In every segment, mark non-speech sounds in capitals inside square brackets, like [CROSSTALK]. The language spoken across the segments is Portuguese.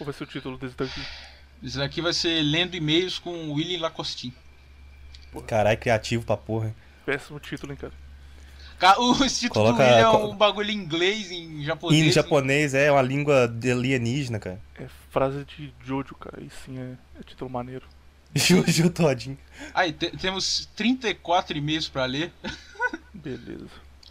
Qual vai ser o título desse daqui? Esse daqui vai ser Lendo E-mails com o Willy Lacostin. Caralho, criativo pra porra. hein? Péssimo título, hein, cara. Ca- O esse título Coloca- do Willy é um bagulho em inglês, em japonês. Em japonês é uma língua de alienígena, cara. É frase de Jojo, cara. Aí sim é, é título maneiro. [LAUGHS] Juju todinho. Aí, te- temos 34 e-mails pra ler. Beleza.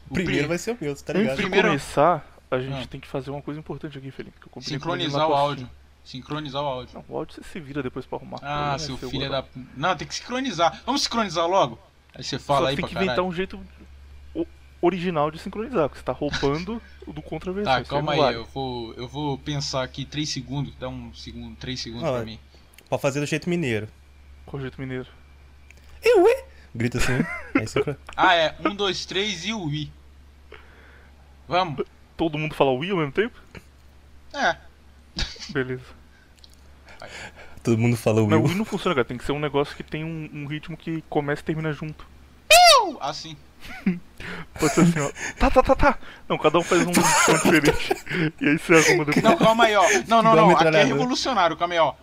O Primeiro pri- vai ser o meu, você tá Antes ligado? de primeiro- começar, a gente Ah. tem que fazer uma coisa importante aqui, Felipe. Sincronizar o áudio. Sincronizar o áudio. Não, o áudio você se vira depois pra arrumar. Ah, é seu seu filho agora. da. Não, tem que sincronizar. Vamos sincronizar logo? Aí você fala Só aí tem pra que caralho. inventar um jeito original de sincronizar, porque você tá roubando o do contraversão. Tá, isso calma aí, eu vou, eu vou pensar aqui 3 segundos. Dá um segundo, 3 segundos Ah, pra mim. Pra fazer do jeito mineiro. Qual jeito mineiro? Eu, ué? Grita assim. aí sincro- [LAUGHS] Ah, é. 1, 2, 3 e o I. Vamos. Todo mundo fala Wii ao mesmo tempo? É. Beleza. [LAUGHS] Todo mundo fala Não, o Will. Wii não funciona, cara. Tem que ser um negócio que tem um, um ritmo que começa e termina junto. Assim. [LAUGHS] Pode ser assim, ó. Tá, tá, tá, tá. Não, cada um faz um [LAUGHS] som diferente. E aí você arruma depois. Não, calma aí, ó. Não, não, não. Aqui é revolucionário, calma aí, ó.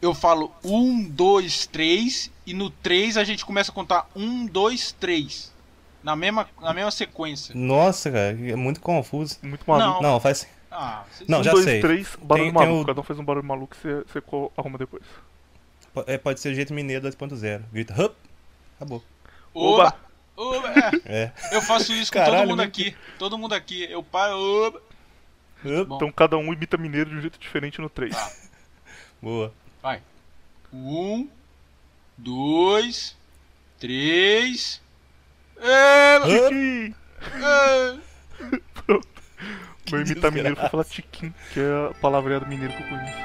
Eu falo 1, 2, 3 e no 3 a gente começa a contar 1, 2, 3. Na mesma, na mesma sequência. Nossa, cara, é muito confuso. Muito maluco. Não, faz. Ah, Não, um, já dois, sei. três, barulho Tem- tem maluco. o- Cada um faz um barulho maluco e você, arruma depois. po- é, pode ser o jeito mineiro 2.0. Grita, hup! Acabou. Oba! Oba! [LAUGHS] É, É. [LAUGHS] eu faço isso com Caralho, todo mundo né? aqui. Todo mundo aqui. Eu paro. Oba! Hup. Então cada um imita mineiro de um jeito diferente no 3. Tá. [LAUGHS] Boa. Vai. Um, dois, três. É, Hup. Meu imitar mineiro desgraça. falar tiquim, que é a palavreada mineiro que eu conheço.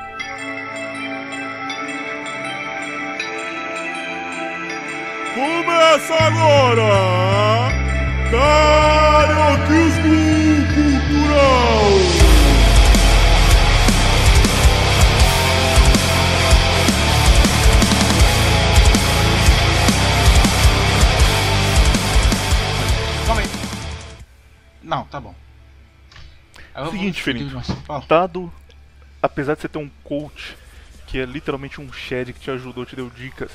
Começa agora! Carioquismo Cultural! Não, tá bom. Vou- Seguinte, Felipe. Dado, apesar de você ter um coach que é literalmente um shed que te ajudou, te deu dicas,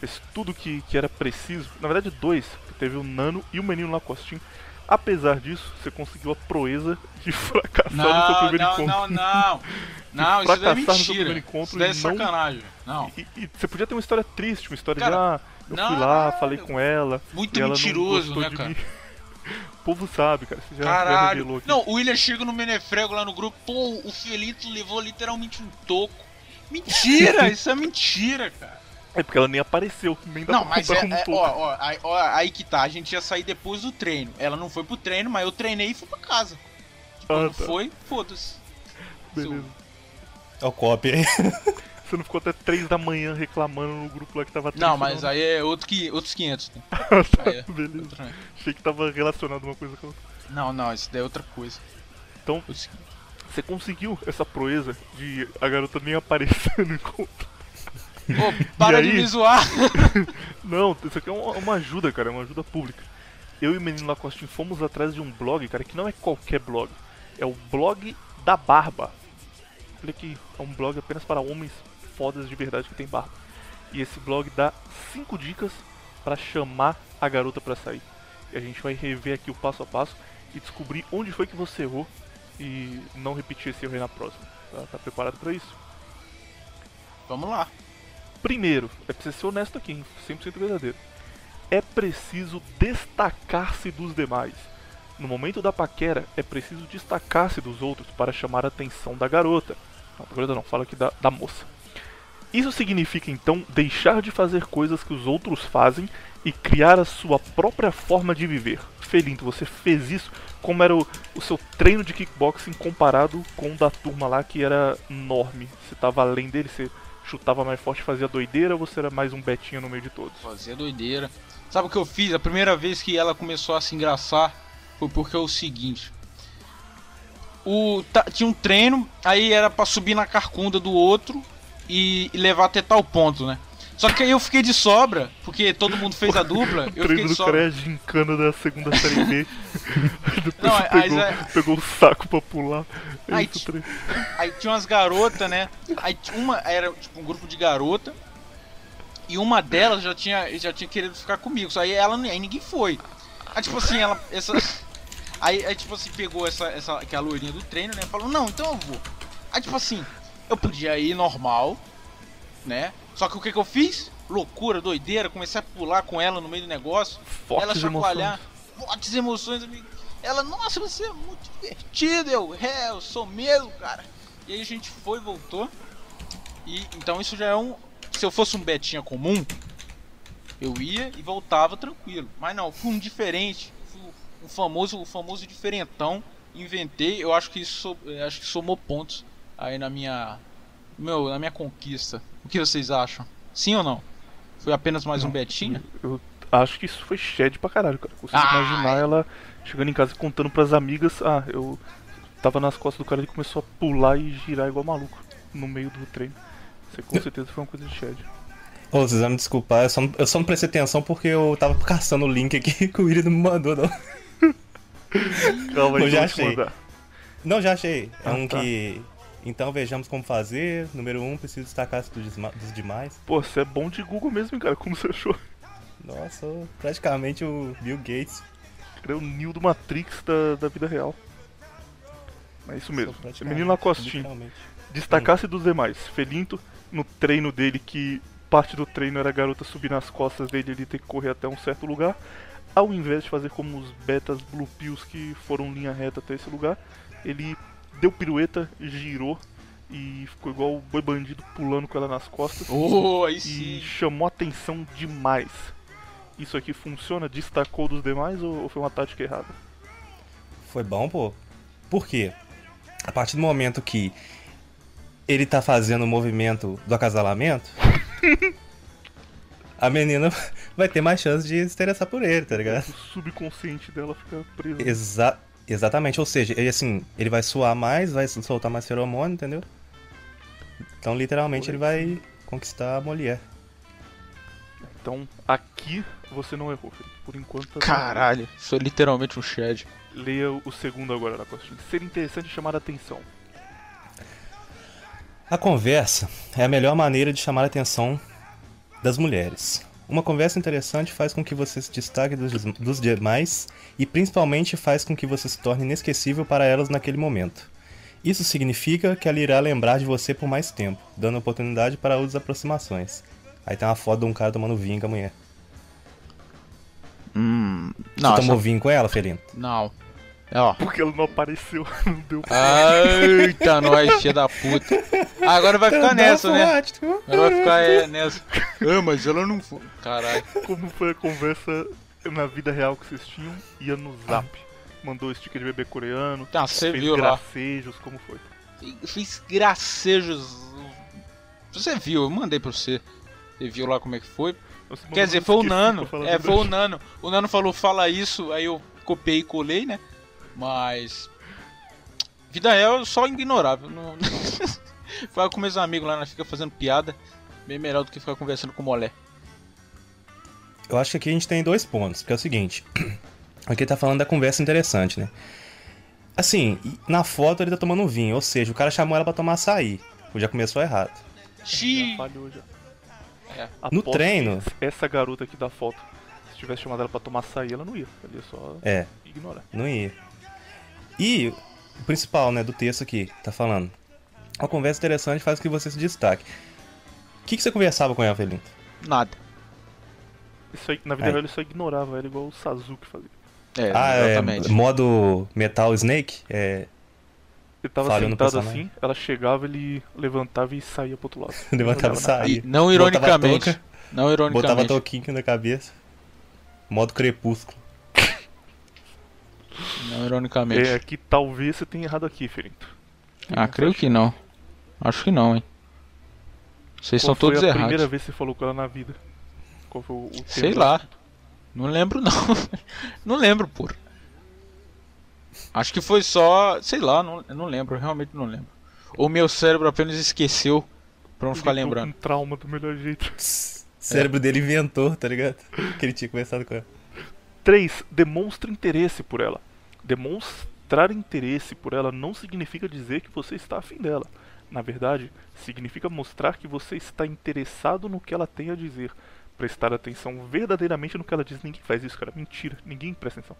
fez tudo que, que era preciso, na verdade dois, que teve o Nano e o Menino Lacostinho. Apesar disso, você conseguiu a proeza de [LAUGHS] fracassar no seu Não, primeiro não, encontro. não, não. [LAUGHS] Não, isso daí é fracassar no seu mentira. Isso daí é não- sacanagem. Não. E, e você podia ter uma história triste, uma história Cara, de ah, eu não, fui lá, não, falei com ela. Muito e ela mentiroso, não né, cara? O povo sabe, cara. Você já, já Caralho. revelou aqui. Não, o William chega no Menefrego lá no grupo, pô, o Felito levou literalmente um toco. Mentira, [LAUGHS] isso é mentira, cara. É porque ela nem apareceu, nem dá Não, pra mas é, como é, ó, ó, aí, ó, aí que tá, a gente ia sair depois do treino. Ela não foi pro treino, mas eu treinei e fui pra casa. Ah, Quando tá. foi, foda-se. Beleza. É o copy aí. [LAUGHS] Você não ficou até 3 da manhã reclamando no grupo lá que tava triste, Não, mas aí é outro que, outros 500. Né? [LAUGHS] Aí é Beleza. outra- Achei que tava relacionado uma coisa com a outra. Não, não, isso daí é outra coisa. Então, Outros- você conseguiu essa proeza de a garota nem aparecer [LAUGHS] no encontro. Ô, para E de aí? me zoar! [LAUGHS] Não, isso aqui é uma, uma ajuda, cara, é uma ajuda pública. Eu e o menino Lacostinho fomos atrás de um blog, cara, que não é qualquer blog. É o blog da barba. Olha que é um blog apenas para homens fodas de verdade que tem barba. E esse blog dá 5 dicas para chamar a garota pra sair. E a gente vai rever aqui o passo a passo e descobrir onde foi que você errou e não repetir esse erro aí na próxima. Tá, tá preparado para isso? Vamos lá. Primeiro, é preciso ser honesto aqui, hein? 100% verdadeiro. É preciso destacar-se dos demais. No momento da paquera, é preciso destacar-se dos outros para chamar a atenção da garota. Não, da garota não, fala aqui da, da moça. Isso significa então deixar de fazer coisas que os outros fazem e criar a sua própria forma de viver. Felinto, você fez isso como era o, o seu treino de kickboxing comparado com o da turma lá que era enorme. Você tava além dele, você chutava mais forte, fazia doideira ou você era mais um betinho no meio de todos? Fazia doideira. Sabe o que eu fiz? A primeira vez que ela começou a se engraçar foi porque é o seguinte. O, tinha um treino, aí era pra subir na carcunda do outro e, e levar até tal ponto, né? Só que aí eu fiquei de sobra, porque todo mundo fez a [LAUGHS] dupla, eu fiquei de do cara é sobra. gincana da segunda série B. [LAUGHS] Depois Não, pegou, aí- pegou o saco pra pular. É Aí. Aí tinha umas garotas, né? Aí uma era tipo um grupo de garota. E uma delas já tinha, já tinha querido ficar comigo. Só aí ela aí ninguém foi. Aí tipo assim, ela. Essa, aí, aí tipo assim, pegou essa, essa que é a loirinha do treino, né? Falou, não, então eu vou. Aí tipo assim, eu podia ir normal, né? Só que o que, que eu fiz? Loucura, doideira, comecei a pular com ela no meio do negócio. ela Fortes chacoalhar, emoções. fortes emoções. amigo. Ela, nossa, você é muito divertido. Eu, é, eu sou mesmo, cara. E aí a gente foi, voltou. E então isso já é um. Se eu fosse um Betinha comum, eu ia e voltava tranquilo. Mas não, fui um diferente. Fui um famoso, o famoso diferentão. Inventei, eu acho que isso acho que somou pontos aí na minha. Meu, na minha conquista. O que vocês acham? Sim ou não? Foi apenas mais um Betinha? Eu acho que isso foi shed pra caralho, cara. Consigo Ah, imaginar é. ela chegando em casa e contando pras amigas. Ah, eu tava nas costas do cara e ele começou a pular e girar igual maluco no meio do treino. Isso com certeza foi uma coisa de shed. Ô, vocês vão me desculpar, eu só, não- eu só não prestei atenção porque eu tava caçando o link aqui [LAUGHS] que o Willi não me mandou, não. Calma Eu já achei. mandar. Não, já achei. É Ah, um tá. que. Então vejamos como fazer. Número 1, um, preciso destacar-se dos, demais. Pô, você é bom de Google mesmo, cara. Como você achou? Nossa, praticamente o Bill Gates. Ele é o Neo do Matrix da, da vida real. É isso mesmo. Menino Lacostinho. Destacasse dos demais. Felinto, no treino dele, que parte do treino era a garota subir nas costas dele ele ter que correr até um certo lugar. Ao invés de fazer como os betas Blue Pills que foram linha reta até esse lugar, ele deu pirueta, girou e ficou igual o boi bandido pulando com ela nas costas. Oh, aí e sim. chamou atenção demais. Isso aqui funciona? Destacou dos demais ou foi uma tática errada? Foi bom, pô. Por quê? A partir do momento que ele tá fazendo o movimento do acasalamento, [LAUGHS] a menina [LAUGHS] vai ter mais chance de se interessar por ele, tá ligado? O subconsciente dela fica preso. Exa exatamente, ou seja, ele assim, ele vai suar mais, vai soltar mais feromônio, entendeu? Então, literalmente, ele vai conquistar a mulher. Então aqui você não errou, Felipe. Por enquanto tá Caralho, sou literalmente um Shed. Leia o segundo agora, Lacostinho. Ser interessante e chamar a atenção. A conversa é a melhor maneira de chamar a atenção das mulheres. Uma conversa interessante faz com que você se destaque dos, dos demais e principalmente faz com que você se torne inesquecível para elas naquele momento. Isso significa que ela irá lembrar de você por mais tempo, dando oportunidade para outras aproximações. Aí tem uma foto de um cara tomando vinho com a mulher. Hum. Você Não, tomou essa- vinho com ela, Felino? não. É, ó. Porque ela não apareceu, [LAUGHS] não deu Ah. Eita, nós, filha da puta. Agora vai ficar nessa, né? Agora vai ficar é, nessa. Ah, mas ela não foi. Caralho. como foi a conversa na vida real que vocês tinham. Ia no zap. Mandou sticker de bebê coreano. Tá, você fez viu lá. gracejos, como foi? Eu Fiz gracejos. Você viu, eu mandei pra você. Você viu lá como é que foi? Quer dizer, foi o Nano. pra É, foi o. Nano. O Nano falou, fala isso, aí eu copiei e colei, né? Mas. Vida real é só ignorável. Não... Fala [LAUGHS] com meus amigos lá, nós fica fazendo piada. Bem melhor do que ficar conversando com o Molé. Eu acho que aqui a gente tem dois pontos, que é o seguinte. [CLEARS THROAT] Aqui tá falando da conversa interessante, né? Assim, na foto ele tá tomando vinho, ou seja, o cara chamou ela pra tomar açaí. Já começou errado. Xiii. É. No Aposto treino- Essa garota aqui da foto, se tivesse chamado ela pra tomar açaí, ela não ia. Ela ia só É, ignorar. não ia. E o principal, né, do texto aqui, tá falando. Uma conversa interessante faz com que você se destaque. O que, que você conversava com ela, Felinto? Nada. Isso aí, na vida Aí. real ele só ignorava ela igual o Sazuki fazia. É, ah, é exatamente. modo Metal Snake? É, Ele tava Falhou sentado assim, ela chegava, ele levantava e saía pro outro lado. [LAUGHS] levantava e saía. E não Botava ironicamente. touca, Não Botava ironicamente. toquinho na cabeça. Modo crepúsculo. Não ironicamente. É, que talvez você tenha errado aqui, Ferinto. Ah, creio que não. Acho que não, hein. Vocês Qual são todos foi a errados. primeira vez que você falou com ela na vida? Qual foi o, o Sei lá. assunto? Não lembro não. [LAUGHS] não lembro, pô. Acho que foi só. Sei lá, não, não lembro, eu realmente não lembro. Ou meu cérebro apenas esqueceu pra não ficar Ele lembrando. Com trauma do melhor jeito. [LAUGHS] cérebro dele inventou, tá ligado? Que ele tinha conversado com ela. 3. Demonstre interesse por ela. Demonstrar interesse por ela não significa dizer que você está afim dela. Na verdade, significa mostrar que você está interessado no que ela tem a dizer. Prestar atenção verdadeiramente no que ela diz. Ninguém faz isso, cara. Mentira. Ninguém presta atenção.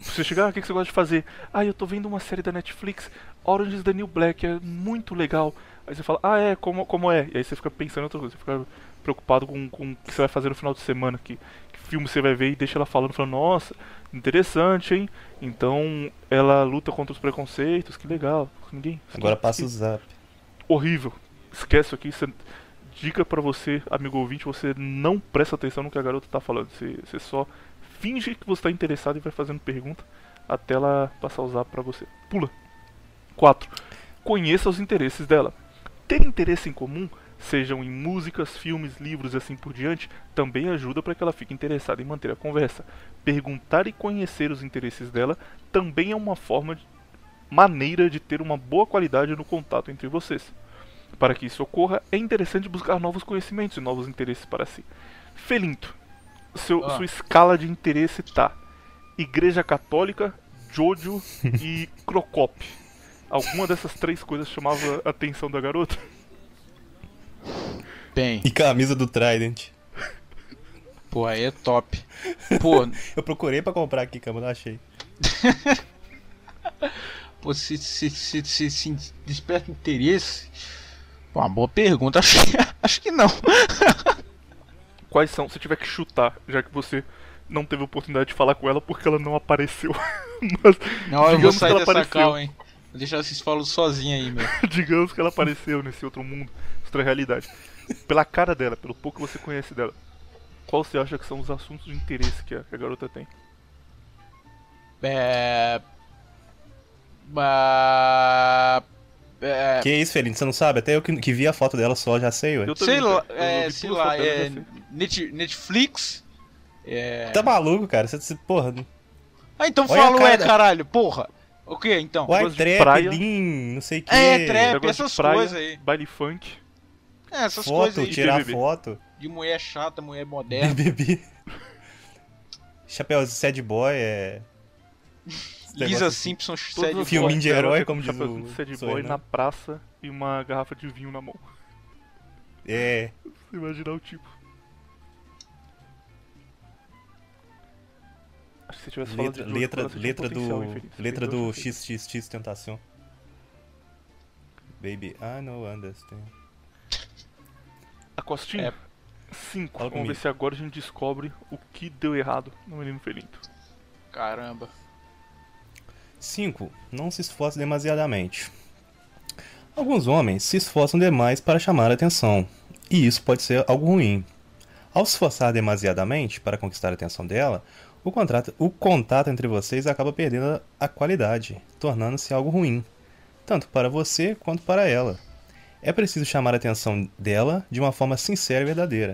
Você chegar, ah, o que você gosta de fazer? Ah, eu tô vendo uma série da Netflix, Orange is the New Black, é muito legal. Aí você fala, ah, é, como, como é? E aí você fica pensando em outra coisa, você fica preocupado com, com o que você vai fazer no final de semana, que filme você vai ver e deixa ela falando, falando, nossa, interessante, hein? Então ela luta contra os preconceitos, que legal. Ninguém. Agora passa o zap. Horrível. Esquece aqui. Você, dica pra você, amigo ouvinte, você não presta atenção no que a garota tá falando. Você, você só finge que você tá interessado e vai fazendo pergunta até ela passar o zap pra você. Pula. 4. Conheça os interesses dela. Ter interesse em comum, sejam em músicas, filmes, livros e assim por diante, também ajuda para que ela fique interessada em manter a conversa. Perguntar e conhecer os interesses dela também é uma forma de, maneira de ter uma boa qualidade no contato entre vocês. Para que isso ocorra, é interessante buscar novos conhecimentos e novos interesses para si. Felinto, seu, Ah. sua escala de interesse tá Igreja Católica, Jojo [LAUGHS] e Crocop. Alguma dessas três coisas chamava a atenção da garota? Bem, E camisa do Trident. pô, aí é top. Pô, [LAUGHS] Eu procurei pra comprar aqui, cara, mas não achei. [LAUGHS] pô se, se, se, se, se desperta interesse. Pô, uma boa pergunta. [LAUGHS] Acho, que- acho que não. Quais são? Se tiver que chutar, já que você não teve oportunidade de falar com ela porque ela não apareceu. Mas Não, eu vou digamos que sair ela dessa apareceu. cal, hein. Vou deixar vocês falam sozinho aí, meu. digamos que ela apareceu nesse outro mundo, outra realidade. Pela cara dela, pelo pouco que você conhece dela, qual você acha que são os assuntos de interesse que a, que a garota tem? É. Ah, é, Que isso, Felino? Você não sabe? Até eu que, que vi a foto dela só já sei, ué. Eu sei lá, é, sei lá, é. Net- Netflix. É... Tá maluco, cara? Você, você- porra. Ah, então Olha fala, cara ué, caralho, porra. O que então? De trap, praia. lean, não sei o que. É, trap. Essas praia, coisas aí. Baile funk. É, essas coisas Foto, aí. tirar BBB. foto. De mulher chata, mulher moderna. [LAUGHS] BBB. Chapéu sad boy é. Lisa. Simpson, série as Filminho de herói, com como diz o de sad boy né? na praça e uma garrafa de vinho na mão. É. [LAUGHS] Você imaginar o tipo. Acho que se tivesse falado Letra, de Jojo, letra, letra potencial, do. infeliz. Letra do. XXX Tentação. Baby, I know understand. A costinha? É. 5. Fala Vamos comigo. ver se agora a gente descobre o que deu errado no Menino Felinto. Caramba. 5. Não se esforce demasiadamente. Alguns homens se esforçam demais para chamar a atenção, e isso pode ser algo ruim. Ao se esforçar demasiadamente para conquistar a atenção dela, o, contrato- o contato entre vocês acaba perdendo a qualidade, tornando-se algo ruim, tanto para você quanto para ela. É preciso chamar a atenção dela de uma forma sincera e verdadeira,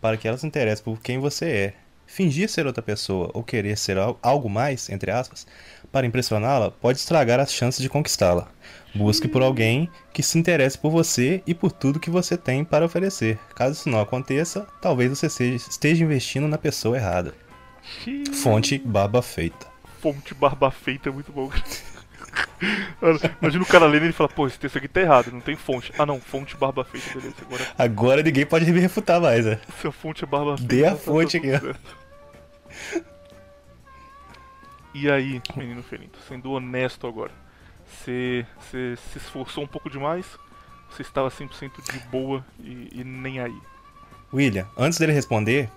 para que ela se interesse por quem você é. Fingir ser outra pessoa ou querer ser al- algo mais, entre aspas, para impressioná-la pode estragar as chances de conquistá-la. Busque por alguém que se interesse por você e por tudo que você tem para oferecer. Caso isso não aconteça, talvez você seja- esteja investindo na pessoa errada. Fonte Barba Feita. Fonte barba feita é muito bom. [LAUGHS] Imagina o cara lendo e ele fala, pô, esse texto aqui tá errado, não tem fonte. Ah não, fonte barba feita, beleza. Agora Agora ninguém pode me refutar mais, né? se a fonte é barba feita. Dê a tá fonte tudo aqui, ó. E aí, menino Felinto, sendo honesto agora, você se esforçou um pouco demais? Você estava 100% de boa e, e nem aí? William, antes dele responder,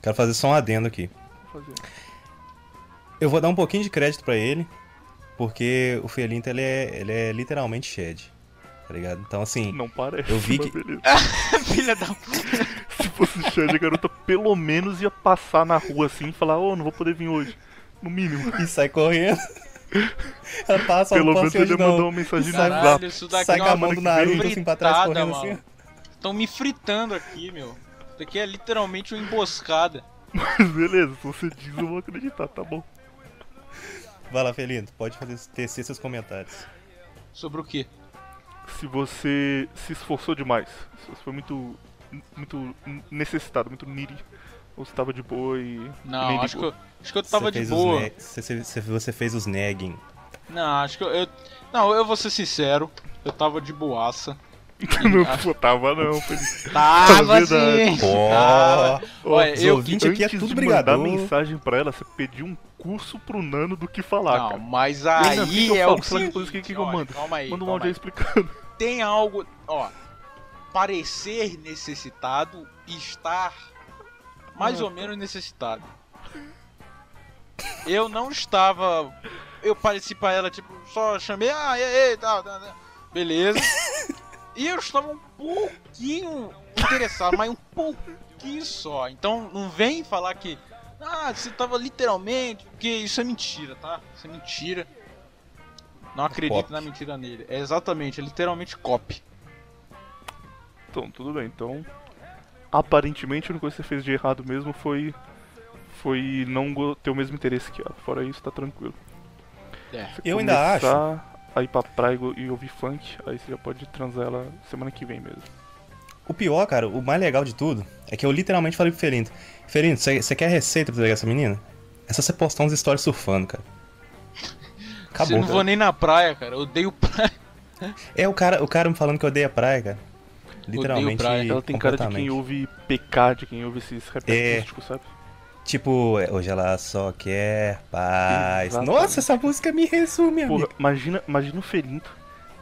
quero fazer só um adendo aqui. Vou fazer. Eu vou dar um pouquinho de crédito pra ele, porque o Felinto ele é, ele é literalmente Shed. Tá ligado? Então, assim, Não parece, Eu vi que-. [LAUGHS] Filha da Se fosse Xande, a garota pelo menos ia passar na rua assim e falar, ô, não vou poder vir hoje. No mínimo. e sai correndo. Ela passa, Pelo menos ele não. uma mensagem no Caralho, zap. isso daqui Sai é com a mão do Naruto assim pra trás, correndo mano. assim. Estão me fritando aqui, meu. Isso daqui é literalmente uma emboscada. Mas beleza, se você diz, eu vou acreditar, tá bom. Vai lá, Felinto, pode fazer, tecer seus comentários. Sobre o quê? Se você se esforçou demais, se você foi muito muito necessitado, muito needy. Ou você tava de boa e. Não, acho que, eu, acho que eu tava Você de fez os boa. você- você fez os negging. Não, acho que eu, eu- Não, eu vou ser sincero. Eu tava de boaça. [LAUGHS] não pô, tava não, [LAUGHS] Felipe. Tava sim! Tava. Olha, eu ouvintes aqui é tudo de mandar brigador. mensagem pra ela, você pediu um curso pro Nano do que falar, Não, cara. mas que aí que é o seguinte, que que eu mando? Calma aí, Manda um áudio aí explicando. Tem algo, ó, parecer necessitado e estar mais Ah. ou menos necessitado. Eu não estava, eu pareci pra ela tipo, só chamei, ah, e aí, tal, tal, tal. beleza. [LAUGHS] E eu estava um pouquinho interessado, mas um pouquinho só. Então não vem falar que ah, você tava literalmente, porque isso é mentira, tá? Isso é mentira. Não acredito Copy. na mentira nele. É exatamente, é literalmente copy. Então, tudo bem. Então, aparentemente, a única coisa que você fez de errado mesmo foi foi não ter o mesmo interesse que ela. Fora isso, tá tranquilo. É. Eu ainda acho. A ir pra praia e ouvir funk, aí você já pode transar ela semana que vem mesmo. O pior, cara, o mais legal de tudo é que eu literalmente falei pro Ferinto: Ferinto, você quer receita pra pegar essa menina? É só você postar uns stories surfando, cara. [LAUGHS] Você Acabou. não vou nem na praia, cara. Eu odeio praia. [LAUGHS] É o cara, o cara me falando que odeia praia, cara. Literalmente. praia. Ela tem cara de quem ouve PK, de quem ouve esses rap É. sabe? Tipo, hoje ela só quer paz. Exatamente. Nossa, essa música me resume, Porra, amigo. imagina, imagina o Ferinto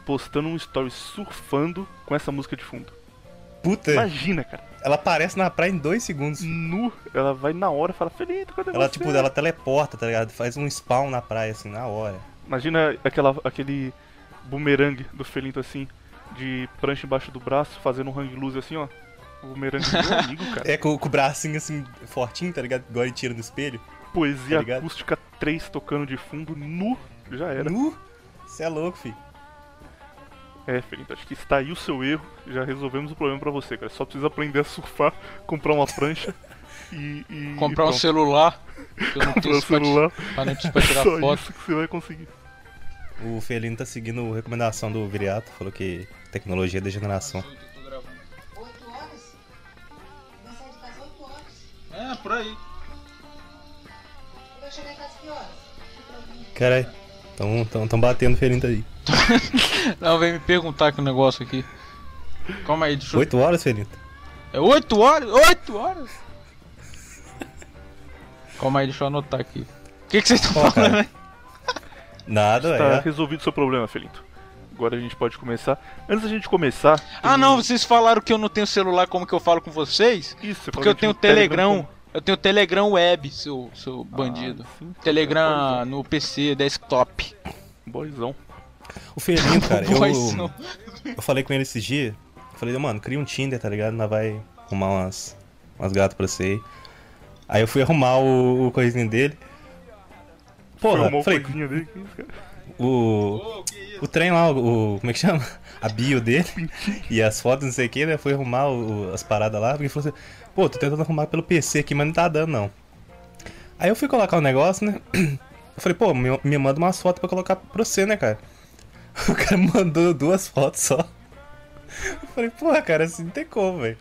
postando um story surfando com essa música de fundo. Puta, Imagina, cara. ela aparece na praia em dois segundos. Nu, ela vai na hora e fala, Ferinto, cadê Ela, você? tipo, ela teleporta, tá ligado? Faz um spawn na praia, assim, na hora. Imagina aquela, aquele bumerangue do Felinto assim, de prancha embaixo do braço, fazendo um hang loose assim, ó. O bumerangue do meu [LAUGHS] amigo, cara. É, com, com o bracinho, assim, fortinho, tá ligado? Igual ele tira no espelho. Poesia tá acústica 3 tocando de fundo, nu, já era. Nu! Você é louco, fi. É, Felinto, acho que está aí o seu erro, já resolvemos o problema pra você, cara. Só precisa aprender a surfar, [LAUGHS] comprar uma prancha [LAUGHS] e. e Comprar e um celular. Eu não Comprar um celular. pra, não te- pra tirar Só foto. isso que você vai conseguir. O Felino tá seguindo a recomendação do Viriato. Falou que tecnologia é degeneração. É, por aí. Vai chegar em casa que horas? Caralho, tão, tão, tão batendo o Felino aí. [LAUGHS] Não, vem me perguntar aqui um negócio aqui. Calma aí, deixa eu... 8 horas, Felino? É 8 horas? 8 horas? Calma aí, deixa eu anotar aqui. O que, que vocês estão Ó, falando aí? [LAUGHS] Nada, Tá é. resolvido o seu problema, Felinto. Agora a gente pode começar. Antes da gente começar. Ah, não, vocês falaram que eu não tenho celular como que eu falo com vocês? Isso, você Porque eu que tenho o Telegram. como- Eu tenho Telegram Web, seu, seu bandido. Ah, sim, Telegram no PC, desktop. Boyzão. O Felino, cara, eu, eu falei com ele esses dias. Eu falei, mano, cria um Tinder, tá ligado? Nós vai arrumar umas, umas gatas pra você aí. Aí eu fui [LAUGHS] arrumar o, o coisinho dele. Porra, Filmou falei, coisinha dele, o, o trem lá, o, o- Como é que chama? A bio dele. [LAUGHS] e as fotos, não sei o que, né? Fui arrumar o- as paradas lá. Porque ele falou assim: pô, tô tentando arrumar pelo PC aqui, mas não tá dando não. Aí eu fui colocar o negócio, né? [CLEARS THROAT] Eu falei, pô, me, me manda umas fotos pra colocar pra você, né, cara? [LAUGHS] O cara mandou duas fotos só. Eu falei, porra, cara, assim não tem como, velho.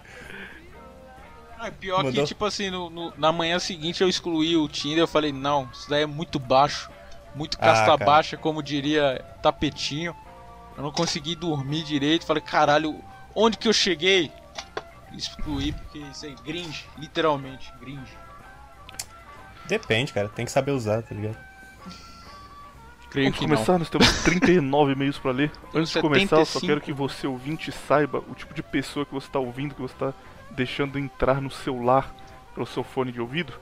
Ah, pior Mandou? que, tipo assim, no, no- na manhã seguinte eu excluí o Tinder. Eu falei, não, isso daí é muito baixo. Muito Ah, casta cara. baixa, como diria Tapetinho. Eu não consegui dormir direito. Falei, caralho, onde que eu cheguei? Excluí, porque isso é gringe, literalmente, gringe. Depende, cara, tem que saber usar, tá ligado? Creio Vamos que começar, nós temos 39 e-mails pra ler. Antes de começar, eu só 75. quero que você ouvinte saiba o tipo de pessoa que você tá ouvindo, que você tá deixando entrar no seu lar pelo seu fone de ouvido.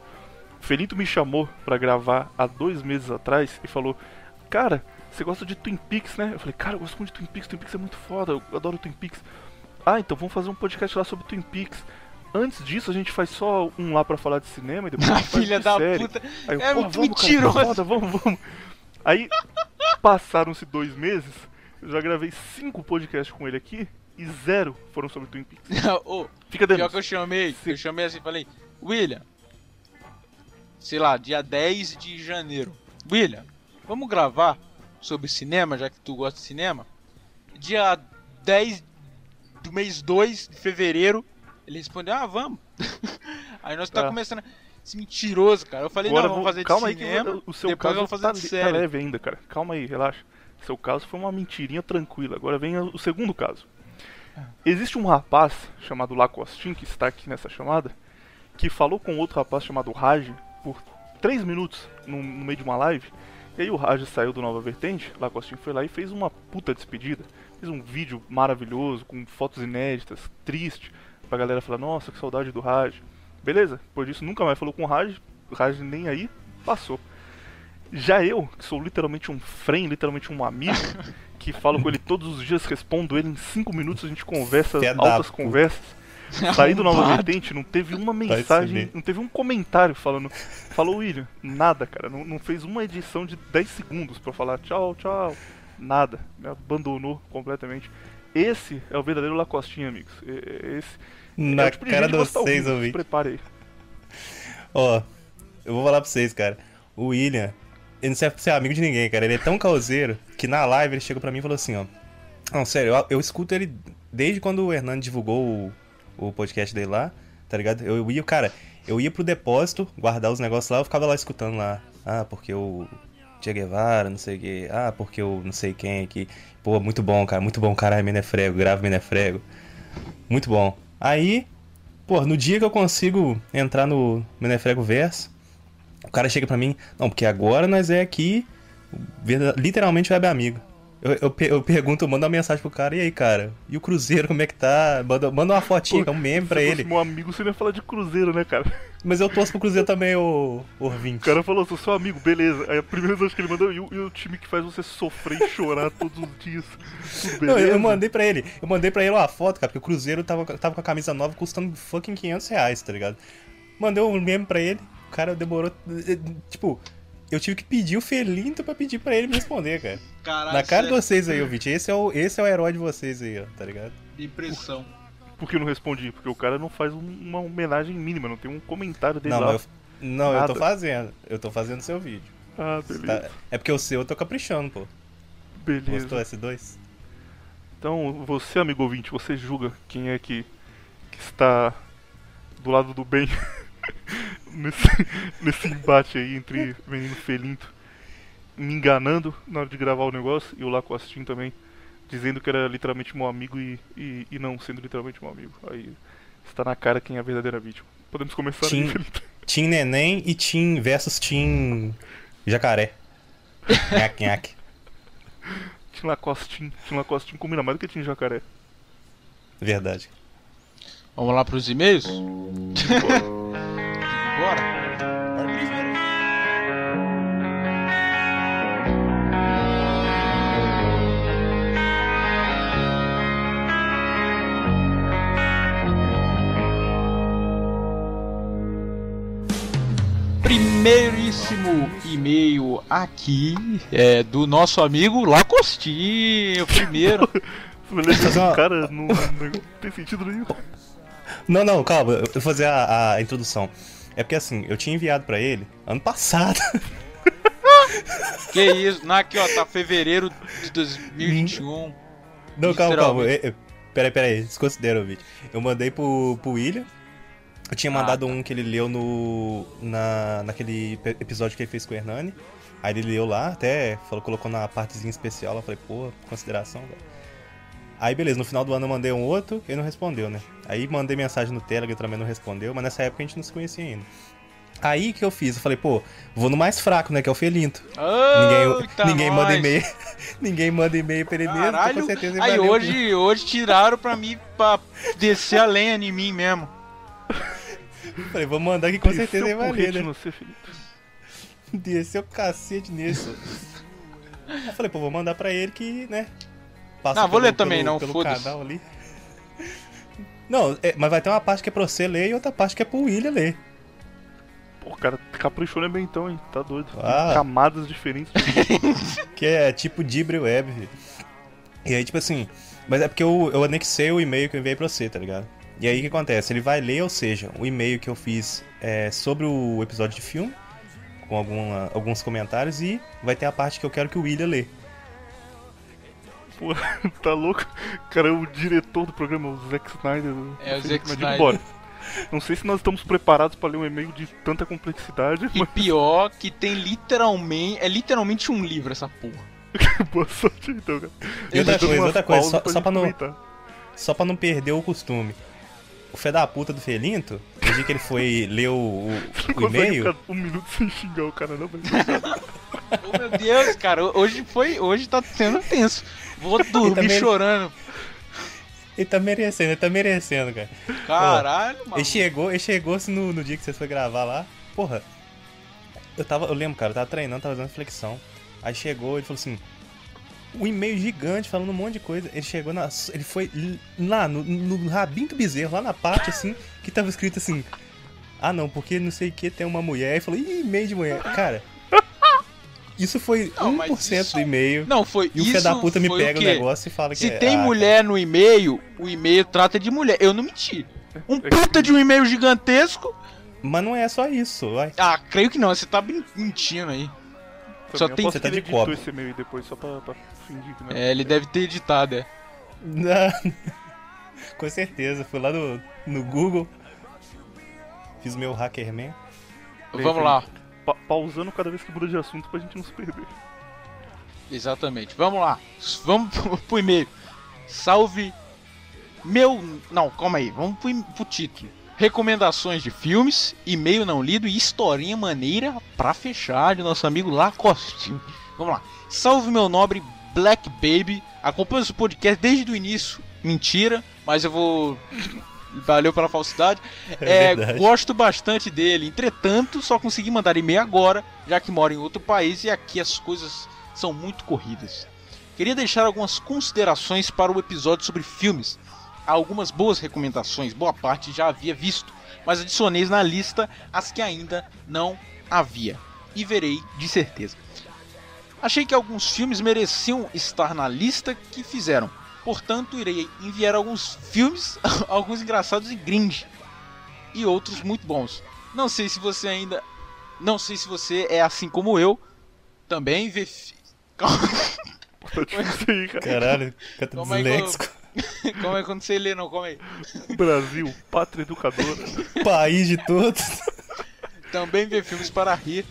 O Felito me chamou pra gravar há dois meses atrás e falou: Cara, você gosta de Twin Peaks, né? Eu falei: Cara, eu gosto muito de Twin Peaks, Twin Peaks é muito foda, eu adoro Twin Peaks. Ah, então vamos fazer um podcast lá sobre Twin Peaks. Antes disso, a gente faz só um lá pra falar de cinema e depois [LAUGHS] a não. gente faz Filha da série. puta. Aí eu, É "Pô, muito vamos, cara, mentiroso." tá foda, vamos, vamos. Aí passaram-se dois meses, eu já gravei cinco podcasts com ele aqui e zero foram sobre Twin Peaks. [LAUGHS] Ô, Fica pior dentro. que eu chamei, Sim. eu chamei assim, falei, William, sei lá, dia 10 de janeiro. William, vamos gravar sobre cinema, já que tu gosta de cinema? Dia 10 do mês 2 de fevereiro, Ele respondeu, ah, vamos. [LAUGHS] Aí nós tá Tá. começando. Esse mentiroso, cara. Eu falei, Agora não, vamos fazer de calma aí cinema, que o seu depois caso vamos fazer tá, de tá série. leve ainda, cara. Calma aí, relaxa. Seu caso foi uma mentirinha tranquila. Agora vem o segundo caso. Existe um rapaz chamado Lacostin, que está aqui nessa chamada, que falou com outro rapaz chamado Raj por 3 minutos no, no meio de uma live. E aí o Raj saiu do Nova Vertente, Lacostin foi lá e fez uma puta despedida. Um vídeo maravilhoso, com fotos inéditas, triste, pra galera falar, nossa, que saudade do Raj. Beleza, depois disso nunca mais falou com o Raj, o Raj nem aí, passou. Já eu, que sou literalmente um friend, literalmente um amigo, [LAUGHS] que falo com ele todos os dias, respondo ele em 5 minutos, a gente conversa, altas conversas. Saí do Nova. Vertente, não teve uma Vai mensagem, não teve um comentário falando. Falou William, nada, cara. Não, não fez uma edição de 10 segundos pra falar tchau, tchau. Nada. Me abandonou completamente. Esse é o verdadeiro Lacostinha, amigos. Esse Na é o tipo de cara de vocês, se ouvintes. Prepare aí. Ó, eu vou falar pra vocês, cara. O William, ele não serve pra ser amigo de ninguém, cara. Ele é tão causeiro que na live ele chegou pra mim e falou assim, ó. Não, sério, eu, eu escuto ele desde quando o Hernando divulgou o, o podcast dele lá, tá ligado? Eu ia, cara, eu ia pro depósito, guardar os negócios lá, eu ficava lá escutando lá. Ah, porque o Che Guevara, não sei o que. Ah, porque o não sei quem aqui. Pô, muito bom, cara, muito bom, caralho, Menefrego, grave Menefrego. Muito bom. Aí, Pô, no dia que eu consigo entrar no Menefrego Verso, o cara chega pra mim, não, porque agora nós é aqui, literalmente web amigo. Eu, eu, eu pergunto, eu mando uma mensagem pro cara, e aí, cara? E o Cruzeiro, como é que tá? Manda, manda uma fotinha, Pô, um meme pra ele. meu amigo, você não ia falar de Cruzeiro, né, cara? [LAUGHS] Mas eu torço pro Cruzeiro também, ô, ouvinte. O cara falou, sou seu amigo, beleza. Aí a primeira mensagem que ele mandou, e o, e o time que faz você sofrer e chorar todos os dias. [LAUGHS] Tudo Não, eu mandei pra ele, eu mandei pra ele uma foto, cara, porque o Cruzeiro tava, tava com a camisa nova custando fucking 500 reais, tá ligado? Mandei um meme pra ele, o cara demorou, eh, tipo, eu tive que pedir o Felinto pra pedir pra ele me responder, cara. Caralho, Na cara de é vocês aí, [LAUGHS] ouvinte, esse é, o, esse é o herói de vocês aí, ó, tá ligado? depressão. Por que eu não respondi? Porque o cara não faz um- uma homenagem mínima, não tem um comentário dele Não, lá. eu, não eu tô fazendo, eu tô fazendo seu vídeo. Ah, beleza. tá? É porque o seu eu tô caprichando, pô. Beleza. Gostou S2? Então, você, amigo ouvinte, você julga quem é que, que está do lado do bem [LAUGHS] [LAUGHS] nesse, nesse embate aí entre menino Felinto me enganando na hora de gravar o negócio e o Lacostin também dizendo que era literalmente meu amigo e, e, e não sendo literalmente meu amigo. Aí está na cara quem é a verdadeira vítima. Podemos começar Tim- aí. Team Neném e Team versus Team Jacaré. [LAUGHS] Nhaque, nhaque. Tim Lacostin. Tim Lacostin combina mais do que Tim Jacaré. Verdade. Vamos lá pros e-mails? [LAUGHS] Primeiríssimo e-mail aqui é do nosso amigo Lacostinho, primeiro. [LAUGHS] Cara, não, não tem sentido nenhum. Não, não, calma, eu vou fazer a, a introdução. É porque assim, eu tinha enviado pra ele ano passado. [LAUGHS] que isso? Não, aqui ó, tá fevereiro de 2021. Não, calma, calma. Peraí, peraí, desconsidera o vídeo. Eu mandei pro, pro William. Eu tinha Ah, mandado tá. um que ele leu no. Na, naquele episódio que ele fez com o Hernani. Aí ele leu lá, até falou, colocou na partezinha especial. Eu falei, pô, consideração, velho. Aí beleza, no final do ano eu mandei um outro, ele não respondeu, né? Aí mandei mensagem no Telegram, também não respondeu, mas nessa época a gente não se conhecia ainda. Aí que eu fiz, eu falei, pô, vou no mais fraco, né? Que é o Felinto. Ninguém, Eita, ninguém manda nós. e-mail. [LAUGHS] ninguém manda e-mail pra ele mesmo, com certeza ele aí hoje, hoje tiraram pra mim pra descer a lenha em mim mesmo. [LAUGHS] Falei, vou mandar que com Desceu certeza ele vai ler, né? no você, Felipe. Desceu o cacete nisso. Eu falei, pô, vou mandar pra ele que, né? Passa Não, vou ler também, não, pelo foda-se. canal ali. Não, é, mas vai ter uma parte que é pra você ler e outra parte que é pro William ler. Pô, o cara caprichou né, bem então, hein? Tá doido. Tem Ah. Camadas diferentes. [LAUGHS] Que é tipo Dibre Web. filho. E aí, tipo assim. Mas é porque eu, eu anexei o e-mail que eu enviei pra você, tá ligado? E aí o que acontece? Ele vai ler, ou seja, o e-mail que eu fiz é, sobre o episódio de filme, com alguma, alguns comentários, e vai ter a parte que eu quero que o William lê. Pô, [LAUGHS] tá louco? Cara, o diretor do programa, o Zack Snyder. É, o Zack mas Snyder. Bora. Não sei se nós estamos preparados pra ler um e-mail de tanta complexidade, E mas pior que tem literalmente. É literalmente um livro essa porra. [LAUGHS] boa sorte então, cara. E outra coisa, outra coisa, só, pra só pra não, comentar. só pra não perder o costume. O fé da puta do Felinto, no dia que ele foi ler o, o- Não o [LAUGHS] e-mail, um minuto sem xingar o cara, não, mas. Oh, meu Deus, cara, hoje foi. Hoje tá sendo tenso. Vou dormir chorando. ele tá merecendo, ele tá merecendo, cara. Caralho, mano. Ele chegou, ele chegou assim, no, no dia que você foi gravar lá. Porra, eu tava, eu lembro, cara, eu tava treinando, tava fazendo flexão. Aí chegou, ele falou assim, um e-mail gigante falando um monte de coisa. Ele chegou na. Ele foi lá no, no rabinho do bezerro, lá na parte assim, que tava escrito assim. Ah não, porque não sei o que tem uma mulher. Aí falou, ih, e-mail de mulher. Cara, isso foi [LAUGHS] Não, mas 1% isso- do e-mail. Não, foi E o filho da puta me pega o, quê? negócio e fala que Se é, tem ah, mulher no e-mail, o e-mail trata de mulher. Eu não menti. Um puta de um e-mail gigantesco. Mas não é só isso, vai. Ah, creio que não. Você tá mentindo aí. Só tem- Você que tá de copo. esse e-mail depois só pra, pra fingir que não É, ele deve ter editado, é. Não. [LAUGHS] Com certeza, fui lá no, no Google, fiz meu Hackerman. Vamos lá. Pa- pausando cada vez que muda de assunto pra gente não se perder. Exatamente. Vamos lá. Vamos [LAUGHS] pro, pro e-mail. Salve meu. Não, calma aí. Vamos pro, pro título. Recomendações de filmes, e-mail não lido e historinha maneira pra fechar de nosso amigo Lacoste. Vamos lá. Salve meu nobre Black Baby. Acompanho esse podcast desde o início. Mentira, mas eu vou. Valeu pela falsidade. É É, gosto bastante dele. Entretanto, só consegui mandar e-mail agora, já que moro em outro país e aqui as coisas são muito corridas. Queria deixar algumas considerações para o episódio sobre filmes. Há algumas boas recomendações, boa parte já havia visto, mas adicionei na lista as que ainda não havia. E verei de certeza. Achei que alguns filmes mereciam estar na lista que fizeram. Portanto, irei enviar alguns filmes, [LAUGHS] alguns engraçados e gringe e outros muito bons. Não sei se você ainda. Não sei se você é assim como eu. Também vê. fi- Calma. Caralho, canta Calma aí que eu- disléxico. [LAUGHS] calma aí quando você lê, não, calma aí. Brasil, pátria educadora. País de todos. Também vê filmes para rir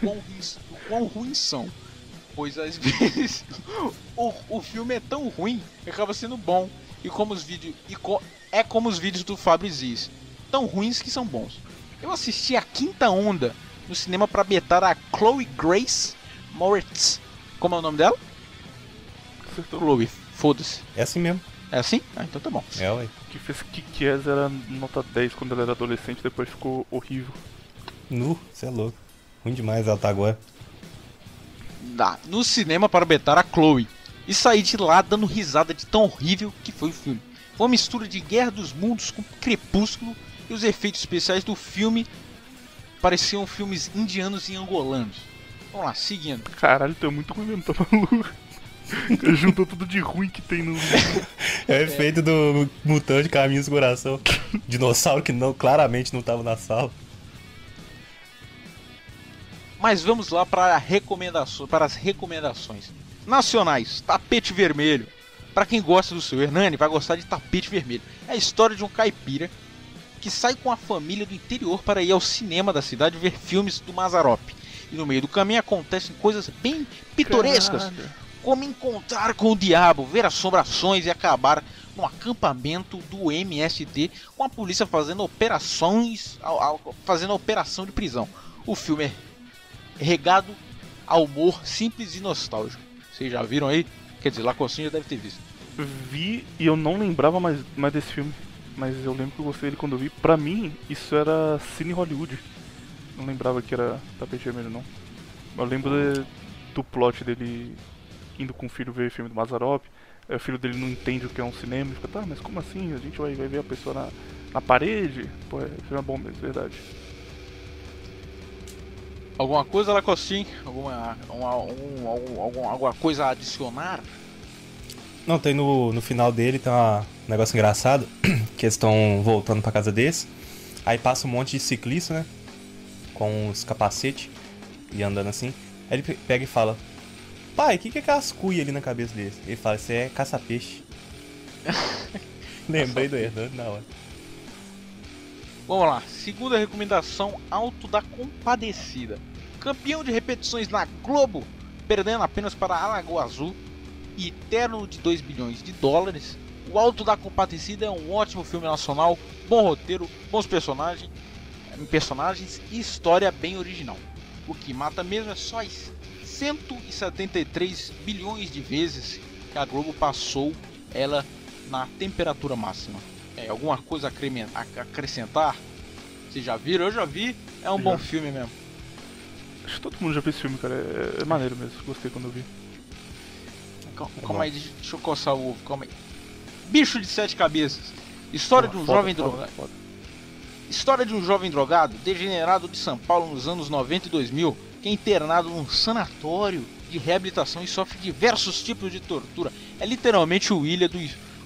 do ruins, do quão ruins são. Pois às [LAUGHS] vezes o, o filme é tão ruim que acaba sendo bom. E como os vídeos. E co- é como os vídeos do Fábio Ziz. Tão ruins que são bons. Eu assisti a quinta onda no cinema para betar a Chloe Grace Moritz. Como é o nome dela? Chloe, foda-se. É assim mesmo. É assim? Ah, então tá bom. É, ué. Que fez Kikies era nota 10 quando ela era adolescente, depois ficou horrível. Nu, você é louco. Ruim demais ela tá agora. No cinema para betar a Chloe. E saí de lá dando risada de tão horrível que foi o filme. Foi uma mistura de Guerra dos Mundos com Crepúsculo e os efeitos especiais do filme pareciam filmes indianos e angolanos. Vamos lá, seguindo. Caralho, tu é muito ruim mesmo, tá maluco? [LAUGHS] Juntou tudo de ruim que tem no. É o efeito do mutante Caminhos do Coração. Dinossauro que não, claramente não tava na sala. Mas vamos lá para, a recomendação, para as recomendações. Nacionais, Tapete Vermelho. Para quem gosta do seu Hernani, vai gostar de Tapete Vermelho. É a história de um caipira que sai com a família do interior para ir ao cinema da cidade ver filmes do Mazarop. E no meio do caminho acontecem coisas bem pitorescas, como encontrar com o diabo, ver assombrações e acabar no acampamento do MST com a polícia fazendo operações, fazendo a operação de prisão. O filme é regado a humor simples e nostálgico. Vocês já viram aí? Quer dizer, Lacocinho já deve ter visto. Vi e eu não lembrava mais, mais desse filme. Mas eu lembro que eu gostei dele quando eu vi. Pra mim, isso era Cine Hollywood. Não lembrava que era tapete vermelho, não. Eu lembro de- do plot dele indo com o filho ver filme do Mazarop. Aí o filho dele não entende o que é um cinema. Ele fica, tá, mas como assim? A gente vai, vai ver a pessoa na, na parede? Pô, é filme é bom mesmo, verdade. Alguma coisa, Lacocinho? Alguma, uma, um, algum, algum- alguma coisa a adicionar? Não, tem no, no final dele tem um negócio engraçado, [CLEARS THROAT] que eles estão voltando pra casa deles. Aí passa um monte de ciclista, né? Com os capacetes e andando assim. Aí ele pe- pega e fala: pai, o que, que é aquelas cuias ali na cabeça dele? Ele fala, isso é caça-peixe. [LAUGHS] Lembrei do Hernando na hora. Vamos lá, segunda recomendação, Alto da Compadecida. Campeão de repetições na Globo, perdendo apenas para Alagoa Azul e terno de 2 bilhões de dólares. O Alto da Compadecida é um ótimo filme nacional, bom roteiro, bons personagens, personagens e história bem original. O que mata mesmo é só as 173 bilhões de vezes que a Globo passou ela na temperatura máxima. É, alguma coisa a a acrescentar? Vocês já viram? Eu já vi. É um Já. bom filme mesmo. Acho que todo mundo já viu esse filme, cara. É, é maneiro mesmo. Gostei quando eu vi. Calma, calma aí, deixa eu coçar o ovo. Calma aí. Bicho de sete cabeças. História de um Foda, jovem foda, drogado. foda. História de um jovem drogado degenerado de São Paulo nos anos 90 e 2000, que é internado num sanatório de reabilitação e sofre diversos tipos de tortura. É literalmente o William do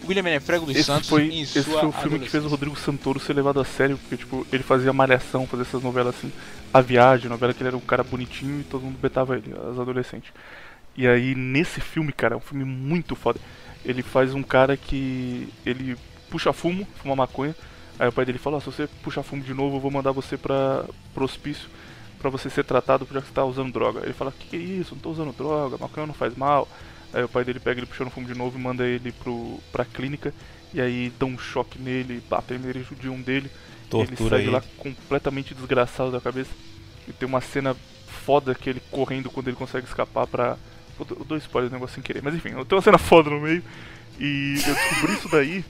William Menefrego dos Esse Santos foi, em esse foi o filme que fez o. Rodrigo Santoro ser levado a sério, porque tipo, ele fazia malhação, fazia essas novelas assim, A Viagem, novela que ele era um cara bonitinho e todo mundo betava ele, as adolescentes. E aí nesse filme, cara, é um filme muito foda. Ele faz um cara que ele puxa fumo, fuma maconha. Aí o pai dele fala: "Ó, se você puxar fumo de novo, eu vou mandar você pra pro hospício pra você ser tratado já que você tá usando droga". Ele fala: "Que que é isso? Não tô usando droga, maconha não faz mal". Aí o pai dele pega ele puxando fumo de novo e manda ele pro pra clínica e aí dão um choque nele, batem nele, judiam dele. ele Tortura sai de ele. lá completamente desgraçado da cabeça. E tem uma cena foda que ele correndo quando ele consegue escapar pra. Eu dou spoiler do negócio sem querer, mas enfim, tem uma cena foda no meio. E eu descobri isso daí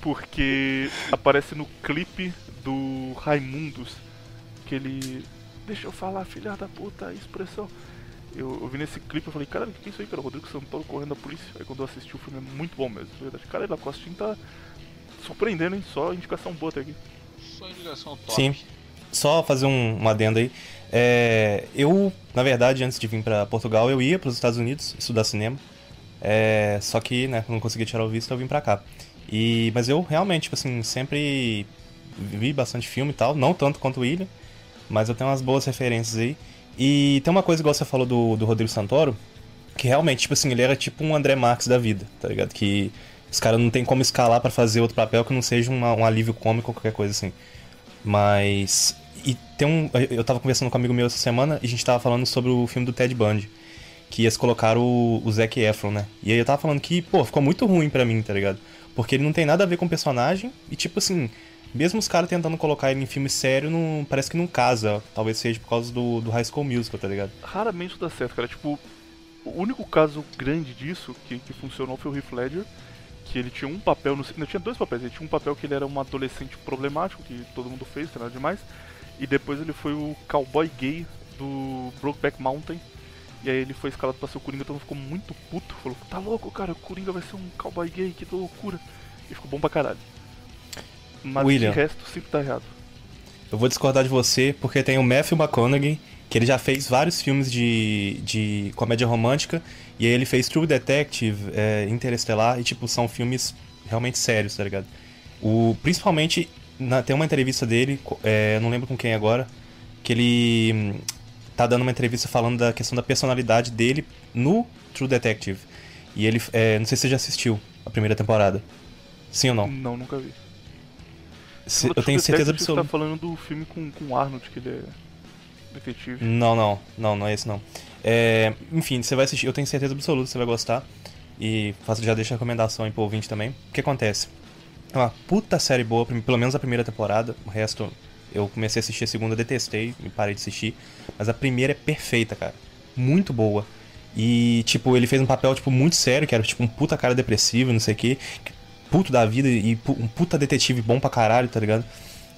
porque aparece no clipe do Raimundos. Que ele. Deixa eu falar, filha da puta, expressão. Eu, eu vi nesse clipe e falei, caralho, o que que é isso aí, cara? Rodrigo Santoro correndo da polícia. Aí quando eu assisti o filme é muito bom mesmo, de verdade. Cara, ele Costinho tá surpreendendo, hein? Só indicação boa até aqui. Só indicação top. Sim. Só fazer um, um adendo aí. É, eu, na verdade, antes de vir pra Portugal, eu ia pros Estados Unidos estudar cinema. É, só que, né, não consegui tirar o visto, eu vim pra cá. E, mas eu realmente, tipo assim, sempre vi bastante filme e tal. Não tanto quanto o William, mas eu tenho umas boas referências aí. E tem uma coisa igual você falou do, do Rodrigo Santoro, que realmente, tipo assim, ele era tipo um André Marques da vida, tá ligado? Que os caras não tem como escalar pra fazer outro papel que não seja uma- um alívio cômico ou qualquer coisa assim. Mas. E tem um. Eu tava conversando com um amigo meu essa semana e a gente tava falando sobre o filme do Ted Bundy. Que eles colocaram o, o Zac Efron, né? E aí eu tava falando que, pô, ficou muito ruim pra mim, tá ligado? Porque ele não tem nada a ver com o personagem e, tipo assim, mesmo os caras tentando colocar ele em filme sério, não, parece que não casa. Talvez seja por causa do, do High School Musical, tá ligado? raramente isso dá certo, cara. Tipo, o único caso grande disso que, que funcionou foi o Heath Ledger, que ele tinha um papel, no, não tinha dois papéis, ele tinha um papel que ele era um adolescente problemático, que todo mundo fez, nada demais, e depois ele foi o cowboy gay do Brokeback Mountain, e aí ele foi escalado pra ser o Coringa, mundo ficou muito puto, falou, tá louco, cara, o Coringa vai ser um cowboy gay, que loucura, e ficou bom pra caralho. Mas William. de resto, sempre tá errado. Eu vou discordar de você porque tem o Matthew McConaughey, que ele já fez vários filmes de, de comédia romântica, e aí ele fez True Detective, é, Interestelar, e tipo, são filmes realmente sérios, tá ligado? O, principalmente, na- tem uma entrevista dele, é, não lembro com quem agora, que ele hum, tá dando uma entrevista falando da questão da personalidade dele no True Detective. E ele, é, não sei se você já assistiu a primeira temporada. Sim ou não? Não, nunca vi. Se- eu tenho certeza absoluta. Você tá falando do filme com, com o Arnold, que ele é detetive. Não, não, não, não é esse não. É, enfim, você vai assistir, eu tenho certeza absoluta que você vai gostar. E faço, já deixo a recomendação aí pro ouvinte também. O que acontece? É uma puta série boa, pelo menos a primeira temporada. O resto eu comecei a assistir a segunda, detestei e parei de assistir. Mas a primeira é perfeita, cara. Muito boa. E, tipo, ele fez um papel, tipo, muito sério, que era, tipo, um puta cara depressivo, não sei o quê. Puto da vida e um puta detetive bom pra caralho, tá ligado?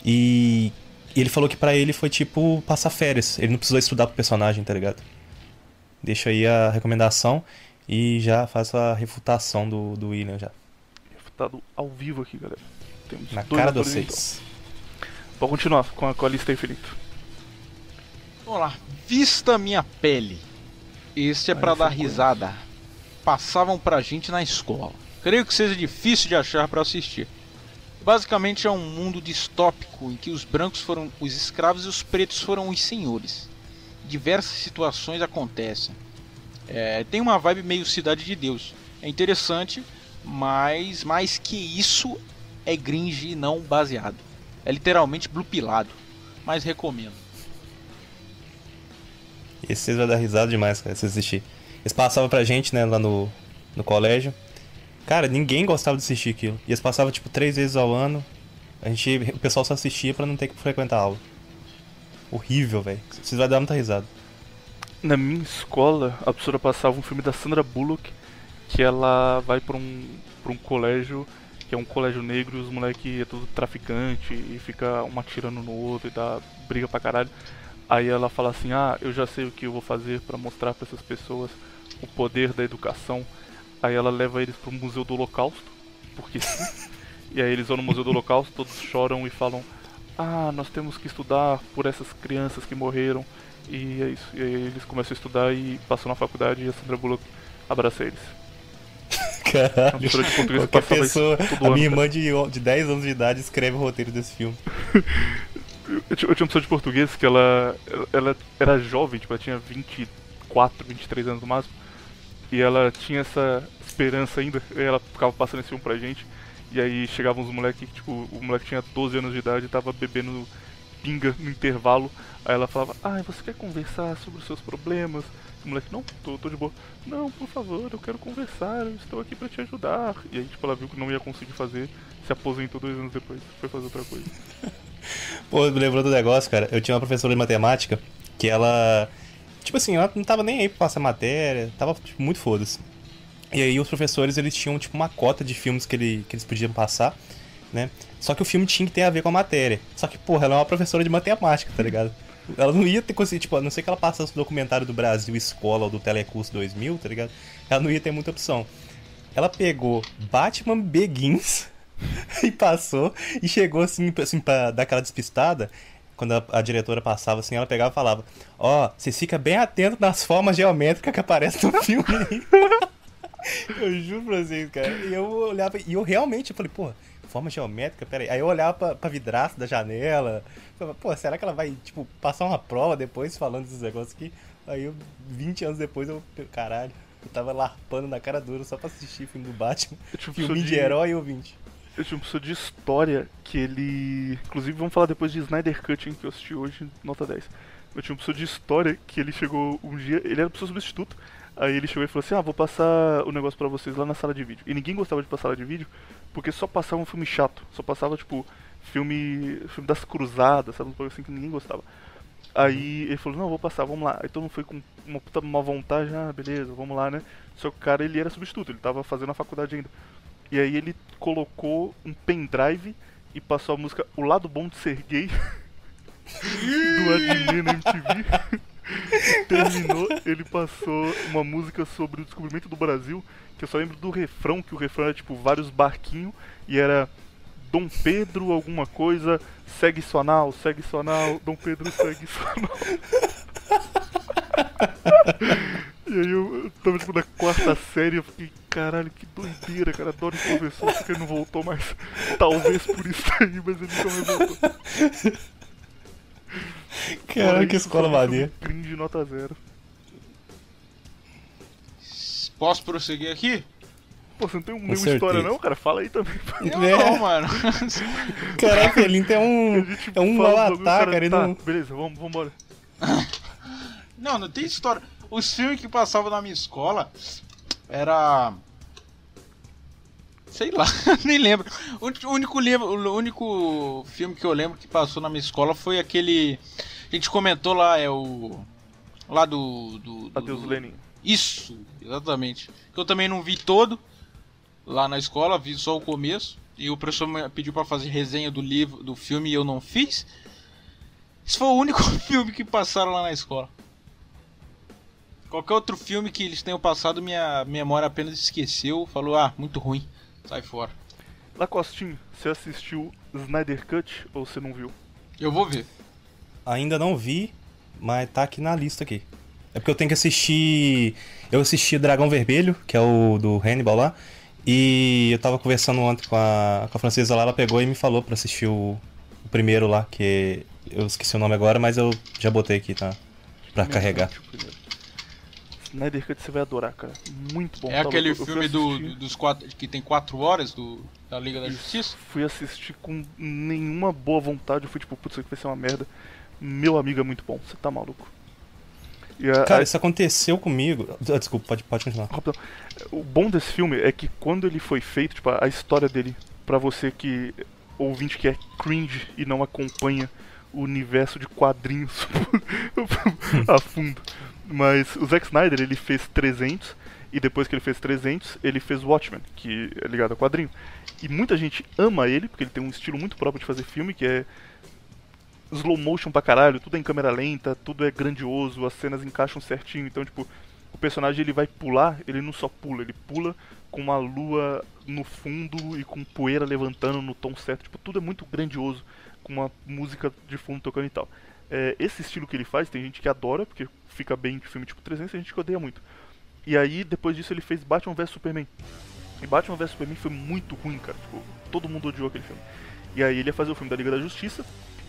E e ele falou que pra ele foi tipo passar férias. Ele não precisou estudar pro personagem, tá ligado? Deixa aí a recomendação e já faço a refutação do, do William já. Refutado ao vivo aqui, galera. Temos Na cara de vocês. Então. Vamos continuar com a, com a lista aí, Felipe. Vamos lá. Vista minha pele. Este é foi dar risada. Passavam pra gente na escola. Creio que seja difícil de achar pra assistir. Basicamente é um mundo distópico em que os brancos foram os escravos e os pretos foram os senhores. Diversas situações acontecem. É, tem uma vibe meio Cidade de Deus. É interessante, mas mais que isso é gringe não baseado. É literalmente blupilado. Mas recomendo. Esse vão dar risada demais, cara, se assistir. Eles passavam pra gente, né, lá no, no colégio. Cara, ninguém gostava de assistir aquilo. E eles passavam, tipo, três vezes ao ano. A gente, o pessoal só assistia pra não ter que frequentar a aula. Horrível, velho. Vocês vão dar muita risada. Na minha escola, a professora passava um filme da Sandra Bullock, que ela vai pra um, pra um colégio, que é um colégio negro, e os moleques é tudo traficante, e fica um atirando no outro e dá briga pra caralho. Aí ela fala assim, ah, eu já sei o que eu vou fazer pra mostrar pra essas pessoas o poder da educação. Aí ela leva eles pro Museu do Holocausto, porque sim. [LAUGHS] e aí eles vão no Museu do Holocausto, todos choram e falam, ah, nós temos que estudar por essas crianças que morreram. E é isso. E aí eles começam a estudar e passam na faculdade e a Sandra Bullock abraça eles. A [LAUGHS] Caralho. Qualquer pessoa, a ano, minha cara. irmã de, de 10 anos de idade escreve o roteiro desse filme. [LAUGHS] Eu tinha eu tinha uma professora de português que ela, ela, ela era jovem, tipo, ela tinha 24, 23 anos no máximo. E ela tinha essa esperança ainda, ela ficava passando esse filme pra gente. E aí chegavam os moleques, tipo, o moleque tinha 12 anos de idade e tava bebendo pinga no intervalo. Aí ela falava, ah, você quer conversar sobre os seus problemas? O moleque, não, tô, tô de boa. Não, por favor, eu quero conversar, eu estou aqui pra te ajudar. E aí, tipo, ela viu que não ia conseguir fazer, se aposentou dois anos depois, foi fazer outra coisa. [LAUGHS] Pô, me lembrou do negócio, cara. Eu tinha uma professora de matemática que ela. Tipo assim, ela não tava nem aí pra passar matéria, tava tipo, muito foda-se. E aí os professores eles tinham tipo uma cota de filmes que, ele, que eles podiam passar, né? Só que o filme tinha que ter a ver com a matéria. Só que, porra, ela é uma professora de matemática, tá ligado? Ela não ia ter conseguido, tipo, a não sei que ela passasse o documentário do Brasil Escola ou do Telecurso 2000, tá ligado? Ela não ia ter muita opção. Ela pegou Batman Begins [LAUGHS] e passou e chegou assim, assim pra dar aquela despistada. Quando a, a diretora passava assim, ela pegava e falava: Ó, você fica bem atento nas formas geométricas que aparecem no filme. [LAUGHS] eu juro pra vocês, cara. E eu olhava, e eu realmente eu falei, pô, forma geométrica, peraí. Aí eu olhava pra, pra vidraça da janela. Falava, pô, será que ela vai, tipo, passar uma prova depois falando esses negócios aqui? Aí eu, 20 anos depois, eu, caralho, eu tava larpando na cara dura só pra assistir filme do Batman. Um Filme professor de herói ouvinte. Eu tinha um professor de história que ele. Inclusive, vamos falar depois de Snyder Cut, hein, que eu assisti hoje, nota 10. Eu tinha um professor de história que ele chegou um dia. Ele era professor substituto. Aí ele chegou e falou assim: Ah, vou passar o negócio pra vocês lá na sala de vídeo. E ninguém gostava de passar sala de vídeo porque só passava um filme chato. Só passava, tipo, filme. filme das cruzadas, sabe? Um bagulho assim que ninguém gostava. Aí ele falou, não, vou passar, vamos lá. Aí todo mundo foi com uma puta má vontade, ah, beleza, vamos lá, né? Só que o cara, ele era substituto, ele tava fazendo a faculdade ainda. E aí ele colocou um pendrive e passou a música O Lado Bom de Ser Gay do Adnet na MTV. Terminou, ele passou uma música sobre o descobrimento do Brasil, que eu só lembro do refrão, que o refrão era tipo vários barquinhos e era Dom Pedro alguma coisa, segue sua nau, segue sua nau, Dom Pedro segue sua nau. [LAUGHS] E aí eu, eu tava tipo na quarta série, eu fiquei, caralho, que doideira, cara, adoro esse professor, só que ele não voltou mais. Talvez por isso aí, mas ele nunca mais voltou. Caralho, que escola um maneira. Cringe nota zero. Posso prosseguir aqui? Pô, você não tem nenhuma certeza. história não, cara? Fala aí também. Eu É. não, mano. Caralho, Felinto é um, é um ataque, cara. ele tá, não... beleza, vamos, vambora. [LAUGHS] Não, não tem história. Os filmes que passavam na minha escola era. Sei lá, [LAUGHS] nem lembro. O único, livro, o único filme que eu lembro que passou na minha escola foi aquele. A gente comentou lá, é o. Lá do. do, Adeus, do- Lenin. Isso, exatamente. Que eu também não vi todo lá na escola, vi só o começo. E o professor me pediu pra fazer resenha do livro, do filme e eu não fiz. Esse foi o único [LAUGHS] filme que passaram lá na escola. Qualquer outro filme que eles tenham passado, minha memória apenas esqueceu, falou, ah, muito ruim, sai fora. Lacostinho, você assistiu Snyder Cut ou você não viu? Eu vou ver. Ainda não vi, mas tá aqui na lista aqui. É porque eu tenho que assistir. Eu assisti Dragão Vermelho, que é o do Hannibal lá. E eu tava conversando ontem com a, com a francesa lá, ela pegou e me falou pra assistir o, o primeiro lá, que eu esqueci o nome agora, mas eu já botei aqui, tá? Pra carregar. Snyder Cut você vai adorar, cara. Muito bom. É tá aquele louco. Eu fui filme do, assistir- dos quatro, que tem quatro horas do, da Liga da Isso. Justiça? Fui assistir com nenhuma boa vontade. Eu fui tipo, putz, isso aqui vai ser uma merda. Meu amigo é muito bom, você tá maluco. E a- Cara, a- isso aconteceu comigo. Ah, Desculpa, pode, pode continuar. O bom desse filme é que quando ele foi feito, tipo, a história dele, pra você que. ouvinte que é cringe e não acompanha o universo de quadrinhos [LAUGHS] a fundo. Mas o Zack Snyder, ele fez 300, e depois que ele fez 300, ele fez Watchmen, que é ligado a quadrinho. E muita gente ama ele, porque ele tem um estilo muito próprio de fazer filme, que é slow motion pra caralho, tudo é em câmera lenta, tudo é grandioso, as cenas encaixam certinho, então tipo, o personagem ele vai pular, ele não só pula, ele pula com uma lua no fundo e com poeira levantando no tom certo, tipo, tudo é muito grandioso, com uma música de fundo tocando e tal. É, esse estilo que ele faz, tem gente que adora, porque fica bem de filme tipo 300, tem gente que odeia muito. E aí, depois disso, ele fez Batman vs Superman. E Batman vs Superman foi muito ruim, cara. Tipo, todo mundo odiou aquele filme. E aí ele ia fazer o filme da Liga da Justiça.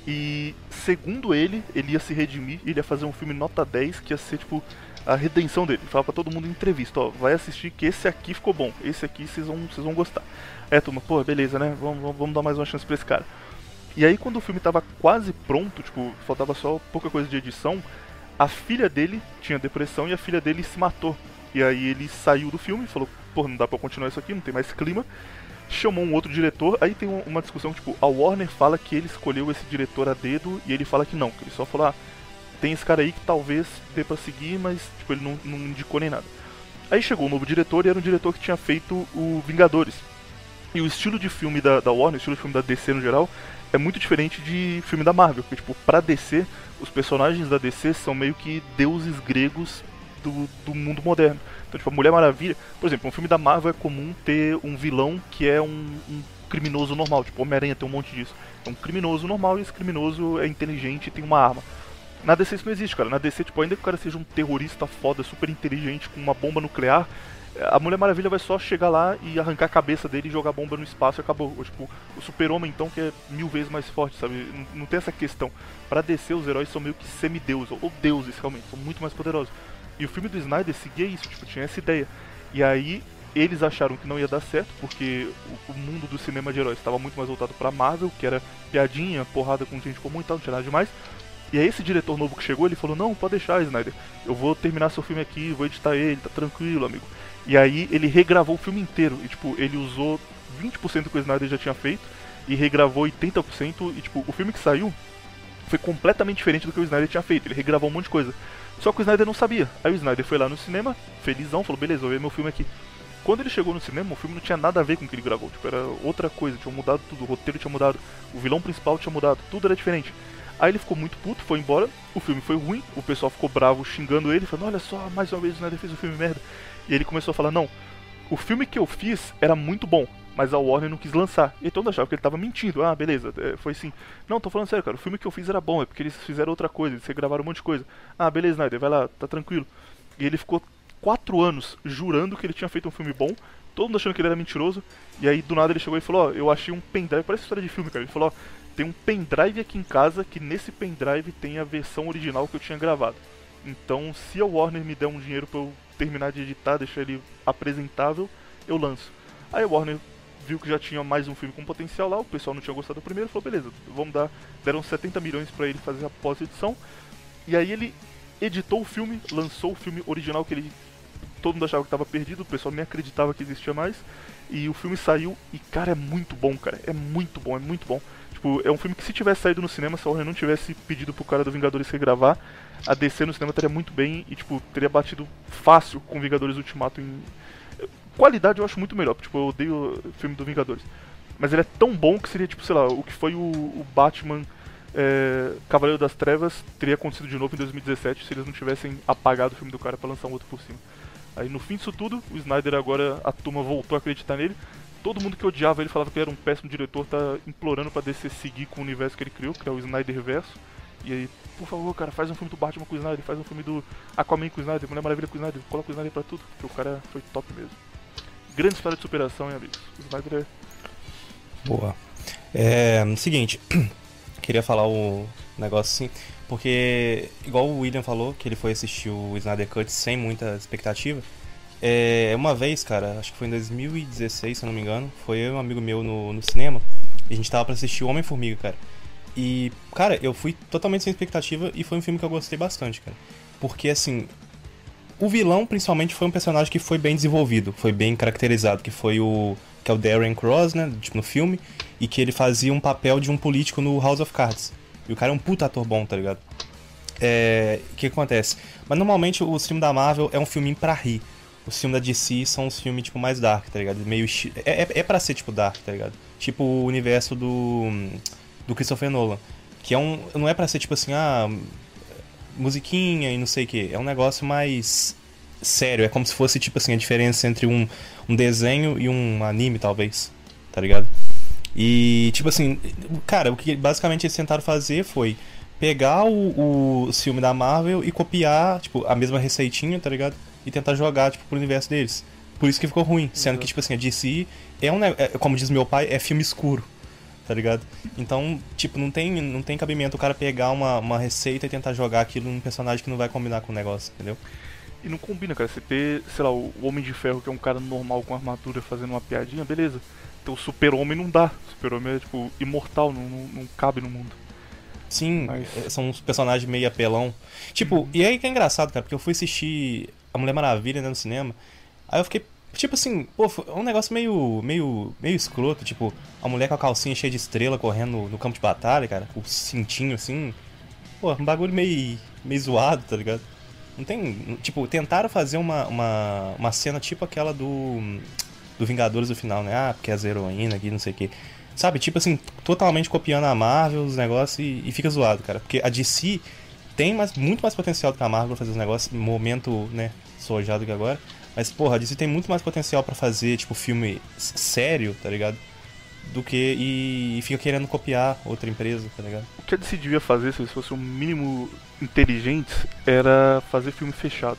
E segundo ele, ele ia se redimir ele ia fazer um filme nota 10 que ia ser tipo a redenção dele. Ele falava pra todo mundo em entrevista, ó, vai assistir que esse aqui ficou bom, esse aqui vocês vão, vocês vão gostar. É, turma, pô, beleza, né? Vamos, vamos, vamos dar mais uma chance pra esse cara. E aí quando o filme tava quase pronto, tipo, faltava só pouca coisa de edição, a filha dele tinha depressão e a filha dele se matou. E aí ele saiu do filme falou, pô, não dá pra continuar isso aqui, não tem mais clima chamou um outro diretor, aí tem um- uma discussão, tipo, a Warner fala que ele escolheu esse diretor a dedo e ele fala que não, que ele só falou, ah, tem esse cara aí que talvez dê pra seguir, mas tipo, ele não, não indicou nem nada. Aí chegou um novo diretor e era um diretor que tinha feito o Vingadores. E o estilo de filme da, da Warner, o estilo de filme da DC no geral, é muito diferente de filme da Marvel, porque tipo, pra DC, os personagens da DC são meio que deuses gregos do, do mundo moderno. Então, tipo, a Mulher Maravilha, por exemplo, um filme da Marvel é comum ter um vilão que é um, um criminoso normal, tipo, Homem-Aranha tem um monte disso. É um criminoso normal e esse criminoso é inteligente e tem uma arma. Na DC isso não existe, cara. Na DC, tipo, ainda que o cara seja um terrorista foda, super inteligente, com uma bomba nuclear, a Mulher Maravilha vai só chegar lá e arrancar a cabeça dele e jogar bomba no espaço e acabou. Ou, tipo, o super-homem, então, que é mil vezes mais forte, sabe? Não, tem essa questão. Pra DC, os heróis são meio que semideuses, ou deuses, realmente, são muito mais poderosos. E o filme do Snyder seguia isso, tipo, tinha essa ideia. E aí, eles acharam que não ia dar certo, porque o, o mundo do cinema de heróis estava muito mais voltado pra Marvel, que era piadinha, porrada com gente comum e tal, não tinha nada demais. E aí esse diretor novo que chegou, ele falou, não, pode deixar, Snyder, eu vou terminar seu filme aqui, vou editar ele, tá tranquilo, amigo. E aí ele regravou o filme inteiro, e tipo, ele usou 20% que o Snyder já tinha feito, e regravou 80%, e tipo, o filme que saiu foi completamente diferente do que o Snyder tinha feito, ele regravou um monte de coisa. Só que o Snyder não sabia. Aí o Snyder foi lá no cinema, felizão, falou, beleza, vou ver meu filme aqui. Quando ele chegou no cinema, o filme não tinha nada a ver com o que ele gravou, tipo, era outra coisa, tinha mudado tudo, o roteiro tinha mudado, o vilão principal tinha mudado, tudo era diferente. Aí ele ficou muito puto, foi embora, o filme foi ruim, o pessoal ficou bravo xingando ele, falando, olha só, mais uma vez o Snyder fez um filme merda. E ele começou a falar, não, o filme que eu fiz era muito bom, mas a Warner não quis lançar. E todo mundo achava que ele tava mentindo. Ah, beleza, é, foi assim. Não, tô falando sério, cara, o filme que eu fiz era bom, é porque eles fizeram outra coisa, eles gravaram um monte de coisa. Ah, beleza, Snyder, vai lá, tá tranquilo. E ele ficou quatro anos jurando que ele tinha feito um filme bom, todo mundo achando que ele era mentiroso, e aí do nada ele chegou e falou, ó, eu achei um pendrive, parece história de filme, cara. Ele falou, ó, tem um pendrive aqui em casa que nesse pendrive tem a versão original que eu tinha gravado. Então, se a Warner me der um dinheiro pra eu terminar de editar, deixar ele apresentável, eu lanço. Aí a Warner viu que já tinha mais um filme com potencial lá, o pessoal não tinha gostado do primeiro, falou, beleza, vamos dar, deram 70 milhões pra ele fazer a pós-edição. E aí ele editou o filme, lançou o filme original que ele todo mundo achava que tava perdido, o pessoal nem acreditava que existia mais. E o filme saiu e, cara, é muito bom, cara. É muito bom, é muito bom. Tipo, é um filme que se tivesse saído no cinema, se a Warner não tivesse pedido pro cara do Vingadores regravar, a DC no cinema estaria muito bem e, tipo, teria batido fácil com Vingadores Ultimato em. Qualidade eu acho muito melhor, tipo, eu odeio o filme do Vingadores. Mas ele é tão bom que seria, tipo, sei lá, o que foi o, o Batman é, Cavaleiro das Trevas teria acontecido de novo em 2017 se eles não tivessem apagado o filme do cara pra lançar um outro por cima. Aí no fim disso tudo, o Snyder agora, a turma voltou a acreditar nele. Todo mundo que odiava ele falava que ele era um péssimo diretor, tá implorando pra DC seguir com o universo que ele criou, que é o Snyder Verso. E aí, por favor, cara, faz um filme do Batman com o Snyder, faz um filme do Aquaman com o Snyder, Mulher Maravilha com o Snyder, coloca o Snyder pra tudo, porque o cara foi top mesmo. Grande história de superação, hein, amigos? O Snyder é Boa. É. Seguinte, [CLEARS THROAT] queria falar o negócio assim. Porque, igual o William falou, que ele foi assistir o Snyder Cut sem muita expectativa. É, uma vez, cara, acho que foi em 2016, se eu não me engano, foi eu e um amigo meu no, no cinema, e a gente tava pra assistir o Homem-Formiga, cara. E, cara, eu fui totalmente sem expectativa e foi um filme que eu gostei bastante, cara. Porque, assim, o vilão, principalmente, foi um personagem que foi bem desenvolvido, foi bem caracterizado, que foi o. que é o Darren Cross, né? Tipo, no filme, e que ele fazia um papel de um político no House of Cards. E o cara é um puta ator bom, tá ligado? É. O que acontece? Mas normalmente o filme da Marvel é um filminho pra rir. Os filmes da DC são os filmes, tipo, mais dark, tá ligado? Meio. É, é, é pra ser, tipo, dark, tá ligado? Tipo o universo do. Do Christopher Nolan. Que é um. Não é pra ser, tipo assim, ah. musiquinha e não sei o que. É um negócio mais sério. É como se fosse, tipo assim, a diferença entre um, um desenho e um anime, talvez. Tá ligado? E, tipo assim, cara, o que basicamente eles tentaram fazer foi pegar o, o filme da Marvel e copiar, tipo, a mesma receitinha, tá ligado? E tentar jogar, tipo, pro universo deles. Por isso que ficou ruim. Sendo que, tipo assim, a DC é um. é, como diz meu pai, é filme escuro. Tá ligado? Então, tipo, não tem, não tem cabimento o cara pegar uma, uma receita e tentar jogar aquilo num personagem que não vai combinar com o negócio, entendeu? E não combina, cara. Você ter, sei lá, o Homem de Ferro, que é um cara normal com armadura fazendo uma piadinha, beleza. Então o Super-Homem não dá. O Super-Homem é, tipo, imortal, não, não, não cabe no mundo. Sim, Mas- é, são uns personagens meio apelão. Tipo, e aí que é engraçado, cara, porque eu fui assistir A Mulher Maravilha né, no cinema. Aí eu fiquei, tipo assim, pô, foi um negócio meio, meio, meio escroto. Tipo, a mulher com a calcinha cheia de estrela correndo no, no campo de batalha, cara, com o cintinho assim. Pô, um bagulho meio, meio zoado, tá ligado? Não tem. Tipo, tentaram fazer uma, uma, uma cena tipo aquela do. Do Vingadores do final, né? Ah, porque é as heroínas aqui, não sei o quê. Sabe, tipo assim, totalmente copiando a Marvel, os negócios e, e fica zoado, cara. Porque a DC tem mais, muito mais potencial do que a Marvel pra fazer os negócios, momento, né, sojado que agora. Mas, porra, a DC tem muito mais potencial pra fazer, tipo, filme sério, tá ligado? Do que. E, e fica querendo copiar outra empresa, tá ligado? O que a DC devia fazer, se eles fossem um mínimo inteligentes, era fazer filme fechado.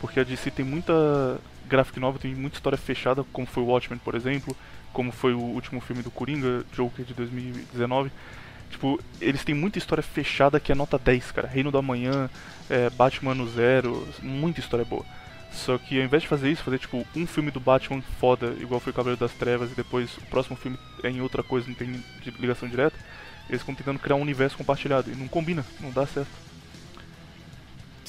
Porque a DC tem muita graphic novel, tem muita história fechada, como foi o Watchmen, por exemplo, como foi o último filme do Coringa, Joker de 2019. Tipo, eles têm muita história fechada que é nota 10, cara. Reino da Manhã, é, Batman no Zero, muita história boa. Só que ao invés de fazer isso, fazer tipo um filme do Batman foda, igual foi o Cavaleiro das Trevas, e depois o próximo filme é em outra coisa, não tem de- ligação direta, eles estão tentando criar um universo compartilhado. E não combina, não dá certo.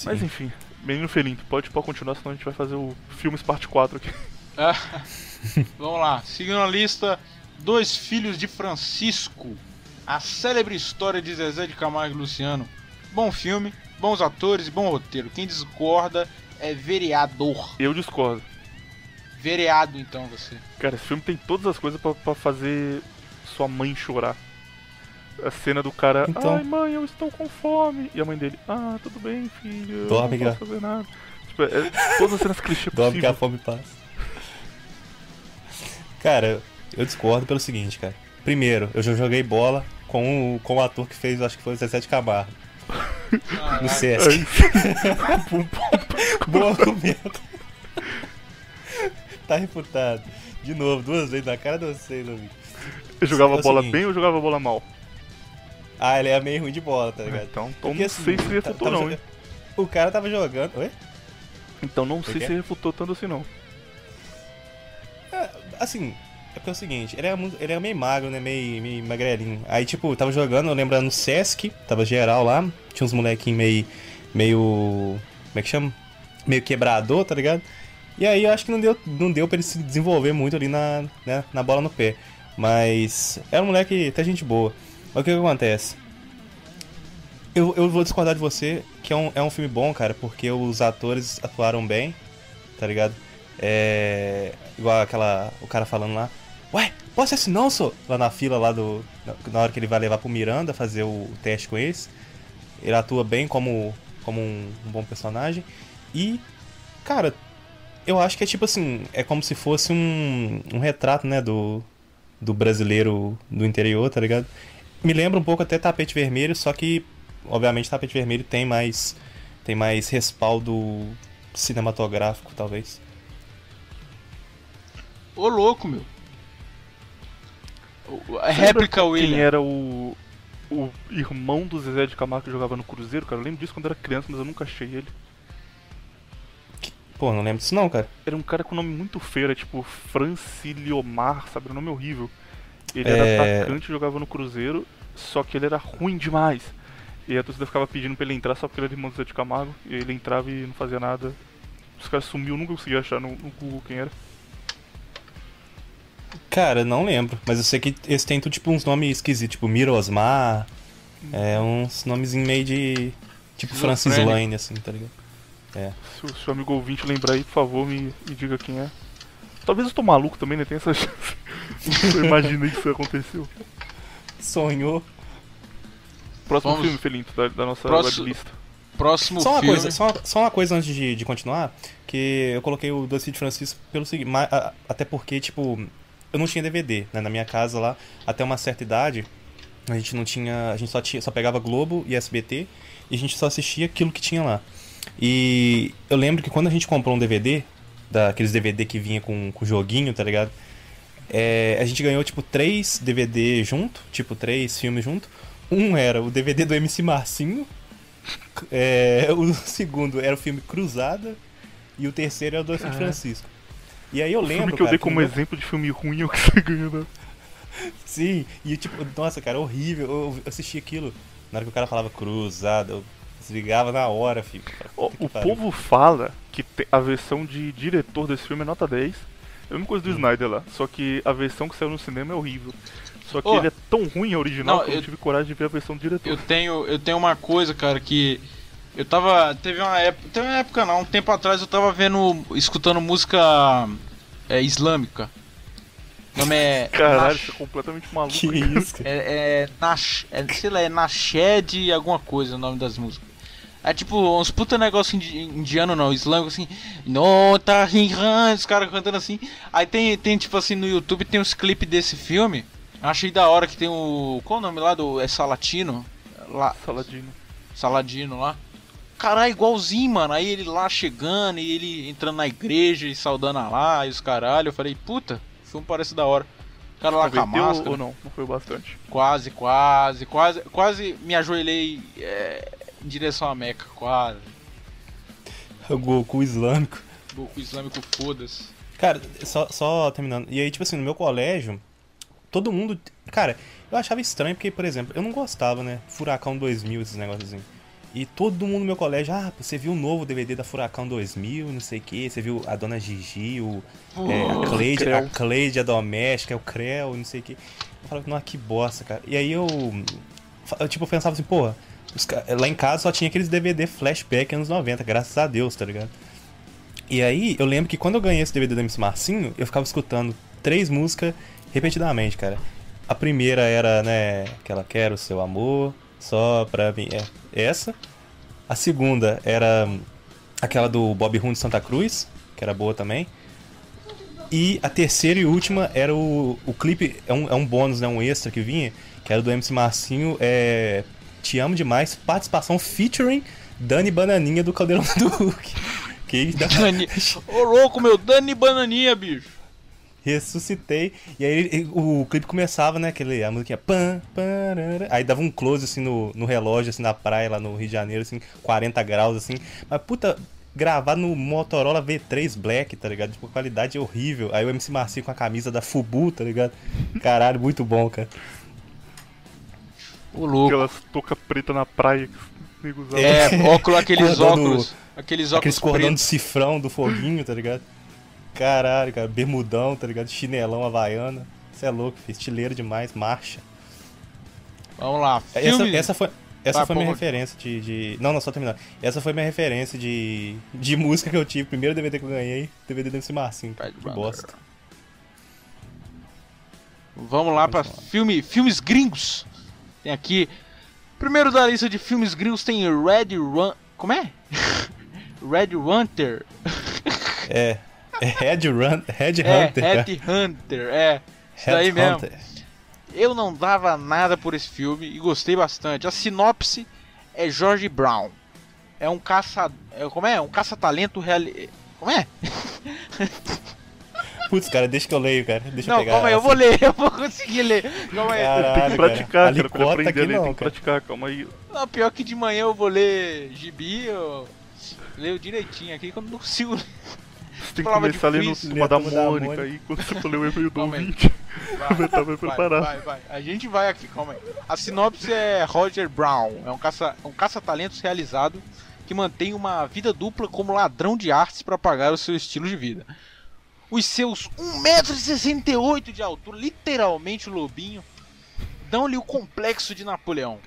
Mas Sim. enfim, Menino Felinto, pode, pode continuar, senão a gente vai fazer o Filmes Parte 4 aqui. [LAUGHS] Ah, Vamos lá, seguindo a lista, Dois Filhos de Francisco, a célebre história de Zezé de Camargo e Luciano. Bom filme, bons atores e bom roteiro. Quem discorda é vereador. Eu discordo. Vereado, então, você. Cara, esse filme tem todas as coisas pra, pra fazer sua mãe chorar. A cena do cara, Então. ai mãe, eu estou com fome. E a mãe dele, ah, tudo bem, filho, eu Dorme, não posso fazer nada. Tipo, é, todas as cenas clichê [LAUGHS] Dorme que a fome passa. Cara, eu discordo pelo seguinte, cara. Primeiro, eu já joguei bola com o, com o ator que fez, acho que foi o Zezé de [LAUGHS] No. Sesc. [LAUGHS] Bom argumento. tá refutado. De novo, duas vezes na cara de vocês, amigo. Eu jogava É bola seguinte. bem ou jogava bola mal? Ah, ele é meio ruim de bola, tá ligado? Então, então Porque, não assim, sei se tá- refutou tava não, hein? O cara tava jogando. Oi? Então não sei que é? se refutou tanto assim não. Assim, é porque é o seguinte, ele é, mu- ele é meio magro, né? Meio, meio magrelinho. Aí, tipo, tava jogando, eu lembrando no Sesc, tava geral lá, tinha uns molequinhos meio. meio. Como é que chama? Meio quebrador, tá ligado? E aí eu acho que não deu, não deu pra ele se desenvolver muito ali na, né, na bola no pé. Mas era um moleque até gente boa. Mas o que, que acontece? Eu, eu vou discordar de você que é um, é um filme bom, cara, porque os atores atuaram bem, tá ligado? É. Igual aquela. O cara falando lá. Ué, posso assim não, sou? Lá na fila lá do. na- hora que ele vai levar pro Miranda fazer o teste com eles. Ele atua bem como, como um, um bom personagem. E, cara, eu acho que é tipo assim, é como se fosse um, um retrato, né, do, do brasileiro do interior, tá ligado? Me lembra um pouco até Tapete Vermelho, só que, obviamente, Tapete Vermelho tem mais, tem mais respaldo cinematográfico, talvez. Ô louco, meu. Réplica William. Quem era o o irmão do Zezé de Camargo que jogava no Cruzeiro, cara. Eu lembro disso quando eu era criança, mas eu nunca achei ele. Pô, não lembro disso não, cara. Era um cara com nome muito feio, era tipo Franciliomar, sabe? Um nome horrível. Ele É. era atacante e jogava no Cruzeiro, só que ele era ruim demais. E a torcida ficava pedindo pra ele entrar só porque ele era irmão do Zé de Camargo. E ele entrava e não fazia nada. Os caras sumiu, nunca consegui achar no, no Google quem era. Cara, não lembro. Mas eu sei que eles têm tipo uns nomes esquisitos, tipo Mirosmar. É, uns nomes meio de. Tipo Francis. Lane, assim, tá ligado? Se o seu amigo ouvinte lembrar aí, por favor, me, me diga quem é. Talvez eu tô maluco também, né? Tem essa chance. [LAUGHS] eu imaginei que isso aconteceu. Sonhou. Próximo Vamos- filme, Felinto, da, da nossa Próximo- weblista. Próximo Só uma, filme. coisa, só, uma, só uma coisa antes de, de continuar, que eu coloquei o Doce de Francisco pelo seguinte, até porque, tipo, eu não tinha DVD, né, na minha casa lá, até uma certa idade, a gente não tinha, a gente só, tinha, só pegava Globo e SBT, e a gente só assistia aquilo que tinha lá. E eu lembro que quando a gente comprou um DVD, daqueles DVD que vinha com, com joguinho, tá ligado? É, a gente ganhou, tipo, três DVD junto, tipo, três filmes junto. Um era o DVD do MC Marcinho, é, [LAUGHS] o segundo era o filme Cruzada e o terceiro era o Caraca. Francisco. E aí eu O lembro, filme que eu cara, dei como exemplo de filme ruim é o que você [LAUGHS] ganhou, né? Sim, e tipo, nossa, cara, horrível. Eu eu assisti aquilo. Na hora que o cara falava cruzada, eu desligava na hora, filho. O pariu. povo fala que a versão de diretor desse filme é nota 10. É a mesma coisa do Snyder lá, só que a versão que saiu no cinema é horrível. Só que Ô, ele é tão ruim a original não, que eu não eu- tive coragem de ver a versão do diretor. Eu tenho, eu tenho uma coisa, cara, que eu tava, teve uma época, teve uma época não, um tempo atrás eu tava vendo, escutando música é, islâmica. O nome é Caralho, Nash- você é completamente maluco. Que isso, é, é, Nash, é, sei lá, é Nashed alguma coisa o nome das músicas. É tipo uns puta negócio indi- indiano não, islâmico assim. No tá rinhan, os caras cantando assim. Aí tem, tem tipo assim no YouTube tem uns clipes desse filme. Achei da hora que tem o. Qual o nome lá do. É Salatino? Lá, Saladino. Saladino lá. Caralho, igualzinho, mano. Aí ele lá chegando e ele entrando na igreja e saudando a lá e os caralho. Eu falei, puta, o filme parece da hora. O cara lá com a máscara. ou não? Não foi bastante. Quase, quase, quase, quase me ajoelhei é, em direção à Meca, quase. O Goku islâmico. Goku Islâmico, foda-se. Cara, só, só terminando. E aí, tipo assim, no meu colégio, todo mundo. Cara, eu achava estranho porque, por exemplo, eu não gostava, né? Furacão 2000, esses negócios assim. E todo mundo no meu colégio, ah, você viu o novo DVD da Furacão 2000, não sei o que, você viu a Dona Gigi, o, é, a, Cleide, a. Cleide, a doméstica, o Creu, não sei o que. Eu falava, nossa, que bosta, cara. E aí eu, eu tipo, pensava assim, porra, os lá em casa só tinha aqueles DVD flashback anos 90, graças a Deus, tá ligado? E aí, eu lembro que quando eu ganhei esse DVD do MC Marcinho, eu ficava escutando três músicas repetidamente, cara. A primeira era, né, aquela Quero Seu Amor, só pra mim. É, essa. A segunda era aquela do Bob Rum de Santa Cruz, que era boa também. E a terceira e última era o, o clipe, é um, é um bônus, né, um extra que vinha, que era do MC Marcinho, é Te Amo Demais, participação featuring Dani Bananinha do Caldeirão [LAUGHS] do Hulk. Que dá- Dani, ô louco, meu, Dani Bananinha, bicho. Ressuscitei. E aí ele- o clipe começava, né? Aquele, a musiquinha. Pam, parara. aí dava um close assim no, no relógio, assim, na praia lá no Rio de Janeiro, assim, 40 graus, assim. Mas puta, gravar no Motorola V3 Black, tá ligado? Tipo, qualidade horrível. Aí o MC Marcinho com a camisa da Fubu, tá ligado? Caralho, muito bom, cara. Ô louco. Aquelas touca preta na praia que os. É, óculos, aqueles Cordão do- óculos. Aqueles óculos Aqueles cordão de pretos. cifrão do foguinho, tá ligado? Caralho, cara, bermudão, tá ligado? Chinelão havaiana. Você é louco, estileiro demais, marcha. Vamos lá, É, Essa, filme. essa foi, essa Vai, foi minha porra. referência de, de- Não, não, só terminar. Essa foi minha referência de, de música que eu tive. Primeiro DVD que eu ganhei, DVD do MC Marcinho. Bad Que Brother. bosta. Vamos lá pra filme, filmes gringos. Tem aqui. Primeiro da lista de filmes gringos tem Red Run. Como é? [LAUGHS] Red Hunter. É. [LAUGHS] É Red Run, Red É, Hunter. Red Hunter, é. Isso Red daí mesmo. Hunter. Eu não dava nada por esse filme e gostei bastante. A sinopse é George Brown. É um caça. é, como é? Um caça-talento real. Como é? [LAUGHS] Putz, cara, deixa que eu leio, cara. Deixa eu Não, pegar. calma aí, eu vou ler, [LAUGHS] eu vou conseguir ler. Calma aí. Caralho, Tem que cara. praticar, cara, Ali pra cota aprender aqui a ler, não, tem que cara. praticar, calma aí. Não, pior que de manhã eu vou ler gibi, eu leio direitinho aqui quando não consigo ler. Você tem que começar lendo difícil. uma da Lê a turma da Mônica aí, quando você for ler o e-mail do ouvinte. Vai, tá bem vai, preparado. vai, vai. A gente vai aqui, calma aí. A sinopse é Roger Brown, é um caça, um caça-talentos realizado que mantém uma vida dupla como ladrão de artes para pagar o seu estilo de vida. Os seus 1,68m de altura, literalmente o lobinho, dão-lhe o complexo de Napoleão.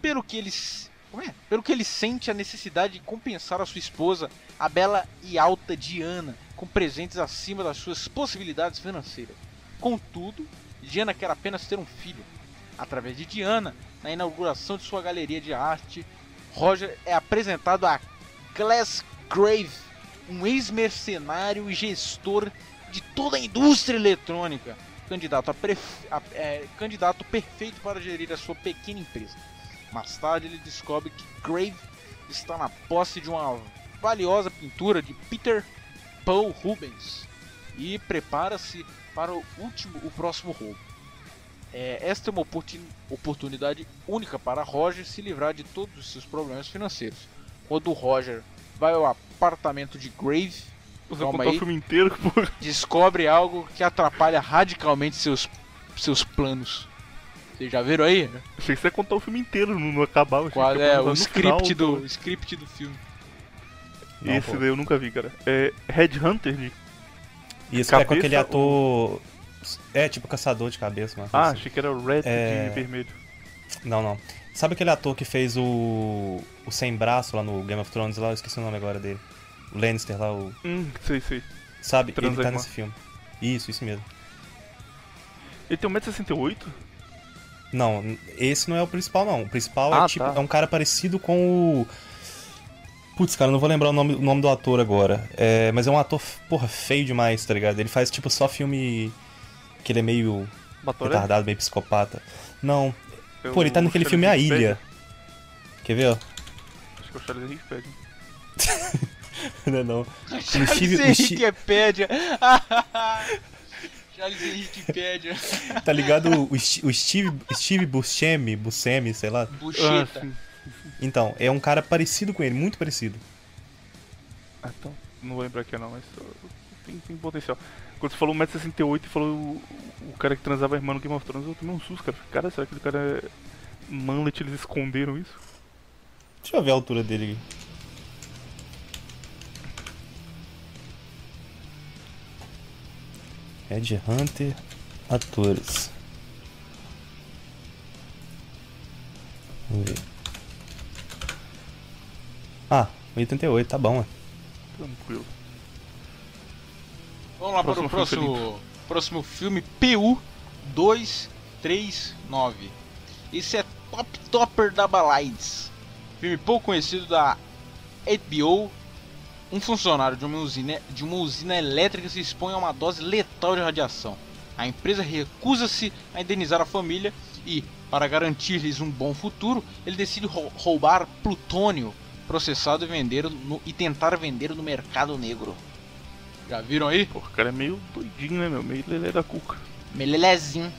Pelo que ele, s- como é? Pelo que ele sente a necessidade de compensar a sua esposa, a bela e alta Diana, com presentes acima das suas possibilidades financeiras. Contudo, Diana quer apenas ter um filho. Através de Diana, na inauguração de sua galeria de arte, Roger é apresentado a Glassgrave, um ex-mercenário e gestor de toda a indústria eletrônica, candidato, a a- é, candidato perfeito para gerir a sua pequena empresa. Mais tarde, ele descobre que Grave está na posse de uma valiosa pintura de Peter Paul Rubens e prepara-se para o último, o próximo roubo. É, esta é uma oportun- oportunidade única para Roger se livrar de todos os seus problemas financeiros. Quando Roger vai ao apartamento de Grave, Você Calma aí. o filme inteiro, porra. descobre algo que atrapalha radicalmente seus, seus planos. Vocês já viram aí? Achei que você ia contar o filme inteiro, não, não acabava. Qual é o script final, do o script do filme? Não, Esse pô. daí eu nunca vi, cara. É Headhunter, Nico. Isso é com aquele Cabeça ator. É, tipo caçador de cabeça, mano. Ah, achei que era o Red É. de vermelho. Não, não. Sabe aquele ator que fez o. O Sem Braço lá no Game of Thrones lá? Eu esqueci o nome agora dele. O Lannister lá, o. Hum, sei, sei. Sabe? Ele tá nesse filme. Isso, isso mesmo. Ele tem 1,68m? Não, esse não é o principal, não. O principal Ah, é tipo. tá. É um cara parecido com o. Putz, cara, eu não vou lembrar o nome, o nome do ator agora. É, mas é um ator, porra, feio demais, tá ligado? Ele faz tipo só filme. Que ele é meio Batoré? retardado, meio psicopata. Não. É Pô, ele tá naquele filme A Wikipedia. Ilha. Quer ver, ó? Acho que [LAUGHS] é [LAUGHS] o Charles Wikipedia. Não, não. Charles Steve- o Henriquepédia. [LAUGHS] Tá ligado o, o Steve, Steve Buscemi, Buscemi, sei lá. Ah, Bucheta. Então, é um cara parecido com ele, muito parecido. Ah, então. Não vou lembrar aqui não, mas tem, tem potencial. Quando você falou 1,68m e falou o, o cara que transava a irmã no Game of Thrones, eu tomei um susto, cara. Cara, será que aquele cara é. Manlet, eles esconderam isso? Deixa eu ver a altura dele aqui. Red Hunter atores. Vamos ver. Ah, 88, tá bom, ué. Tranquilo. Vamos lá para o Próximo filme, próximo, próximo filme, PU 239. Esse é Top Topper da Balides. Filme pouco conhecido da HBO. Um funcionário de uma, usina, de uma usina elétrica se expõe a uma dose letal de radiação. A empresa recusa-se a indenizar a família e, para garantir-lhes um bom futuro, ele decide rou- roubar plutônio processado e, vender no, e tentar vender no mercado negro. Já viram aí? Pô, o cara é meio doidinho, né, meu? Meio lelé da cuca. Melelezinho.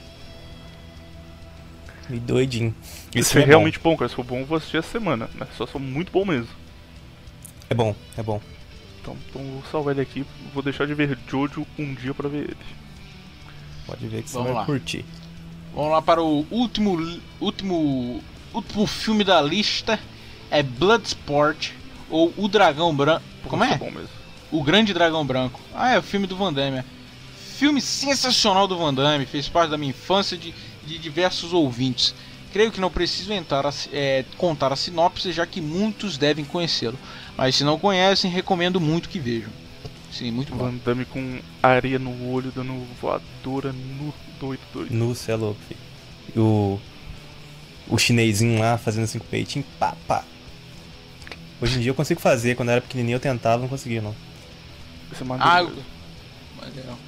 E doidinho. Esse Esse é é realmente bom, cara. Se for bom, eu vou assistir essa semana. Né? Só sou muito bom mesmo. bom. É bom, é bom. Então, então vou salvar ele aqui. Vou deixar de ver Jojo um dia pra ver ele. Pode ver que você Vamos vai lá. curtir. Vamos lá para o último, último, último filme da lista. É Bloodsport ou O Dragão Branco. Como é? bom mesmo. O Grande Dragão Branco. Ah, é o filme do Van Damme. é. Filme sensacional do Van Damme. Fez parte da minha infância de, de diversos ouvintes. Creio que não preciso entrar a é, contar a sinopse, já que muitos devem conhecê-lo. Mas se não conhecem, recomendo muito que vejam. Sim, muito bom. Van Damme com areia no olho, dando voadora no doido doido. No cê é louco, filho. E o. O chinesinho lá fazendo assim com o peitinho, pá, pá. Hoje em dia eu consigo fazer, quando eu era pequenininho eu tentava, não conseguia não. É maneiro Ah, mesmo. Maneirão.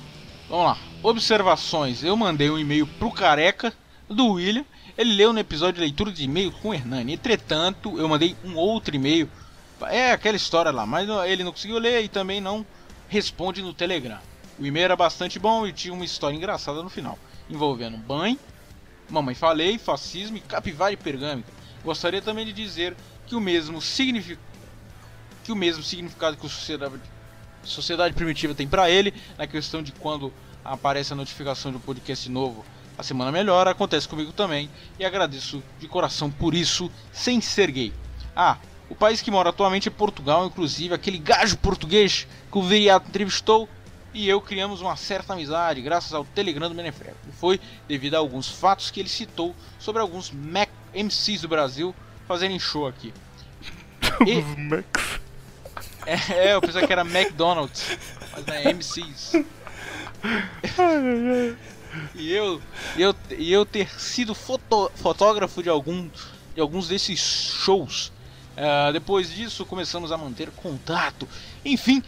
Vamos lá. Observações. Eu mandei um e-mail pro careca do William. Ele leu no episódio de leitura de e-mail com o Hernani. Entretanto, eu mandei um outro e-mail. É aquela história lá, mas ele não conseguiu ler e também não responde no Telegram. O e-mail era bastante bom e tinha uma história engraçada no final, envolvendo banho, mamãe falei, fascismo e capivara pergâmica. Gostaria também de dizer que o mesmo signifi... que o mesmo significado que a sociedade, sociedade primitiva tem para ele, na questão de quando aparece a notificação de um podcast novo, a semana melhor, acontece comigo também, e agradeço de coração por isso, sem ser gay. Ah, o país que mora atualmente é Portugal, inclusive aquele gajo português que o Viriato entrevistou e eu criamos uma certa amizade graças ao Telegram do Menefrego. E foi devido a alguns fatos que ele citou sobre alguns Mac MCs do Brasil fazerem show aqui. [LAUGHS] E- Os Max. É, eu pensei que era McDonald's, mas não é MCs. [LAUGHS] E eu, eu, e eu ter sido foto- fotógrafo de, algum, de alguns desses shows. Ah, depois disso, começamos a manter contato. Enfim,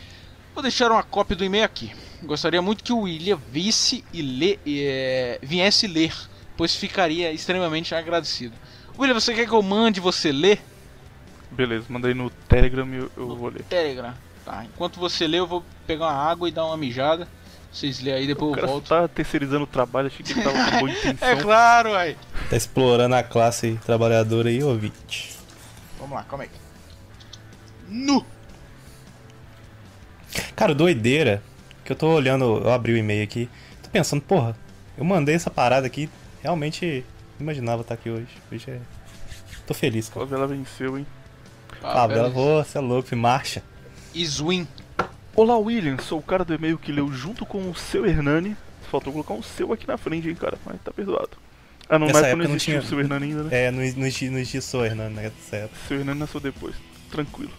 vou deixar uma cópia do e-mail aqui. Gostaria muito que o William visse e lê, eh, viesse ler, pois ficaria extremamente agradecido. William, você quer que eu mande você ler? Beleza, mandei no Telegram e eu, eu vou ler. Telegram. Tá, enquanto você lê, eu vou pegar uma água e dar uma mijada. Vocês lêem aí, O depois eu cara volto. tá terceirizando o trabalho, achei que ele tava com boa [LAUGHS] intenção. É claro, aí. Tá explorando a classe trabalhadora aí, ouvinte. Vamos lá, calma aí. Nu! Cara, doideira. Que eu tô olhando, eu abri o e-mail aqui. Tô pensando, porra, eu mandei essa parada aqui. Realmente não imaginava estar aqui hoje. Hoje é. Tô feliz, A cara. favela venceu, hein? Ah, Bela, vou, você é louco, marcha. Iswin. Olá, William. Sou o cara do e-mail que leu junto com o seu Hernani. Faltou colocar um seu aqui na frente, hein, cara. Mas tá perdoado. Ah, não, Nessa na época época não não existia tinha- o seu Hernani ainda, né? É, no, no, no, no Gisso, Hernando, né? Certo. Seu Hernani nasceu depois. Tranquilo.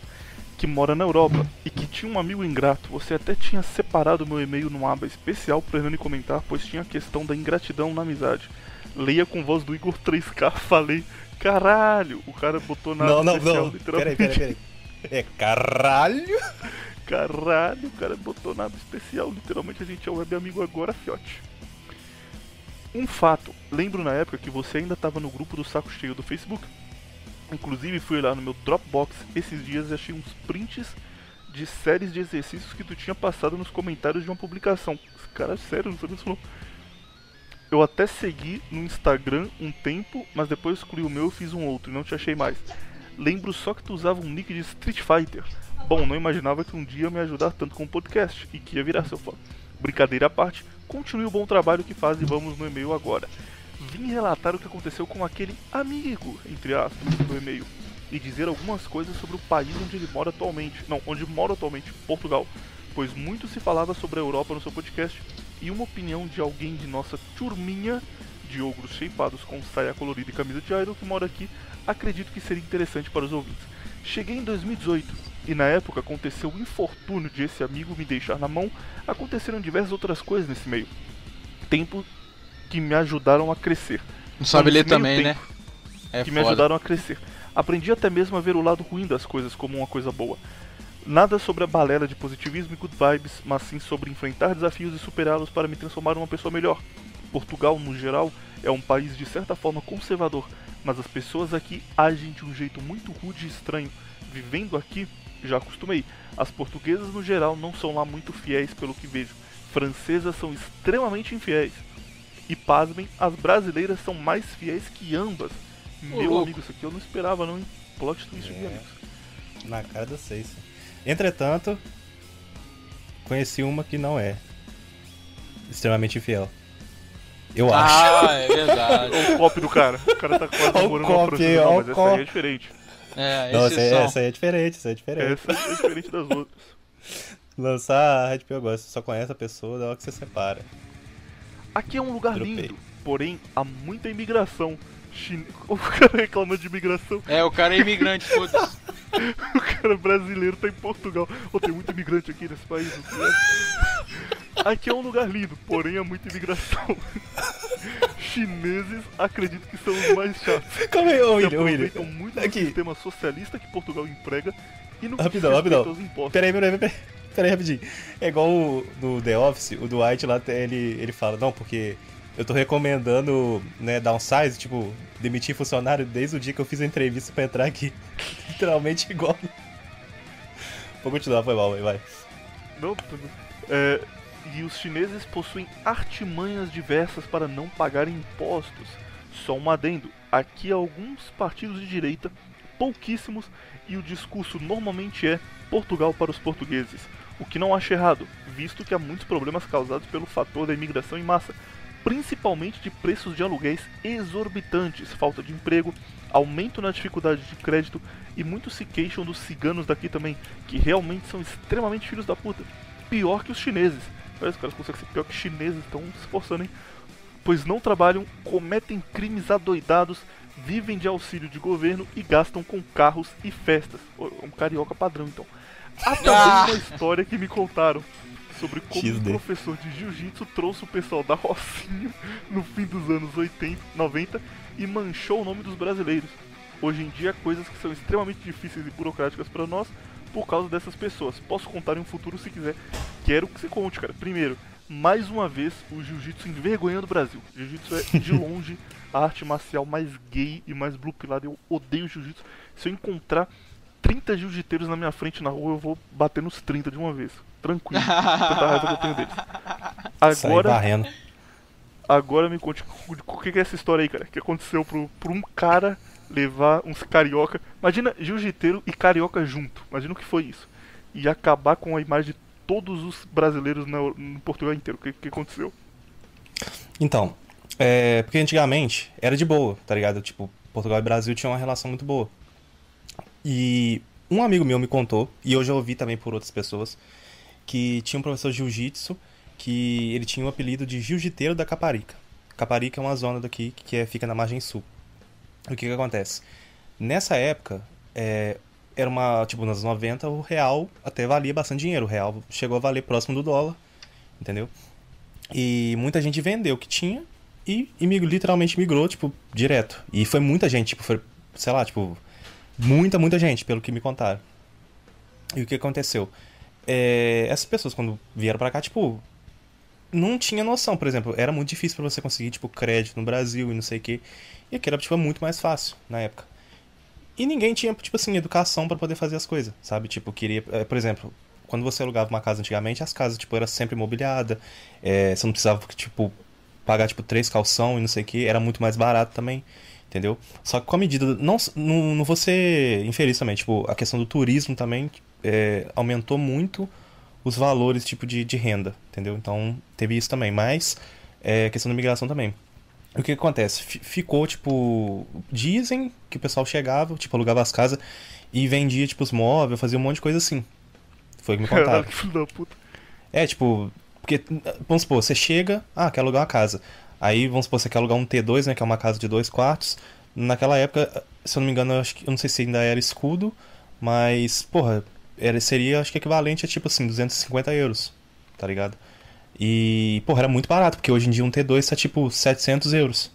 Que mora na Europa e que tinha um amigo ingrato. Você até tinha separado meu e-mail numa aba especial pro Hernani comentar, pois tinha a questão da ingratidão na amizade. Leia com voz do Igor 3K. [LAUGHS] Falei, caralho. O cara botou na Não, não, especial, não. literalmente. Peraí, peraí, peraí. É caralho. [LAUGHS] Caralho, o cara botou nada especial. Literalmente a gente é web amigo agora, fiote. Um fato, lembro na época que você ainda estava no grupo do Saco Cheio do Facebook. Inclusive fui lá no meu Dropbox esses dias e achei uns prints de séries de exercícios que tu tinha passado nos comentários de uma publicação. Esse cara é sério, não sabia não. Eu até segui no Instagram um tempo, mas depois excluí o meu e fiz um outro e não te achei mais. Lembro só que tu usava um nick de Street Fighter. Bom, não imaginava que um dia ia me ajudar tanto com o podcast e que ia virar seu fã. Brincadeira à parte, continue o bom trabalho que faz e vamos no e-mail agora. Vim relatar o que aconteceu com aquele amigo, entre aspas, do e-mail, e dizer algumas coisas sobre o país onde ele mora atualmente. Não, onde mora atualmente, Portugal. Pois muito se falava sobre a Europa no seu podcast e uma opinião de alguém de nossa turminha de ogros shapeados com saia colorida e camisa de idol que mora aqui, acredito que seria interessante para os ouvintes. Cheguei em 2018 e na época aconteceu o infortúnio de esse amigo me deixar na mão, aconteceram diversas outras coisas nesse meio. Tempo que me ajudaram a crescer. Não sabe ler também, né? É que me foda. ajudaram a crescer. Aprendi até mesmo a ver o lado ruim das coisas como uma coisa boa. Nada sobre a balela de positivismo e good vibes, mas sim sobre enfrentar desafios e superá-los para me transformar em uma pessoa melhor. Portugal, no geral, é um país de certa forma conservador, mas as pessoas aqui agem de um jeito muito rude e estranho. Vivendo aqui, já acostumei. As portuguesas, no geral, não são lá muito fiéis pelo que vejo. Francesas são extremamente infiéis. E pasmem, as brasileiras são mais fiéis que ambas. Meu louco. amigo, isso aqui eu não esperava não, hein? Plot twist É. amigos. Na cara da seis. Entretanto, conheci uma que não é extremamente infiel. Eu acho. Ah, é verdade. Olha o copy do cara. O cara tá quase Olha o namorando uma olha mas essa aí é diferente. É, Não, essa, exceção. essa aí é diferente, essa aí é diferente. Essa é diferente das outras. [LAUGHS] Lançar a Red Pill agora, você só conhece a pessoa da hora que você separa. Aqui é um lugar Dropei. lindo, porém há muita imigração. Chine... [LAUGHS] O cara reclamando de imigração. É, o cara é imigrante, foda-se. [LAUGHS] O cara brasileiro tá em Portugal. Ô, tem muito imigrante aqui nesse país. Aqui é um lugar lindo, porém há muita imigração. Chineses acredito que são os mais chatos. Calma aí, ô William, William. muito do Aqui. sistema socialista que Portugal emprega e no Rapidão, rapidão. aos impostos. Peraí, peraí, peraí. Peraí, rapidinho. É igual o, no The Office, o Dwight lá, ele, ele fala, não, porque eu tô recomendando, né, downsize, tipo, demitir funcionário desde o dia que eu fiz a entrevista pra entrar aqui. [LAUGHS] Literalmente igual. Vou continuar, foi mal, vai, vai. Não, tudo. É, E os chineses possuem artimanhas diversas para não pagarem impostos. Só um adendo: aqui alguns partidos de direita, pouquíssimos, e o discurso normalmente é Portugal para os portugueses. O que não acho errado, visto que há muitos problemas causados pelo fator da imigração em massa, principalmente de preços de aluguéis exorbitantes, falta de emprego, aumento na dificuldade de crédito e muitos se queixam dos ciganos daqui também, que realmente são extremamente filhos da puta. Pior que os chineses. Olha, os caras conseguem ser pior que chineses, estão se esforçando, hein? Pois não trabalham, cometem crimes adoidados, vivem de auxílio de governo e gastam com carros e festas. Um carioca padrão, então. Há também Ah! uma história que me contaram sobre como um XD. professor de jiu-jitsu trouxe o pessoal da Rocinha no fim dos anos 80, 90 e manchou o nome dos brasileiros. Hoje em dia, coisas que são extremamente difíceis e burocráticas para nós por causa dessas pessoas. Posso contar em um futuro se quiser. Quero que você conte, cara. Primeiro, mais uma vez, o jiu-jitsu envergonhando o Brasil. Jiu-jitsu é, de [LAUGHS] longe, a arte marcial mais gay e mais blue. Eu odeio jiu-jitsu. Se eu encontrar 30 jiu-jiteiros na minha frente na rua, eu vou bater nos 30 de uma vez. Tranquilo. Tanta raiva que eu tenho deles. [LAUGHS] Agora, agora me conte o que que é essa história aí, cara. Que aconteceu pro, pro um cara levar uns carioca. Imagina jiu-jiteiro e carioca junto. Imagina o que foi isso. E acabar com a imagem de todos os brasileiros na, no Portugal inteiro. O que, que aconteceu? Então, é, porque antigamente era de boa, tá ligado? Tipo, Portugal e Brasil tinham uma relação muito boa. E um amigo meu me contou, e eu já ouvi também por outras pessoas, que tinha um professor de jiu-jitsu que ele tinha o apelido de jiu-jiteiro da Caparica. Caparica é uma zona daqui que é, fica na margem sul. O que que acontece? Nessa época, é, era uma, tipo, nos 90, o real até valia bastante dinheiro. O real chegou a valer próximo do dólar, entendeu? E muita gente vendeu o que tinha e, e mig- literalmente migrou, tipo, direto. E foi muita gente, tipo, foi, sei lá, tipo, muita, muita gente, pelo que me contaram. E o que aconteceu? É, essas pessoas, quando vieram pra cá, tipo, não tinha noção, por exemplo, era muito difícil pra você conseguir, tipo, crédito no Brasil e não sei o quê. E aqui era, tipo, muito mais fácil na época. E ninguém tinha, tipo assim, educação pra poder fazer as coisas, sabe? Tipo, queria, é, por exemplo, quando você alugava uma casa antigamente, as casas, tipo, era sempre imobiliada, é, você não precisava, tipo, pagar, tipo, três calção e não sei o que, era muito mais barato também, entendeu? Só que com a medida, não, não, não vou ser infeliz também, tipo, a questão do turismo também é, aumentou muito os valores, tipo, de, de renda, entendeu? Então, teve isso também, mas é, questão da imigração também. O que, que acontece? Fi- Ficou, tipo, dizem que o pessoal chegava, tipo, alugava as casas e vendia, tipo, os móveis, fazia um monte de coisa assim. Foi o que me contaram. Caralho, que filho da puta. É, tipo, porque, vamos supor, você chega, ah, quer alugar uma casa. Aí, vamos supor, você quer alugar um T2, né, que é uma casa de dois quartos. Naquela época, se eu não me engano, eu, acho que, eu não sei se ainda era escudo, mas, porra, era, seria, acho que equivalente a, tipo assim, 250 euros, tá ligado? E, porra, era muito barato, porque hoje em dia um T2 tá, tipo, 700 euros,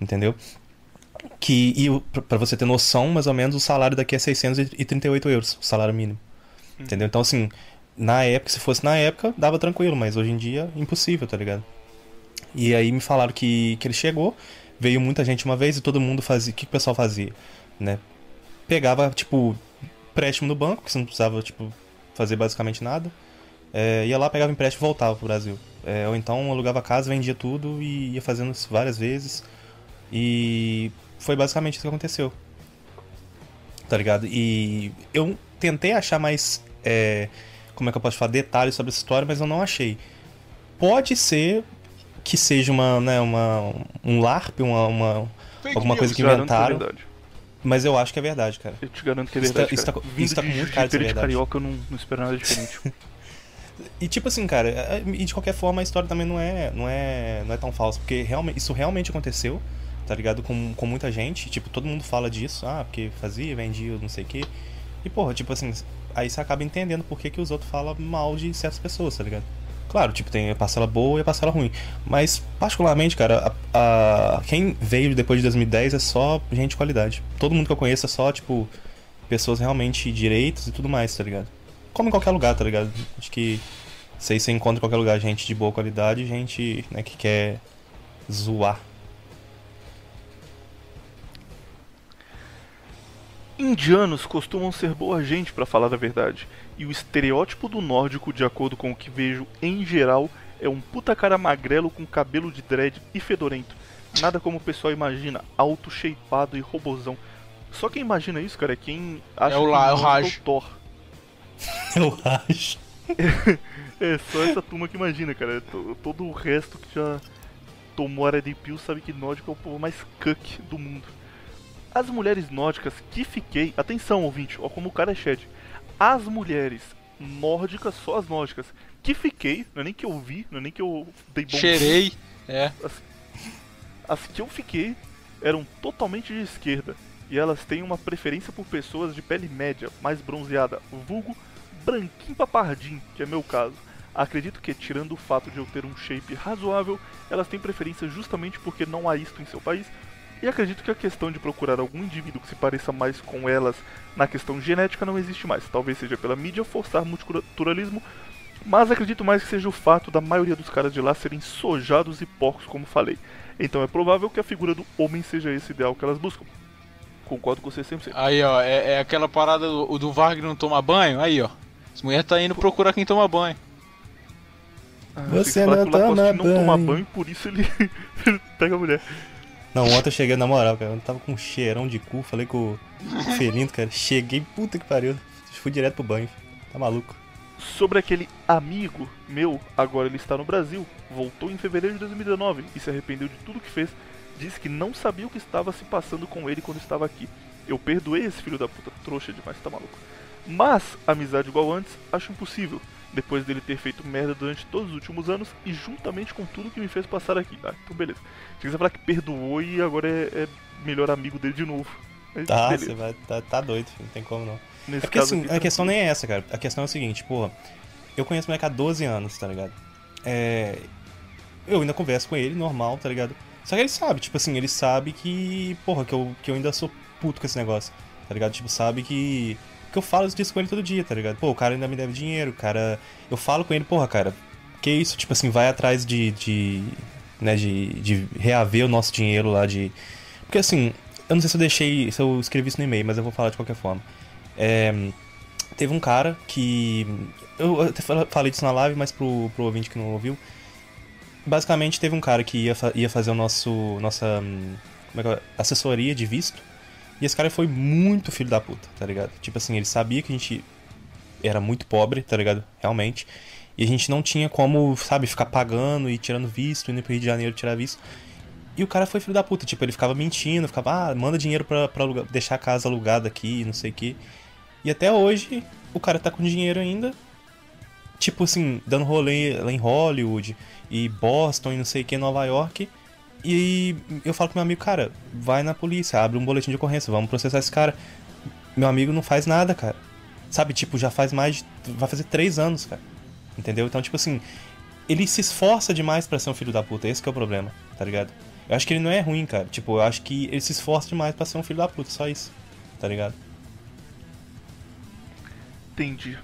entendeu? Que, e pra você ter noção, mais ou menos, o salário daqui é 638 euros, o salário mínimo. Entendeu? Então, assim, na época, se fosse na época, dava tranquilo, mas hoje em dia, impossível, tá ligado? E aí me falaram que, que ele chegou, veio muita gente uma vez e todo mundo fazia. O que, que o pessoal fazia? Né? Pegava, tipo, empréstimo no banco, que você não precisava, tipo, fazer basicamente nada. É, ia lá, pegava empréstimo e voltava pro Brasil. É, ou então alugava casa, vendia tudo e ia fazendo isso várias vezes. E foi basicamente isso que aconteceu. Tá ligado? E eu tentei achar mais. é, como é que eu posso falar? Detalhes sobre essa história, mas eu não achei. Pode ser que seja uma, né, uma, um LARP, uma, uma- alguma coisa news. que inventaram. Mas eu acho que é verdade, cara. Eu te garanto que é Isso verdade. tá- isso cara. tá- Vindo isso tá com muito cara de de verdade. carioca, eu não, não espero nada diferente. [LAUGHS] E tipo assim, cara, é- e de qualquer forma a história também não é, não é, não é tão falsa, porque realmente, isso realmente aconteceu, tá ligado? Com, com muita gente, tipo, todo mundo fala disso, ah, porque fazia, vendia, não sei o quê. E porra, tipo assim, aí você acaba entendendo por que, que os outros falam mal de certas pessoas, tá ligado? Claro, tipo, tem a parcela boa e a parcela ruim. Mas, particularmente, cara, a, a- quem veio depois de 2010 é só gente de qualidade. Todo mundo que eu conheço é só, tipo, pessoas realmente direitos e tudo mais, tá ligado? Como em qualquer lugar, tá ligado? Acho que aí você encontra em qualquer lugar gente de boa qualidade gente né, que quer zoar. Indianos costumam ser boa gente, pra falar a verdade, e o estereótipo do nórdico, de acordo com o que vejo em geral, É um puta cara magrelo com cabelo de dread e fedorento. Nada como o pessoal imagina, alto, shapeado e robozão. Só quem imagina isso, cara, é quem acha É o que La- é o Nolan Raj. [LAUGHS] o Thor. Eu acho. É só essa turma que imagina, cara. To- Todo o resto que já tomou a Red Pill sabe que nórdico é o povo mais cuck do mundo. As mulheres nórdicas que fiquei. Atenção, ouvinte, ó como o cara é shed. As mulheres nórdicas, só as nórdicas, que fiquei, não é nem que eu vi, não é nem que eu dei bom Cheirei. É. As que eu fiquei eram totalmente de esquerda e elas têm uma preferência por pessoas de pele média, mais bronzeada, vulgo branquinho papardinho, que é meu caso. Acredito que, tirando o fato de eu ter um shape razoável, elas têm preferência justamente porque não há isto em seu país. E acredito que a questão de procurar algum indivíduo que se pareça mais com elas na questão genética não existe mais. Talvez seja pela mídia forçar multiculturalismo, mas acredito mais que seja o fato da maioria dos caras de lá serem sojados e porcos, como falei. Então é provável que a figura do homem seja esse ideal que elas buscam. Concordo com você 100%. Aí, ó, é, é aquela parada do, do Varg não tomar banho. Aí, ó. As mulheres tá indo procurar quem toma banho. Ah, Você não Lacoste toma não toma banho. banho, por isso ele, ele [LAUGHS] pega a mulher. Não, ontem eu cheguei na moral, cara. Eu tava com um cheirão de cu, falei com o [LAUGHS] Felindo, cara. Cheguei, puta que pariu. Fui direto pro banho. Tá maluco. Sobre aquele amigo meu, agora ele está no Brasil, voltou em fevereiro de 2019 e se arrependeu de tudo que fez. Disse que não sabia o que estava se passando com ele quando estava aqui. Eu perdoei esse filho da puta, trouxa demais, tá maluco. Mas, amizade igual antes, acho impossível. Depois dele ter feito merda durante todos os últimos anos e juntamente com tudo que me fez passar aqui. Ah, então beleza. Tinha que falar que perdoou e agora é, é melhor amigo dele de novo. Mas Tá, beleza. você vai. Tá, tá doido, filho. Não tem como não. Nesse É porque assim, aqui, a questão nem é essa, cara. A questão é o seguinte, porra. Eu conheço o moleque há 12 anos, tá ligado? É. Eu ainda converso com ele, normal, tá ligado? Só que ele sabe, tipo assim, ele sabe que. Porra, que eu, que eu ainda sou puto com esse negócio, tá ligado? Tipo, sabe que. Que eu falo disso com ele todo dia, tá ligado? Pô, o cara ainda me deve dinheiro, o cara. Eu falo com ele, porra, cara, que isso? Tipo assim, vai atrás de. de né, de, de reaver o nosso dinheiro lá de. Porque assim, eu não sei se eu deixei. Se eu escrevi isso no e-mail, mas eu vou falar de qualquer forma. É, teve um cara que. Eu até fal- falei disso na live, mas pro, pro ouvinte que não ouviu. Basicamente, teve um cara que ia, ia fazer o nosso. Nossa. hum, Como é que é? Assessoria de visto. E esse cara foi muito filho da puta, tá ligado? Tipo assim, ele sabia que a gente era muito pobre, tá ligado? Realmente. E a gente não tinha como, sabe, ficar pagando e tirando visto, indo pro Rio de Janeiro tirar visto. E o cara foi filho da puta, tipo, ele ficava mentindo, ficava, ah, manda dinheiro pra, pra alugar- deixar a casa alugada aqui, não sei o que. E até hoje, o cara tá com dinheiro ainda, tipo assim, dando rolê lá em Hollywood, e Boston, e não sei o que, Nova York. E eu falo pro meu amigo, cara, vai na polícia, abre um boletim de ocorrência, vamos processar esse cara. Meu amigo não faz nada, cara. Sabe, tipo, já faz mais de. Vai fazer três anos, cara. Entendeu? Então, tipo assim, ele se esforça demais pra ser um filho da puta. Esse que é o problema, tá ligado? Eu acho que ele não é ruim, cara. Tipo, eu acho que ele se esforça demais pra ser um filho da puta, só isso. Tá ligado? Entendi.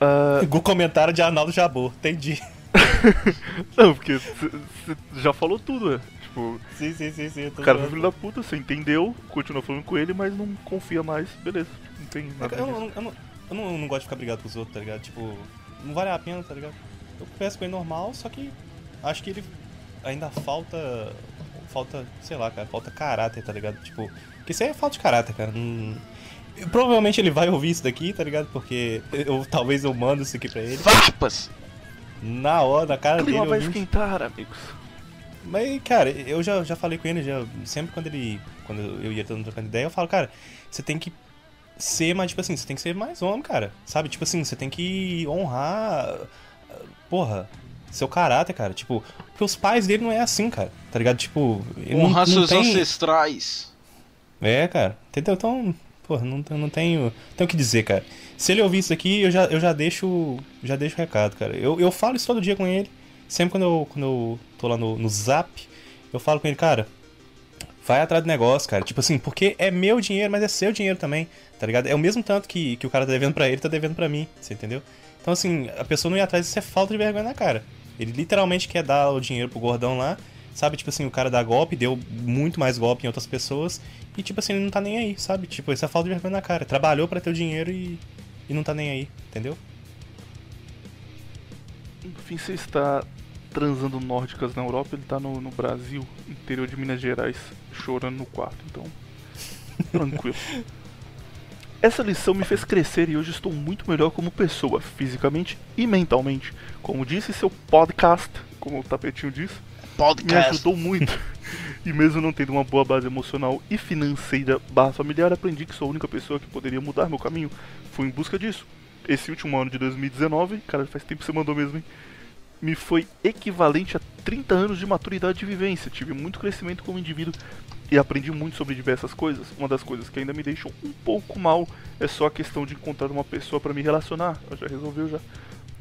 Ah, O comentário de Arnaldo Jabor, entendi. [LAUGHS] não, porque você já falou tudo, né? Tipo, Sim, sim, sim, sim. eu o cara zoando. filho da puta, você entendeu, continua falando com ele, mas não confia mais, beleza. Não tem nada Eu, disso. não, eu, não, eu não, não gosto de ficar brigado com os outros, tá ligado? Tipo, não vale a pena, tá ligado? Eu converso com ele normal, só que acho que ele ainda falta. Falta, sei lá, cara, falta caráter, tá ligado? Tipo, porque isso aí é falta de caráter, cara. Não- Provavelmente ele vai ouvir isso daqui, tá ligado? Porque eu talvez eu mando isso aqui pra ele. Farpas! Na hora, na cara O dele. clima vai ouvindo. esquentar, amigos. Mas, cara, eu já, já falei com ele, já, sempre quando ele. Quando eu ia todo trocando ideia, eu falo, cara, você tem que ser mais, tipo assim, você tem que ser mais homem, cara. Sabe? Tipo assim, você tem que honrar. Porra, seu caráter, cara. Tipo, porque os pais dele não é assim, cara. Tá ligado? Tipo, ele não, Honrar não seus tem... ancestrais. É, cara. Entendeu? Então, porra, não, não tenho. Tenho o que dizer, cara. Se ele ouvir isso aqui, eu já, eu já deixo. Já deixo o recado, cara. Eu, eu falo isso todo dia com ele. Sempre quando eu, quando eu tô lá no, no zap, eu falo com ele, cara. Vai atrás do negócio, cara. Tipo assim, porque é meu dinheiro, mas é seu dinheiro também, tá ligado? É o mesmo tanto que, que o cara tá devendo pra ele, tá devendo pra mim, você entendeu? Então, assim, a pessoa não ir atrás, isso é falta de vergonha na cara. Ele literalmente quer dar o dinheiro pro gordão lá, sabe? Tipo assim, o cara dá golpe, deu muito mais golpe em outras pessoas, e tipo assim, ele não tá nem aí, sabe? Tipo, isso é falta de vergonha na cara. Trabalhou pra ter o dinheiro e, e não tá nem aí, entendeu? Enfim, você está transando nórdicas na Europa, ele tá no, no Brasil, interior de Minas Gerais, chorando no quarto. Então, [LAUGHS] tranquilo. Essa lição me fez crescer e hoje estou muito melhor como pessoa, fisicamente e mentalmente. Como disse seu podcast, como o tapetinho disse, me Podcast. ajudou muito. e mesmo não tendo uma boa base emocional e financeira barra familiar, aprendi que sou a única pessoa que poderia mudar meu caminho. Fui em busca disso. Esse último ano de 2019, cara, faz tempo que você mandou mesmo, hein? Me foi equivalente a 30 anos de maturidade e vivência. Tive muito crescimento como indivíduo e aprendi muito sobre diversas coisas. Uma das coisas que ainda me deixam um pouco mal é só a questão de encontrar uma pessoa pra me relacionar. Eu já resolveu já.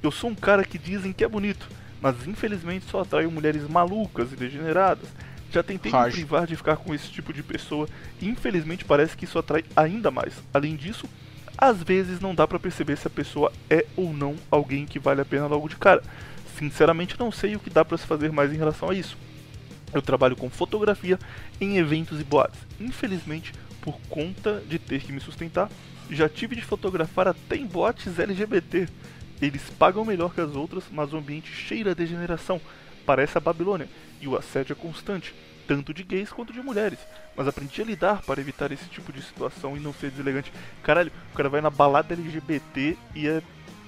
Eu sou um cara que dizem que é bonito, mas infelizmente só atraio mulheres malucas e degeneradas. Já tentei me privar de ficar com esse tipo de pessoa e infelizmente parece que isso atrai ainda mais. Além disso, às vezes não dá pra perceber se a pessoa é ou não alguém que vale a pena logo de cara. Sinceramente não sei o que dá pra se fazer mais em relação a isso. Eu trabalho com fotografia em eventos e boates. Infelizmente, por conta de ter que me sustentar, já tive de fotografar até em boates LGBT. Eles pagam melhor que as outras, mas o ambiente cheira a degeneração. Parece a Babilônia, e o assédio é constante, tanto de gays quanto de mulheres. Mas aprendi a lidar para evitar esse tipo de situação e não ser deselegante. Caralho, o cara vai na balada LGBT e é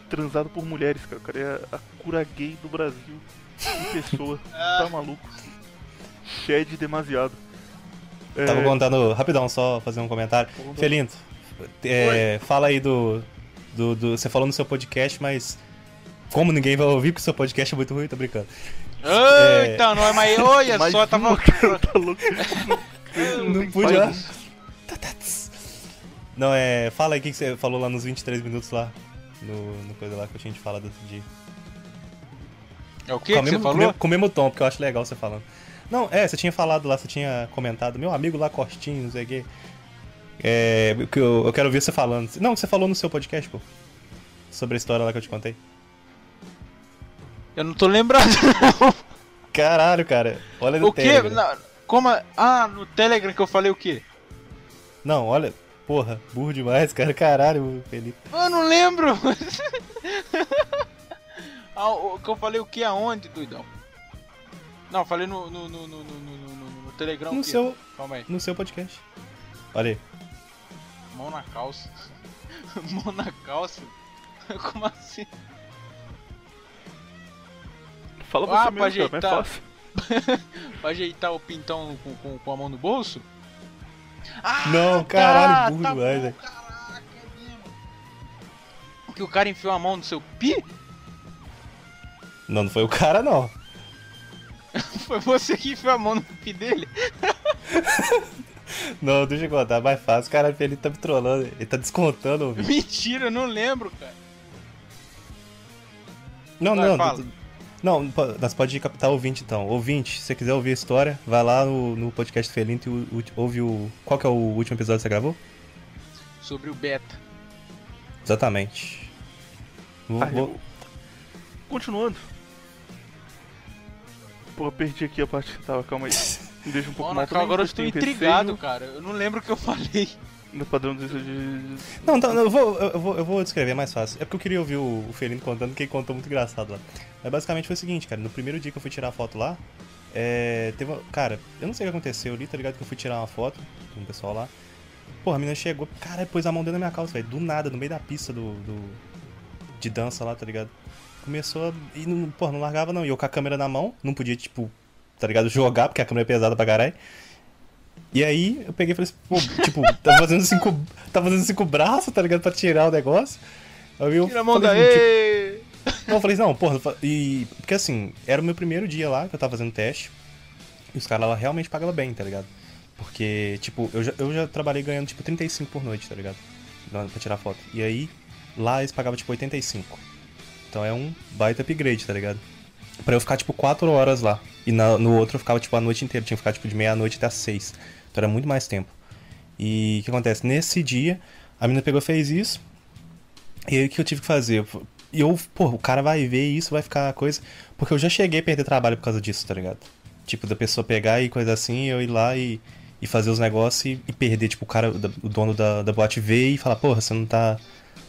transado por mulheres, cara. O cara é a cura gay do Brasil em pessoa. [LAUGHS] tá maluco. Shed demasiado. É, Tava contando, rapidão, só fazer um comentário. Felinto, é, fala aí do, do, do- Você falou no seu podcast, mas. Como ninguém vai ouvir, porque o seu podcast é muito ruim, tô brincando. Eita, não é mais. Olha mais só, tava. uma, [LAUGHS] cara, tá louco. [LAUGHS] Não pude. Não, é. Fala aí o que você falou lá nos 23 minutos lá. No, no coisa lá que eu tinha te falado outro dia. É o que com, que o você mesmo, o falou? com o mesmo tom, porque eu acho legal você falando. Não, é, você tinha falado lá, você tinha comentado, meu amigo lá, Costinho, não sei o quê. É, que eu, eu quero ouvir você falando. Não, você falou no seu podcast, pô. Sobre a história lá que eu te contei. Eu não tô lembrado. [LAUGHS] Caralho, cara. Olha no o quê? Na- Como? a- Ah, no Telegram que eu falei o quê? Não, olha. Porra, burro demais, cara. Caralho, Felipe. Eu não lembro. [LAUGHS] ah, o que eu falei o que aonde, doidão? Não, falei no, no, no, no, no, no, no- Telegram. No seu, Calma aí. no seu podcast. Olha aí. Mão na calça. [LAUGHS] Mão na calça? [LAUGHS] Como assim? Fala Ah, você mesmo, pra cara, ajeitar. fácil. [LAUGHS] Pra ajeitar o pintão com, com, com a mão no bolso? Ah, Não, tá, caralho, burro tá demais, velho. Caraca, é mesmo. Que o cara enfiou a mão no seu pi? Não, não foi o cara, não. Foi você que enfiou a mão no pi dele? Não, deixa eu contar, mais fácil. Caralho, Felipe tá me trollando. Ele tá descontando, ouvido. Mentira, eu não lembro, cara. Não, Vai, não. fala. Não, nós pode captar ouvinte então. Ouvinte, se você quiser ouvir a história, vai lá no, no podcast Felinto e o- o- ouve o. Qual que é o último episódio que você gravou? Sobre o beta. Exatamente. Vou- Ah, vou- Continuando. Pô, perdi aqui a parte que tava, calma aí. Me deixa um pouco Ó, mal agora eu estou intrigado, receio cara. Eu não lembro o que eu falei. No padrão de... de... Não, tá, eu, vou, eu, vou, eu vou descrever mais fácil. É porque eu queria ouvir o, o Felinto contando, que ele contou muito engraçado lá. Mas basicamente foi o seguinte, cara. No primeiro dia que eu fui tirar a foto lá, é, teve uma, Cara, eu não sei o que aconteceu ali, tá ligado? Que eu fui tirar uma foto com o pessoal lá. Porra, a menina chegou, cara, pôs a mão dentro da minha calça, velho. Do nada, no meio da pista do, do- de dança lá, tá ligado? Começou a. E não, porra, não largava não. E eu com a câmera na mão, não podia, tipo, tá ligado? Jogar, porque a câmera é pesada pra caralho. E aí eu peguei e falei assim, pô, tipo, [LAUGHS] tá fazendo assim com, tá fazendo assim com o braço, tá ligado? Pra tirar o negócio. Aí eu Tira a mão falei assim, tipo, daí! não, eu falei, não, porra, e. Porque assim, era o meu primeiro dia lá que eu tava fazendo teste. E os caras lá realmente pagavam bem, tá ligado? Porque, tipo, eu já, eu já trabalhei ganhando, tipo, 35 por noite, tá ligado? Pra tirar foto. E aí, lá eles pagavam, tipo, 85. Então é um baita upgrade, tá ligado? Pra eu ficar, tipo, 4 horas lá. E na- no outro eu ficava, tipo, a noite inteira. Tinha que ficar, tipo, de meia-noite até as 6. Então era muito mais tempo. E o que acontece? Nesse dia, a menina pegou fez isso. E aí o que eu tive que fazer? E eu, pô, o cara vai ver isso, vai ficar coisa. Porque eu já cheguei a perder trabalho por causa disso, tá ligado? Tipo, da pessoa pegar e coisa assim, eu ir lá e, e fazer os negócios e, e perder, tipo, o cara, o dono da, da boate ver e falar, porra, você não tá,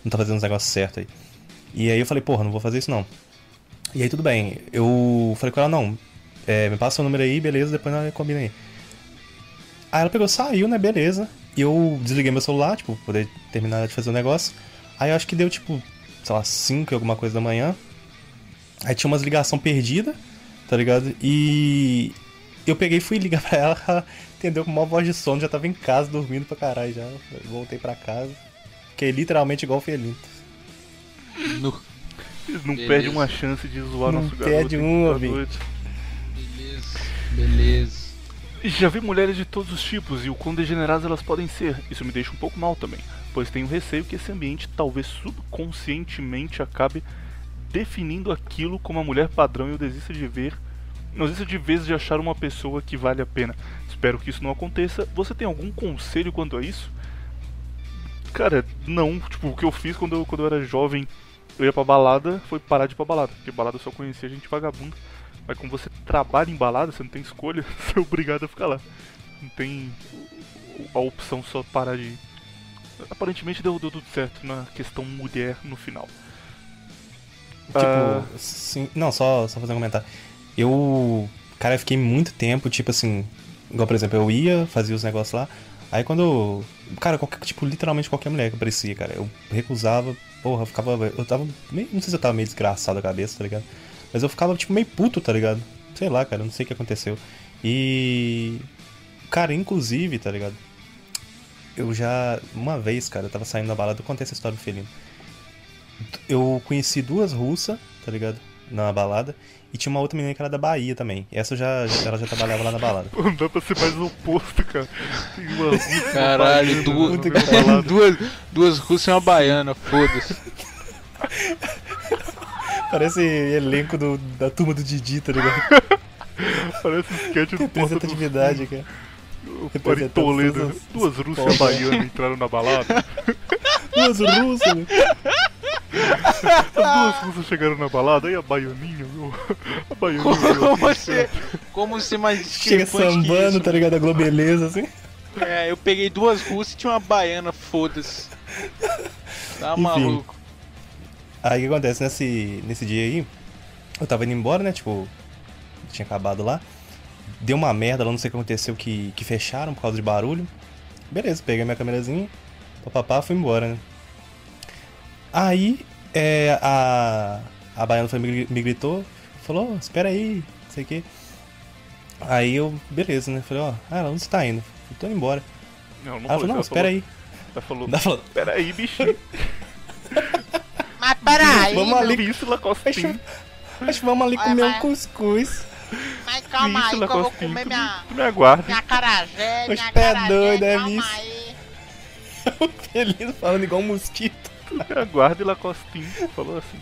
não tá fazendo os negócios certos aí. E aí eu falei, porra, não vou fazer isso não. E aí tudo bem. Eu falei com ela, não, é, me passa o número aí, beleza, depois nós combina aí. Aí ela pegou, saiu, né, beleza. E eu desliguei meu celular, tipo, poder terminar de fazer o negócio. Aí eu acho que deu, tipo, sei lá, 5 e alguma coisa da manhã. Aí tinha umas ligação perdida, tá ligado? E eu peguei e fui ligar [LAUGHS] pra ela, ela entendeu com uma voz de sono, já tava em casa dormindo pra caralho já. Voltei pra casa. Fiquei literalmente igual o Felinto. No. Não Beleza. perde uma chance de zoar Não nosso garoto. perde uma. Beleza. Beleza. Já vi mulheres de todos os tipos e o quão degeneradas elas podem ser. Isso me deixa um pouco mal também, pois tenho receio que esse ambiente talvez subconscientemente acabe definindo aquilo como a mulher padrão e eu desista de ver. Não desista de vez de achar uma pessoa que vale a pena. Espero que isso não aconteça. Você tem algum conselho quanto a isso? Cara, não. Tipo, o que eu fiz quando eu, quando eu era jovem, eu ia pra balada, foi parar de ir pra balada. Porque balada eu só conhecia gente vagabunda. Mas como você trabalha em balada, você não tem escolha, [LAUGHS] você é obrigado a ficar lá. Não tem a opção só parar de ir. Aparentemente deu, deu tudo certo na questão mulher no final. Tipo, Ah. sim, não, só, só fazer um comentário. Eu, cara, eu fiquei muito tempo, tipo assim, igual por exemplo, eu ia, fazia os negócios lá, aí quando cara, qualquer, tipo, literalmente qualquer mulher que aparecia, cara, eu recusava, porra, eu ficava, eu tava, meio, não sei se eu tava meio desgraçado a cabeça, tá ligado? Mas eu ficava, tipo, meio puto, tá ligado? Sei lá, cara, não sei o que aconteceu. E, cara, inclusive, tá ligado? Eu já, uma vez, cara, eu tava saindo da balada, eu contei essa história do Felino eu conheci duas russas, tá ligado? Na balada. E tinha uma outra menina que era da Bahia também. Essa eu já, ela já trabalhava lá na balada. Pô, [LAUGHS] não dá pra ser mais oposto, cara. Tem uma [LAUGHS] russa, uma Caralho, baiana, duas, uma balada. [LAUGHS] duas, duas russas e uma baiana, foda-se. Parece elenco do, da turma do Didi, tá ligado? Parece sketch do Representatividade, cara. Pari Toledo. Duas russas Porra. baianas entraram na balada. Duas russas, né? As duas russas chegaram na balada e a baianinha, meu. A baianinha. Como assim, você, como ser mais Chega sambando, isso? tá ligado? A Globeleza, assim. É, eu peguei duas russas e tinha uma baiana, foda-se. Tá Enfim. maluco. Aí o que acontece nesse, nesse dia aí? Eu tava indo embora, né? Tipo, tinha acabado lá. Deu uma merda lá, não sei o que aconteceu, que, que fecharam por causa de barulho. Beleza, peguei minha câmerazinha, papapá, fui embora, né? Aí, é, a, a baiana foi, me, me gritou, falou, "Ô, espera aí, não sei o que. Aí eu, beleza, né? Falei, ó, ah, ela onde você tá indo? Eu tô indo embora. Não, não Ela falou, não, espera aí. Ela falou, Ela falou, espera aí, bichinho. [LAUGHS] Mas peraí, vamos ali, Isso, Lacostinho. acho que vamos ali comer um vai. cuscuz. mas calma aí que eu vou comer minha, tu me aguarda. minha carajé, minha pé carajé, doido, é calma isso. aí. [LAUGHS] Feliz falando igual um mosquito. [LAUGHS] Tu me aguarda e Lacostinho. Falou assim.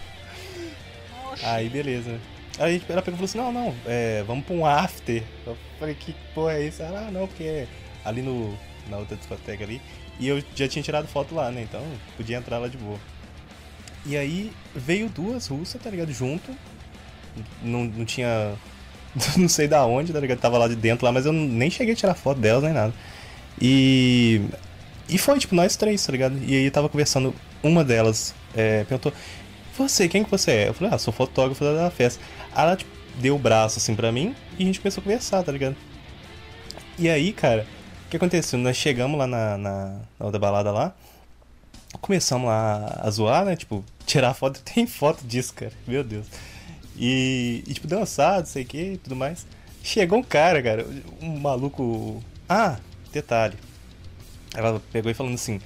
Oxi. Aí, beleza. Aí ela pegou e falou assim, não, não, é, vamos pra um after. Eu falei, que porra é isso? Ela, ah, não, porque é ali no, na outra discoteca ali. E eu já tinha tirado foto lá, né? Então podia entrar lá de boa. E aí veio duas russas, tá ligado? Junto. Não, não tinha. [LAUGHS] Não sei da onde, tá ligado? Tava lá de dentro lá, mas eu nem cheguei a tirar foto delas nem nada. E. E foi, tipo, nós três, tá ligado? E aí tava conversando, uma delas é, perguntou, você, quem que você é? Eu falei, ah, sou fotógrafo da, festa. Aí ela, tipo, deu o braço assim pra mim e a gente começou a conversar, tá ligado? E aí, cara, o que aconteceu? Nós chegamos lá na, na, na outra balada lá, começamos lá a zoar, né? Tipo, tirar foto, [LAUGHS] tem foto disso, cara, meu Deus. E, e tipo, dançar, não sei o que tudo mais. Chegou um cara, cara, um maluco. Ah, detalhe. Ela pegou e falando assim: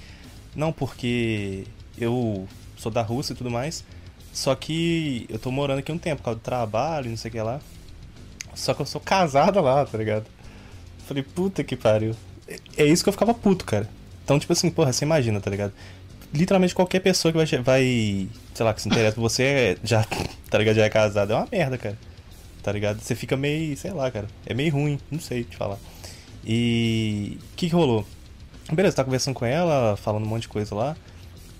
Não, porque eu sou da Rússia e tudo mais. Só que eu tô morando aqui um tempo por causa do trabalho, não sei o que lá. Só que eu sou casada lá, tá ligado? Falei, puta que pariu. É- É isso que eu ficava puto, cara. Então, tipo assim, porra, você imagina, tá ligado? Literalmente qualquer pessoa que vai, vai sei lá, que se interessa por você, é- já, [LAUGHS] tá ligado? Já é casado. É uma merda, cara. Tá ligado? Você fica meio, sei lá, cara. É meio ruim, não sei te falar. E. O que que rolou? Beleza, tá conversando com ela, falando um monte de coisa lá.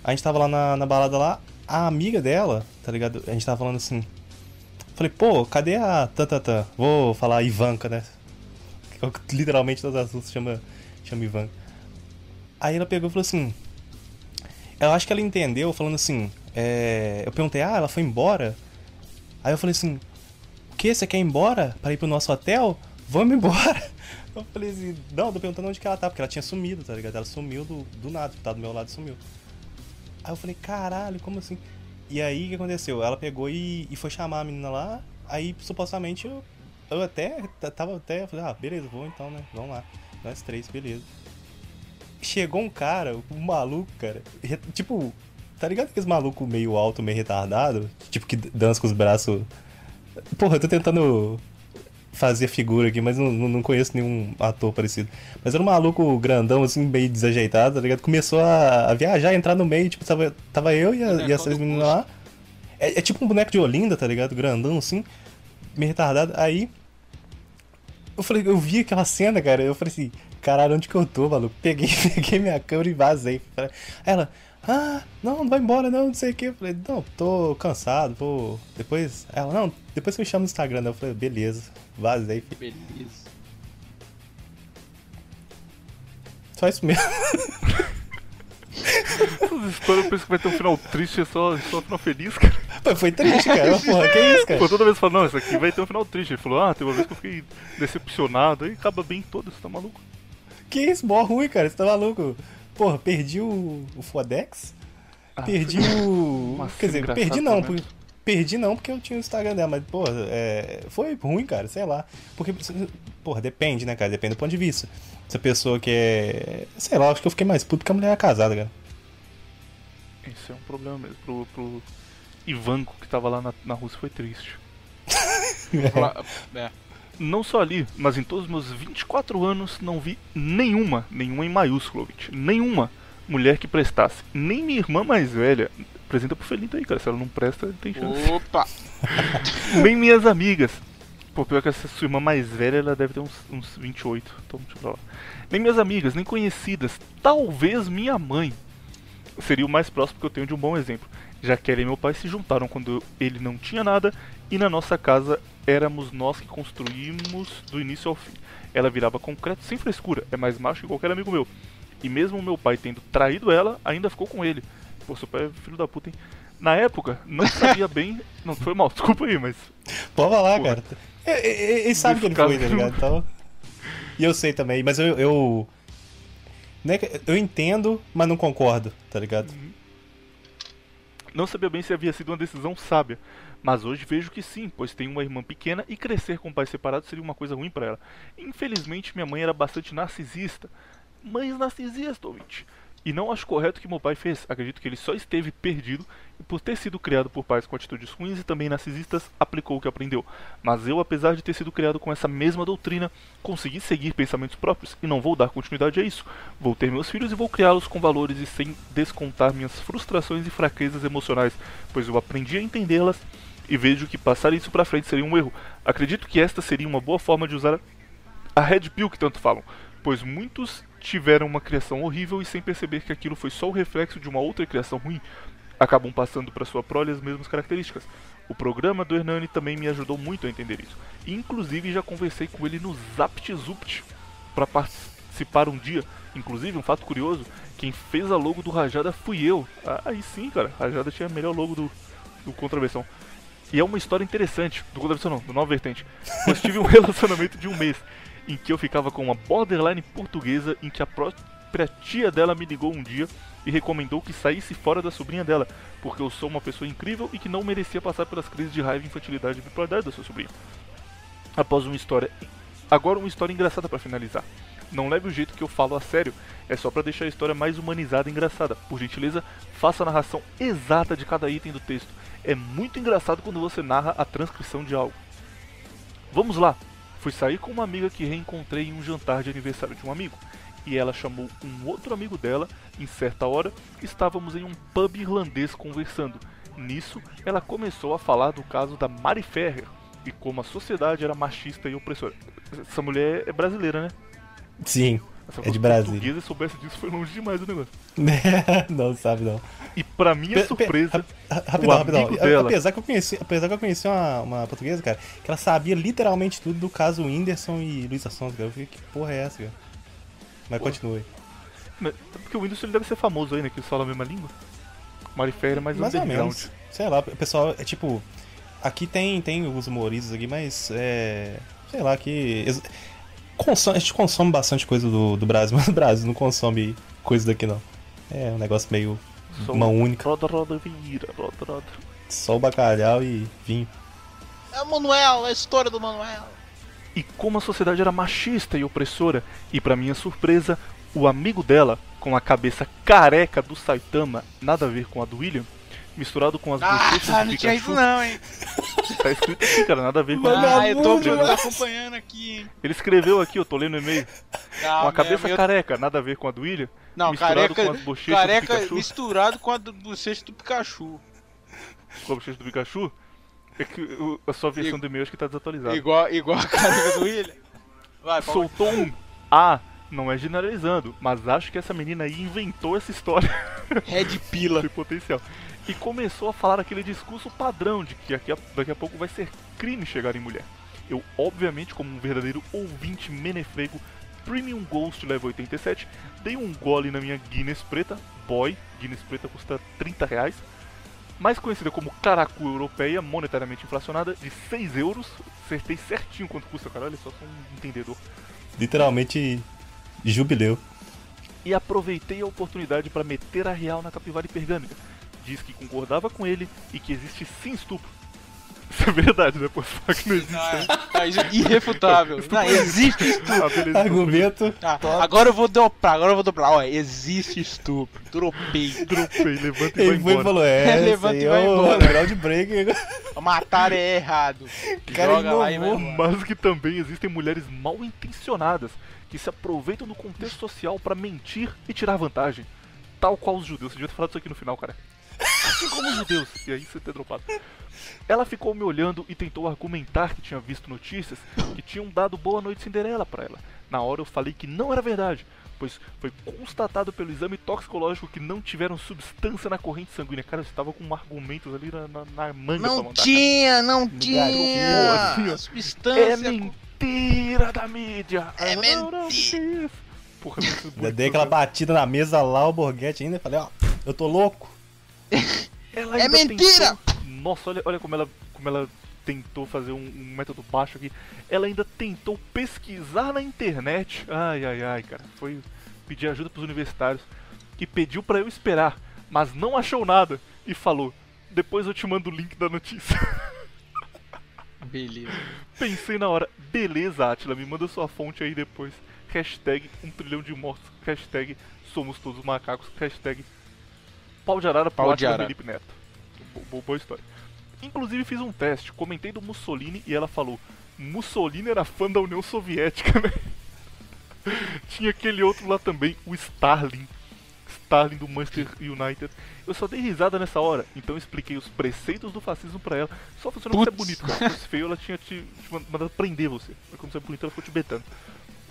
A gente tava lá na, na balada lá, a amiga dela, tá ligado? A gente tava falando assim. Falei, pô, cadê a Tantantan? Vou falar Ivanka, né? Literalmente todas as russas chama, chama Ivanka. Aí ela pegou e falou assim. Eu acho que ela entendeu, falando assim. é, eu perguntei, ah, ela foi embora? Aí eu falei assim, o que? Você quer ir embora pra ir pro nosso hotel? Vamos embora. [LAUGHS] Eu falei assim, não, tô perguntando onde que ela tá, porque ela tinha sumido, tá ligado? Ela sumiu do, do nada, tá do meu lado sumiu. Aí eu falei, caralho, como assim? E aí o que aconteceu? Ela pegou e, e foi chamar a menina lá, aí supostamente eu, eu até tava até, falei, ah, beleza, vou então, né? Vamos lá. Nós três, beleza. Chegou um cara, um maluco, cara, tipo, tá ligado aqueles maluco meio alto, meio retardado? Tipo, que dança com os braços. Porra, eu tô tentando fazer figura aqui, mas não, não conheço nenhum ator parecido. Mas era um maluco grandão, assim, meio desajeitado, tá ligado? Começou a, a viajar, entrar no meio, tipo, tava, tava eu e, a, e Bonecão as três do meninas lá. É, é tipo um boneco de Olinda, tá ligado? Grandão, assim, meio retardado. Aí, eu falei, eu vi aquela cena, cara, eu falei assim, caralho, onde que eu tô, maluco? Peguei, [LAUGHS] peguei minha câmera e vazei. Aí Ela, ah, não, não vai embora não, não sei o que. Eu falei, não, tô cansado, vou. Depois. Ela, não, depois você me chama no Instagram. Eu falei, beleza, vazei, filho. Beleza. Só isso mesmo. Essas histórias eu penso que vai ter um final triste e só, só um final feliz, cara. Pô, Foi triste, cara. [LAUGHS] Porra, que isso, cara? Pô, toda vez eu falo, não, isso aqui vai ter um final triste. Ele falou, ah, tem uma vez que eu fiquei decepcionado. Aí acaba bem todo, você tá maluco? Que isso, mó ruim, cara. Você tá maluco? Porra, perdi o, o Fodex. Ah, Perdi o. Quer dizer, perdi não. também. Perdi não porque eu tinha o Instagram dela, mas, porra, é, foi ruim, cara, sei lá. Porque, porra, depende, né, cara? Depende do ponto de vista. Se a pessoa quer. Sei lá, acho que eu fiquei mais puto que a mulher casada, cara. Isso é um problema mesmo. Pro, pro Ivanko que tava lá na, na Rússia foi triste. [LAUGHS] Fala- É. Não só ali, mas em todos os meus 24 anos não vi nenhuma, nenhuma em maiúsculo, nenhuma mulher que prestasse. Nem minha irmã mais velha. Apresenta pro Felinto aí, cara. Se ela não presta, ele tem chance. Opa! [LAUGHS] Nem minhas amigas. Pô, pior que essa sua irmã mais velha, ela deve ter uns, uns 28. Então, deixa eu pra lá. Nem minhas amigas, nem conhecidas. Talvez minha mãe. Seria o mais próximo que eu tenho de um bom exemplo. Já que ela e meu pai se juntaram quando ele não tinha nada e na nossa casa éramos nós que construímos do início ao fim. Ela virava concreto sem frescura, é mais macho que qualquer amigo meu. E mesmo meu pai tendo traído ela, ainda ficou com ele. Pô, seu pai é filho da puta, hein? Na época, não sabia bem. [LAUGHS] Não, foi mal, desculpa aí, mas Pode falar, Porra. cara. É, é, é, Ele sabe que ele foi, tá ligado? Então. E eu sei também, mas eu. eu... Né, eu entendo, mas não concordo, tá ligado? Não sabia bem se havia sido uma decisão sábia, mas hoje vejo que sim, pois tenho uma irmã pequena e crescer com pais separados seria uma coisa ruim pra ela. Infelizmente, minha mãe era bastante narcisista. Mães narcisistas, ouvinte. E não acho correto o que meu pai fez. Acredito que ele só esteve perdido e, por ter sido criado por pais com atitudes ruins e também narcisistas, aplicou o que aprendeu. Mas eu, apesar de ter sido criado com essa mesma doutrina, consegui seguir pensamentos próprios e não vou dar continuidade a isso. Vou ter meus filhos e vou criá-los com valores e sem descontar minhas frustrações e fraquezas emocionais, pois eu aprendi a entendê-las e vejo que passar isso pra frente seria um erro. Acredito que esta seria uma boa forma de usar a Red Pill que tanto falam, pois muitos tiveram uma criação horrível e sem perceber que aquilo foi só o reflexo de uma outra criação ruim, acabam passando para sua prole as mesmas características. O programa do Hernani também me ajudou muito a entender isso. Inclusive já conversei com ele no ZaptZupt para participar um dia. Inclusive, um fato curioso, quem fez a logo do Rajada fui eu. Ah, aí sim, cara, Rajada tinha a melhor logo do, do Contraversão. E é uma história interessante, do Contraversão não, do Nova Vertente. Pois tive um [LAUGHS] relacionamento de um mês, em que eu ficava com uma borderline portuguesa, em que a própria tia dela me ligou um dia e recomendou que saísse fora da sobrinha dela, porque eu sou uma pessoa incrível e que não merecia passar pelas crises de raiva, infantilidade e bipolaridade da sua sobrinha. Após uma história. Agora uma história engraçada para finalizar. Não leve o jeito que eu falo a sério, é só para deixar a história mais humanizada e engraçada. Por gentileza, faça a narração exata de cada item do texto. É muito engraçado quando você narra a transcrição de algo. Vamos lá! Fui sair com uma amiga que reencontrei em um jantar de aniversário de um amigo. E ela chamou um outro amigo dela, em certa hora, estávamos em um pub irlandês conversando. Nisso, ela começou a falar do caso da Mari Ferrer e como a sociedade era machista e opressora. Essa mulher é brasileira, né? Sim. Se É de Brasília. portuguesa e soubesse disso, foi longe demais o negócio. [LAUGHS] não sabe não. E pra minha Pe- pe- surpresa, ra- Rapidão, rapidão. dela- Apesar que eu conheci, apesar que eu conheci uma, uma portuguesa, cara, que ela sabia literalmente tudo do caso Whindersson e Luísa Sons, cara. Eu fiquei, que porra é essa, cara? Mas Porra. continue. Mas- Porque o ele deve ser famoso aí, né? Que eles falam a mesma língua. Mari Ferreira é mais Mais ou menos. Sei lá, o pessoal é tipo. Aqui tem, tem os humoristas aqui, mas é. Sei lá, que. Consome, a gente consome bastante coisa do, do Brasil, [LAUGHS] mas o Brasil não consome coisa daqui não. É um negócio meio. Só Uma única. Roda, roda, vira, roda, roda. Só o bacalhau e vinho. É o Manuel, é a história do Manuel. E como a sociedade era machista e opressora, e pra minha surpresa, o amigo dela, com a cabeça careca do Saitama, nada a ver com a do William, misturado com as bochechas Ah, do não tinha isso não, hein? [LAUGHS] tá escrito aqui, cara, nada a ver com a Ah, eu tô, eu tô acompanhando aqui, hein? Ele escreveu aqui, eu tô lendo o e-mail, Ah, com a cabeça meu- careca, nada a ver com a do William, Não, misturado careca, com as bochechas careca do Pikachu, misturado com a do bochecha do Pikachu. com a bochecha do Pikachu, é que o- a sua versão I- do e-mail acho que tá desatualizada. Igual, igual a careca do William. Vai. Soltou um A, não é generalizando, mas acho que essa menina aí inventou essa história. Red Pila. [LAUGHS] tem potencial. E começou a falar aquele discurso padrão de que daqui a, daqui a pouco vai ser crime chegar em mulher. Eu, obviamente, como um verdadeiro ouvinte menefrego, Premium Ghost level 87, dei um gole na minha Guinness preta, boy, Guinness preta custa 30 reais, mais conhecida como Caracu Europeia, monetariamente inflacionada, de 6 euros. Acertei certinho quanto custa, cara, olha só, sou um entendedor. Literalmente jubileu. e aproveitei a oportunidade para meter a real na capivara hipergâmica. Diz que concordava com ele e que existe sim estupro. Isso é verdade, né? Posso falar que não existe. Não, é- não, isso é irrefutável. Não, existe estupro. Ah, beleza. Argumento. Tá, agora eu vou dobrar, agora eu vou dobrar. Ó, existe estupro. Dropei. Dropei, levanta e vai Ele e embora. falou: É, [LAUGHS] Levanta esse e vai é o embora. groundbreak. [LAUGHS] Matar é errado. cara Joga lá e vai embora. Mas que também existem mulheres mal intencionadas que se aproveitam do contexto social para mentir e tirar vantagem. Tal qual os judeus. Você devia ter falado isso aqui no final, cara. Assim como os judeus. E aí você ter dropado. Ela ficou me olhando e tentou argumentar que tinha visto notícias que tinham dado boa noite Cinderela pra ela. Na hora eu falei que não era verdade, pois foi constatado pelo exame toxicológico que não tiveram substância na corrente sanguínea. Cara, você tava com argumentos ali na, na, na manga pra Não mandar. tinha, não garoto, tinha. assim, ó. Substância. É mentira da mídia! É Não, não, mentira. Porra, bonito, dei aquela cara. batida na mesa lá, o Borghetti ainda. Falei: Ó, eu tô louco. [LAUGHS] Ela É mentira! tentou- Nossa, olha, olha como ela, como ela tentou fazer um, um método baixo aqui. Ela ainda tentou pesquisar na internet. Ai, ai, ai, cara. Foi pedir ajuda pros universitários. E pediu pra eu esperar, mas não achou nada. E falou: Depois eu te mando o link da notícia. [LAUGHS] Beleza. Pensei na hora, beleza, Atila, me manda sua fonte aí depois. Hashtag um trilhão de mortos. Hashtag somos todos macacos. Hashtag pau de arara pro Pau de arara. Felipe Neto. Bo- bo- boa história. Inclusive fiz um teste, comentei do Mussolini e ela falou: Mussolini era fã da União Soviética, [LAUGHS] né? Tinha aquele outro lá também, o Starling. Starling do Manchester United. Eu só dei risada nessa hora, então expliquei os preceitos do fascismo pra ela. Só funcionou porque você é bonito, cara. Se fosse feio, ela tinha te, te mandado prender você. Mas como você é bonito, ela ficou te betando.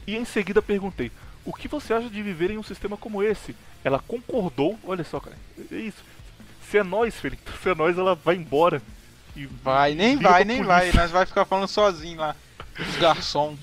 E em seguida perguntei: O que você acha de viver em um sistema como esse? Ela concordou. Olha só, cara. É isso. Se é nós, Felipe, se é nós, ela vai embora. E Vai, nem vai, nem polícia. vai. Nós vai ficar falando sozinho lá. Os garçom.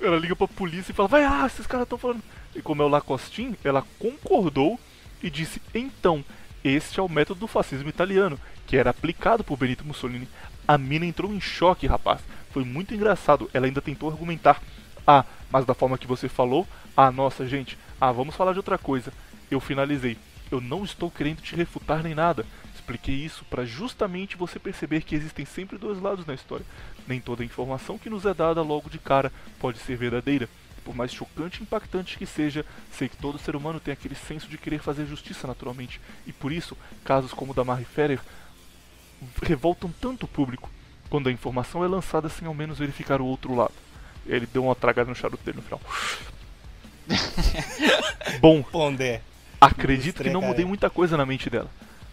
Ela liga pra polícia e fala, vai, ah, esses caras estão falando. E como é o Lacostin, ela concordou e disse, então, este é o método do fascismo italiano, que era aplicado por Benito Mussolini. A mina entrou em choque, rapaz. Foi muito engraçado. Ela ainda tentou argumentar. Ah, mas da forma que você falou, ah, nossa, gente, ah, vamos falar de outra coisa. Eu finalizei. Eu não estou querendo te refutar nem nada. Expliquei isso para justamente você perceber que existem sempre dois lados na história. Nem toda informação que nos é dada logo de cara pode ser verdadeira. Por mais chocante e impactante que seja, sei que todo ser humano tem aquele senso de querer fazer justiça naturalmente. E por isso, casos como o da Marie Ferrer revoltam tanto o público quando a informação é lançada sem ao menos verificar o outro lado. Ele deu uma tragada no charuto dele no final. [LAUGHS] Bom, Pondé. Acredito que não mudei muita coisa na mente dela.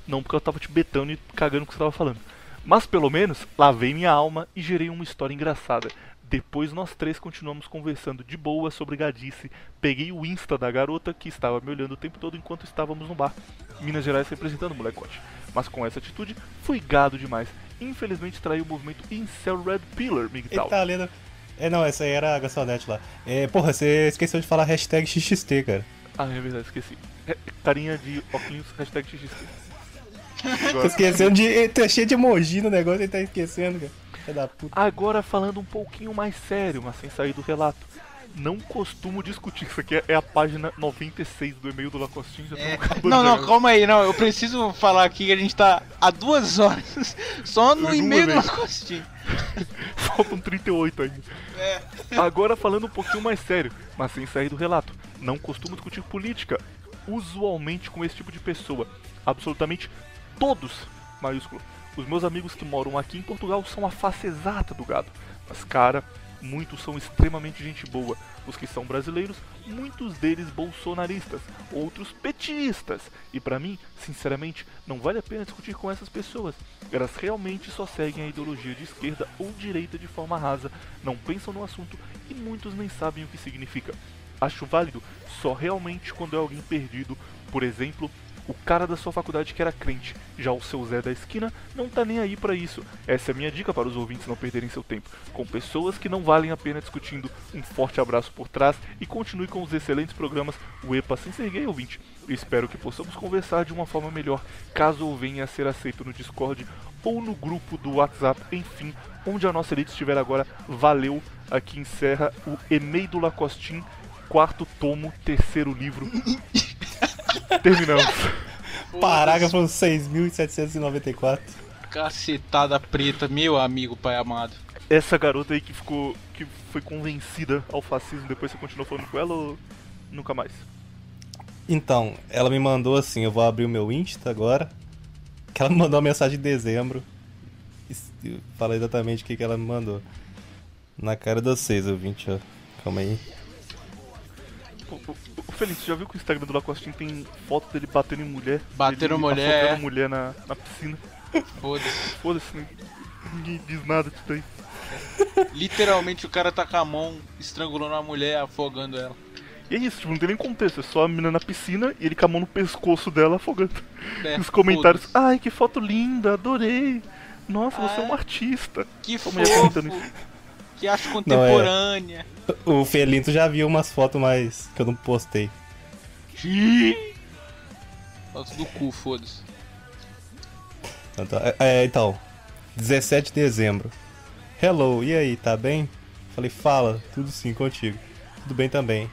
Não porque ela tava te betando e cagando o que você tava falando. Mas pelo menos lavei minha alma e gerei uma história engraçada. Depois nós três continuamos conversando de boa sobre gadice. Peguei o Insta da garota que estava me olhando o tempo todo enquanto estávamos no bar. Minas Gerais representando o molecote. Mas com essa atitude, fui gado demais. Infelizmente traí o movimento Incel Red Pillar, Migtal. tá lendo. É, não, essa aí era a garçonete lá. É, porra, você esqueceu de falar hashtag XXT, cara. Ah, é verdade, esqueci. Carinha de óculos, hashtag XXT. Tô esquecendo de. Tá cheio de emoji no negócio e tá esquecendo, cara. Filha da puta. Agora falando um pouquinho mais sério, mas sem sair do relato. Não costumo discutir, isso aqui é- é a página 96 do e-mail do Lacostinho. já É. Não, não, calma aí, não. Eu preciso falar aqui que a gente tá há duas horas [LAUGHS] só no e-mail do. Lacostinho. [LAUGHS] Faltam 38 ainda. É. Agora falando um pouquinho mais sério, mas sem sair do relato. Não costumo discutir política, usualmente com esse tipo de pessoa. Absolutamente todos, maiúsculo. Os meus amigos que moram aqui em Portugal são a face exata do gado. Mas, cara, muitos são extremamente gente boa. Os que são brasileiros, muitos deles bolsonaristas, outros petistas. E pra mim, sinceramente, não vale a pena discutir com essas pessoas. Elas realmente só seguem a ideologia de esquerda ou direita de forma rasa, não pensam no assunto e muitos nem sabem o que significa. Acho válido só realmente quando é alguém perdido, por exemplo, o cara da sua faculdade que era crente. Já o seu Zé da esquina não tá nem aí pra isso. Essa é a minha dica para os ouvintes não perderem seu tempo com pessoas que não valem a pena discutindo. Um forte abraço por trás e continue com os excelentes programas O EPA Sem Ser Gay ouvinte. Espero que possamos conversar de uma forma melhor, caso venha a ser aceito no Discord ou no grupo do WhatsApp, enfim, onde a nossa elite estiver agora. Valeu, aqui encerra o e-mail do Lacostin, quarto tomo, terceiro livro. Terminamos. Parágrafo 6.794. Cacetada preta, meu amigo pai amado. Essa garota aí que ficou. que foi convencida ao fascismo, depois você continuou falando com ela ou nunca mais? Então, ela me mandou assim, eu vou abrir o meu Insta agora. Que ela me mandou uma mensagem em dezembro. Fala exatamente o que, que ela me mandou. Na cara de vocês, ouvinte, ó. Calma aí. Ô, Felipe, você já viu que o Instagram do Lacostinho tem foto dele batendo em mulher? Batendo Ele mulher, mulher na, na piscina. Foda-se. Foda-se, né? ninguém diz nada disso daí. Literalmente o cara tá com a mão estrangulando a mulher, afogando ela. E é isso, tipo, não tem nem contexto, é só a menina na piscina e ele com a mão no pescoço dela afogando. É, os comentários, ai que foto linda, adorei. Nossa, você é um Ah. artista. Que fofo. Que arte contemporânea. O Felinto já viu umas fotos mais que eu não postei. Foto do cu, foda-se. Então, é, é, então, 17 de dezembro. Hello, e aí, tá bem? Falei, fala, tudo sim contigo. Tudo bem também.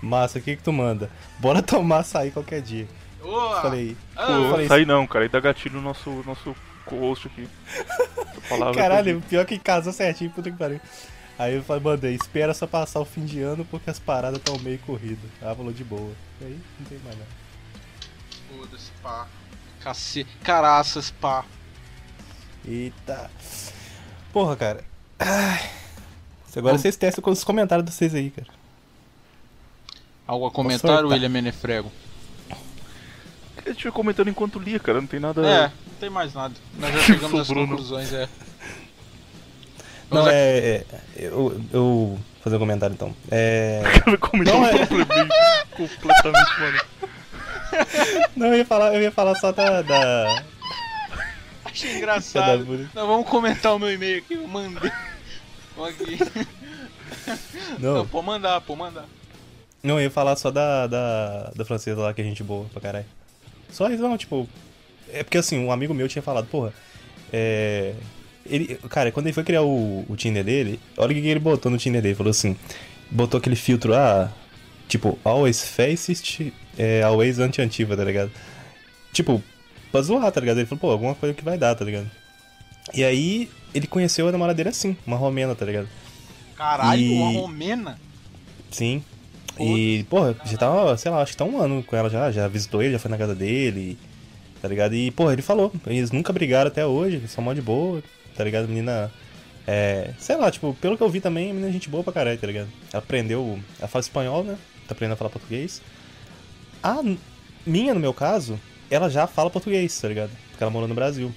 Massa, o que que tu manda? Bora [LAUGHS] tomar açaí qualquer dia. Ô, Falei, Ah, falei, não, cara, aí dá gatilho no nosso, nosso co-host aqui. Caralho, pior que casou certinho, puta que pariu. Aí eu falei, mandei, espera só passar o fim de ano porque as paradas estão meio corridas. Ela falou de boa. E aí, não tem mais nada. Foda-se, pá. Cacete. Caraças, pá. Eita. Porra, cara. Ai. Agora vocês testam com os comentários de vocês aí, cara. Algo a comentar. William Menefrego? A gente foi comentando enquanto lia, cara, não tem nada. É, não tem mais nada. Nós já [LAUGHS] chegamos às conclusões, é. Não, a- é. é, eu, eu. Vou fazer um comentário então. É. [LAUGHS] Cara, comentou Não, é- completamente, mano. [LAUGHS] Não, eu ia falar, eu ia falar só da. da... Achei engraçado. da. Não, vamos comentar o meu e-mail aqui, eu mandei. Vamos aqui. Não, Não, pode mandar, pode mandar. não, eu ia falar só da, da, da francesa lá, que é gente boa pra caralho. Só isso, não, tipo. É porque assim, um amigo meu tinha falado, porra. É. Ele, cara, quando ele foi criar o, o Tinder dele, olha o que ele botou no Tinder dele. Falou assim: botou aquele filtro, ah, tipo, always facist, é, always anti-antiva, tá ligado? Tipo, pra zoar, tá ligado? Ele falou, pô, alguma coisa que vai dar, tá ligado? E aí, ele conheceu a namorada dele assim, uma romena, tá ligado? Caralho, E- uma romena? Sim. E, porra, já tá, sei lá, acho que tá um ano com ela já, já visitou ele, já foi na casa dele, tá ligado? E, porra, ele falou, eles nunca brigaram até hoje, são mó de boa, tá ligado? Menina, é, sei lá, tipo, pelo que eu vi também, a menina é gente boa pra caralho, tá ligado? Ela aprendeu, ela fala espanhol, né? Tá aprendendo a falar português. A minha, no meu caso, ela já fala português, tá ligado? Porque ela morou no Brasil.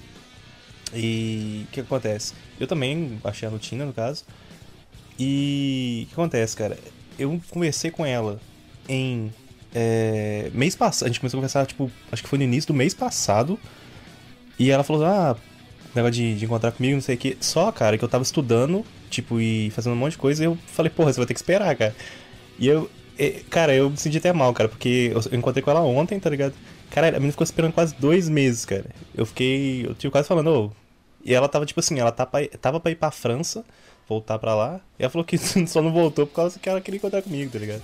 E o que acontece? Eu também achei a rotina, no caso. E o que acontece, cara? Eu conversei com ela em é, mês passado. A gente começou a conversar, tipo, acho que foi no início do mês passado. E ela falou, ah, negócio de, de encontrar comigo, não sei o que. Só, cara, que eu tava estudando, tipo, e fazendo um monte de coisa. E eu falei, porra, você vai ter que esperar, cara. E eu, cara, eu me senti até mal, cara, porque eu, encontrei com ela ontem, tá ligado? Cara, a menina ficou esperando quase dois meses, cara. Eu fiquei. Eu tive quase falando, ô. E ela tava tipo assim, ela pra, tava pra ir pra França, voltar pra lá. E ela falou que [LAUGHS] só não voltou por causa que ela queria encontrar comigo, tá ligado?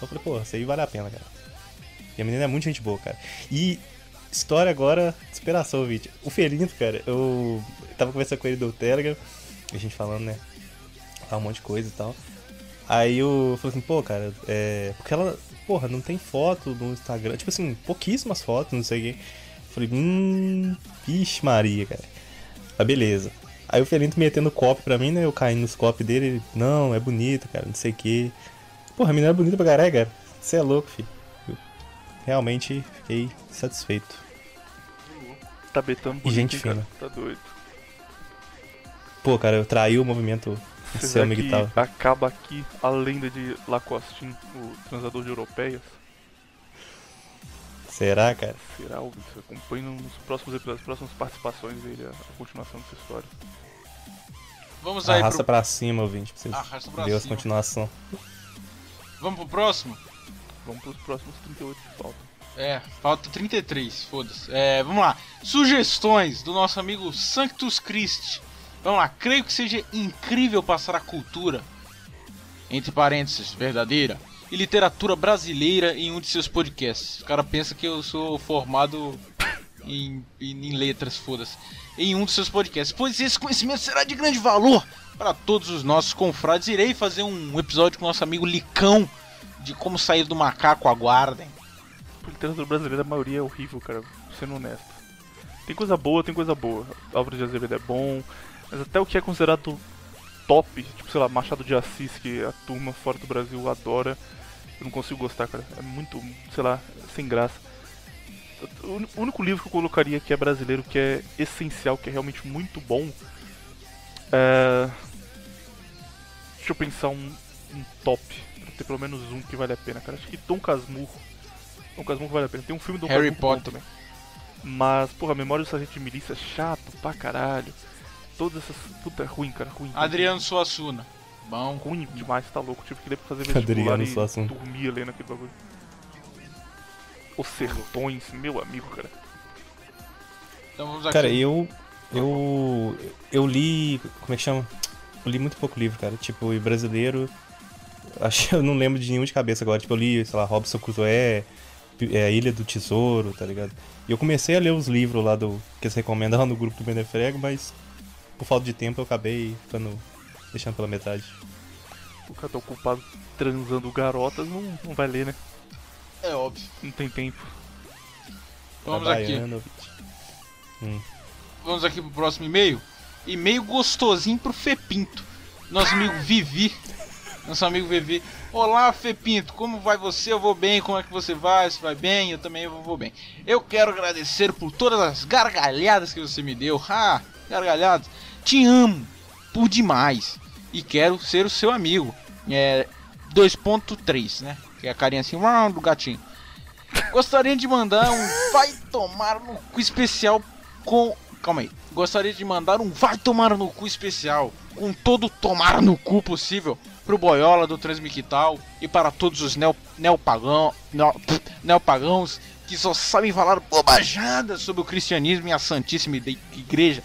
Eu falei, pô, isso aí vale a pena, cara. E a menina é muito gente boa, cara. E história agora, inspiração, vídeo. O Felinto, cara, eu tava conversando com ele do Telegram, a gente falando, né? Um monte de coisa e tal. Aí eu falei assim, pô, cara, é. Porque ela, porra, não tem foto no Instagram. Tipo assim, pouquíssimas fotos, não sei o quê. Falei, hum. Vixe, Maria, cara. Ah, beleza. Aí o Felinto metendo copo pra mim, né? Eu caindo nos copos dele, ele, não, é bonito, cara, não sei o quê. Porra, a menina é bonita pra caralho, cara. Você é louco, filho. Eu realmente fiquei satisfeito. Tá betando E gente bonito, fina. Tá doido. Pô, cara, eu traí o movimento seu e tal. acaba aqui a lenda de Lacostin, o transador de europeias? Será, cara? Será, Alves? Acompanhe nos próximos episódios, nas próximas participações dele, a continuação dessa história. Vamos aí Arrasta pro... pra cima, ouvinte, pra vocês Arrasta pra cima. continuação. Vamos pro próximo? Vamos pros próximos 38 que faltam. É, falta 33, foda-se. É, vamos lá. Sugestões do nosso amigo Sanctus Christi. Vamos lá, creio que seja incrível passar a cultura, entre parênteses, verdadeira, e literatura brasileira em um de seus podcasts. O cara pensa que eu sou formado em, em, em letras, foda-se. Em um de seus podcasts. Pois esse conhecimento será de grande valor para todos os nossos confrades. Irei fazer um episódio com o nosso amigo Licão de como sair do macaco, aguardem. Por literatura brasileira, a maioria é horrível, cara, sendo honesto. Tem coisa boa, tem coisa boa. Álvaro de Azevedo é bom, mas até o que é considerado top, tipo, sei lá, Machado de Assis, que a turma fora do Brasil adora, eu não consigo gostar, cara. É muito, sei lá, sem graça. O único livro que eu colocaria que é brasileiro, que é essencial, que é realmente muito bom, é. Deixa eu pensar um, um top. Pra ter pelo menos um que vale a pena, cara. Acho que Dom Casmurro. Dom Casmurro vale a pena. Tem um filme do Harry Casmurro bom Potter. também. Mas, porra, a memória do Sargento de Milícia é chato pra caralho. Todas essas. Puta, é ruim, cara, ruim. Adriano Suassuna. Bom. Ruim demais, tá louco. Tive que ler pra fazer [LAUGHS] vestibular Adriano e Suassuna. dormia lendo aquele bagulho. Os Sertões, meu amigo, cara. Então vamos aqui. Cara, eu. Eu. Eu li. Como é que chama? Eu li muito pouco livro, cara. Tipo, e brasileiro. [LAUGHS] Acho que eu não lembro de nenhum de cabeça agora. Tipo, eu li, sei lá, Robson Crusoe, é, Ilha do Tesouro, tá ligado? E eu comecei a ler os livros lá do. que eles recomendam lá no grupo do Benefrego, mas por falta de tempo eu acabei ficando. deixando pela metade. O cara tá ocupado transando garotas, não, não vai ler, né? É óbvio. Não tem tempo. Vamos aqui. Trabalhando. Vamos aqui pro próximo e-mail. E-mail gostosinho pro Fepinto. Nosso amigo Vivi. Nosso amigo Vivi. Olá, Fepinto, como vai você? Eu vou bem. Como é que você vai? Você vai bem? Eu também vou, vou bem. Eu quero agradecer por todas as gargalhadas que você me deu. Ah, gargalhadas. Te amo por demais. E quero ser o seu amigo. É 2.3, né? Que é a carinha assim, uau, do gatinho. Gostaria de mandar um vai tomar no cu especial com. Calma aí. Gostaria de mandar um vai tomar no cu especial com todo tomar no cu possível pro Boiola do Transmiquital e para todos os neo, neo, neopagãos que só sabem falar bobajadas sobre o cristianismo e a Santíssima Igreja.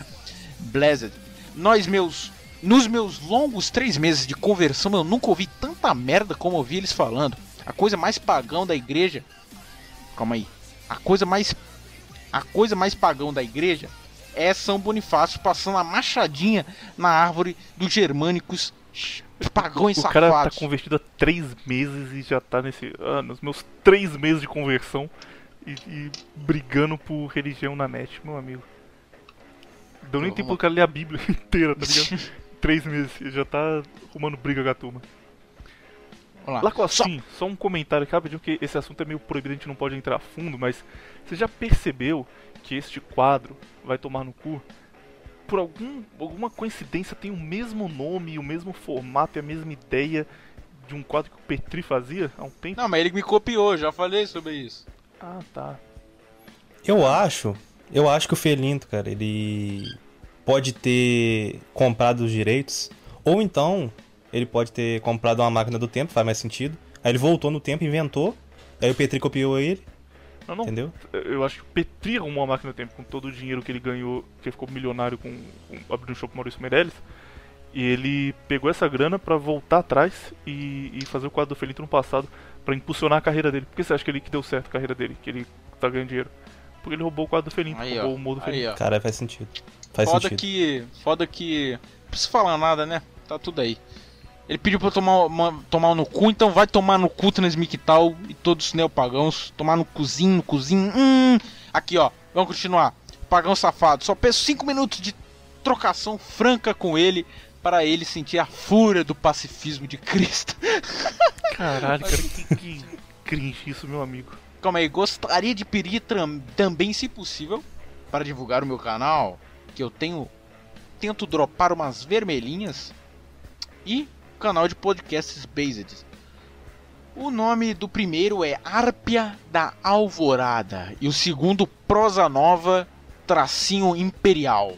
Blessed. Nós, meus. Nos meus longos três meses de conversão, eu nunca ouvi tanta merda como ouvi eles falando. A coisa mais pagão da igreja. Calma aí. A coisa mais. A coisa mais pagão da igreja é São Bonifácio passando a machadinha na árvore dos germânicos pagões O cara tá safados. convertido há três meses e já tá nesse. Ah, nos meus três meses de conversão e, e brigando por religião na net, meu amigo. Deu nem Vamos tempo do cara ler a Bíblia [LAUGHS] inteira, tá ligado? [LAUGHS] três meses e já tá arrumando briga com a turma. Vamos lá. Lacostin, só um comentário aqui rapidinho, que esse assunto é meio proibido, a gente não pode entrar a fundo, mas você já percebeu que este quadro vai tomar no cu? Por algum, alguma coincidência tem o mesmo nome, o mesmo formato e a mesma ideia de um quadro que o Petri fazia há um tempo? Não, mas ele me copiou, já falei sobre isso. Ah, tá. Eu acho, eu acho que o Felinto, cara, ele pode ter comprado os direitos, ou então ele pode ter comprado uma máquina do tempo, faz mais sentido. Aí ele voltou no tempo, inventou, aí o Petri copiou ele, Não, não. Entendeu? Eu acho que o Petri arrumou uma máquina do tempo com todo o dinheiro que ele ganhou, que ele ficou milionário com, com abrindo um show com Maurício Meirelles. E ele pegou essa grana pra voltar atrás e, e fazer o quadro do Felito no passado pra impulsionar a carreira dele. Por que você acha que ele que deu certo a carreira dele, que ele tá ganhando dinheiro? Porque ele roubou o quadro do Felito, Aí, ó. roubou o humor do ó. Cara, faz sentido. Faz Foda sentido. que. Foda que. Não preciso falar nada, né? Tá tudo aí. Ele pediu pra eu tomar, uma, tomar no cu, então vai tomar no cu Transmictal e todos os neopagãos. Tomar no cozinho, no cozinho. Hum. Aqui, ó. Vamos continuar. Pagão safado. Só peço 5 minutos de trocação franca com ele para ele sentir a fúria do pacifismo de Cristo. [LAUGHS] Caralho, cara, que, que cringe isso, meu amigo. Calma aí, gostaria de pedir também, se possível, para divulgar o meu canal, que eu tenho. Tento dropar umas vermelhinhas. E canal de podcasts Based. O nome do primeiro é Árpia da Alvorada. E o segundo, Prosa Nova, tracinho Imperial.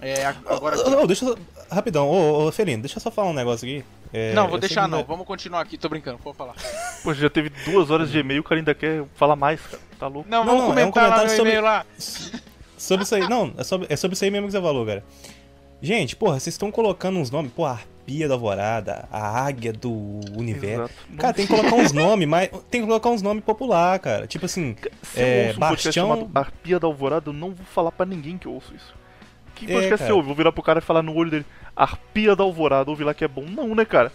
É, agora. Ô, ô, deixa eu. Rapidão, ô, ô, Felino, deixa eu só falar um negócio aqui. É, não, vou deixar não. Vamos continuar aqui. Tô brincando, pode falar. Pô, já teve duas horas de e-mail, o cara ainda quer falar mais, cara. Tá louco? Não, Não, vamos não, é um comentar lá no comentário sobre- e-mail lá. Sobre isso aí, não, é sobre, é sobre isso aí mesmo que você falou, cara. Gente, porra, vocês estão colocando uns nomes, pô, a arpia da alvorada, a águia do universo. Exato. Cara, tem que colocar uns nomes, mas tem que colocar uns nomes popular, cara. Tipo assim, Se eu É, ouço um podcast Bastião- chamado Arpia da Alvorada, eu não vou falar pra ninguém que eu ouço isso. Que É, podcast você cara. ouve? Vou virar pro cara e falar no olho dele, Arpia da Alvorada, ouve lá que é bom. Não, né, cara?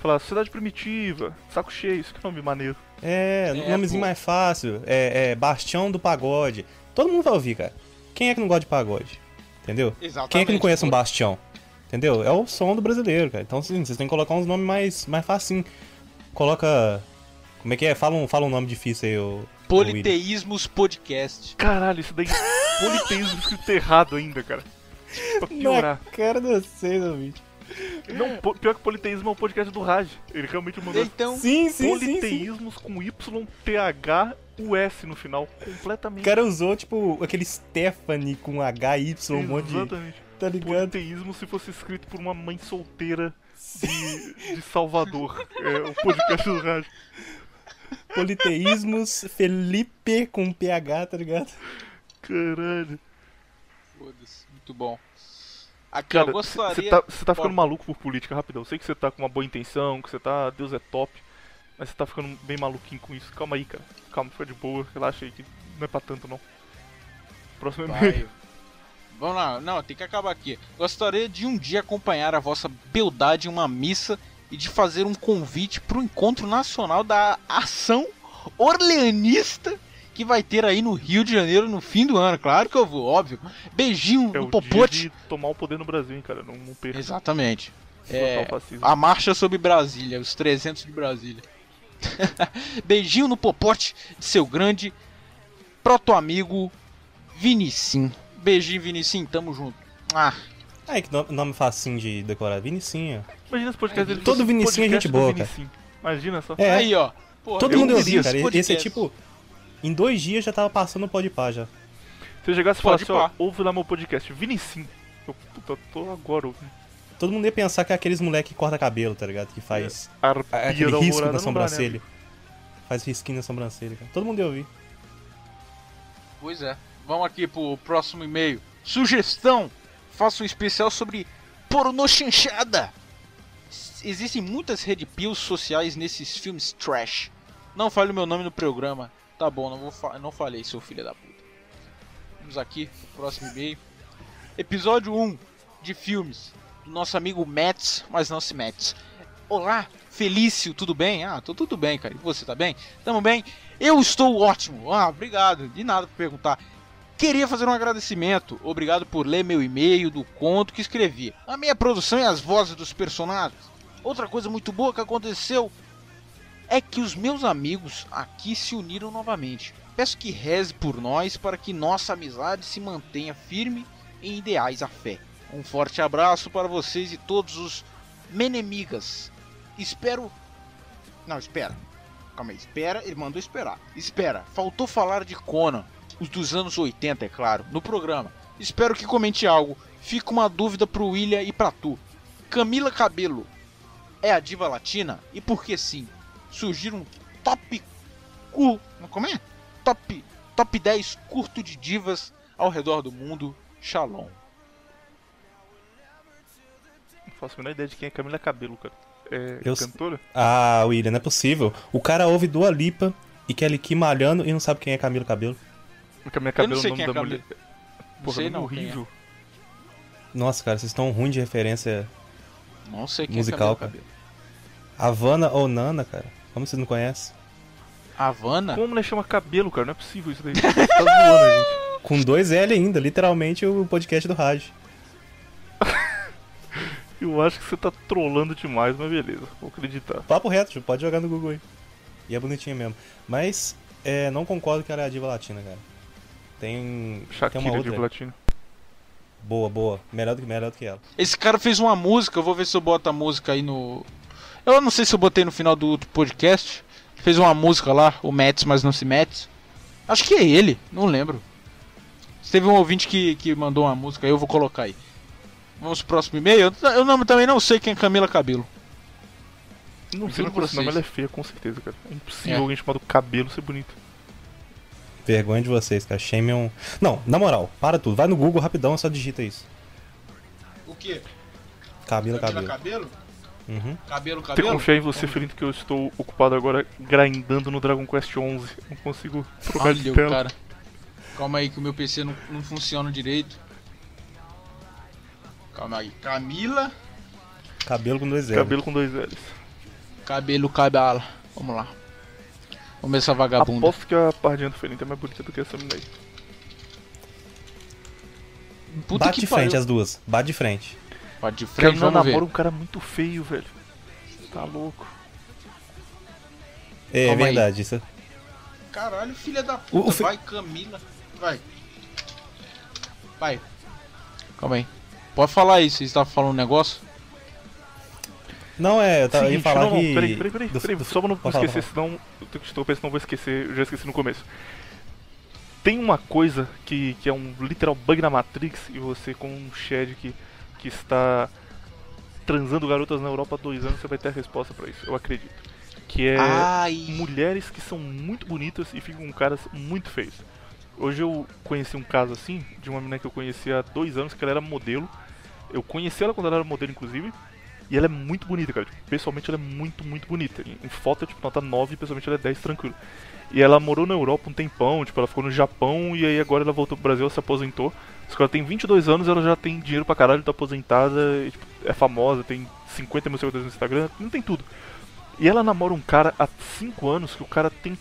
Falar Cidade Primitiva, Saco Cheio, isso que nome maneiro. é, É, nomezinho pô. mais fácil, é, é Bastião do Pagode. Todo mundo vai ouvir, cara. Quem é que não gosta de pagode? Entendeu? Exatamente. Quem é que não conhece um. Bastião? Entendeu? É o som do brasileiro, cara. Então, assim, vocês têm que colocar uns nomes mais, mais facinho. Coloca. Como é que é? Fala um, fala um nome difícil aí, ô. William. Politeísmos Podcast. Caralho, isso daí é politeísmo escrito errado ainda, cara. Pra piorar. Na cara de vocês, ouvinte. Não, pior que politeísmo é um podcast do Raj. Ele realmente mandou Então, Sim, sim, sim, sim. politeísmos com Y, T, H, U, S no final. O Completamente. cara usou, tipo, aquele Stephanie com H, Y, um monte de. Exatamente. Tá ligado? Politeísmo se fosse escrito por uma mãe solteira de, de Salvador. É o podcast do Raj. Politeísmos, Felipe com PH, tá ligado? Caralho. foda-se. Muito bom. Aqui, Cara, eu gostaria... você tá, cê tá ficando maluco por política, rapidão. Eu sei que você tá com uma boa intenção, que você tá. Deus é top. Mas você tá ficando bem maluquinho com isso. Calma aí, cara. Calma, fica de boa. Relaxa aí que não é pra tanto, não. Próximo e-mail. Vamos lá, não, tem que acabar aqui. Gostaria de um dia acompanhar a vossa beldade em uma missa e de fazer um convite para o encontro nacional da ação orleanista que vai ter aí no Rio de Janeiro no fim do ano. Claro que eu vou, óbvio. Beijinho É no o dia popote. de tomar o poder no Brasil, hein, cara. Não, não perca. Exatamente. É, a marcha sobre Brasília, os 300 de Brasília. [LAUGHS] Beijinho no popote de seu grande proto-amigo Vinicim. Beijinho, Vinicim, tamo junto. Ah, Ai, que no- nome facinho de decorar. Vinicinho. Imagina esse podcast dele. Todo Vinicinho é podcast gente boa, cara. Vinicinho. Imagina só. É, aí ó. Porra, todo mundo queria ouvia, esse cara. Esse é podcast. tipo. Em dois dias já tava passando o pó de pá já. Se eu chegasse e falasse, ó, pá. ouve lá meu podcast, Vinicim. Eu, puta, tô agora ouvindo. Todo mundo ia pensar que é aqueles moleque que corta cabelo, tá ligado? Que faz Arpia aquele da risco na não dá, né, sobrancelha. Faz risquinho na sobrancelha, cara. Todo mundo ia ouvir. Pois é. Vamos aqui pro próximo e-mail. Sugestão: faça um especial sobre pornochanchada. S- Existem muitas red pills sociais nesses filmes trash. Não fale o meu nome no programa. Tá bom, não, vou fa não falei, seu filho da puta. Vamos aqui pro próximo e-mail. Episódio 1 de filmes do nosso amigo Mets, mas não se Mets. Olá, Felício, tudo bem? Ah, tô tudo bem, cara. E você tá bem? Tamo bem? Eu estou ótimo. Ah, obrigado. De nada por perguntar. Queria fazer um agradecimento. Obrigado por ler meu e-mail do conto que escrevi. A minha produção e as vozes dos personagens. Outra coisa muito boa que aconteceu é que os meus amigos aqui se uniram novamente. Peço que reze por nós para que nossa amizade se mantenha firme em ideais à fé. Um forte abraço para vocês e todos os menemigas. Espero. Não, espera. Calma aí, espera. Ele mandou esperar. Espera, faltou falar de Conan, os dos anos 80, é claro, no programa. Espero que comente algo. Fica uma dúvida pro William e pra tu. Camila Cabelo é a diva latina? E por que sim? Surgir um tópico. Como é? top, top 10 curto de divas ao redor do mundo. Shalom. Não faço a menor ideia de quem é Camila Cabelo, cara. É Eu- cantora? Ah, William, não é possível. O cara ouve Dua Lipa e Kelly Key malhando e não sabe quem é Camilo Cabelo. Camila Eu Cabelo não é o sei nome é da Camila. mulher. Não Porra, sei nome não. é. horrível. Nossa, cara, vocês estão ruins de referência Não sei quem musical, é cara. Havana ou Nana, cara. Como vocês não conhecem? Cabelo. Havana? Como mulher chama cabelo, cara? Não é possível isso daí. [LAUGHS] tá zoando a gente. Com dois L ainda, literalmente o podcast do Raj. [LAUGHS] Eu acho que você tá trolando demais, mas beleza. Vou acreditar. Papo reto, pode jogar no Google aí. E é bonitinha mesmo. Mas, é, não concordo que ela é a diva latina, cara. Tem, tem uma Shakira outra. de Latino. Boa, boa. Melhor do, que- melhor do que ela. Esse cara fez uma música, eu vou ver se eu boto a música aí no. Eu não sei se eu botei no final do, podcast. Fez uma música lá, o Mets, mas não se Mets. Acho que é ele, não lembro. Se teve um ouvinte que, que mandou uma música aí, eu vou colocar aí. Vamos pro próximo e-mail? Eu, eu não- também não sei quem é Camila Cabelo. Não sei esse nome, vocês. ela é feia, com certeza, cara. É impossível É. alguém chamado cabelo ser bonito. Vergonha de vocês, cara. Shame. Não, na moral, para tudo. Vai no Google rapidão e só digita isso. O que? Cabelo, cabelo. Cabelo? Uhum. Cabelo, Tenho que confiar em você, Felinto, que eu estou ocupado agora grindando no Dragon Quest 11. Não consigo trocar de Olha o tela. cara. Calma aí que o meu PC não, não funciona direito. Calma aí. Camila, Cabelo com dois L. Cabelo com dois L's. cabelo, cabala. Vamos lá. Vamos ver essa vagabunda. Aposto que a pardinha do Felinto é mais bonita do que essa menina aí. Puta Bate que de frente pariu. as duas. Bate de frente. Bate de frente, menina vamos ver. namora um cara muito feio, velho. Tá louco. É, Calma aí. verdade. Isso... Caralho, filha da O- puta. o fe- Vai, Camila. Vai. Vai. Calma aí. Pode falar aí, vocês estavam falando um negócio? Não, é, eu tava Seguinte, falar não, não, que... peraí, peraí, peraí, do- peraí, do- só pra não falar, esquecer, fala. senão eu interromper, senão eu vou esquecer, eu já esqueci no começo. Tem uma coisa que, que é um literal bug na Matrix e você com um Shed que, que está transando garotas na Europa há dois anos, você vai ter a resposta pra isso, eu acredito. Que é Ai. mulheres que são muito bonitas e ficam com caras muito feios. Hoje eu conheci um caso assim, de uma menina que eu conheci há dois anos, que ela era modelo. Eu conheci ela quando ela era modelo, inclusive. E ela é muito bonita, cara. Tipo, pessoalmente ela é muito, muito bonita. Em, foto é tipo nota 9, pessoalmente ela é 10 tranquilo. E ela morou na Europa um tempão, tipo, ela ficou no Japão e aí agora ela voltou pro Brasil, ela se aposentou. Só que ela tem 22 anos, ela já tem dinheiro pra caralho, tá aposentada, e, tipo, é famosa, tem 50 mil seguidores no Instagram, não tem tudo. E ela namora um cara há 5 anos que o cara tem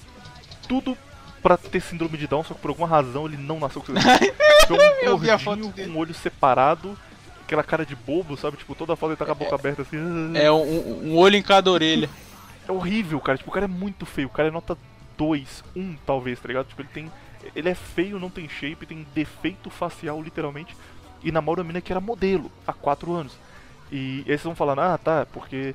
tudo pra ter síndrome de Down, só que por alguma razão ele não nasceu com [LAUGHS] síndrome de Down. Então, um gordinho com o olho separado, aquela cara de bobo, sabe? Tipo, toda foto ele tá com a boca aberta assim. É um, um olho em cada orelha. É horrível, cara. Tipo, o cara é muito feio. O cara é nota 2, 1 talvez, tá ligado? Tipo, ele tem. Ele é feio, não tem shape, tem defeito facial, literalmente. E namora uma mina que era modelo há 4 anos. E eles vão falando, ah, tá, porque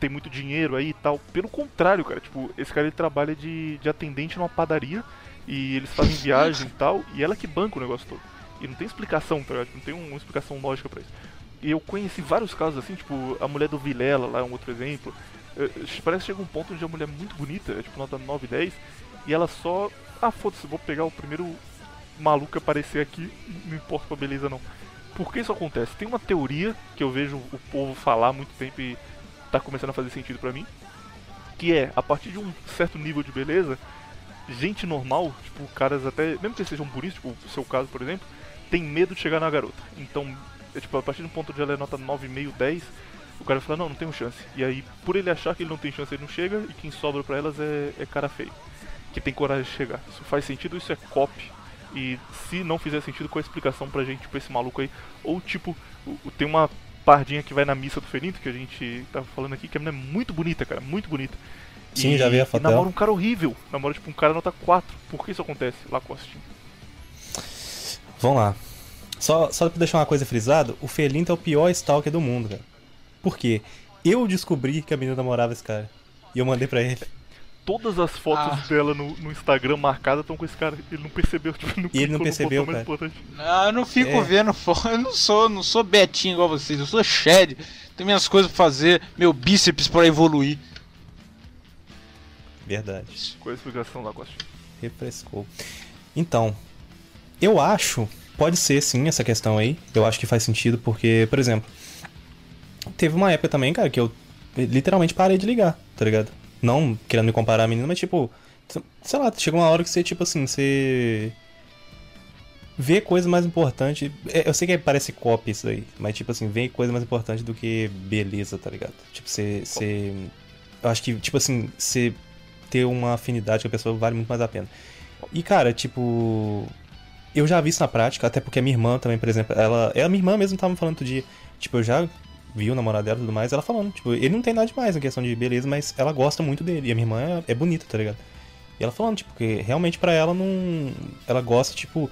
tem muito dinheiro aí e tal. Pelo contrário, cara, tipo, esse cara ele trabalha de, de atendente numa padaria e eles fazem viagem e tal, e ela que banca o negócio todo. E não tem explicação, ligado? Não tem uma explicação lógica pra isso. E eu conheci vários casos assim, tipo, a mulher do Vilela lá é um outro exemplo. Parece que chega um ponto onde a mulher é muito bonita, é tipo nota 9, 10, e ela só. Ah, foda-se, vou pegar o primeiro maluco que aparecer aqui, não importa com a beleza não. Por que isso acontece? Tem uma teoria que eu vejo o povo falar há muito tempo e tá começando a fazer sentido pra mim, que é, a partir de um certo nível de beleza, gente normal, tipo, caras até, mesmo que sejam bonitos, tipo, o seu caso, por exemplo, tem medo de chegar na garota. Então, é, tipo, a partir de um ponto onde ela é nota 9,5, 10, o cara fala, não, não tenho chance. E aí, por ele achar que ele não tem chance, ele não chega, e quem sobra pra elas é, é cara feio. Que tem coragem de chegar. Isso faz sentido, isso é copy. E se não fizer sentido, qual a explicação pra gente, pra esse maluco aí? Ou tipo, tem uma pardinha que vai na missa do Felinto, que a gente tava falando aqui, que a menina é muito bonita, cara, muito bonita. Sim, já vi a e foto namora dela. um cara horrível. Namora tipo um cara nota 4. Por que isso acontece? Lacoste. Vamos lá. Só, só pra deixar uma coisa frisada, o Felinto é o pior stalker do mundo, cara. Por quê? Eu descobri que a menina namorava esse cara. E eu mandei pra ele. Todas as fotos Ah. dela no, no Instagram marcadas estão com esse cara. Ele não percebeu, tipo, não E ele não percebeu, cara. importante. Ah, eu não fico É. vendo foto. Eu não sou, não sou Betinho igual vocês. Eu sou Shed. Tenho minhas coisas pra fazer, meu bíceps pra evoluir. Verdade. Qual é a explicação, Lacoste? Refrescou. Então, eu acho, pode ser sim essa questão aí. Eu acho que faz sentido porque, por exemplo, teve uma época também, cara, que eu literalmente parei de ligar, tá ligado? Não querendo me comparar a menina, mas tipo, sei lá, chega uma hora que você, tipo assim, você vê coisa mais importante. é, Eu sei que parece copy isso aí, mas tipo assim, vê coisa mais importante do que beleza, tá ligado? Tipo, você. você eu acho que, tipo assim, você ter uma afinidade com a pessoa vale muito mais a pena. E, cara, tipo. Eu já vi isso na prática, até porque a minha irmã também, por exemplo, ela. Ela, minha irmã mesmo tava me falando dia. Tipo, eu já vi o namorado dela e tudo mais, ela falando, tipo, ele não tem nada demais na questão de beleza, mas ela gosta muito dele. E a minha irmã é, é bonita, tá ligado? E ela falando, tipo, que realmente pra ela não. Ela gosta, tipo.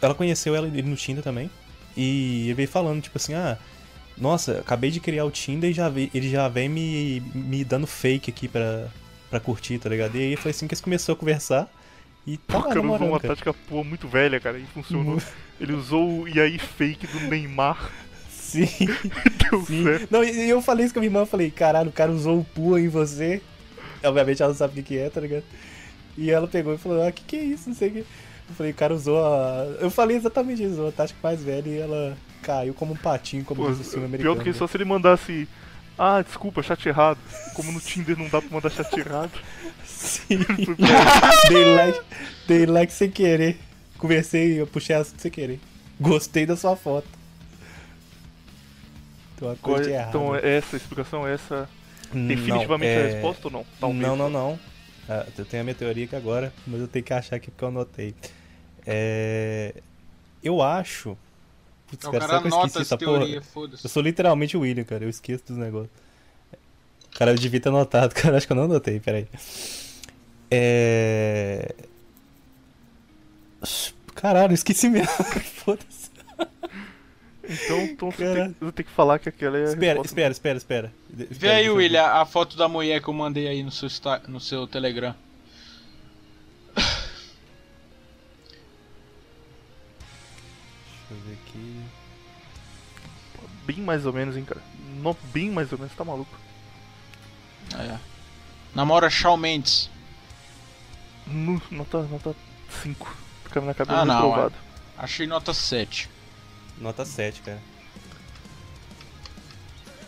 Ela conheceu ela ele no Tinder também. E ele veio falando, tipo assim, ah. Nossa, acabei de criar o Tinder e já veio, ele já vem me, me dando fake aqui pra, pra curtir, tá ligado? E aí foi assim que eles começaram a conversar. E tá O lá cara usou uma cara. tática pô, muito velha, cara, e funcionou. Ele usou o e aí fake do Neymar Sim, [LAUGHS] deu sim. certo. Não, e eu falei isso com a minha irmã, eu falei, caralho, o cara usou o pua em você. Obviamente ela não sabe o que é, tá ligado? E ela pegou e falou, ah, que que é isso, não sei o que. Eu falei, o cara usou a... Eu falei exatamente isso, usou a tática mais velha e ela caiu como um patinho, como Pô, diz o filme pior americano. do que né? só se ele mandasse. Ah, desculpa, chat errado. Como no Tinder não dá pra mandar chat errado. Sim. dei like, dei like sem querer. Conversei, eu puxei assunto sem querer. Gostei da sua foto. Tem uma coisa de errado. Então, essa explicação, essa. Não, Definitivamente é- a resposta ou não? Talvez. Não, não, não. Ah, eu tenho a minha teoria aqui agora, mas eu tenho que achar aqui porque eu anotei. É... Eu acho. Putz, O cara, cara que eu esqueci teoria, Eu sou literalmente o William, cara. Eu esqueço dos negócios. Cara, eu devia ter anotado, [LAUGHS] cara. Acho que eu não anotei, peraí. É. Caralho, esqueci mesmo. [LAUGHS] Foda-se. Então, então você tem, você tem que falar que aquela é a Espera, espera, espera, espera. De- Vê espera, aí. William, a foto da mulher que eu mandei aí no seu, no seu Telegram. Deixa eu ver aqui. Bem mais ou menos, hein, cara. Não, bem mais ou menos, tá maluco. É. Namora Shawn Mendes. Nota, nota 5. Fica na cabeça Ah, não, reprovado. Achei nota 7. Nota 7, cara.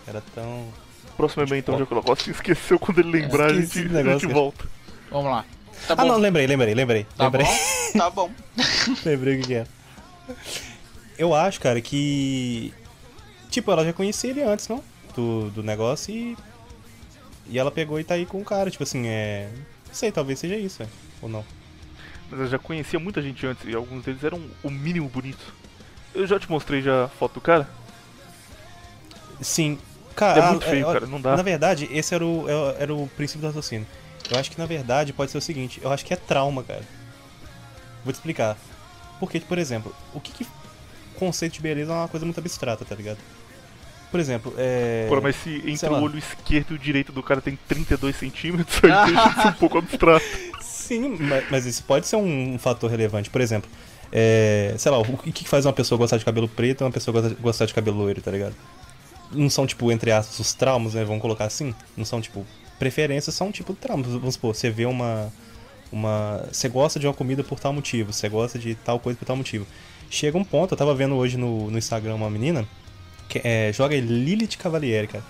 Era tão. Próximo e-mail então, já colocou. Se esqueceu quando ele lembrar, a gente, negócio, a gente volta. Vamos lá. Tá Ah, bom. não, lembrei, lembrei, lembrei. tá lembrei. bom? Tá bom. [LAUGHS] lembrei o que era. Eu acho, cara, que. Tipo, ela já conhecia ele antes, não? Do, do negócio e. E ela pegou e tá aí com o cara. Tipo assim, é. Não sei, talvez seja isso, é. Ou não. Mas eu já conhecia muita gente antes e alguns deles eram o mínimo bonitos. Eu já te mostrei já a foto do cara? Sim. Cara, É muito feio, ó, cara, não dá. Na verdade, esse era o, é- era o princípio do raciocínio. Eu acho que na verdade pode ser o seguinte, eu acho que é trauma, cara. Vou te explicar. Porque, por exemplo, o que, que conceito de beleza é uma coisa muito abstrata, tá ligado? Por exemplo, é. Pô, mas se entre o olho esquerdo e o direito do cara tem 32 centímetros, [LAUGHS] aí deixa isso um pouco abstrato. [LAUGHS] Sim, ma- mas isso pode ser um, fator relevante. Por exemplo, é, sei lá, o que, faz uma pessoa gostar de cabelo preto e uma pessoa gostar- gostar de cabelo loiro, tá ligado? Não são, tipo, entre aspas, os traumas, né? Vamos colocar assim. Não são, tipo, preferências, são, tipo, traumas. Vamos supor, você vê uma. uma você gosta de uma comida por tal motivo, você gosta de tal coisa por tal motivo. Chega um ponto, eu tava vendo hoje no, no Instagram uma menina que é, joga Lilith Cavalieri, cara.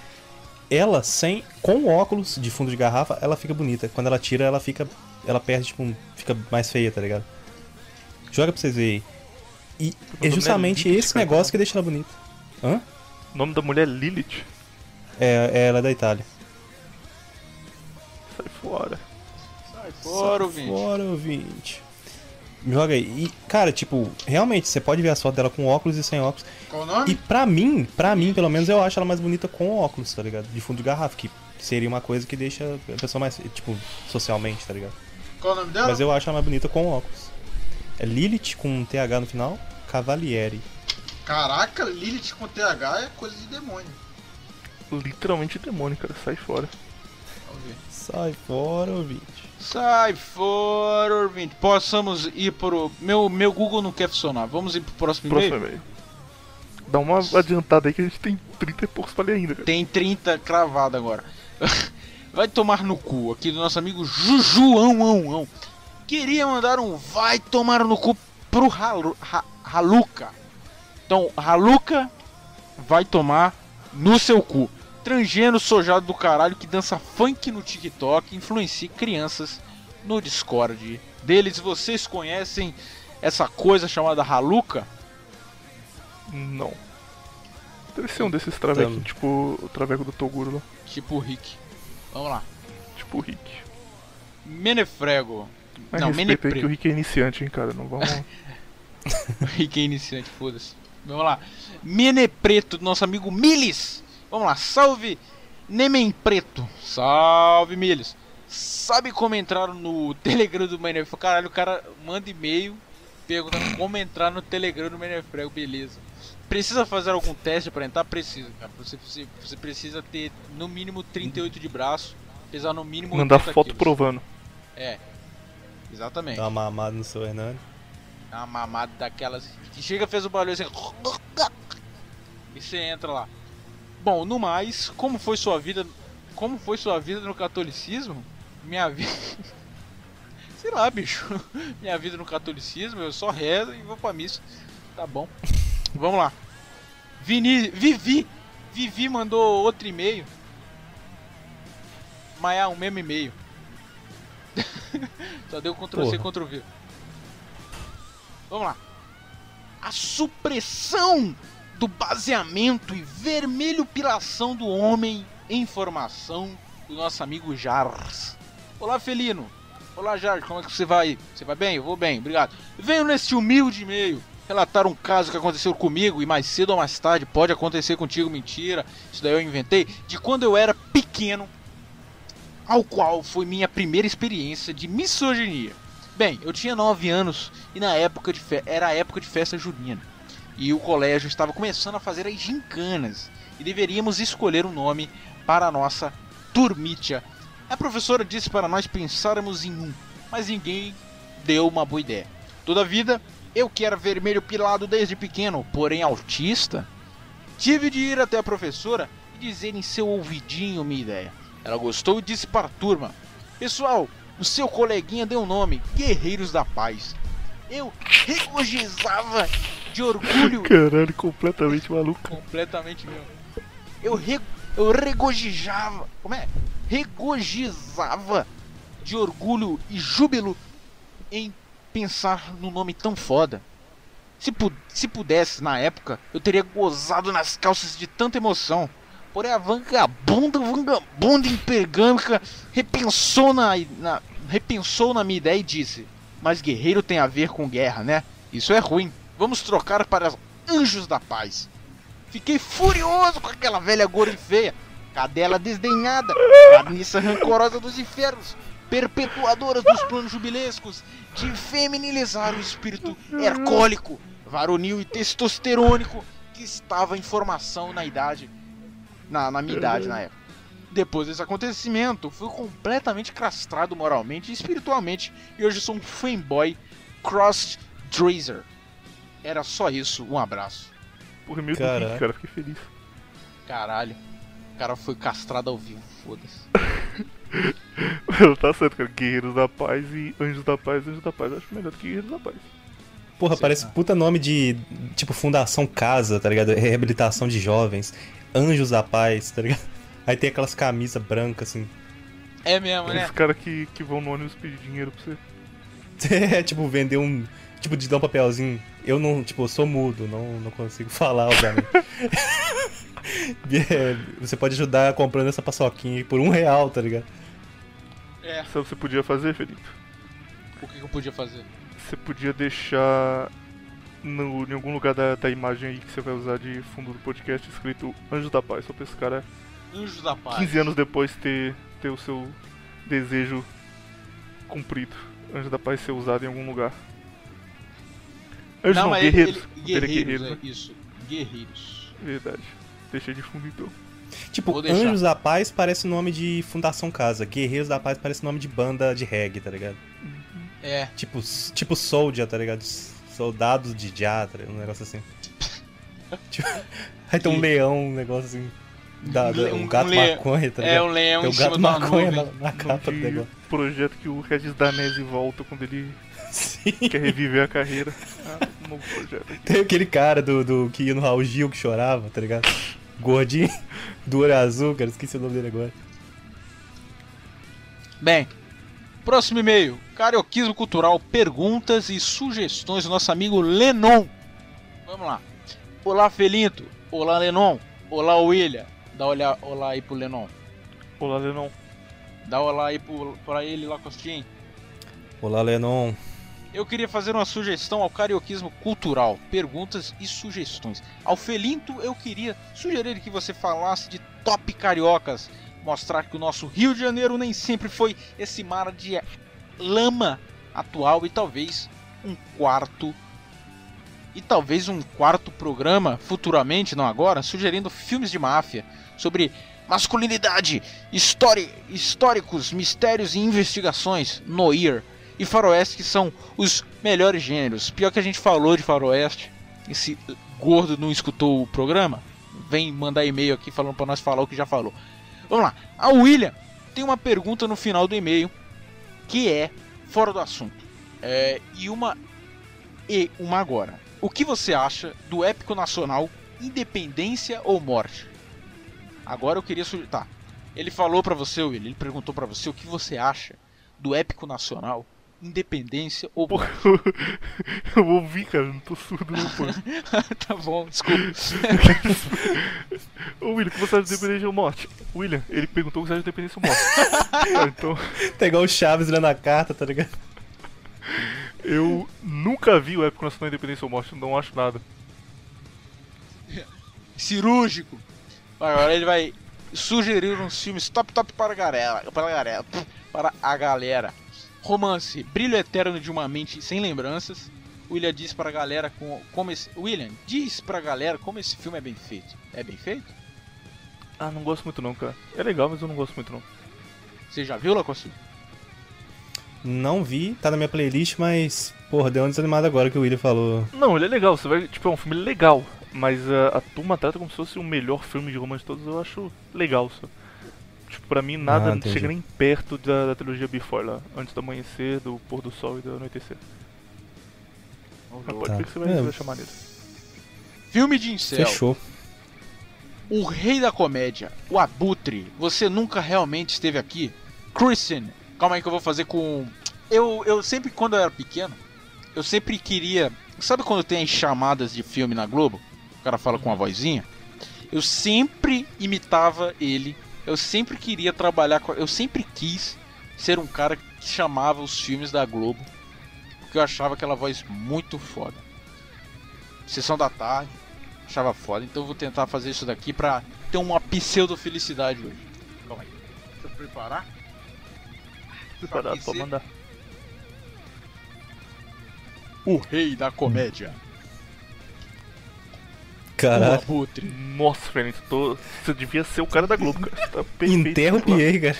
Ela, sem. com óculos de fundo de garrafa, ela fica bonita. Quando ela tira, ela fica. Ela perde, tipo, um- fica mais feia, tá ligado? Joga pra vocês verem. E é justamente é Lilith, esse cara. negócio que deixa ela bonita. Hã? O nome da mulher é Lilith. É, é ela é da Itália. Sai fora. Sai fora, ouvinte. Fora, ouvinte. Joga aí. E, cara, tipo, realmente, você pode ver a foto dela com óculos e sem óculos. Qual o nome? E pra mim, pra mim, pelo menos, eu acho ela mais bonita com óculos, tá ligado? De fundo de garrafa, que seria uma coisa que deixa a pessoa mais, tipo, socialmente, tá ligado? Qual o nome dela? Mas eu acho ela mais bonita com óculos. É Lilith com um TH no final, Cavalieri. Caraca, Lilith com TH é coisa de demônio. Literalmente demônio, cara. Sai fora. Sai fora, ouvinte. Sai fora, ouvinte. Possamos ir pro. Meu, meu Google não quer funcionar. Vamos ir pro próximo Próximo e-mail? e-mail. Dá uma adiantada aí que a gente tem 30 e poucos pra ler ainda, cara. Tem 30 cravado agora. [LAUGHS] Vai tomar no cu aqui do nosso amigo Jujuão. ão, ão. queria mandar um vai tomar no cu pro Halu, Ha- Haluca. Então, Haluca vai tomar no seu cu. Transgênero sojado do caralho que dança funk no TikTok e influencia crianças no Discord deles. Vocês conhecem essa coisa chamada Haluca? Não. Deve ser um desses Tam- tipo o traveco do Toguro lá. Tipo o Rick. Vamos lá. Tipo o Rick. Menefrego. Mas Não, Menepreto. que o Rick é iniciante, hein, cara. Não vamos. [LAUGHS] Rick é iniciante, foda-se. Vamos lá. Menepreto, nosso amigo Miles. Vamos lá. Salve Nemen Preto. Salve Miles. Sabe como entrar no Telegram do Menefrego? Caralho, o cara manda e-mail perguntando como entrar no Telegram do Menefrego. Beleza. Precisa fazer algum teste pra entrar? Precisa, cara. Você, você, você precisa ter no mínimo 38 de braço, pesar no mínimo Mandar 80 foto quilos. provando. É. Exatamente. Dá uma mamada no seu Hernani. Uma mamada daquelas que chega fez o barulho assim. E você entra lá. Bom, no mais, como foi sua vida? Como foi sua vida no catolicismo? Minha vida. [LAUGHS] Sei lá, bicho. [LAUGHS] Minha vida no catolicismo, eu só rezo e vou pra missa. Tá bom. Vamos lá. Vini... Vivi. Vivi mandou outro e-mail. Mas é um mesmo e-mail. [LAUGHS] Só deu Ctrl C. Ctrl V. Vamos lá. A supressão do baseamento e vermelho pilação do homem em formação do nosso amigo Jars. Olá, Felino. Olá, Jars, como é que você vai? Você vai bem? Eu vou bem, obrigado. Venho neste humilde e-mail relatar um caso que aconteceu comigo e mais cedo ou mais tarde pode acontecer contigo, mentira. Isso daí eu inventei. De quando eu era pequeno, ao qual foi minha primeira experiência de misoginia. Bem, eu tinha 9 anos e na época de era a época de festa junina. E o colégio estava começando a fazer as gincanas e deveríamos escolher um nome para a nossa turmitia. A professora disse para nós pensarmos em um, mas ninguém deu uma boa ideia. Toda a vida, eu que era vermelho pilado desde pequeno, porém autista, tive de ir até a professora e dizer em seu ouvidinho minha ideia. Ela gostou e disse para a turma: Pessoal, o seu coleguinha deu o nome Guerreiros da Paz. Eu regozijava de orgulho Caralho, completamente maluco. completamente meu. Eu, re, eu regozijava. Como é? Regozijava de orgulho e júbilo em pensar num nome tão foda. Se, pu se pudesse, na época, eu teria gozado nas calças de tanta emoção. Porém, a vagabunda, vagabunda impergâmica repensou na, na, repensou na minha ideia e disse: Mas guerreiro tem a ver com guerra, né? Isso é ruim. Vamos trocar para anjos da paz. Fiquei furioso com aquela velha gorda e feia, cadela desdenhada, carniça rancorosa dos infernos, perpetuadoras dos planos jubilescos, de feminilizar o espírito hercólico, varonil e testosterônico que estava em formação na idade, na, na minha idade na época. Depois desse acontecimento, fui completamente castrado moralmente e espiritualmente, e hoje sou um fanboy cross-dresser. Era só isso, um abraço. Porra, meio do cara. Fiquei feliz. Caralho. O cara foi castrado ao vivo, foda-se. [LAUGHS] [LAUGHS] tá certo, cara. Guerreiros da Paz e Anjos da Paz, Anjos da Paz. Acho melhor do que Guerreiros da Paz. Porra, parece puta nome de, tipo, Fundação Casa, tá ligado? Reabilitação de jovens. Anjos da Paz, tá ligado? Aí tem aquelas camisas brancas, assim. É mesmo, né? Esses caras que, que vão no ônibus pedir dinheiro pra você. [LAUGHS] É, tipo, vender um. Tipo, de dar um papelzinho. Eu não, tipo, eu sou mudo, não, não consigo falar, obviamente. [LAUGHS] É, você pode ajudar comprando essa paçoquinha aí por um real, tá ligado? É. Sabe o que você podia fazer, Felipe? O que, que eu podia fazer? Você podia deixar no, em algum lugar da, da imagem aí que você vai usar de fundo do podcast escrito Anjos da Paz, só pra esse cara Anjos da Paz. 15 anos depois ter, ter o seu desejo cumprido. Anjo da Paz ser usado em algum lugar. Anjos não, mas guerreiros. ele- O dele é guerreiros, guerreiro, é né? isso. Guerreiros. Verdade. Deixei de fundo então. Tipo. Anjos da Paz parece nome de Fundação Casa. Guerreiros da Paz parece nome de banda de reggae, tá ligado? É. Tipo, tipo Soldier, tá ligado? Soldados de ligado? Um negócio assim. [LAUGHS] tipo, aí tem um leão, um negócio assim. Da, da- Um um, um gato le- maconha, tá É ligado? um leão tem cima gato maconha nuvem. na, na capa do negócio. projeto que o Regis Danese volta quando ele [LAUGHS] Sim. quer reviver a carreira. Ah, um novo projeto aqui. Tem aquele cara do, do que ia no Raul Gil que chorava, tá ligado? Gordinho, [LAUGHS] do olho azul, cara, esqueci o nome dele agora. Bem, próximo e-mail. Carioquismo Cultural, perguntas e sugestões do nosso amigo Lenon. Vamos lá. Olá, Felinto. Olá, Lenon. Olá, William. Dá olhar, olá aí pro Lenon. Olá, Lenon. Dá olá aí pro, pra ele lá, Costinho. Olá, Lennon. Eu queria fazer uma sugestão ao carioquismo cultural, perguntas e sugestões. Ao Felinto, eu queria sugerir que você falasse de top cariocas, mostrar que o nosso Rio de Janeiro nem sempre foi esse mar de lama atual e talvez um quarto e talvez um quarto programa futuramente, não agora, sugerindo filmes de máfia sobre masculinidade, história, históricos, mistérios e investigações, noir e faroeste que são os melhores gêneros. Pior que a gente falou de faroeste, esse gordo não escutou o programa, vem mandar e-mail aqui falando para nós falar o que já falou. Vamos lá. A William tem uma pergunta no final do e-mail que é fora do assunto. É, e uma e uma agora. O que você acha do épico nacional Independência ou Morte? Agora eu queria sugerir. Tá. Ele falou pra você, Will, ele perguntou pra você o que você acha do épico nacional Independência ou Morte. eu ouvi, [LAUGHS] cara, não tô surdo não, [LAUGHS] pô. tá bom, desculpa. [LAUGHS] Ô, William, que você acha de Independência ou Morte? William, ele perguntou o que você acha de Independência ou Morte. Então, Tá igual o Chaves lendo a carta, tá ligado? eu nunca vi o Épico Nacional Independência ou Morte, não acho nada. Cirúrgico. Agora ele vai sugerir uns filmes top top para a galera, para a galera, para a galera. Romance, Brilho Eterno de uma Mente Sem Lembranças. William diz para a galera com, como esse, William diz para a galera como esse filme é bem feito. É bem feito? Ah, não gosto muito não, cara. É legal, mas eu não gosto muito não. Você já viu, Lacoste? Não vi, tá na minha playlist, mas, porra, deu uma desanimada agora que o William falou. Não, ele é legal, você vai. Tipo, é um filme legal, mas a, a turma trata como se fosse o melhor filme de romance de todos, eu acho legal só. Tipo, pra mim nada Ah, chega nem perto da, da trilogia Before lá, antes do amanhecer, do pôr do sol e do anoitecer. Mas pode Tá. ver que você vai, É. você vai chamar nele. Filme de incel. Fechou. O rei da comédia, o Abutre, você nunca realmente esteve aqui? Christian, calma aí que eu vou fazer com. Eu, eu sempre, quando eu era pequeno, eu sempre queria. Sabe quando tem as chamadas de filme na Globo? O cara fala com uma vozinha? Eu sempre imitava ele. Eu sempre queria trabalhar com. Eu sempre quis ser um cara que chamava os filmes da Globo. Porque eu achava aquela voz muito foda. Sessão da tarde, achava foda. Então eu vou tentar fazer isso daqui pra ter uma pseudo felicidade hoje. Calma aí. Deixa eu preparar. Preparado pra mandar. O rei da comédia. O Caralho. Abutre. Nossa, Fernando, tô... você devia ser o cara da Globo, cara. Tá [LAUGHS] perfeito. O. Pierre, cara.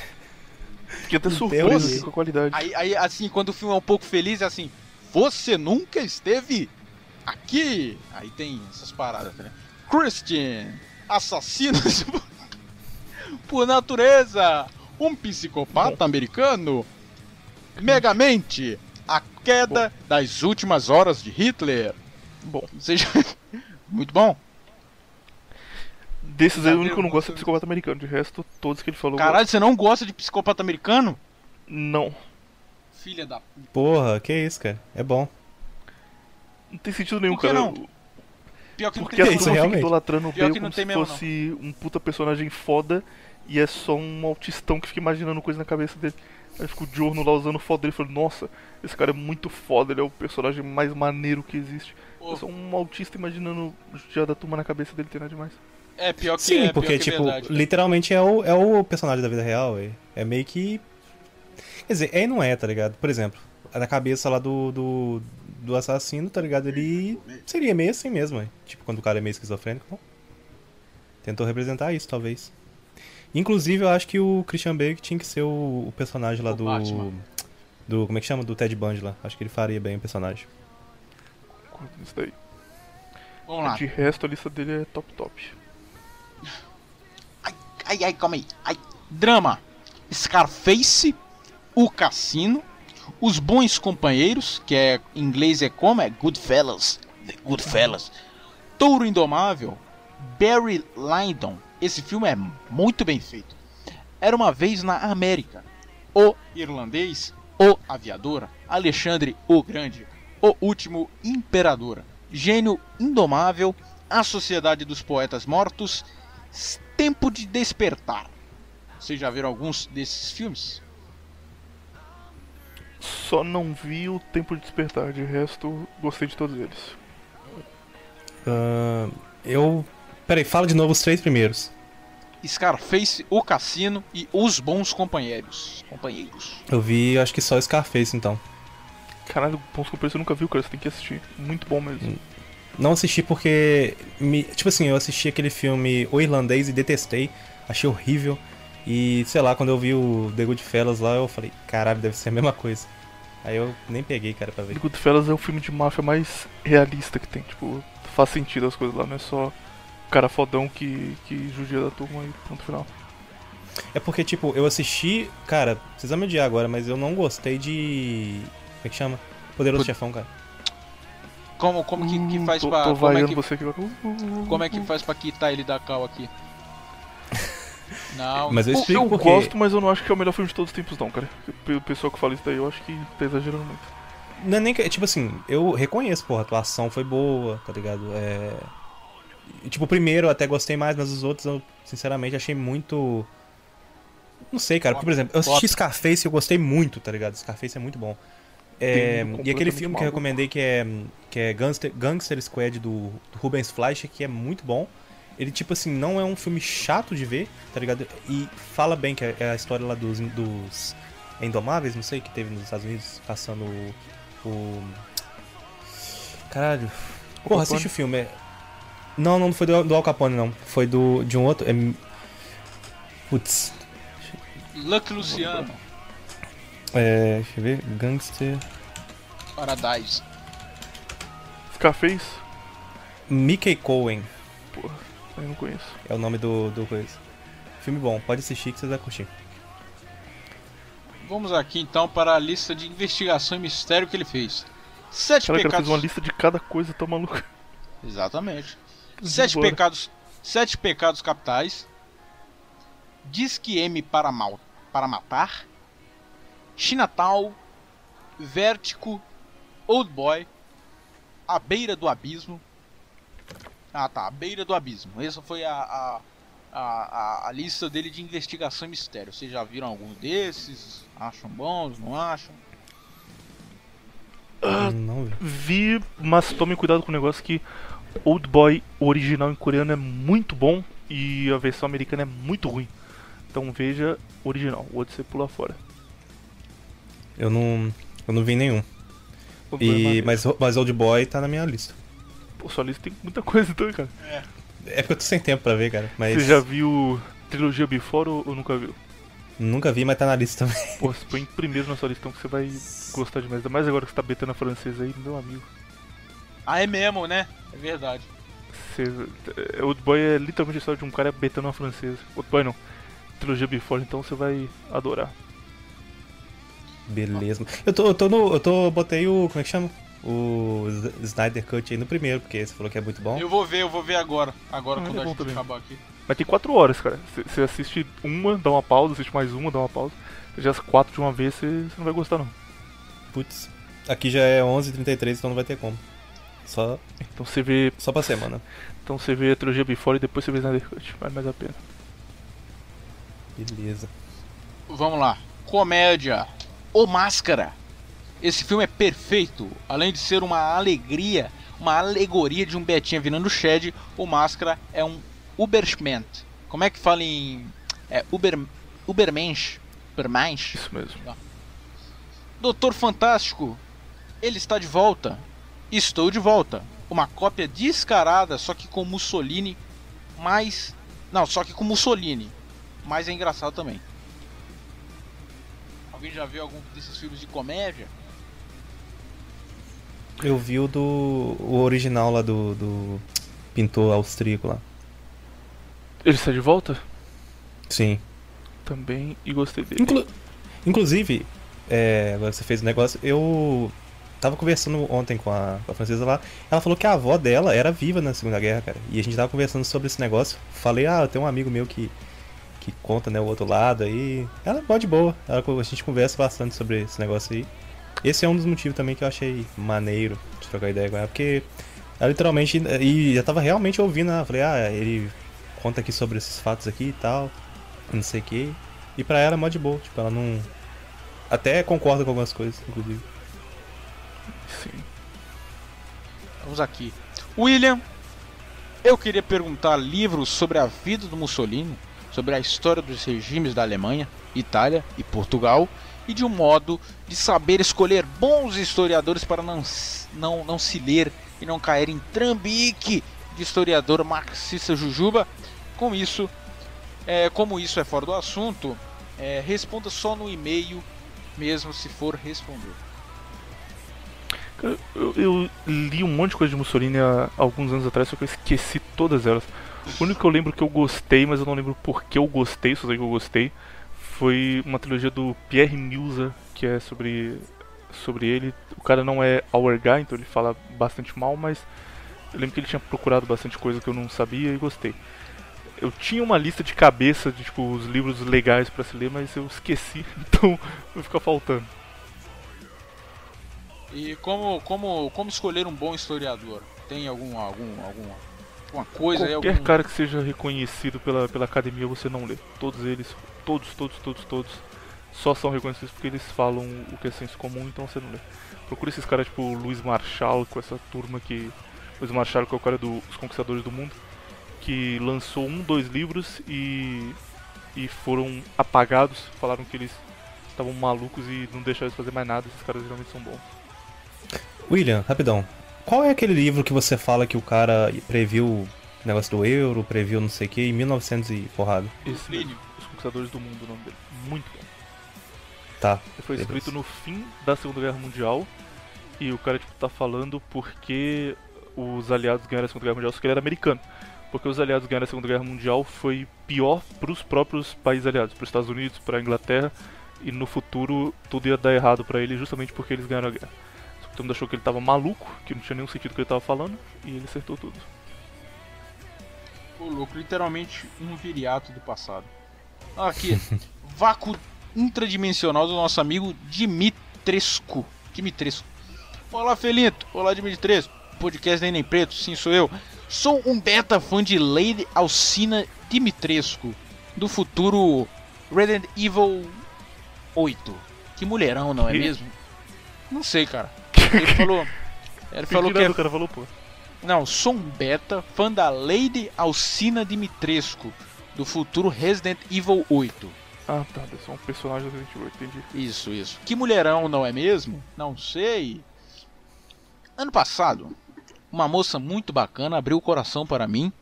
Fiquei até o surpreso com a qualidade. Aí, aí, assim, quando o filme é um pouco feliz, é assim: Você nunca esteve aqui. Aí tem essas paradas, né? Christian, assassino [LAUGHS] por natureza, um psicopata americano, Megamente, a queda das últimas horas de Hitler. Bom, Seja [LAUGHS] muito bom. Desses aí o único que eu não gosto é psicopata americano. De resto, todos que ele falou. Caralho, você não gosta de psicopata americano? Não. Filha da. Porra, que isso, cara. É bom. Não tem sentido nenhum, Por que cara. não? Pior que não Porque tem a isso, turma fica idolatrando o Pior Bale que não como tem se mesmo, fosse um puta personagem foda e é só um autistão que fica imaginando coisa na cabeça dele. Aí fica o Giorno lá usando foto dele e fala, nossa, esse cara é muito foda, ele é o personagem mais maneiro que existe. Pô. É só um autista imaginando já da turma na cabeça dele, tem nada demais. É pior que Sim, é, porque, pior que é tipo, verdade. literalmente é o, é o personagem da vida real, é, é meio que. Quer dizer, é e não é, tá ligado? Por exemplo, na cabeça lá do, do, do assassino, tá ligado? Ele seria meio assim mesmo, é. Tipo, quando o cara é meio esquizofrênico? Tentou representar isso, talvez. Inclusive, eu acho que o Christian Bale tinha que ser o, o personagem lá O do. Batman. Do. Como é que chama? Do Ted Bundy lá. Acho que ele faria bem o personagem. Nisso daí. Vamos lá. De resto, a lista dele é top top. Ai, ai, calma aí. Ai. Drama. Scarface. O Cassino, Os Bons Companheiros, que é em inglês é como? É Goodfellas. The Goodfellas. Touro Indomável, Barry Lyndon. Esse filme é muito bem feito. Era uma vez na América. O irlandês, o aviador, Alexandre o Grande, o último imperador, Gênio Indomável, A Sociedade dos Poetas Mortos, Tempo de Despertar. Vocês já viram alguns desses filmes? Só não vi o Tempo de Despertar, de resto gostei de todos eles. Ah, eu. Peraí, fala de novo os três primeiros. Scarface, O Cassino e Os Bons Companheiros. Companheiros. Eu vi, acho que só Scarface então. Caralho, Bons Companheiros você nunca viu, cara, você tem que assistir. Muito bom mesmo. Não assisti porque. Me, tipo assim, eu assisti aquele filme O Irlandês e detestei. Achei horrível. E sei lá, quando eu vi o The Goodfellas lá, eu falei, caralho, deve ser a mesma coisa. Aí eu nem peguei, cara, pra ver. The Goodfellas é o filme de máfia mais realista que tem, tipo, faz sentido as coisas lá, não é só o cara fodão que, que judia da turma e ponto final. É porque, tipo, eu assisti. Cara, vão me odiar agora, mas eu não gostei de. Como é que chama? Poderoso Pod- Chefão, cara. Como, como que, que Hum, faz tô, pra. tô como, é que, você aqui como é que faz pra quitar ele da cal aqui? [LAUGHS] Não, Mas eu Eu, explico eu porque. gosto, mas eu não acho que é o melhor filme de todos os tempos, não, cara. O pessoal que fala isso daí, eu acho que tá exagerando muito. Não é nem que. Tipo assim, eu reconheço, porra, a atuação foi boa, tá ligado? É. Tipo, o primeiro eu até gostei mais, mas os outros eu, sinceramente, achei muito. Não sei, cara. Porque, por exemplo, eu assisti. Scarface e eu gostei muito, tá ligado? Scarface é muito bom. É, e aquele filme que eu recomendei que é, que é Gangster, Gangster Squad do, do Rubens Fleischer, que é muito bom. Ele, tipo assim, não é um filme chato de ver, tá ligado? E fala bem que é é a história lá dos, dos Indomáveis, não sei, que teve nos Estados Unidos, caçando o. o... Caralho. Porra, assiste o filme. é- Não, não foi do, do Al Capone, não. Foi do, de um outro. É... Putz. Lucky Luciano, É. Deixa eu ver. Gangster. Paradise. Scarface? Mickey Cohen Porra, eu não conheço. é o nome do, do coisa. Filme bom, pode assistir que vocês vão curtir. Vamos aqui então para a lista de investigação e mistério que ele fez. Sete Cara, o cara fez pecados. uma lista de cada coisa, tá maluco. Exatamente. [LAUGHS] Sete Bora. pecados. Sete pecados capitais. Disque M para mal para matar. Chinatown. Vértigo. Old Boy. A beira do abismo. Ah tá, a beira do abismo. Essa foi a, a, a, a, lista dele de investigação e mistério. Vocês já viram algum desses? Acham bons? Não acham? Ah, Não vi. Vi, mas tome cuidado com o negócio que Old Boy original em coreano é muito bom e a versão americana é muito ruim. Então veja o original, o outro você pula fora. Eu não. Eu não vi nenhum. É E, maneiro. mas, mas Old Boy tá na minha lista. Pô, sua lista tem muita coisa então, cara. É porque eu tô sem tempo pra ver, cara. Mas Você já viu trilogia Before ou, ou nunca viu? nunca vi, mas tá na lista também. Pô, você põe primeiro na sua lista, então que você vai gostar demais. Ainda mais agora que você tá betando a francesa aí, meu amigo. Ah, é mesmo, né? É verdade. Você, é, Old Boy é literalmente a história de um cara betando uma francesa. Old Boy não. Trilogia Before, então você vai adorar. Beleza. Eu tô, eu tô no. Eu tô. Botei o. Como é que chama? O Snyder Cut aí no primeiro, porque você falou que é muito bom. Eu vou ver, eu vou ver agora. Agora Ah, quando é a gente também. acabar aqui. Mas tem 4 horas, cara. Você- assiste uma, dá uma pausa, assiste mais uma, dá uma pausa. Já as 4 de uma vez, você você não vai gostar não. Putz. Aqui já é 11h33, então não vai ter como. Só, Então você vê, só pra semana. então você vê a trilogia Before e depois você vê Snyder Cut. Vale mais a pena. Beleza. Vamos lá. Comédia. O Máscara. Esse filme é perfeito. Além de ser uma alegria, uma alegoria de um Betinha virando Shed, o Máscara é um Ubermensch. Como é que fala em. É Uber. Ubermensch? Ubermensch? Isso mesmo. Doutor Fantástico. Ele está de volta. Estou de volta. Uma cópia descarada, só que com Mussolini mais. Não, só que com Mussolini. Mas é engraçado também. Alguém já viu algum desses filmes de comédia? Eu vi o do. o original lá do. do pintor austríaco lá. Ele está de volta? Sim. Também, e gostei dele. Inclu- Inclusive, é, agora você fez o negócio, eu tava conversando ontem com a, com a francesa lá, ela falou que a avó dela era viva na Segunda Guerra, cara. E a gente tava conversando sobre esse negócio. Falei, ah, tem um amigo meu que, que conta, né, o outro lado aí. Ela pode boa, ela, a gente conversa bastante sobre esse negócio aí. Esse é um dos motivos também que eu achei maneiro de trocar ideia com ela, porque ela literalmente, e já tava realmente ouvindo, né? Falei, ah, ele conta aqui sobre esses fatos aqui e tal, não sei o que. E pra ela é mó de boa, tipo, ela não. Até concorda com algumas coisas, inclusive. Sim. Vamos aqui. William, eu queria perguntar livros sobre a vida do Mussolini, sobre a história dos regimes da Alemanha, Itália e Portugal, e de um modo de saber escolher bons historiadores para não, não, não se ler e não cair em trambique de historiador marxista Jujuba. Com isso, é, como isso é fora do assunto, é, responda só no e-mail, mesmo se for responder. Eu, eu li um monte de coisa de Mussolini há alguns anos atrás, só que eu esqueci todas elas. O único que eu lembro que eu gostei, mas eu não lembro por que eu gostei, só sei que eu gostei, foi uma trilogia do Pierre Musa, que é sobre sobre ele. O cara não é our guy, então ele fala bastante mal, mas eu lembro que ele tinha procurado bastante coisa que eu não sabia e gostei. Eu tinha uma lista de cabeça de tipo os livros legais pra se ler, mas eu esqueci, [LAUGHS] então vai ficar faltando. E como, como, como escolher um bom historiador? Tem algum, algum, alguma, alguma coisa aí? Qualquer Algum... cara que seja reconhecido pela, pela academia você não lê. Todos eles, todos, todos, todos, todos, só são reconhecidos porque eles falam o que é senso comum, então você não lê. Procura esses caras tipo Luiz Marshall, com essa turma que. Luiz Marshall, que é o cara dos Conquistadores do Mundo, que lançou um, dois livros e. e foram apagados. Falaram que eles estavam malucos e não deixaram eles fazer mais nada. Esses caras realmente são bons. William, rapidão. Qual é aquele livro que você fala que o cara previu o negócio do euro, previu não sei o que, em 1900 e porrada? Esse Plínio. mesmo, Os Conquistadores do Mundo, o nome dele. Muito bom. Tá. Ele foi Beleza. escrito no fim da Segunda Guerra Mundial e o cara tipo, tá falando porque os aliados ganharam a Segunda Guerra Mundial, só que ele era americano. Porque os aliados ganharam a Segunda Guerra Mundial foi pior pros próprios países aliados, pros Estados Unidos, pra Inglaterra, e no futuro tudo ia dar errado pra ele justamente porque eles ganharam a guerra. Todo mundo achou que ele tava maluco, que não tinha nenhum sentido o que ele tava falando, e ele acertou tudo. Ô, louco, literalmente um viriato do passado. Aqui, [LAUGHS] vácuo intradimensional do nosso amigo Dimitrescu. Dimitrescu. Olá, Felito. Olá, Dimitrescu. Podcast nem nem preto, sim, sou eu. Sou um beta fã de Lady Alcina Dimitrescu, do futuro Resident Evil 8. Que mulherão, não é mesmo? Não sei, cara. Ele [LAUGHS] falou. Ele falou que é cara falou, pô. não, sou um beta, fã da Lady Alcina Dimitrescu, do futuro Resident Evil 8. Ah, tá, é só um personagem do Resident Evil, entendi. Isso, isso. Que mulherão, não é mesmo? Não sei. Ano passado, uma moça muito bacana abriu o coração para mim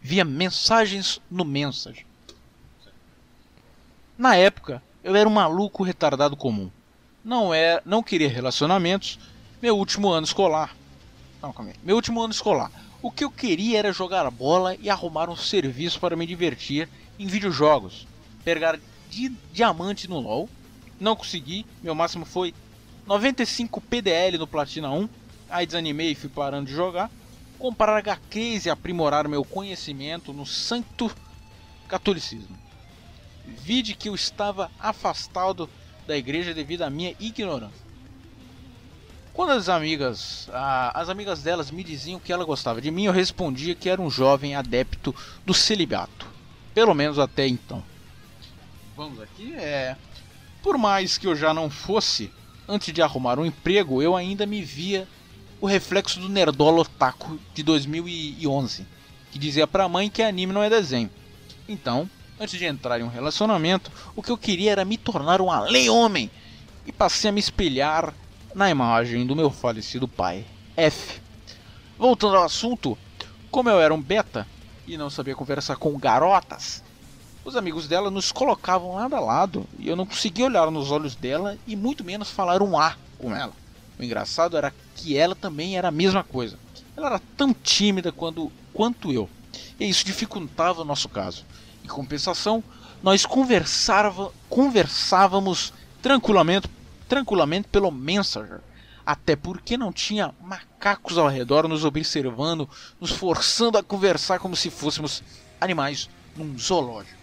via mensagens no Mensage. Na época, eu era um maluco retardado comum. Não é, não queria relacionamentos. Meu último ano escolar. Não, calma aí. Meu último ano escolar. O que eu queria era jogar bola e arrumar um serviço para me divertir em videojogos. Pegar di diamante no LoL. Não consegui. Meu máximo foi 95 PDL no Platina 1. Aí desanimei e fui parando de jogar. Comprar HQs e aprimorar meu conhecimento no santo catolicismo. Vide que eu estava afastado da igreja devido à minha ignorância. Quando as amigas, as amigas delas me diziam que ela gostava de mim, eu respondia que era um jovem adepto do celibato. Pelo menos até então. Vamos aqui, é. Por mais que eu já não fosse, antes de arrumar um emprego, eu ainda me via o reflexo do Nerdola Otaku de 2011, que dizia pra mãe que anime não é desenho. Então, antes de entrar em um relacionamento, o que eu queria era me tornar um além homem e passei a me espelhar na imagem do meu falecido pai, F. Voltando ao assunto, como eu era um beta e não sabia conversar com garotas, os amigos dela nos colocavam lado a lado e eu não conseguia olhar nos olhos dela e muito menos falar um A com ela. O engraçado era que ela também era a mesma coisa. Ela era tão tímida quando, quanto eu. E isso dificultava o nosso caso. Compensação, nós conversávamos tranquilamente, tranquilamente pelo Messenger. Até porque não tinha macacos ao redor nos observando, nos forçando a conversar como se fôssemos animais num zoológico.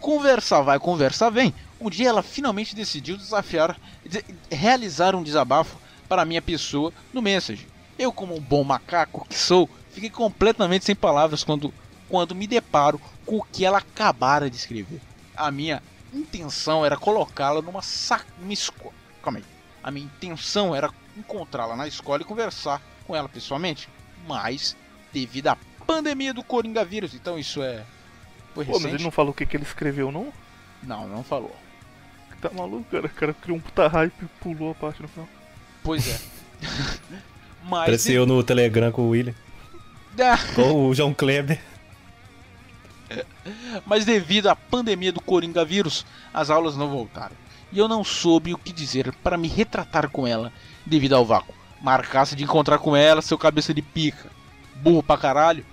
Conversar vai, conversar vem. Um dia ela finalmente decidiu desafiar, de- realizar um desabafo para minha pessoa no Message. Eu, como um bom macaco que sou, fiquei completamente sem palavras quando, quando me deparo com o que ela acabara de escrever. A minha intenção era colocá-la numa sac... numa escola. Calma aí. A minha intenção era encontrá-la na escola e conversar com ela pessoalmente. Mas, devido à pandemia do coronavírus, então isso é. Foi Pô, mas ele não falou o que, que ele escreveu, não? não, não falou. Tá maluco, cara? O cara criou um puta hype e pulou a parte no final. Pois é. [LAUGHS] Mas. Parecia eu no Telegram com o William. [LAUGHS] Ah, Ou o João Kleber. [LAUGHS] Mas devido à pandemia do coronavírus, as aulas não voltaram. E eu não soube o que dizer para me retratar com ela devido ao vácuo. Marcasse de encontrar com ela, seu cabeça de pica. Burro pra caralho.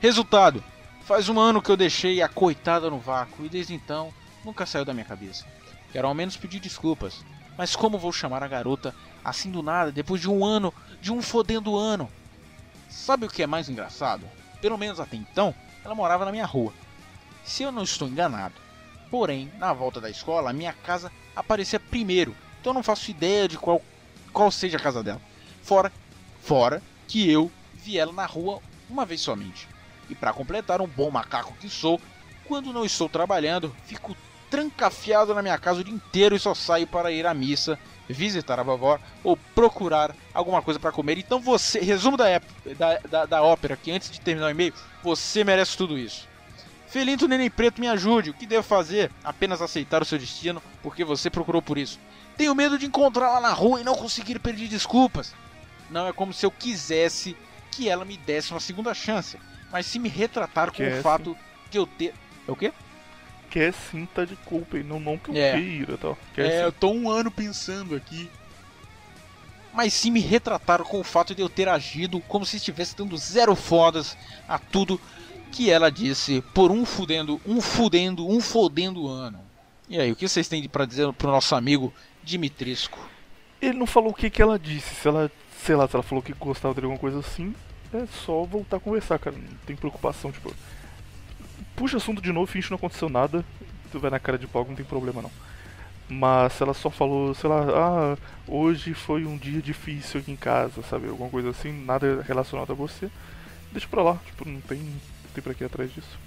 Resultado: faz um ano que eu deixei a coitada no vácuo e desde então nunca saiu da minha cabeça. Quero ao menos pedir desculpas. Mas como vou chamar a garota assim do nada depois de um ano, de um fodendo ano? Sabe o que é mais engraçado? Pelo menos até então, ela morava na minha rua. Se eu não estou enganado. Porém, na volta da escola, a minha casa aparecia primeiro. Então eu não faço ideia de qual, qual seja a casa dela. Fora, fora que eu vi ela na rua uma vez somente. E para completar, um bom macaco que sou, quando não estou trabalhando, fico trancafiado na minha casa o dia inteiro e só saio para ir à missa, visitar a vovó ou procurar alguma coisa para comer. Então você, resumo da, ép- da, da, da ópera, que antes de terminar o e-mail, você merece tudo isso. Felinto Neném Preto, me ajude. O que devo fazer? Apenas aceitar o seu destino, porque você procurou por isso. Tenho medo de encontrá-la na rua e não conseguir pedir desculpas. Não é como se eu quisesse que ela me desse uma segunda chance, mas se me retratar com Que é o fato de eu ter. É o quê? Quer sim, tá de culpa e não, não que eu É. queira tal. Quer É, sim. eu tô um ano pensando aqui. Mas sim me retrataram com o fato de eu ter agido como se estivesse dando zero fodas a tudo que ela disse por um fudendo, um fudendo, um fodendo ano. E aí, o que vocês têm pra dizer pro nosso amigo Dimitrisco? Ele não falou o que, que ela disse. Se ela, sei lá, se ela falou que gostava de alguma coisa assim, é só voltar a conversar, cara. Não tem preocupação, tipo. Puxa assunto de novo, finge que não aconteceu nada. Tu vai na cara de pau, não tem problema não. Mas se ela só falou, sei lá, ah, hoje foi um dia difícil aqui em casa, sabe? Alguma coisa assim, nada relacionado a você, deixa pra lá. Tipo, não tem, não tem pra que ir atrás disso.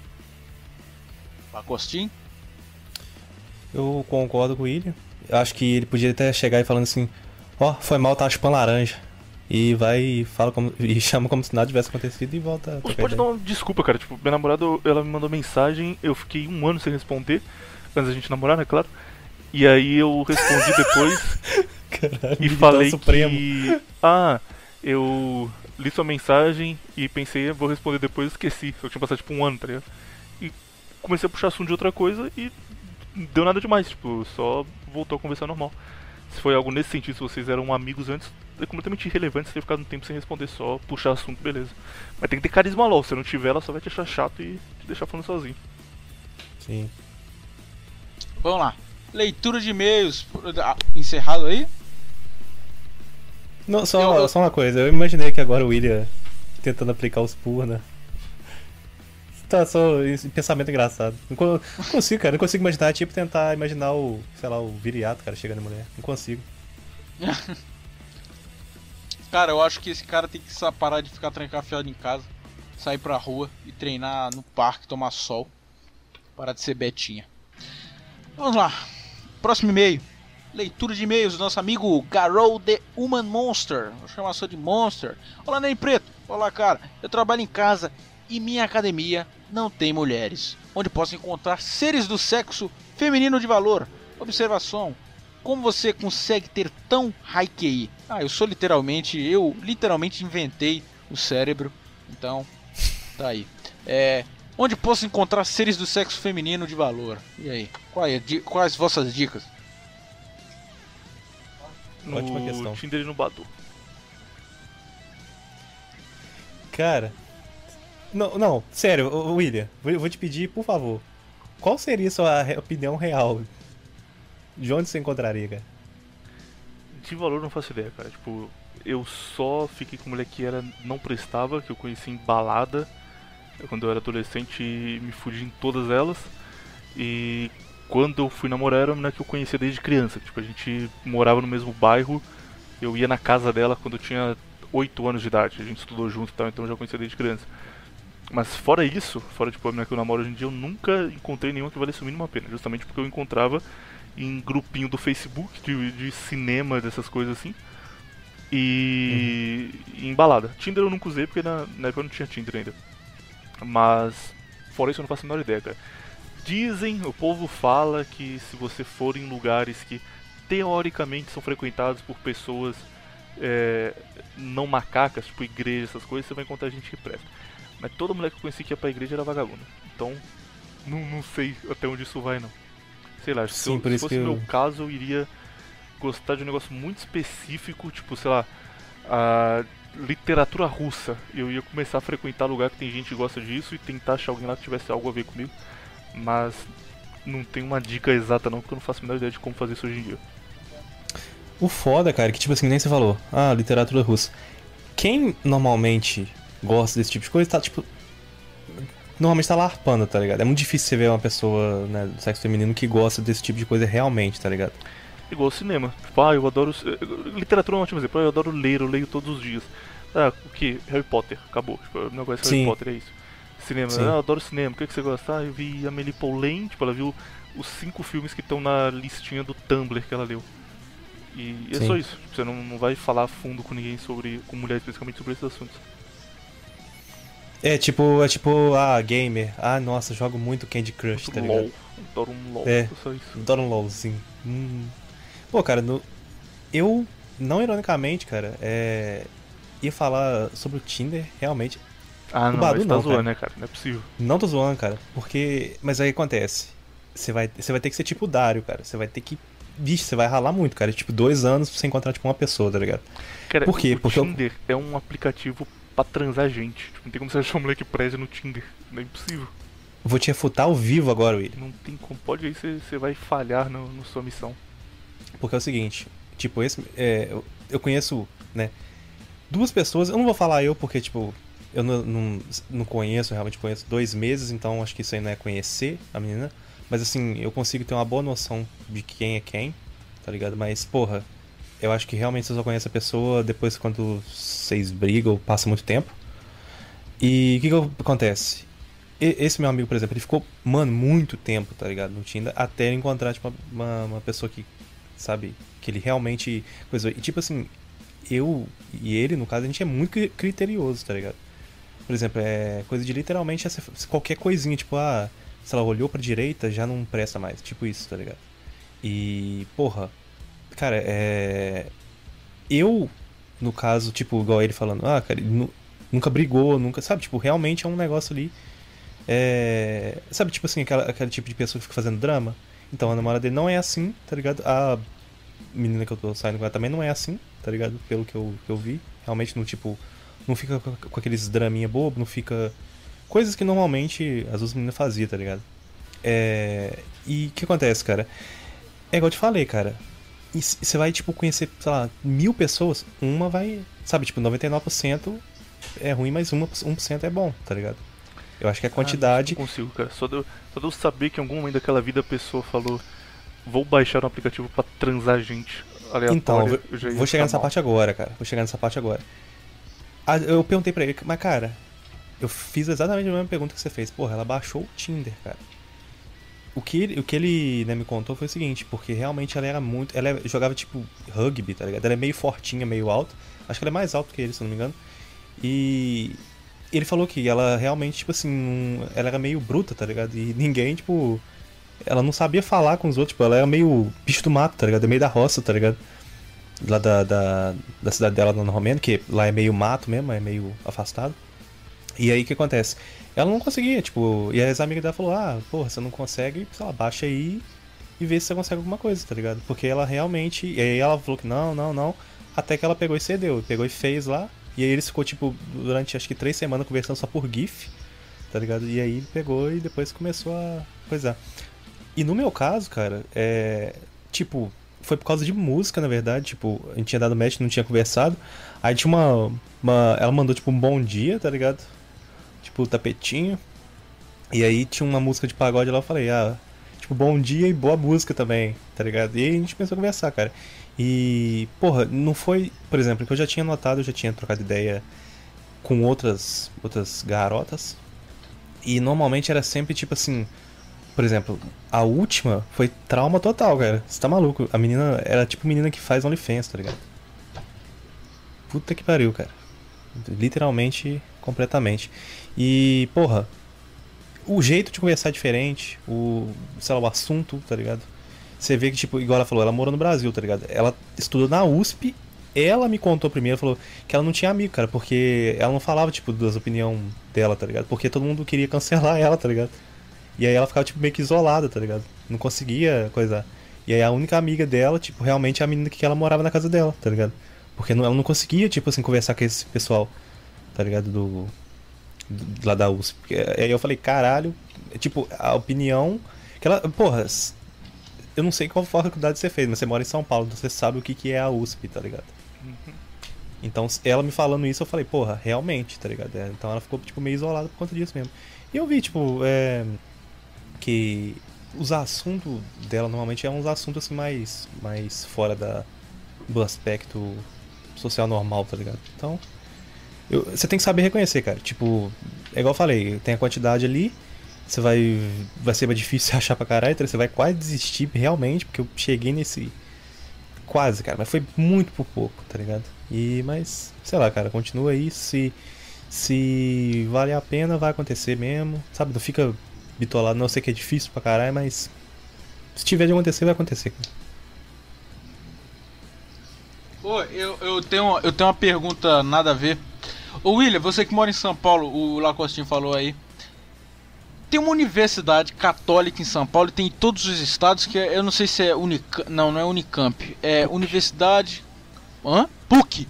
Agostinho? Eu concordo com o William. Acho que ele podia até chegar e falando assim: Ó, foi mal, tá chupando laranja. E vai e fala como. [LAUGHS] E chama como se nada tivesse acontecido e volta Você pode dar uma desculpa, cara. Tipo, minha namorada, ela me mandou mensagem, eu fiquei um ano sem responder, antes da gente namorar, né, claro. E aí eu respondi depois [LAUGHS] Caralho, e falei supremo. que... Ah, eu li sua mensagem e pensei, vou responder depois esqueci. Eu tinha passado tipo um ano, tá ligado? E comecei a puxar assunto de outra coisa e deu nada demais, tipo, só voltou a conversar normal. Se foi algo nesse sentido, se vocês eram amigos antes, é completamente irrelevante você ter ficado um tempo sem responder, só puxar assunto, beleza. Mas tem que ter carisma LOL, se não tiver, ela só vai te achar chato e te deixar falando sozinho. Sim. Vamos lá. Leitura de e-mails. Ah, Encerrado aí? Não, só, Eu- eu- só uma coisa, eu imaginei que agora o William tentando aplicar os pur, né? Tá só esse pensamento engraçado. Não, co- não consigo, cara. Não consigo imaginar, é tipo tentar imaginar o, sei lá, o viriato, cara, chegando em mulher. Não consigo. [LAUGHS] Cara, eu acho que esse cara tem que parar de ficar trancafiado em casa, sair pra rua e treinar no parque, tomar sol. Parar de ser betinha. Vamos lá. Próximo e-mail. Leitura de e-mails do nosso amigo Garou The Human Monster. Vou chamar só de Monster. Olá, Ney Preto. Olá, cara. Eu trabalho em casa e minha academia não tem mulheres. Onde posso encontrar seres do sexo feminino de valor. Observação. Como você consegue ter tão high QI? Ah, eu sou literalmente, eu literalmente inventei o cérebro. Então, tá aí. É, onde posso encontrar seres do sexo feminino de valor? E aí? É, di- quais vossas dicas? No Ótima questão. Tinder e no Badu. Cara. Não, não, sério, William, vou, te pedir, por favor. Qual seria a sua opinião real? De onde você encontraria, cara? De valor não faço ideia, cara. Tipo, eu só fiquei com mulher que era não prestava, que eu conheci em balada quando eu era adolescente me fudi em todas elas. E quando eu fui namorar era uma menina que eu conhecia desde criança. Tipo, a gente morava no mesmo bairro, eu ia na casa dela quando eu tinha 8 anos de idade. A gente estudou junto e tal, então eu já conhecia desde criança. Mas fora isso, fora tipo, a menina que eu namoro hoje em dia, eu nunca encontrei nenhuma que valesse o mínimo a pena. Justamente porque eu encontrava em grupinho do Facebook, de, de cinema, dessas coisas assim. E uhum. em balada. Tinder eu nunca usei porque na, na época eu não tinha Tinder ainda. Mas fora isso eu não faço a menor ideia, cara. Dizem, o povo fala que se você for em lugares que teoricamente são frequentados por pessoas é, não macacas, tipo igreja, essas coisas, você vai encontrar gente que presta. Mas toda mulher que eu conheci que ia pra igreja era vagabunda. Então, não, não sei até onde isso vai, não. Sei lá, Sim, se, eu, se fosse o meu caso, eu iria gostar de um negócio muito específico, tipo, sei lá, a literatura russa. Eu ia começar a frequentar lugar que tem gente que gosta disso e tentar achar alguém lá que tivesse algo a ver comigo. Mas não tem uma dica exata não, porque eu não faço a menor ideia de como fazer isso hoje em dia. O foda, cara, é que tipo assim, nem você falou, ah, literatura russa. Quem normalmente gosta desse tipo de coisa tá, tipo. Normalmente tá larpando, tá ligado? É muito difícil você ver uma pessoa né, do sexo feminino que gosta desse tipo de coisa realmente, tá ligado? Igual cinema. Tipo, ah, eu adoro. Literatura é um ótimo exemplo. Eu adoro ler, eu leio todos os dias. Ah, o que? Harry Potter, acabou. Tipo, eu não gosto de Harry Potter, é isso. Cinema, Sim. ah, eu adoro cinema. O que, é que você gosta? Ah, eu vi a Amelie Poulain, tipo, ela viu os cinco filmes que estão na listinha do Tumblr que ela leu. E é Sim. só isso. Tipo, você não, não vai falar fundo com ninguém sobre. com mulheres especificamente sobre esses assuntos. É tipo, é tipo, ah, gamer. Ah, nossa, jogo muito Candy Crush, tá ligado? LOL. Adoro um LOL, é, só isso. Adoro um LOL, sim. Hum. Pô, cara, no... eu, não ironicamente, cara, é... ia falar sobre o Tinder, realmente. Ah, não, Badu, tá não, zoando, cara. né, cara? Não é possível. Não tô zoando, cara, porque... Mas aí acontece. Você vai, você vai ter que ser tipo o Dario, cara. Você vai ter que... Vixe, você vai ralar muito, cara. Tipo, dois anos pra você encontrar, tipo, uma pessoa, tá ligado? Cara, Por quê? O porque Tinder eu... é um aplicativo pra transar gente. Tipo, não tem como você achar um moleque presa no Tinder. Não é impossível. Vou te refutar ao vivo agora, William. Não tem como. Pode aí, você, você vai falhar na sua missão. Porque é o seguinte, tipo, esse. É, eu, eu conheço, né? Duas pessoas, eu não vou falar eu porque, tipo, eu não, não, não conheço, realmente conheço dois meses, então acho que isso aí não é conhecer a menina. Mas assim, eu consigo ter uma boa noção de quem é quem, tá ligado? Mas, porra, eu acho que realmente você só conhece a pessoa depois quando vocês brigam, passa muito tempo. E o que, que acontece? esse meu amigo, por exemplo, ele ficou, mano, muito tempo, tá ligado? No Tinder, até encontrar, tipo, uma, uma pessoa que, sabe, que ele realmente. Coisa. E tipo assim, eu e ele, no caso, a gente é muito criterioso, tá ligado? Por exemplo, é coisa de literalmente essa, qualquer coisinha, tipo, ah, se ela olhou pra direita, já não presta mais. Tipo isso, tá ligado? E, porra, Cara, é. Eu, no caso, tipo, igual ele falando, ah, cara, ele nunca brigou, nunca. Sabe, tipo, realmente é um negócio ali. É... Sabe, tipo assim, aquela, aquele tipo de pessoa que fica fazendo drama? Então a namorada dele não é assim, tá ligado? A menina que eu tô saindo com ela também não é assim, tá ligado? Pelo que eu, que eu vi. Realmente não, tipo, não fica com, aqueles draminha bobo, não fica. Coisas que normalmente as duas meninas faziam, tá ligado? É... E o que acontece, cara? É igual eu te falei, cara. E você vai, tipo, conhecer, sei lá, mil pessoas, uma vai. Sabe, tipo, 99% é ruim, mas uma, 1% é bom, tá ligado? Eu acho que a ah, quantidade. Ah, não consigo, cara. Só de, eu, só de eu saber que em algum momento daquela vida a pessoa falou: Vou baixar um aplicativo para transar gente. Então, eu vou chegar nessa mal. parte agora, cara. Vou chegar nessa parte agora. Ah, eu perguntei pra ele, mas cara, eu fiz exatamente a mesma pergunta que você fez. Porra, ela baixou o Tinder, cara o que ele, o que ele né, me contou foi o seguinte, porque realmente ela era muito. Ela jogava tipo rugby, tá ligado? Ela é meio fortinha, meio alta. Acho que ela é mais alta que ele, se não me engano. E ele falou que ela realmente, tipo assim, ela era meio bruta, tá ligado? E ninguém, tipo. Ela não sabia falar com os outros, tipo, ela era meio bicho do mato, tá ligado? É meio da roça, tá ligado? Lá da, da, da cidade dela no Romeno, que lá é meio mato mesmo, é meio afastado. E aí o que acontece? ela não conseguia, tipo, e as amigas dela falou, ah, porra, você não consegue, sei lá, baixa aí e vê se você consegue alguma coisa, tá ligado? Porque ela realmente. E aí ela falou que não, não, não. Até que ela pegou e cedeu, pegou e fez lá. E aí eles ficou, tipo, durante acho que três semanas conversando só por GIF, tá ligado? E aí pegou e depois começou a coisar. E no meu caso, cara, é. tipo, foi por causa de música, na verdade. Tipo, a gente tinha dado match, não tinha conversado. Aí tinha uma. uma ela mandou, tipo, um bom dia, tá ligado? Tipo, tapetinho. E aí tinha uma música de pagode lá, eu falei, ah, tipo, bom dia e boa música também, tá ligado? E aí a gente começou a conversar, cara. E, porra, não foi, por exemplo, que eu já tinha notado, eu já tinha trocado ideia com outras outras garotas. E normalmente era sempre tipo assim, por exemplo, a última foi trauma total, cara. Você tá maluco? A menina era tipo menina que faz OnlyFans, tá ligado? Puta que pariu, cara. Literalmente, completamente. E, porra, o jeito de conversar é diferente, o, sei lá, o assunto, tá ligado? Você vê que, tipo, igual ela falou, ela mora no Brasil, tá ligado? Ela estudou na USP, ela me contou primeiro, falou que ela não tinha amigo, cara, porque ela não falava, tipo, das opiniões dela, tá ligado? Porque todo mundo queria cancelar [LAUGHS] ela, tá ligado? E aí ela ficava, tipo, meio que isolada, tá ligado? Não conseguia coisa. E aí a única amiga dela, tipo, realmente é a menina que ela morava na casa dela, tá ligado? Porque não, ela não conseguia, tipo assim, conversar com esse pessoal, tá ligado? Do, do lá da USP. Aí eu falei, caralho, é, tipo, a opinião. Que ela. Porra, eu não sei qual faculdade você fez, mas você mora em São Paulo, então você sabe o que, que é a USP, tá ligado? Então, ela me falando isso, eu falei, porra, realmente, tá ligado? É, Então ela ficou, tipo, meio isolada por conta disso mesmo. E eu vi, tipo, é, que os assuntos dela normalmente é uns assuntos assim mais, mais fora da, do aspecto social normal, tá ligado? Então, eu- você tem que saber reconhecer, cara. Tipo, é igual eu falei, tem a quantidade ali, você vai. Vai ser difícil [LAUGHS] achar pra caralho, então você vai quase desistir realmente, porque eu cheguei nesse. Quase, cara, mas foi muito por pouco, tá ligado? E, mas, sei lá, cara, continua aí. Se, se vale a pena, vai acontecer mesmo, sabe? Não fica bitolado, não sei que é difícil pra caralho, mas se tiver de acontecer, vai acontecer. cara. Ô, eu, eu, tenho, eu tenho uma pergunta nada a ver. Ô William, você que mora em São Paulo, o Lacostinho falou aí. Tem uma universidade católica em São Paulo e tem em todos os estados que é- eu não sei se é Unicamp. Não, não é Unicamp. É Universidade. Hã? PUC.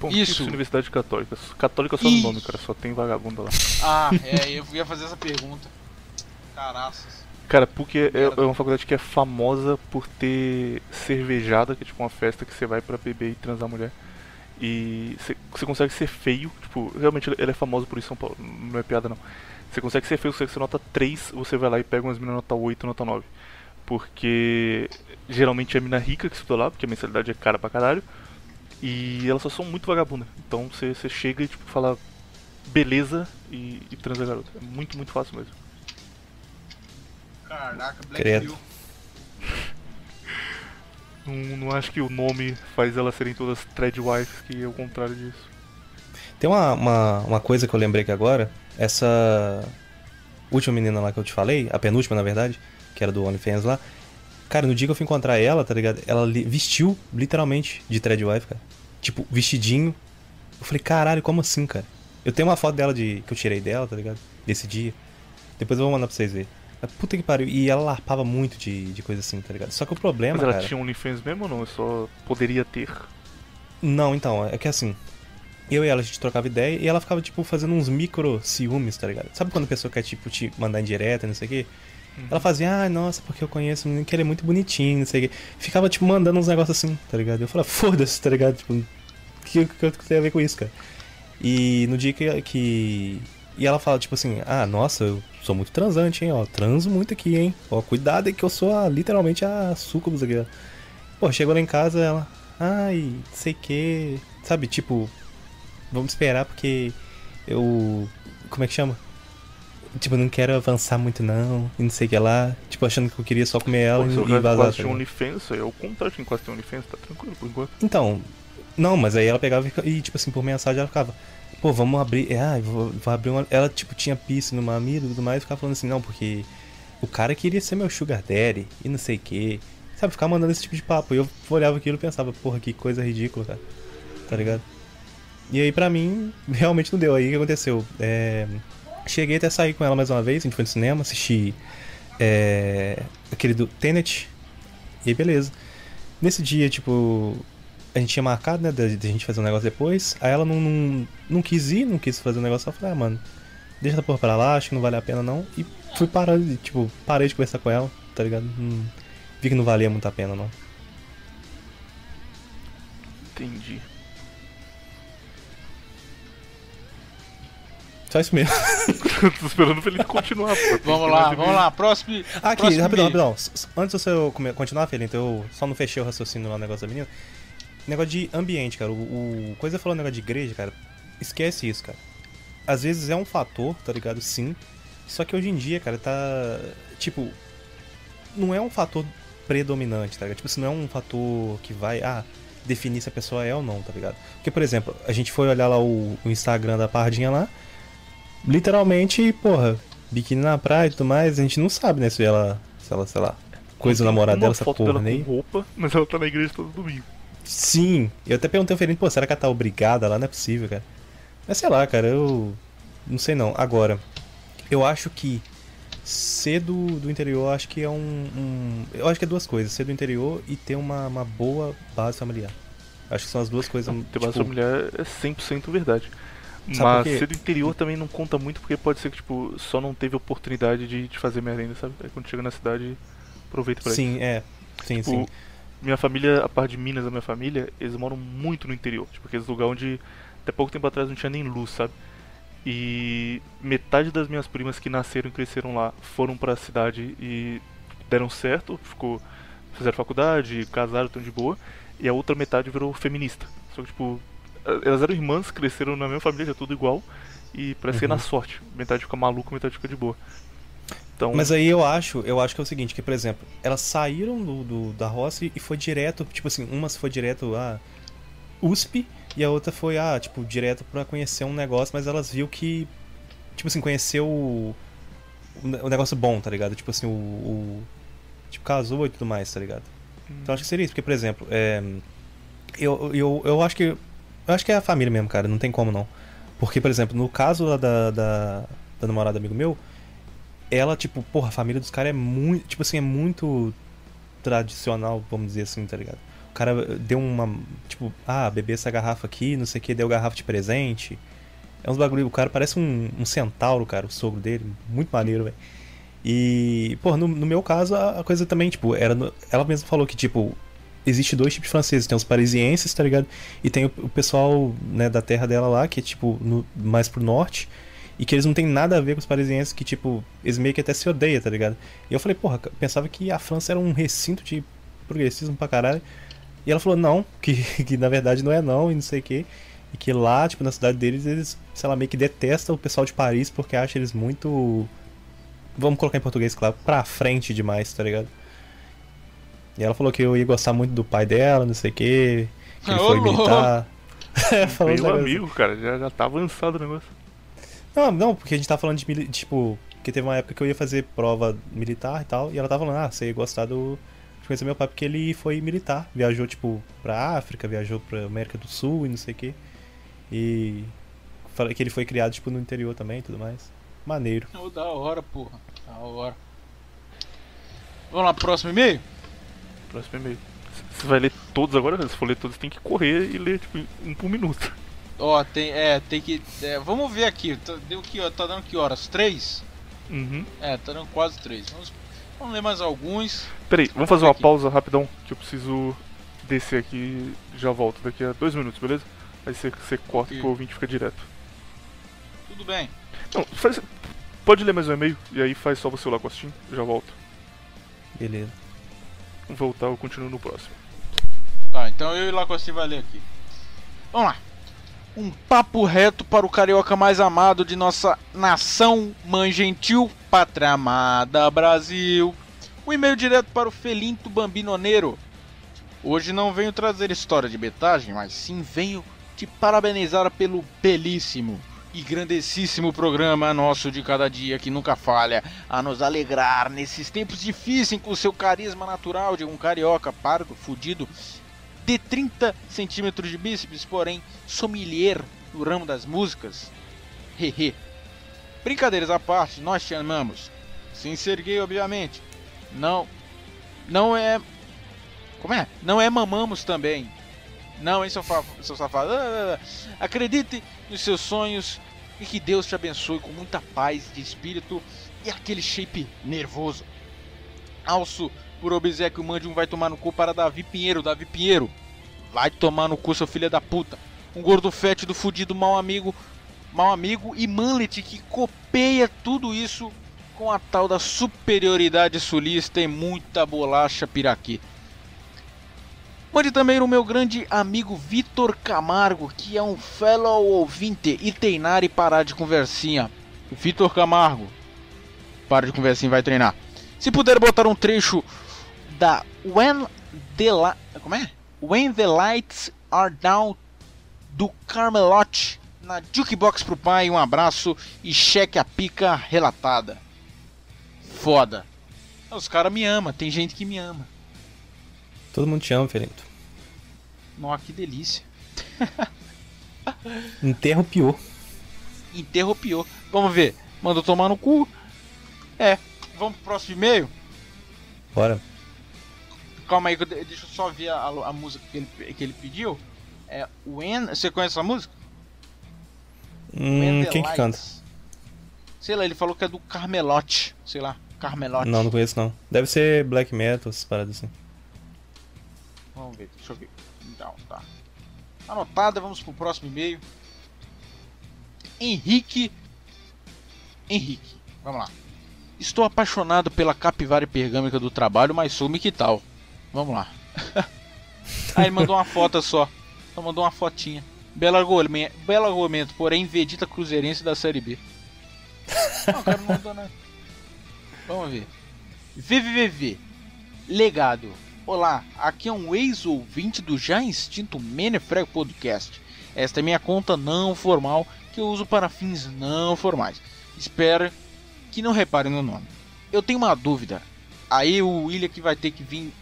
Bom, Isso. isso. Universidade Católica. Católica só no nome, cara. Só tem vagabundo lá. Ah, é, eu ia fazer essa pergunta. Caraças. Cara, PUC é, Merda. é uma faculdade que é famosa por ter cervejada, que é tipo uma festa que você vai pra beber e transar mulher. E você consegue ser feio, tipo, realmente ele é famoso por isso em São Paulo, não é piada não. Você consegue ser feio, você nota 3, você vai lá e pega umas minas nota 8, nota 9. Porque geralmente é mina rica que estuda lá, porque a mensalidade é cara pra caralho. E elas só são muito vagabundas. Então você chega e tipo fala beleza e, e transa a garota. É muito, muito fácil mesmo. Caraca, Black Credo. Hill. Não, não acho que o nome faz elas serem todas threadwives, que é o contrário disso. Tem uma, uma, uma coisa que eu lembrei aqui agora. Essa última menina lá que eu te falei, a penúltima na verdade, que era do OnlyFans lá. Cara, no dia que eu fui encontrar ela, tá ligado? Ela li- vestiu literalmente de threadwife, cara. Tipo, vestidinho. Eu falei, caralho, como assim, cara? Eu tenho uma foto dela de que eu tirei dela, tá ligado? Desse dia. Depois eu vou mandar pra vocês verem. Puta que pariu. E ela larpava muito de, de coisa assim, tá ligado? Só que o problema, Mas ela cara... tinha OnlyFans mesmo ou não? Eu só poderia ter. Não, então, é que assim. Eu e ela, a gente trocava ideia e ela ficava, tipo, fazendo uns micro ciúmes, tá ligado? Sabe quando a pessoa quer, tipo, te mandar em direta, não sei o quê? Ela fazia, ah, nossa, porque eu conheço um menino que ele é muito bonitinho, não sei o quê. Ficava, tipo, mandando uns negócios assim, tá ligado? Eu falava, [LAUGHS] foda-se, tá ligado? Tipo, o que, que, que tem a ver com isso, cara? E no dia que, que. E ela fala, tipo assim, ah, nossa, eu sou muito transante, hein, ó. Transo muito aqui, hein. Ó, cuidado aí que eu sou a, literalmente a sucubus aqui, ó. Pô, chegou lá em casa, ela, ai, sei que. Sabe, tipo, vamos esperar porque eu. Como é que chama? Tipo, eu não quero avançar muito não, e não sei o que lá. Tipo, achando que eu queria só comer ela Pô, e, se e vazar. quase tá tinha ligado? OnlyFans, isso aí é o contrário, quem quase tem OnlyFans, tá tranquilo por enquanto. Então, não, mas aí ela pegava e tipo assim, por mensagem ela ficava, pô, vamos abrir, ah, vou, vou abrir uma. Ela, tipo, tinha piercing no mamilo e tudo mais, e ficava falando assim, não, porque o cara queria ser meu sugar daddy e não sei o que. Sabe, ficar mandando esse tipo de papo. E eu olhava aquilo e pensava, porra, que coisa ridícula, cara. Tá ligado? E aí, pra mim, realmente não deu. Aí o que aconteceu? É, Cheguei até sair com ela mais uma vez, a gente foi no cinema, assisti é, aquele do Tenet. E aí, beleza. Nesse dia, tipo, a gente tinha marcado, né, da, gente fazer um negócio depois. Aí ela não, não, não quis ir, não quis fazer o negócio. Eu falei, ah, mano, deixa essa porra pra lá, acho que não vale a pena não. E fui parando, de, tipo, parei de conversar com ela, tá ligado? Hum. vi que não valia muito a pena, não. Entendi. Só isso mesmo. [LAUGHS] Tô esperando o Felipe continuar. pô. Vamos lá, vamos lá. Próximo. Ah, Aqui, próximo rapidão, rapidão. Antes de você continuar, Felipe, eu só não fechei o raciocínio lá no negócio da menina. Negócio de ambiente, cara. O, o coisa falou negócio de igreja, cara. Esquece isso, cara. Às vezes é um fator, tá ligado? Sim. Só que hoje em dia, cara, tá. Tipo. Não é um fator predominante, tá ligado? Tipo, isso não é um fator que vai. Ah, definir se a pessoa é ou não, tá ligado? Porque, por exemplo, a gente foi olhar lá o, o Instagram da Pardinha lá. Literalmente, porra, biquíni na praia e tudo mais, a gente não sabe, né, se ela, se ela, sei lá, coisa uma dela, essa porra, dela né? roupa, mas ela tá na igreja todo domingo. Sim, eu até perguntei ao Felipe, pô, será que ela tá obrigada lá? Não é possível, cara. Mas sei lá, cara, eu. Não sei não. Agora, eu acho que ser do, do interior, acho que é um, um- Eu acho que é duas coisas, ser do interior e ter uma, uma boa base familiar. Acho que são as duas coisas. Ter base tipo, familiar é 100% verdade. Sabe Mas ser do interior também não conta muito porque pode ser que tipo, só não teve oportunidade de, de fazer merenda, sabe? Aí quando chega na cidade, aproveita pra isso. Sim, é. Sim, Tipo, sim. Minha família, a parte de Minas, a minha família, eles moram muito no interior. Tipo, aqueles lugares onde até pouco tempo atrás não tinha nem luz, sabe? E metade das minhas primas que nasceram e cresceram lá foram pra cidade e deram certo, ficou, fizeram faculdade, casaram, estão de boa. E a outra metade virou feminista. Só que, tipo, elas eram irmãs, cresceram na mesma família, tudo igual. E parece que é Uhum. na sorte. Metade fica maluca, metade fica de boa. Então, Mas aí eu acho, eu acho que é o seguinte, que por exemplo, elas saíram do, do- da roça e foi direto, tipo assim, uma foi direto a USP e a outra foi, ah, tipo, direto pra conhecer um negócio, mas elas viu que, tipo assim, conheceu o, o ne- o negócio bom, tá ligado? Tipo assim, o, o- tipo, casou e tudo mais, tá ligado? Então acho que seria isso, porque, por exemplo, é, eu, eu, eu acho que, eu acho que é a família mesmo, cara, não tem como não. Porque, por exemplo, no caso da, da, da namorada amigo meu, ela, tipo, porra, a família dos caras é muito, tipo assim, é muito tradicional, vamos dizer assim, tá ligado? O cara deu uma, tipo, ah, beber essa garrafa aqui, não sei o que, deu garrafa de presente. É uns bagulho, o cara parece um, um centauro, cara, o sogro dele, muito maneiro, velho. E, porra, no, no meu caso, a, a coisa também, tipo, era, no- ela mesma falou que, tipo, existe dois tipos de franceses, tem os parisienses, tá ligado? E tem o, o pessoal, né, da terra dela lá, que é, tipo, no- mais pro norte, e que eles não tem nada a ver com os parisienses, que, tipo, eles meio que até se odeiam, tá ligado? E eu falei, porra, pensava que a França era um recinto de progressismo pra caralho. E ela falou, não, que, [LAUGHS] que na verdade não é não, e não sei o quê. E que lá, tipo, na cidade deles, eles, sei lá, meio que detestam o pessoal de Paris porque acham eles muito. Vamos colocar em português, claro, pra frente demais, tá ligado? E ela falou que eu ia gostar muito do pai dela, não sei o quê. Que ele Ô, foi militar. É, uns meu amigo, cara, já, já tá avançado o negócio. Não, não, porque a gente tá falando de, tipo, que teve uma época que eu ia fazer prova militar e tal, e ela tava falando, ah, você ia gostar do. de conhecer meu pai, porque ele foi militar. Viajou, tipo, pra África, viajou pra América do Sul e não sei o quê. E. Falei que ele foi criado, tipo, no interior também e tudo mais. Maneiro. Ô, da hora, porra. Da hora. Vamos lá, próximo e-mail? Próximo e-mail. Você vai ler todos agora? Se for ler todos, tem que correr e ler, tipo, um por minuto. Ó, tem, é, tem que. é, vamos ver aqui. Tá, deu que, tá dando que horas? Três? Uhum. É, tá dando quase três. Vamos, vamos ler mais alguns. Peraí, vamos fazer uma aqui. pausa rapidão, que eu preciso descer aqui e já volto daqui a dois minutos, beleza? Aí você, você corta Ok. pro ouvinte fica direto. Tudo bem. Não, faz, pode ler mais um e-mail e aí faz só você lá com a Steam, eu já volto. Beleza. Vamos voltar, eu continuo no próximo. Tá, então eu e Lacoste vai ler aqui. Vamos lá. Um papo reto para o carioca mais amado de nossa nação, mãe gentil, pátria amada, Brasil. Um e-mail direto para o Felinto Bambinoneiro. Hoje não venho trazer história de betagem, mas sim venho te parabenizar pelo belíssimo e grandessíssimo programa nosso de cada dia que nunca falha a nos alegrar nesses tempos difíceis com o seu carisma natural de um carioca pardo, fudido, de 30 centímetros de bíceps, porém sommelier no ramo das músicas. Hehe. Brincadeiras à parte, nós te amamos. Sem ser gay, obviamente. Não. Não é. Como é? Não é mamamos também. Não, hein, seu, fa... seu safado. Ah, ah, ah. Acredite nos seus sonhos e que Deus te abençoe com muita paz de espírito e aquele shape nervoso. Alço Por obsequio, mande um vai tomar no cu para Davi Pinheiro. Davi Pinheiro, vai tomar no cu, seu filho da puta. Um gordo fétido, fudido, mau amigo, mau amigo e Manlet que copeia tudo isso com a tal da superioridade sulista e muita bolacha piraqui. Mande também o meu grande amigo Vitor Camargo, que é um fellow ouvinte e treinar e parar de conversinha. Vitor Camargo, para de conversinha e vai treinar. Se puder botar um trecho da When the, Li- como é? When the Lights Are Down do Carmelot na Jukebox pro pai, um abraço e cheque a pica relatada. Foda. Os caras me amam, tem gente que me ama. Todo mundo te ama, Felinto. Nossa, que delícia. [LAUGHS] Interrompiou. Interrompiou. Vamos ver. Mandou tomar no cu. É. Vamos pro próximo e-mail? Bora. Calma aí, deixa eu só ver a, a música que ele, que ele pediu. É When. Você conhece essa música? Hum, quem que canta? Sei lá, ele falou que é do Carmelote. Sei lá, Carmelote. Não, não conheço não. Deve ser black metal, essas paradas assim. Vamos ver, deixa eu ver. Então, tá. Anotada, vamos pro próximo e-mail. Henrique. Henrique, vamos lá. Estou apaixonado pela capivara pergâmica do trabalho, mas some que tal? Vamos lá. Aí mandou uma foto só. Só mandou uma fotinha. Belo argumento, belo argumento porém Vegeta Cruzeirense da Série B. [LAUGHS] Não, o cara não mandou nada. Vamos ver. VVVV. Legado. Olá, aqui é um ex-ouvinte do já extinto Menefrego Podcast. Esta é minha conta não formal que eu uso para fins não formais. Espero que não reparem no nome. Eu tenho uma dúvida. Aí o William que vai ter que vir.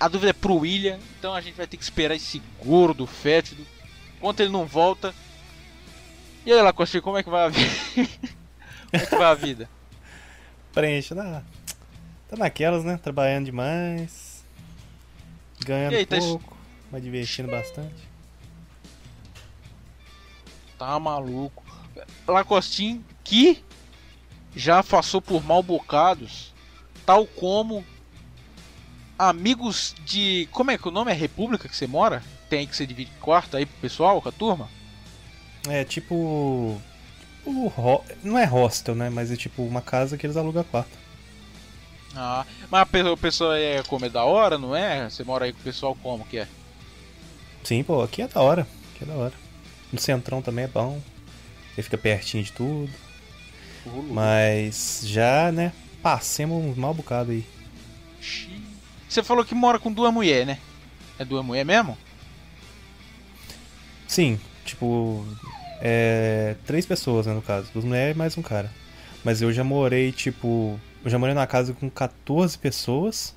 A dúvida é pro William, então a gente vai ter que esperar esse gordo fétido. Enquanto ele não volta. E aí, Lacoste, como é que vai a vida? [LAUGHS] como é que vai a vida? Preenche, tá, tá naquelas, né? Trabalhando demais. Ganhando aí, tá- pouco, mas divertindo bastante. Tá maluco. Lacostinho que já passou por mal bocados, tal como amigos de. Como é que o nome é? República que você mora? Tem que você divide quarto aí pro pessoal, com a turma? É tipo. tipo não é hostel, né? Mas é tipo uma casa que eles alugam quarto. Ah, mas a pe- o pessoal é como é da hora, não é? Você mora aí com o pessoal como que é? Sim, pô, aqui é da hora. Aqui é da hora. No centrão também é bom. Ele fica pertinho de tudo. Mas já, né? Passemos um mal bocado aí. Xiii. Você falou que mora com duas mulheres, né? É duas mulheres mesmo? Sim, tipo. É. Três pessoas, né, no caso. Duas mulheres e mais um cara. Mas eu já morei, tipo. Eu já morei numa casa com 14 pessoas.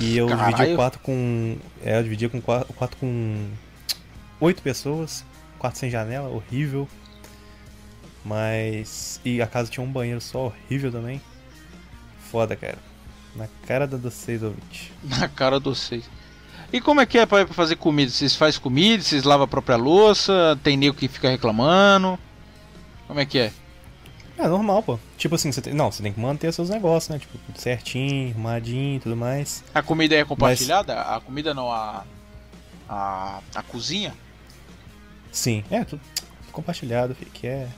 E eu dividi Caralho. o quarto com. É, eu dividi com o quarto com. Oito pessoas. Quarto sem janela, horrível. Mas. E a casa tinha um banheiro só, horrível também. Foda, cara. Na cara da dos seis ouvintes. [LAUGHS] Na cara de vocês. E como é que é pra pra fazer comida? Vocês fazem comida, vocês lavam a própria louça, tem nego que fica reclamando? Como é que é? É normal, pô. Tipo assim, você tem... não, você tem que manter seus negócios, né? Tipo, tudo certinho, arrumadinho e tudo mais. A comida é compartilhada? A comida não, a, a. a cozinha? Sim, é, tudo compartilhado, que é.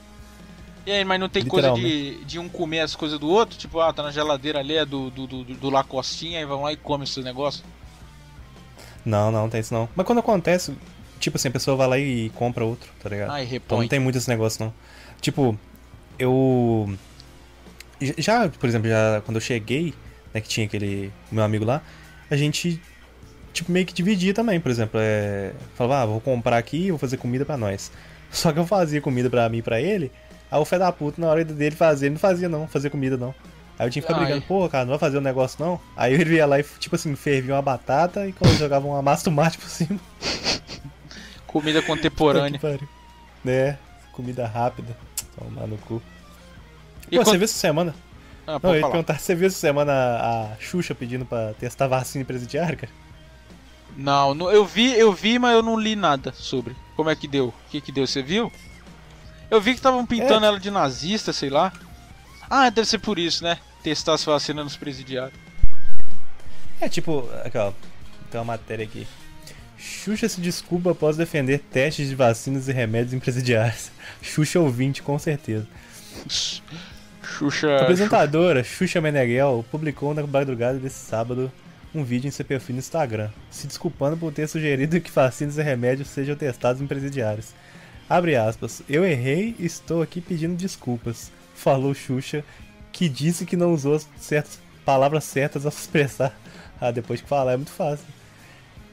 E aí, mas não tem coisa de, de um comer as coisas do outro? Tipo, ah, tá na geladeira ali, é do, do, do, do Lacostinha, aí vão lá e come esse negócio? Não, não, não tem isso não. Mas quando acontece, tipo assim, a pessoa vai lá e compra outro, tá ligado? Ah, e Então repõe. não tem muito esse negócio não. Tipo, eu. Já, por exemplo, já quando eu cheguei, né, que tinha aquele meu amigo lá, a gente, tipo, meio que dividia também, por exemplo. É... Falava, ah, vou comprar aqui e vou fazer comida pra nós. [LAUGHS] Só que eu fazia comida pra mim e pra ele, aí o fé da puta, na hora dele fazer, ele não fazia não, fazia comida não. Aí eu tinha que ficar Ai. brigando, pô, cara, não vai fazer o negócio não? Aí ele ia lá e, tipo assim, fervia uma batata e quando jogava uma massa tomate por cima. Comida contemporânea. que pariu. É, comida rápida. Tomar no cu. E Pô, quando- você viu essa semana? Ah, Não, eu ia falar. perguntar, você viu essa semana a Xuxa pedindo pra testar vacina presidiária, cara? Não, não, eu vi, eu vi, mas eu não li nada sobre. Como é que deu? O que que deu? Você viu? Eu vi que estavam pintando É. ela de nazista, sei lá. Ah, deve ser por isso, né? testar as vacinas nos presidiários. É tipo, aqui ó, tem uma matéria aqui. Xuxa se desculpa após defender testes de vacinas e remédios em presidiários. [LAUGHS] Xuxa ouvinte, com certeza. Xuxa. A apresentadora Xuxa Meneghel publicou na madrugada desse sábado um vídeo em seu perfil no Instagram, se desculpando por ter sugerido que vacinas e remédios sejam testados em presidiários. Abre aspas, eu errei e estou aqui pedindo desculpas, falou Xuxa, que disse que não usou certas palavras certas ao se expressar. [LAUGHS] Ah, depois que falar é muito fácil.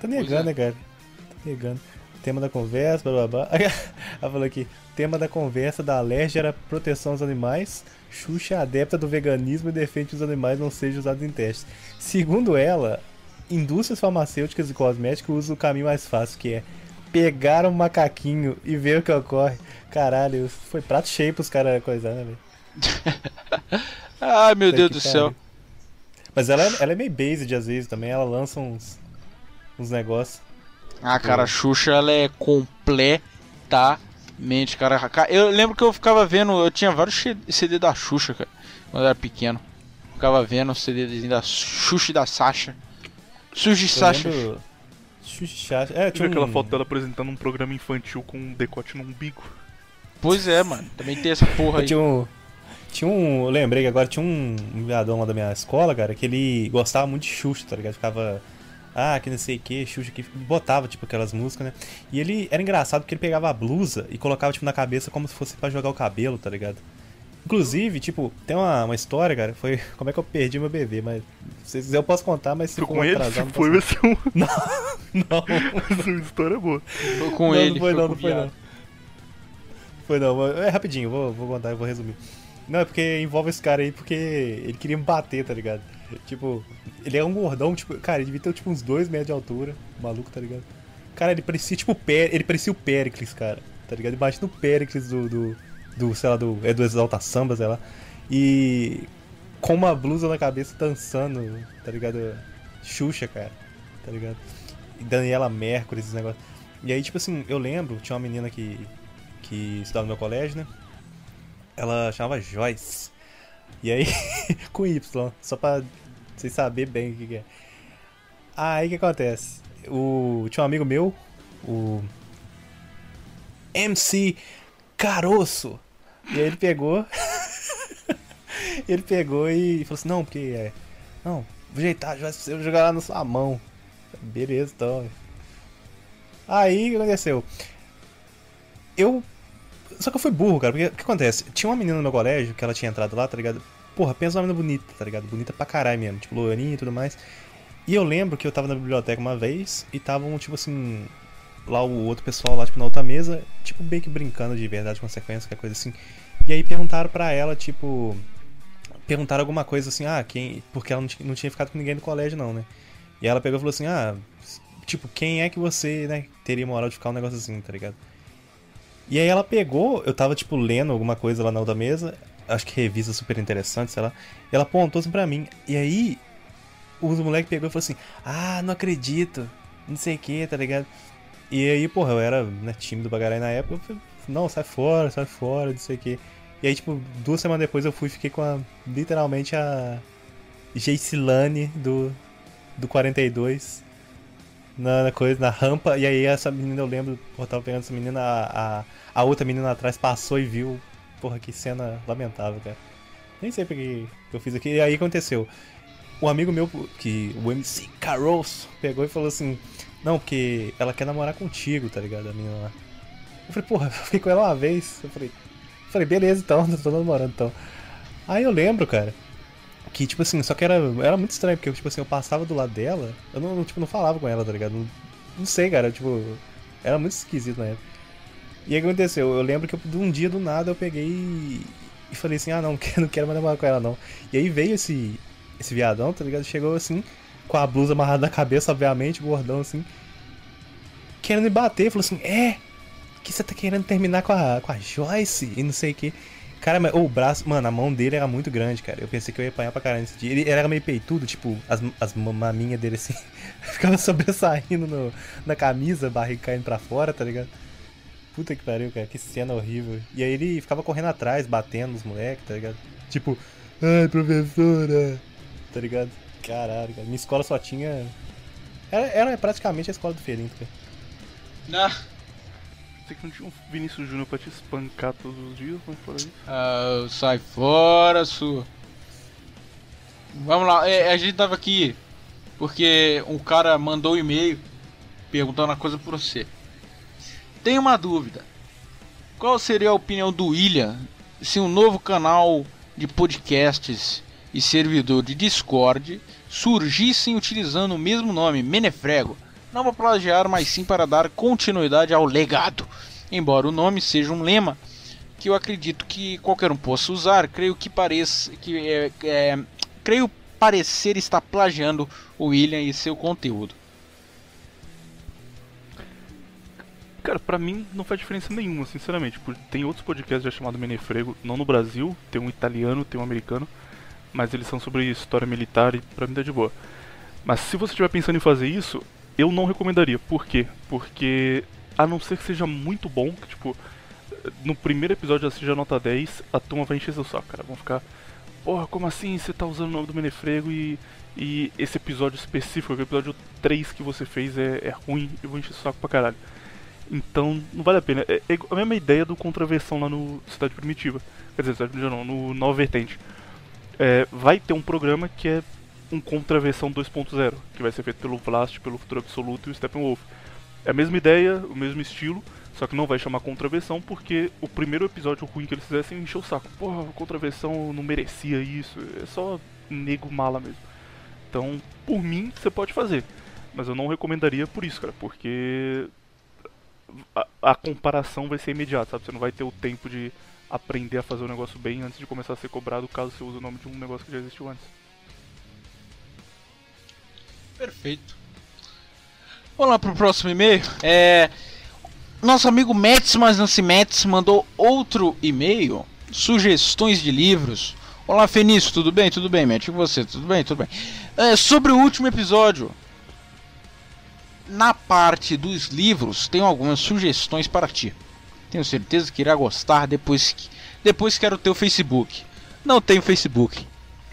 Tá negando, é. né, cara? Tá negando. Tema da conversa, blá blá blá. [LAUGHS] Ela falou aqui: tema da conversa da alergia era proteção aos animais. Xuxa é adepta do veganismo e defende que os animais não sejam usados em testes. Segundo ela, indústrias farmacêuticas e cosméticos usam o caminho mais fácil, que é pegar um macaquinho e ver o que ocorre. Caralho, foi prato cheio pros caras coisar, né, velho? [LAUGHS] Ai meu Deus do céu. Mas ela, é- ela é meio based às vezes também, ela lança uns, uns negócios. Ah, cara, a Xuxa ela é completamente, cara. Ca- Eu lembro que eu ficava vendo, eu tinha vários CD da Xuxa, cara, quando eu era pequeno. Ficava vendo o CD da Xuxa e da Sasha. Xuxa Eu Sasha. lembro- Xuxa, é, tinha aquela um- foto dela apresentando um programa infantil com um decote no umbigo? Pois é, mano. Também tem essa porra aí. Tinha um. Tinha um. Eu lembrei que agora tinha um, viadão lá da minha escola, cara, que ele gostava muito de Xuxa, tá ligado? Ficava. Ah, que não sei o que, Xuxa que botava, tipo, aquelas músicas, né? E ele era engraçado porque ele pegava a blusa e colocava, tipo, na cabeça como se fosse pra jogar o cabelo, tá ligado? Inclusive, tipo, tem uma, uma história, cara, foi [LAUGHS] como é que eu perdi meu bebê, mas se quiser eu posso contar, mas se for com ele? atrasar, não Foi posso... esse um. [LAUGHS] Não, [LAUGHS] Essa história é boa. Foi com não, ele. não foi não, não foi não. Foi não, é rapidinho, vou, vou contar, eu vou resumir. Não, é porque envolve esse cara aí porque ele queria me bater, tá ligado? Tipo, ele é um gordão, tipo, cara, ele devia ter tipo uns 2 metros de altura, maluco, tá ligado? Cara, ele parecia tipo o Pé- ele parecia o Pericles, cara, tá ligado? Imagina o Pericles do, do, do, sei lá, do, é do Exalta Samba, sei lá. E com uma blusa na cabeça dançando, tá ligado? Xuxa, cara, tá ligado? E Daniela Mercury, esses negócios. E aí, tipo assim, eu lembro, tinha uma menina que, que estudava no meu colégio, né? Ela chamava Joyce. E aí, [LAUGHS] com Y, só pra vocês saberem bem o que, que é. Aí o que acontece? O, tinha um amigo meu, o MC Caroço. E aí ele pegou. [LAUGHS] ele pegou e falou assim: Não, porque é. Não, vou ajeitar você vou jogar lá na sua mão. Beleza, então. Aí o que aconteceu? Eu. Só que eu fui burro, cara, porque o que acontece? Tinha uma menina no meu colégio que ela tinha entrado lá, tá ligado? Porra, pensa uma menina bonita, tá ligado? Bonita pra caralho mesmo, tipo, loirinha e tudo mais. E eu lembro que eu tava na biblioteca uma vez e estavam, tipo assim. Lá o outro pessoal lá, tipo, na outra mesa, tipo, bem que brincando de verdade, consequência, qualquer coisa assim. E aí perguntaram pra ela, tipo. Perguntaram alguma coisa assim, ah, quem. Porque ela não tinha, não tinha ficado com ninguém no colégio, não, né? E ela pegou e falou assim, ah, tipo, quem é que você, né, teria moral de ficar um negócio assim, tá ligado? E aí ela pegou, eu tava, tipo, lendo alguma coisa lá na outra mesa, acho que revista super interessante, sei lá, e ela apontou assim pra mim. E aí, os moleque pegou e falou assim, ah, não acredito, não sei o que, tá ligado? E aí, porra, eu era, né, tímido pra caralho na época, eu falei, não, sai fora, sai fora, não sei o que. E aí, tipo, duas semanas depois eu fui e fiquei com a, literalmente a Geicilane do, do 42 na, na coisa, na rampa, e aí essa menina, eu lembro, porra, tava pegando essa menina, a, a, a outra menina atrás passou e viu. Porra, que cena lamentável, cara. Nem sei porque que eu fiz aqui. E aí aconteceu. O amigo meu, que o MC Caroço, pegou e falou assim: Não, porque ela quer namorar contigo, tá ligado? A menina lá. Eu falei, porra, [LAUGHS] eu fiquei com ela uma vez. Eu falei, eu falei beleza então, [LAUGHS] tô namorando então. Aí eu lembro, cara, que, tipo assim, só que era, era muito estranho, porque, tipo assim, eu passava do lado dela, eu não, tipo, não falava com ela, tá ligado? Não, não sei, cara, tipo, era muito esquisito na época. E aí o que aconteceu? Eu lembro que eu, de um dia do nada eu peguei e, falei assim, ah não, [LAUGHS] não quero mais namorar com ela não. E aí veio esse, esse viadão, tá ligado? Chegou assim, com a blusa amarrada na cabeça, obviamente, gordão assim, querendo me bater, falou assim, é, que você tá querendo terminar com a, com a Joyce e não sei o que. Cara, mas, oh, o braço, mano, a mão dele era muito grande, cara. Eu pensei que eu ia apanhar pra caralho nesse dia. Ele, era meio peitudo, tipo, as, as maminhas dele assim, [LAUGHS] ficava sobressaindo no, na camisa, barriga caindo pra fora, tá ligado? Puta que pariu, cara, que cena horrível. E aí ele ficava correndo atrás, batendo nos moleques, tá ligado? Tipo, Ai, professora. Tá ligado? Caralho, cara. Minha escola só tinha. Era, era praticamente a escola do Ferinto, cara. Não. Você que não tinha um Vinícius Júnior pra te espancar todos os dias, mas fora isso. Ah, sai fora, sua. Vamos lá, é, a gente tava aqui porque um cara mandou um e-mail perguntando uma coisa pra você. Tem uma dúvida. Qual seria a opinião do William se um novo canal de podcasts e servidor de Discord surgissem utilizando o mesmo nome, Menefrego? Não para plagiar, mas sim para dar continuidade ao legado. Embora o nome seja um lema que eu acredito que qualquer um possa usar, creio que pareça que é, é, creio parecer estar plagiando o William e seu conteúdo. Cara, pra mim não faz diferença nenhuma, sinceramente. Tem outros podcasts já chamados Menefrego, não no Brasil, tem um italiano, tem um americano, mas eles são sobre história militar e pra mim tá de boa. Mas se você estiver pensando em fazer isso, eu não recomendaria. Por quê? Porque a não ser que seja muito bom, que tipo, no primeiro episódio já seja nota 10, a turma vai encher seu saco, cara. Vão ficar, porra, como assim você tá usando o nome do Menefrego e, e esse episódio específico, o episódio 3 que você fez é, é ruim, eu vou encher seu saco pra caralho. Então, não vale a pena. É, é a mesma ideia do Contraversão lá no Cidade Primitiva. Quer dizer, Cidade Primitiva não, no Nova Vertente. É, vai ter um programa que é um Contraversão 2.0, que vai ser feito pelo Vlast, pelo Futuro Absoluto e o Steppenwolf. É a mesma ideia, o mesmo estilo, só que não vai chamar Contraversão porque o primeiro episódio ruim que eles fizessem encheu o saco. Porra, Contraversão não merecia isso, é só nego mala mesmo. Então, por mim, você pode fazer. Mas eu não recomendaria por isso, cara, porque a, a, comparação vai ser imediata, sabe? Você não vai ter o tempo de aprender a fazer o negócio bem antes de começar a ser cobrado caso você use o nome de um negócio que já existiu antes. Perfeito. Vamos lá pro próximo e-mail. É, nosso amigo Mets, mas não se Mets, mandou outro e-mail. Sugestões de livros. Olá, Fenício, tudo bem? Tudo bem, Matt? E você? Tudo bem? Tudo bem. É, sobre o último episódio, na parte dos livros, tenho algumas sugestões para ti. Tenho certeza que irá gostar depois que depois quero ter o Facebook. Não tenho Facebook.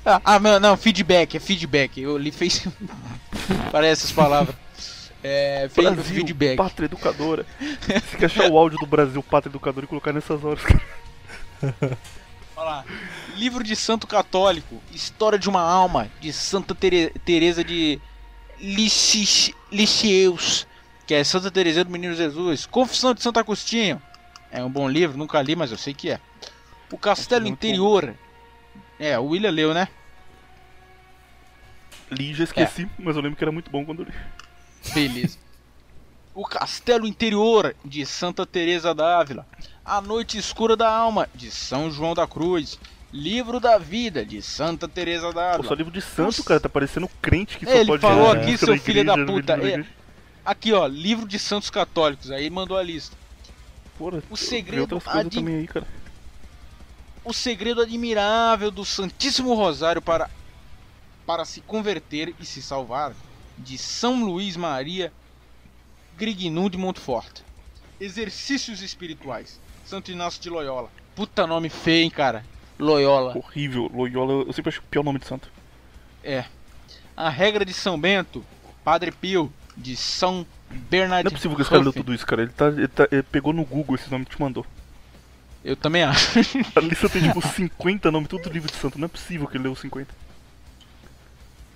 Ah, ah não, não, feedback, é feedback. Eu li Facebook. [LAUGHS] Parece as palavras. É, Brasil, feedback. Pátria Educadora. Você quer achar o áudio do Brasil Pátria Educadora e colocar nessas horas. Olha lá. Livro de Santo Católico. História de uma alma. De Santa Tere Teresa de Lixieus, que é Santa Teresinha do Menino Jesus. Confissão de Santo Agostinho. É um bom livro, nunca li, mas eu sei que é. O Castelo Interior. É, o William leu, né? Li já esqueci, é. mas eu lembro que era muito bom quando li. Beleza. o Castelo Interior de Santa Teresa d'Ávila. A Noite Escura da Alma de São João da Cruz. Livro da Vida, de Santa Teresa d'Ávila. Só livro de santo, cara, tá parecendo crente que só Ele pode falou aqui, seu filho da puta. É, aqui, ó, livro de santos católicos, aí mandou a lista. Porra, o segredo ad... também aí, cara. O segredo admirável do Santíssimo Rosário para para se converter e se salvar de São Luís Maria Grignu de Montfort. Exercícios espirituais. Santo Inácio de Loyola. Puta nome feio, hein, cara. Loyola. Horrível. Loyola, eu sempre acho o pior nome de santo. É. A regra de São Bento, Padre Pio, de São Bernardino. Não é possível que esse cara leu tudo isso, cara. Ele, tá, ele, tá, ele pegou no Google esse nome que te mandou. Eu também acho. A lista tem tipo 50 nomes, tudo livro de santo. Não é possível que ele leu 50.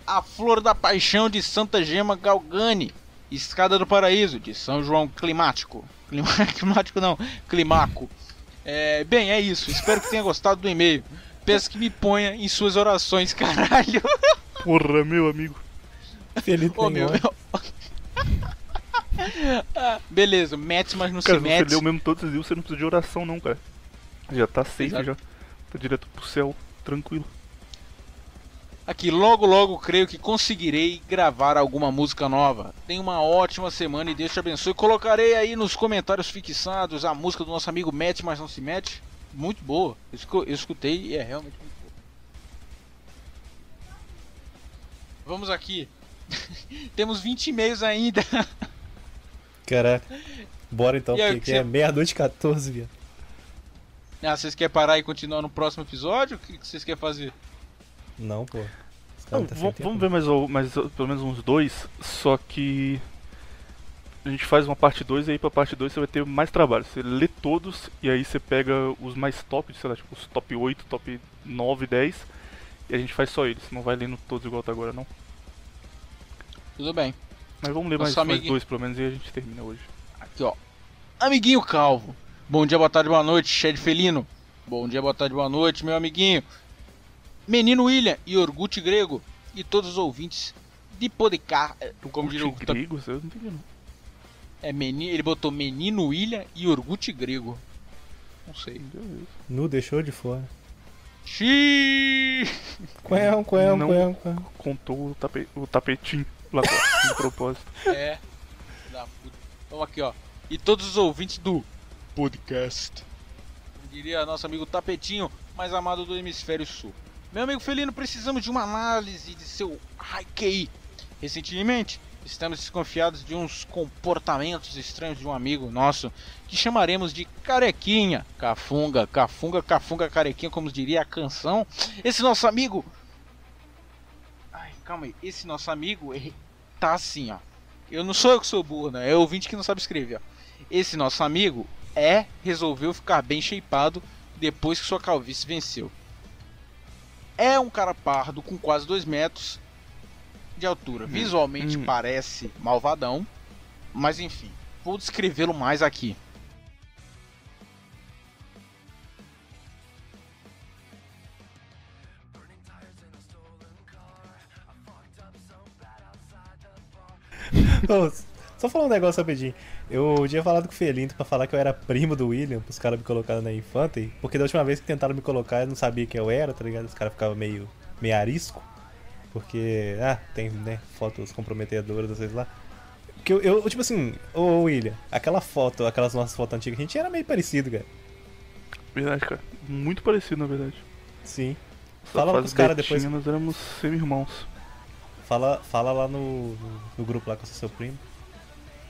A Flor da Paixão de Santa Gema Galgani. Escada do Paraíso, de São João Climático. [LAUGHS] Climático não, Climaco. É, bem, é isso. Espero que tenha gostado do e-mail. Peço que me ponha em suas orações, [LAUGHS] caralho. Porra, meu amigo. Feliz Ô, meu, meu... [LAUGHS] ah, beleza, mete, mas não cara, se mete. Você leu mesmo todos os livros, você não precisa de oração não, cara. Já tá safe Exato. já. Tá direto pro céu, tranquilo. Aqui, logo logo creio que conseguirei gravar alguma música nova. Tenha uma ótima semana e Deus te abençoe. Colocarei aí nos comentários fixados a música do nosso amigo Mete, mas não se mete. Muito boa. Eu escutei e é realmente muito boa. Vamos aqui. [LAUGHS] Temos 20 e-mails ainda. [LAUGHS] Caraca. Bora então, porque aqui é meia-noite 14, viado. Ah, vocês querem parar e continuar no próximo episódio? O que vocês querem fazer? Não, pô. Não, tá vamos, tempo. vamos ver mais, o- mais o- pelo menos uns dois, só que a gente faz uma parte 2 e aí pra parte 2 você vai ter mais trabalho. Você lê todos e aí você pega os mais top, sei lá, tipo os top 8, top 9, 10 e a gente faz só eles. Não vai lendo todos igual tá agora não. Tudo bem. Mas vamos ler Nosso mais, mais amiguinho. dois pelo menos e a gente termina hoje. Aqui, ó. Amiguinho Calvo. Bom dia, boa tarde, boa noite, Shed Felino. Bom dia, boa tarde, boa noite, meu amiguinho. Menino William e Orgut Grego. E todos os ouvintes de Podcar. eh, Como diria o Curte gregos? Eu não entendi não. É, menino, ele botou Menino William e Orgut Grego. Não sei. Nu deixou de fora. Xiii! Quão, Não. quão, quão. Contou o, tape, o tapetinho atrás, de propósito. [LAUGHS] É. Da puta. Então aqui, ó. E todos os ouvintes do podcast. Como diria nosso amigo Tapetinho, mais amado do hemisfério sul. Meu amigo Felino, precisamos de uma análise de seu QI. Recentemente, estamos desconfiados de uns comportamentos estranhos de um amigo nosso que chamaremos de carequinha. Cafunga, cafunga, cafunga, carequinha, como diria a canção. Esse nosso amigo. Calma aí. Esse nosso amigo tá assim, ó. Eu não sou eu que sou burro, né? É o ouvinte que não sabe escrever, ó. Esse nosso amigo é resolveu ficar bem shapeado depois que sua calvície venceu. É um cara pardo com quase 2 metros de altura. Visualmente hum. parece malvadão, mas enfim, vou descrevê-lo mais aqui. [LAUGHS] Só falar um negócio rapidinho. Eu tinha falado com o Felinto pra falar que eu era primo do William, pros caras me colocarem na Infante, porque da última vez que tentaram me colocar eu não sabia quem eu era, tá ligado? Os caras ficavam meio, meio arisco. Porque, ah, tem, né, fotos comprometedoras, vezes lá. Que eu, eu, tipo assim, ô William, aquela foto, aquelas nossas fotos antigas, a gente era meio parecido, cara. Verdade, cara. Muito parecido, na verdade. Sim. Só Fala pros caras betinha, depois. Nós éramos semi-irmãos. Fala, fala lá no, no, grupo lá que eu sou seu primo.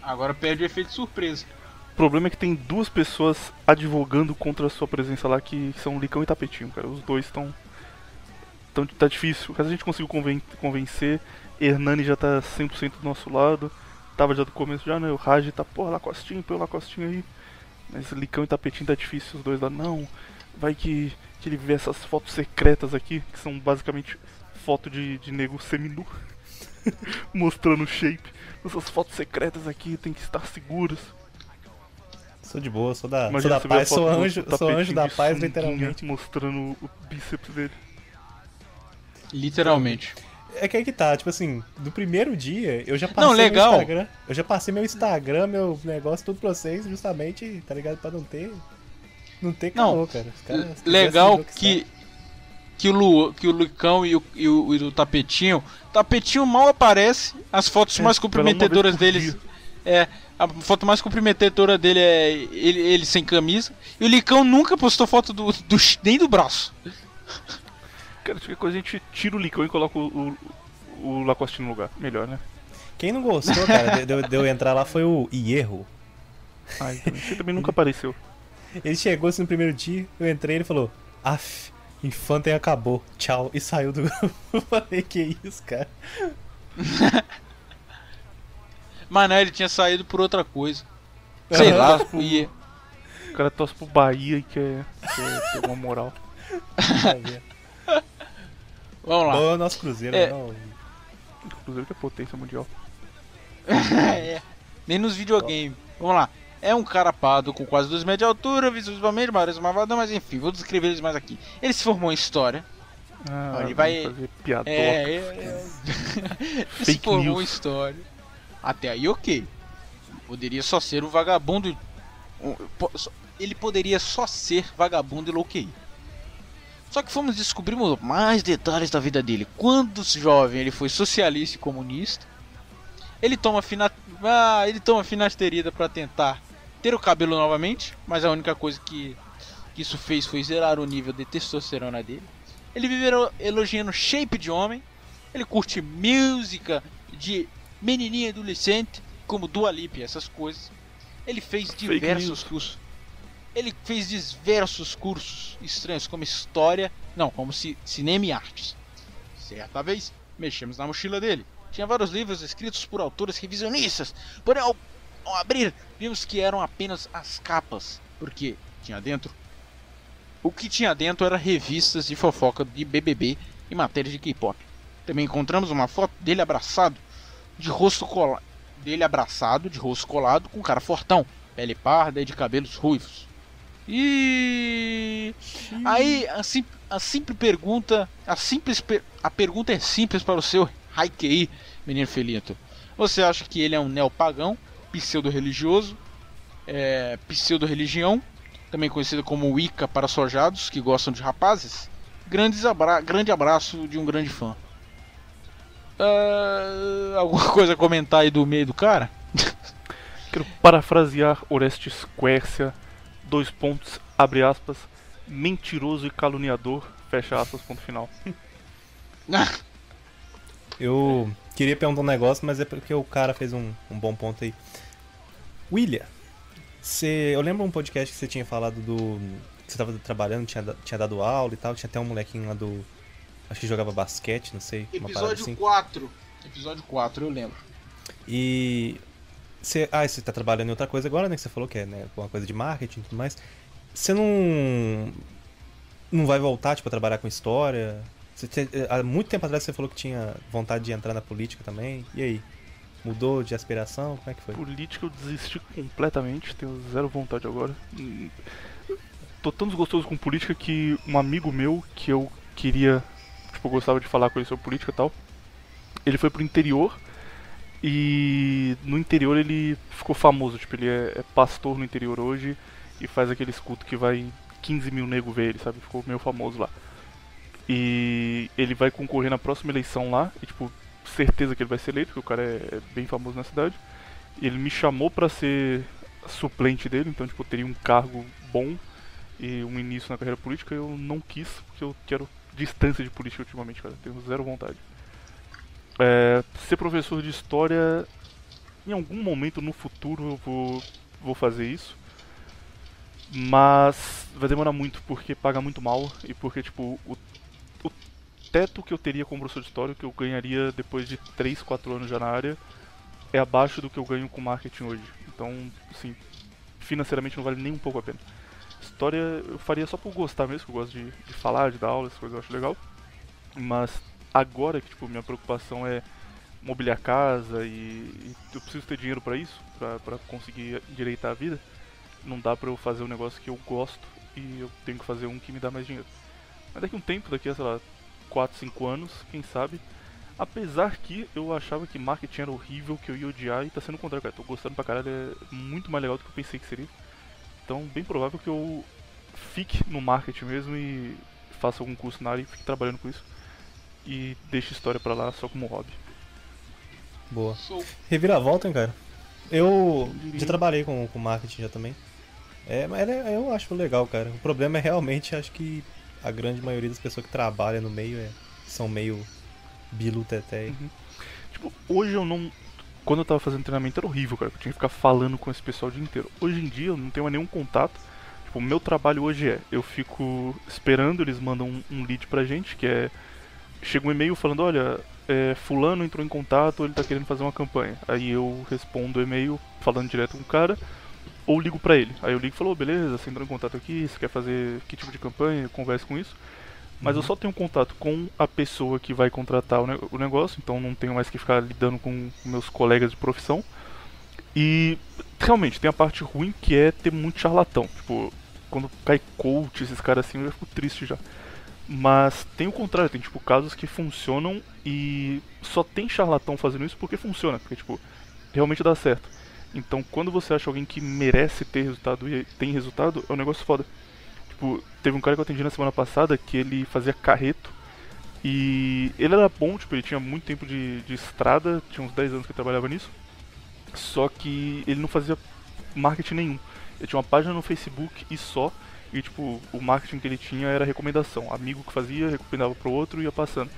Agora perde o efeito surpresa. O problema é que tem duas pessoas advogando contra a sua presença lá que são Licão e Tapetinho, cara. Os dois estão. Tão, tá difícil. Caso a gente consiga conven- convencer, Hernani já tá 100% do nosso lado. Tava já do começo já, né? O Raj tá, porra, Lacostinho, põe o Lacostinho aí. Mas Licão e Tapetinho tá difícil, os dois lá. Não, vai que, que ele vê essas fotos secretas aqui, que são basicamente foto de, de nego seminu. [LAUGHS] Mostrando o shape. Essas fotos secretas aqui tem que estar seguras. Sou de boa, sou da, sou da paz, sou do anjo, sou anjo da paz, literalmente. Mostrando o bíceps dele. Literalmente. É que aí que tá, tipo assim, do primeiro dia eu já passei Não, legal. meu Instagram. Eu já passei meu Instagram, meu negócio, tudo pra vocês, justamente, tá ligado? Pra não ter. Não ter Não, caô, cara. Os caras Legal o que que o, Lu, que o Lucão e o, e o, e o Tapetinho. Tapetinho mal aparece, as fotos É, mais comprometedoras deles. É, a foto mais comprometedora dele é ele, ele sem camisa. E o Licão nunca postou foto do, do nem do braço. Cara, qualquer coisa a gente tira o licão e coloca o, o, o Lacoste no lugar. Melhor, né? Quem não gostou, cara, de, de- de eu entrar lá foi o Ierro. Ai. Você também nunca apareceu. Ele chegou assim no primeiro dia, eu entrei e ele falou: Af, Infantem acabou, tchau, e saiu do grupo. [LAUGHS] Eu falei: Que isso, cara? [LAUGHS] Mas não, ele tinha saído por outra coisa. Sei lá, e O cara torce pro Bahia e quer, quer ter uma moral. [LAUGHS] vamos lá. Bom, nosso Cruzeiro, É. não. Inclusive que é potência mundial. É, nem nos videogames. Vamos lá. É um cara pardo com quase 2 metros de altura, visivelmente, parece malvadão, mas enfim, vou descrever eles mais aqui. Ele se formou em História. Ah, Ele vai- piadoca. É, é, é. Ele [LAUGHS] se formou news. em História. Até aí, ok. Poderia só ser vagabundo. um- só- Ele poderia só ser vagabundo e low QI. Só que fomos descobrimos mais detalhes da vida dele. Quando jovem ele foi socialista e comunista. Ele toma fina... ah, ele toma finasterida para tentar ter o cabelo novamente, mas a única coisa que, que isso fez foi zerar o nível de testosterona dele. Ele vive elo- elogiando shape de homem. Ele curte música de menininha adolescente, como Dua Lipa essas coisas. Ele fez diversos cursos. Ele fez diversos cursos estranhos como história, não, como ci- cinema e artes. Certa vez, mexemos na mochila dele. Tinha vários livros escritos por autores revisionistas, porém ao, abrir, vimos que eram apenas as capas, porque tinha dentro. O que tinha dentro era revistas de fofoca de BBB e matérias de K-pop. Também encontramos uma foto dele abraçado, de rosto colado, dele abraçado, de rosto colado, com cara fortão, pele parda e de cabelos ruivos. E aí a, sim, a simples pergunta, a simples per- a pergunta é simples para o seu Haikei, menino Felito. Você acha que ele é um neopagão, pseudo-religioso, é, pseudo-religião, também conhecido como Wicca para sojados que gostam de rapazes? Grandes abra grande abraço de um grande fã. Ah, alguma [LAUGHS] coisa a comentar aí do meio do cara? [LAUGHS] Quero parafrasear Orestes Quercia, dois pontos, abre aspas, mentiroso e caluniador, fecha aspas, ponto final. [LAUGHS] Eu queria perguntar um negócio, mas é porque o cara fez um, um bom ponto aí. William, você, eu lembro um podcast que você tinha falado do. que você tava trabalhando, tinha, tinha dado aula e tal, tinha até um molequinho lá do. Acho que jogava basquete, não sei, Episódio assim. 4. Episódio 4, eu lembro. E. Você, ah, você tá trabalhando em outra coisa agora, né? Que você falou que é, né? Uma coisa de marketing e tudo mais. Você não. Não vai voltar, tipo, a trabalhar com história? Você tinha- há muito tempo atrás você falou que tinha vontade de entrar na política também. E aí? Mudou de aspiração? Como é que foi? Política eu desisti completamente, tenho zero vontade agora. Tô tão desgostoso com política que um amigo meu, que eu queria, tipo, eu gostava de falar com ele sobre política e tal, ele foi pro interior e no interior ele ficou famoso, tipo, ele é, é pastor no interior hoje e faz aquele escudo que vai 15 mil nego ver ele, sabe? Ficou meio famoso lá. E ele vai concorrer na próxima eleição lá, e tipo, certeza que ele vai ser eleito, porque o cara é, é bem famoso na cidade. Ele me chamou pra ser suplente dele, então tipo, eu teria um cargo bom e um início na carreira política. Eu não quis, porque eu quero distância de política ultimamente, cara. Tenho zero vontade. É, ser professor de história, em algum momento no futuro eu vou, vou fazer isso. Mas vai demorar muito, porque paga muito mal e porque, tipo, o teto que eu teria como professor de história, que eu ganharia depois de 3, 4 anos já na área, é abaixo do que eu ganho com marketing hoje. Então, assim, financeiramente não vale nem um pouco a pena. História eu faria só por gostar mesmo, que eu gosto de, de falar, de dar aula, essas coisas eu acho legal. Mas agora que, tipo, minha preocupação é mobiliar casa e, e eu preciso ter dinheiro pra isso, pra conseguir endireitar a vida, não dá pra eu fazer um negócio que eu gosto e eu tenho que fazer um que me dá mais dinheiro. Mas daqui a um tempo, daqui a, sei lá, 4, 5 anos, quem sabe. Apesar que eu achava que marketing era horrível, que eu ia odiar e tá sendo o contrário, cara. Tô gostando pra caralho, é muito mais legal do que eu pensei que seria. Então, bem provável que eu fique no marketing mesmo e faça algum curso na área e fique trabalhando com isso. E deixe história pra lá só como hobby. Boa. Sou. Reviravolta, hein, cara? Eu já trabalhei com, com marketing já também. É, mas é- eu acho legal, cara. O problema é realmente, acho que a grande maioria das pessoas que trabalham no meio é, são meio bilu teté. Tipo, hoje eu não. Quando eu tava fazendo treinamento era horrível, cara. Eu tinha que ficar falando com esse pessoal o dia inteiro. Hoje em dia eu não tenho mais nenhum contato. Tipo, o meu trabalho hoje é: eu fico esperando, eles mandam um, um lead pra gente, que é. Chega um e-mail falando: olha, é, Fulano entrou em contato, ele tá querendo fazer uma campanha. Aí eu respondo o e-mail falando direto com o cara. Ou ligo pra ele. Aí eu ligo e falo: "Ô, beleza, você entrou em contato aqui, você quer fazer que tipo de campanha? Eu converso com isso. Mas eu só tenho contato com a pessoa que vai contratar o, ne- o negócio, então não tenho mais que ficar lidando com meus colegas de profissão. E realmente tem a parte ruim que é ter muito charlatão. Tipo, quando cai coach, esses caras assim, eu já fico triste já. Mas tem o contrário, tem tipo casos que funcionam e só tem charlatão fazendo isso porque funciona, porque tipo, realmente dá certo. Então quando você acha alguém que merece ter resultado e tem resultado, é um negócio foda. Tipo, teve um cara que eu atendi na semana passada que ele fazia carreto e ele era bom, tipo, ele tinha muito tempo de, de estrada, tinha uns 10 anos que ele trabalhava nisso. Só que ele não fazia marketing nenhum. Ele tinha uma página no Facebook e só. E tipo, o marketing que ele tinha era recomendação. Amigo que fazia, recomendava pro outro e ia passando.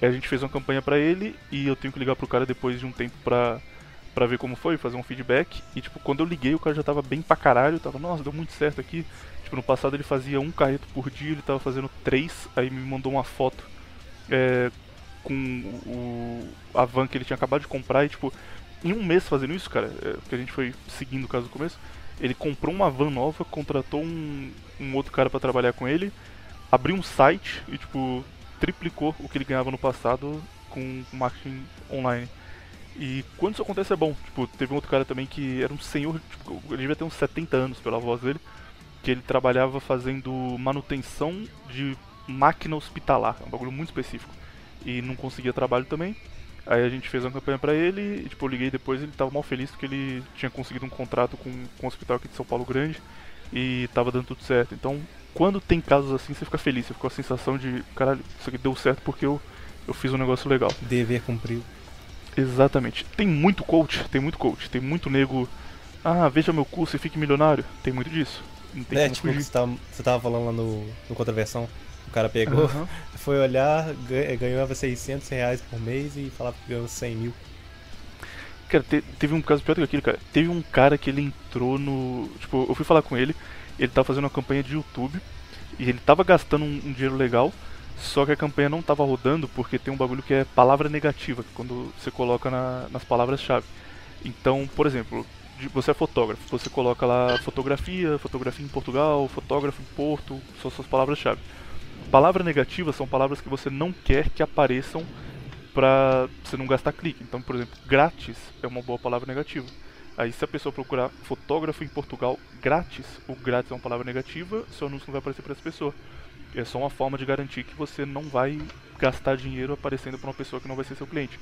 Aí a gente fez uma campanha pra ele e eu tenho que ligar pro cara depois de um tempo pra, pra ver como foi, fazer um feedback. E tipo, quando eu liguei o cara já tava bem pra caralho, tava, nossa, deu muito certo aqui. Tipo, no passado ele fazia um carreto por dia, ele tava fazendo três, aí me mandou uma foto é, com o, a van que ele tinha acabado de comprar e, tipo, em um mês fazendo isso, cara, é, que a gente foi seguindo o caso do começo, ele comprou uma van nova, contratou um, um outro cara pra trabalhar com ele, abriu um site e, tipo, triplicou o que ele ganhava no passado com marketing online. E quando isso acontece é bom. Tipo, teve um outro cara também que era um senhor, tipo, ele devia ter uns 70 anos pela voz dele, que ele trabalhava fazendo manutenção de máquina hospitalar, é um bagulho muito específico. E não conseguia trabalho também. Aí a gente fez uma campanha pra ele e tipo, eu liguei depois ele tava mal feliz porque ele tinha conseguido um contrato com, com um hospital aqui de São Paulo grande e tava dando tudo certo. Então, quando tem casos assim, você fica feliz, você fica com a sensação de, caralho, isso aqui deu certo porque eu, eu fiz um negócio legal. Dever cumprido. Exatamente. Tem muito coach, tem muito coach, tem muito nego. Ah, veja meu curso e fique milionário. Tem muito disso. Não tem É, tipo, fugir. você tava, você tava falando lá no, no Contraversão. O cara pegou, Aham. [LAUGHS] foi olhar, ga- ganhava 600 reais por mês e falava que ganhou 100 mil. Cara, te- teve um caso pior do que aquilo, cara. Teve um cara que ele entrou no. Tipo, eu fui falar com ele, ele tava fazendo uma campanha de YouTube e ele tava gastando um, um dinheiro legal, só que a campanha não tava rodando porque tem um bagulho que é palavra negativa, quando você coloca na- nas palavras-chave. Então, por exemplo, você é fotógrafo, você coloca lá fotografia, fotografia em Portugal, fotógrafo em Porto, são suas palavras-chave. Palavra negativa são palavras que você não quer que apareçam pra você não gastar clique. Então, por exemplo, grátis é uma boa palavra negativa. Aí se a pessoa procurar fotógrafo em Portugal grátis, o grátis é uma palavra negativa, seu anúncio não vai aparecer para essa pessoa. É só uma forma de garantir que você não vai gastar dinheiro aparecendo para uma pessoa que não vai ser seu cliente.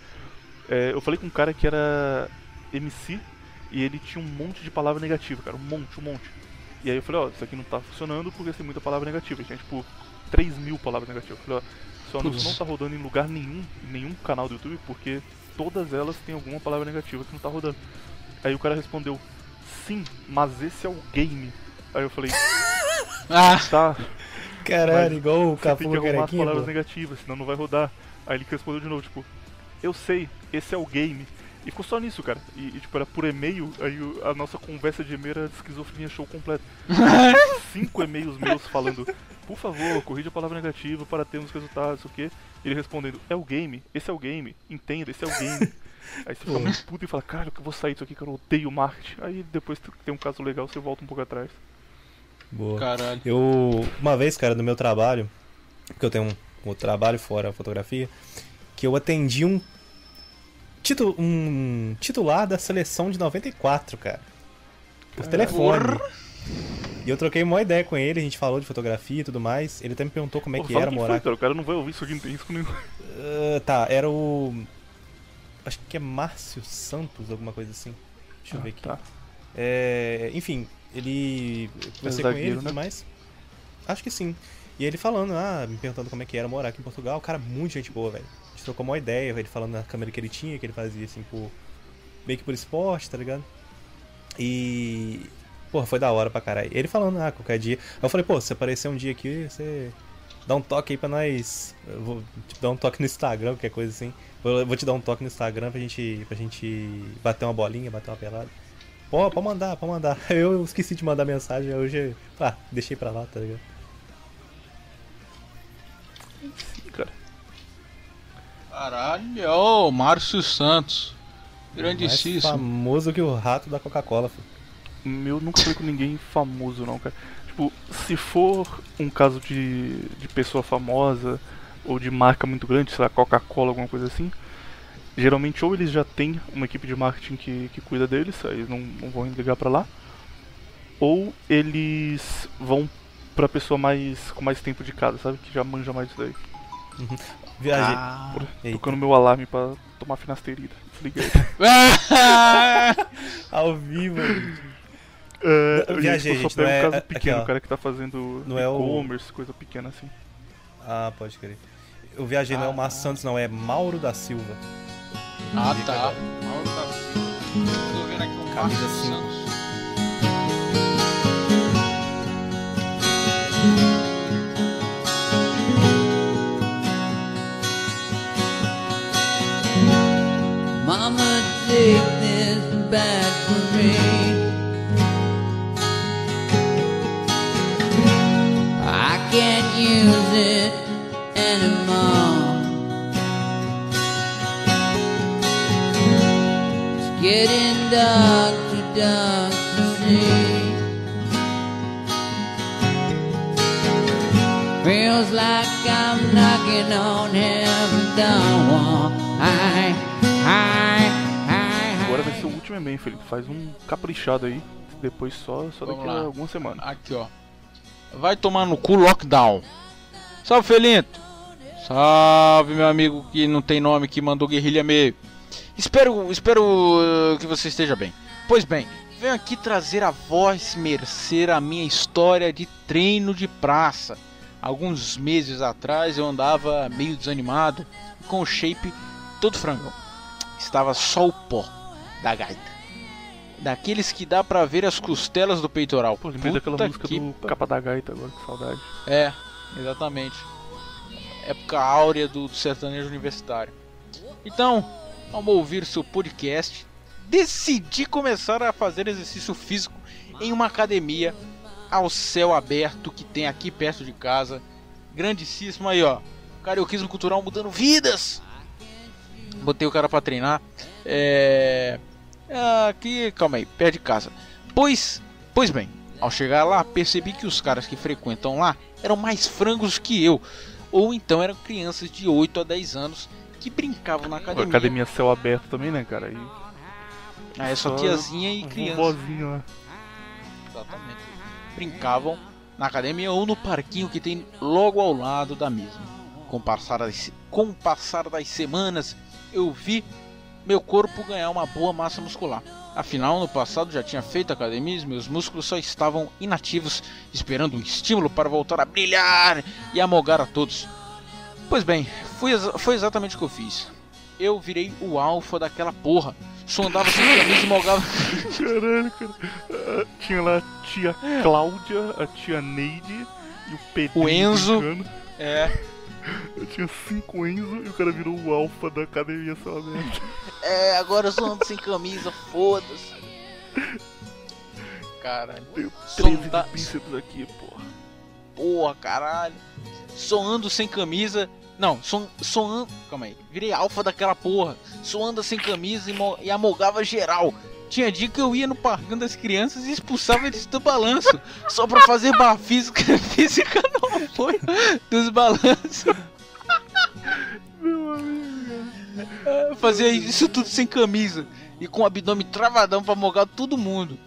É, eu falei com um cara que era MC e ele tinha um monte de palavra negativa, cara, um monte, um monte. E aí eu falei, ó, isso aqui não tá funcionando porque tem muita palavra negativa. Tinha tipo 3 mil palavras negativas. Eu falei, ó, seu anúncio não tá rodando em lugar nenhum, em nenhum canal do YouTube, porque todas elas têm alguma palavra negativa que não tá rodando. Aí o cara respondeu, sim, mas esse é o game. Aí eu falei, [LAUGHS] Ah, tá, Caralho, igual o você tem que Cafu arrumar as palavras pô. negativas, senão não vai rodar. Aí ele respondeu de novo, tipo, eu sei, esse é o game. E ficou só nisso, cara. E, e, tipo, era por e-mail, aí a nossa conversa de e-mail era de esquizofrenia show completo. [LAUGHS] Cinco e-mails meus falando, por favor, corrija a palavra negativa para termos resultados, o quê? Ele respondendo, é o game, esse é o game, entenda, esse é o game. [LAUGHS] Aí você fica muito puto e fala, cara, eu vou sair disso aqui, que eu odeio marketing. Aí depois tem um caso legal, você volta um pouco atrás. Boa. caralho. Eu, uma vez, cara, no meu trabalho, porque eu tenho um, outro trabalho fora a fotografia, que eu atendi um, titu, um titular da seleção de 94, cara. Por telefone. E eu troquei uma ideia com ele, a gente falou de fotografia e tudo mais. Ele até me perguntou como é Pô, que era morar foi, cara, o cara não vai ouvir isso aqui, não tem risco nenhum. Ah, tá, era o. Acho que é Márcio Santos, alguma coisa assim. Deixa eu ver aqui. Tá. É, enfim, ele. eu Conversei com ele e zagueiro, tudo né? mais. Acho que sim. E ele falando, ah, me perguntando como é que era morar aqui em Portugal. Cara, muito gente boa, velho. A gente trocou uma ideia, velho, falando na câmera que ele tinha, que ele fazia assim por. meio que por esporte, tá ligado? E. Porra, foi da hora pra caralho. Ele falando, ah, qualquer dia. Aí eu falei, pô, se aparecer um dia aqui, você dá um toque aí pra nós. Eu vou te dar um toque no Instagram, qualquer coisa assim. Vou, vou te dar um toque no Instagram pra gente, pra gente bater uma bolinha, bater uma pelada. Pô, pode mandar, pode mandar. [LAUGHS] Eu esqueci de mandar mensagem, hoje. Ah, deixei pra lá, tá ligado? Sim, cara. Caralho, Márcio Santos. Mais Grandíssimo. famoso que o rato da Coca-Cola, filho. Eu nunca falei com ninguém famoso, não, cara. Tipo, se for um caso de, de pessoa famosa ou de marca muito grande, sei lá, Coca-Cola, alguma coisa assim, geralmente ou eles já têm uma equipe de marketing que, que cuida deles, aí eles não, não vão ligar pra lá, ou eles vão pra pessoa mais com mais tempo de casa, sabe? Que já manja mais disso daí. Viajei. Ah. Eita. Tocando meu alarme pra tomar finasterida. Desliguei. [LAUGHS] [LAUGHS] Ao vivo. É, Eu gente, viajei, eu só gente, um é- caso pequeno, o cara que tá fazendo Não é o- e-commerce, coisa pequena assim. Ah, pode crer. Eu viajei, não é o Márcio Ah. Santos, não, é Mauro da Silva. Ah, tá. Mauro da Silva. Tô vendo aqui o cinco. Santos. Mama, take this back from me. I can't use it getting dark, too dark to see. Feels like I'm knocking on heaven's door. Hi, hi, hi, Agora hi. vai ser o último e-mail, Felipe. Faz um caprichado aí. Depois só, só Vamos daqui lá. a algumas semanas. Aqui, ó. Vai tomar no cu lockdown. Salve, Felinto. Salve, meu amigo que não tem nome, que mandou guerrilha meio. Espero, espero uh, que você esteja bem. Pois bem, venho aqui trazer a voz mercer a minha história de treino de praça. Alguns meses atrás eu andava meio desanimado, com o shape todo frangão. Estava só o pó da gaita. Daqueles que dá pra ver as costelas do peitoral. Pô, lembrei daquela música que do pa- Capa da Gaita agora, que saudade. é, exatamente. Época áurea do, do sertanejo universitário. Então, ao ouvir seu podcast, decidi começar a fazer exercício físico em uma academia ao céu aberto que tem aqui perto de casa. Grandíssimo aí, ó. Carioquismo cultural mudando vidas. Botei o cara pra treinar. É. é, Aqui, calma aí, perto de casa. Pois, pois bem, ao chegar lá, percebi que os caras que frequentam lá eram mais frangos que eu. Ou então eram crianças de 8 a 10 anos que brincavam na academia. Academia céu aberto também, né, cara? E Ah, é só tiazinha e criança. Vovozinha lá. Exatamente. Brincavam na academia ou no parquinho que tem logo ao lado da mesma. Com o passar das, com o passar das semanas, eu vi meu corpo ganhar uma boa massa muscular. Afinal, no passado já tinha feito academia e meus músculos só estavam inativos, esperando um estímulo para voltar a brilhar e amogar a todos. Pois bem, foi, exa- foi exatamente o que eu fiz. Eu virei o alfa daquela porra. Só andava sem camisa e mogava. [LAUGHS] Caralho, cara. Tinha lá a tia Cláudia, a tia Neide e o Pedro. O Enzo. brincando. É. Eu tinha cinco Enzo e o cara virou o alfa da academia céu aberto. É, agora eu só ando sem camisa, foda-se. Caralho. Tenho Só 13 anda- de bíceps aqui, porra. Porra, caralho. Só ando sem camisa. Não, só, só ando. Calma aí. Virei alfa daquela porra. Só anda sem camisa e, mo- e amogava geral. Tinha dia que eu ia no parquinho das crianças e expulsava eles do balanço. só pra fazer barra física, [LAUGHS] física no apoio dos balanços. Meu amigo, Fazia isso tudo sem camisa e com o abdômen travadão pra mogar todo mundo.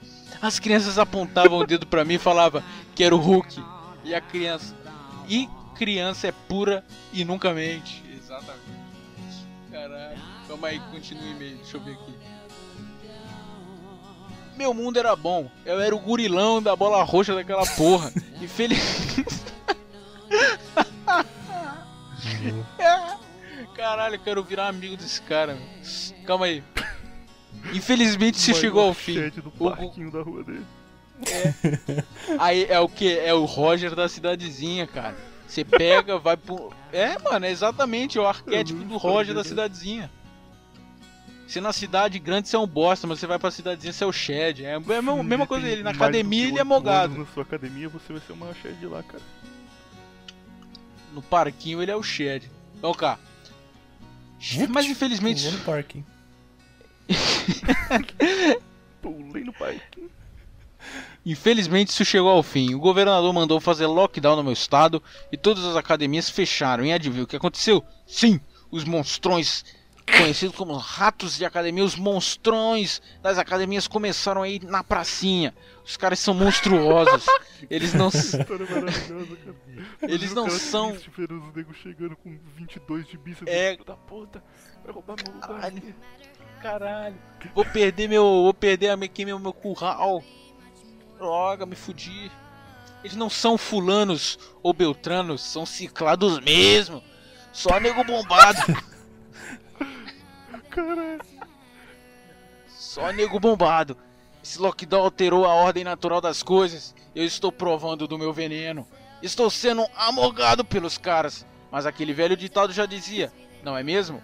As crianças apontavam o dedo pra mim e falavam que era o Hulk. E a criança. E criança é pura e nunca mente. Exatamente. Caralho. Calma aí, continue o e-mail. Deixa eu ver aqui. Meu mundo era bom. Eu era o gurilão da bola roxa daquela porra. [LAUGHS] E feliz. [LAUGHS] Caralho, eu quero virar amigo desse cara. meu. Calma aí. Infelizmente Maior chegou ao fim. do parquinho da rua dele. Aí é o que? É o Roger da cidadezinha, cara. Você pega, vai pro. É, mano, é exatamente o arquétipo do Roger da cidadezinha. Se na cidade grande você é um bosta, mas você vai pra cidadezinha você é o Shed. É a mesma, mesma coisa tem ele. Na academia ele é mogado. Na sua academia você vai ser o maior de lá, cara. No parquinho ele é o Shed. Então cá. Mas infelizmente. Pulou no parking. [LAUGHS] Pulei no pai. Infelizmente isso chegou ao fim. O governador mandou fazer lockdown no meu estado e todas as academias fecharam. E adivinha o que aconteceu? Sim, os monstrões, conhecidos como ratos de academia, os monstrões das academias começaram a ir na pracinha. Os caras são monstruosos. [LAUGHS] Eles não. Eles não cara são- os negros chegando com 22 de bíceps. É. Da puta. Vai roubar meu lugar. Caralho. Vou perder meu. Vou perder aqui meu, meu curral. Droga, me fudi. Eles não são fulanos ou beltranos, são ciclados mesmo. Só nego bombado. [LAUGHS] Caralho. Só nego bombado. Esse lockdown alterou a ordem natural das coisas. Eu estou provando do meu veneno. Estou sendo amogado pelos caras. Mas aquele velho ditado já dizia, não é mesmo?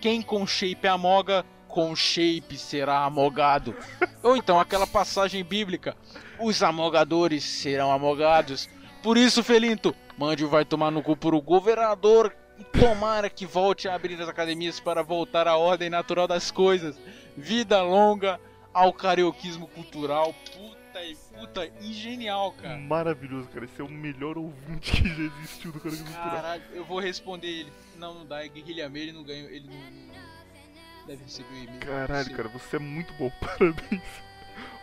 Quem com shape amoga, com shape será amogado. Ou então aquela passagem bíblica: os amogadores serão amogados. Por isso, Felinto, mande o vai tomar no cu pro governador e tomara que volte a abrir as academias para voltar à ordem natural das coisas. Vida longa ao carioquismo cultural. Puta e puta, e genial, cara. Maravilhoso, cara. Esse é o melhor ouvinte que já existiu do Carioca Cultural. Caralho, eu vou responder ele. Não, não dá, é guerrilha ele não ganha, ele não, não- deve receber o e-mail. Caralho, cara, você é muito bom. [LAUGHS] Parabéns.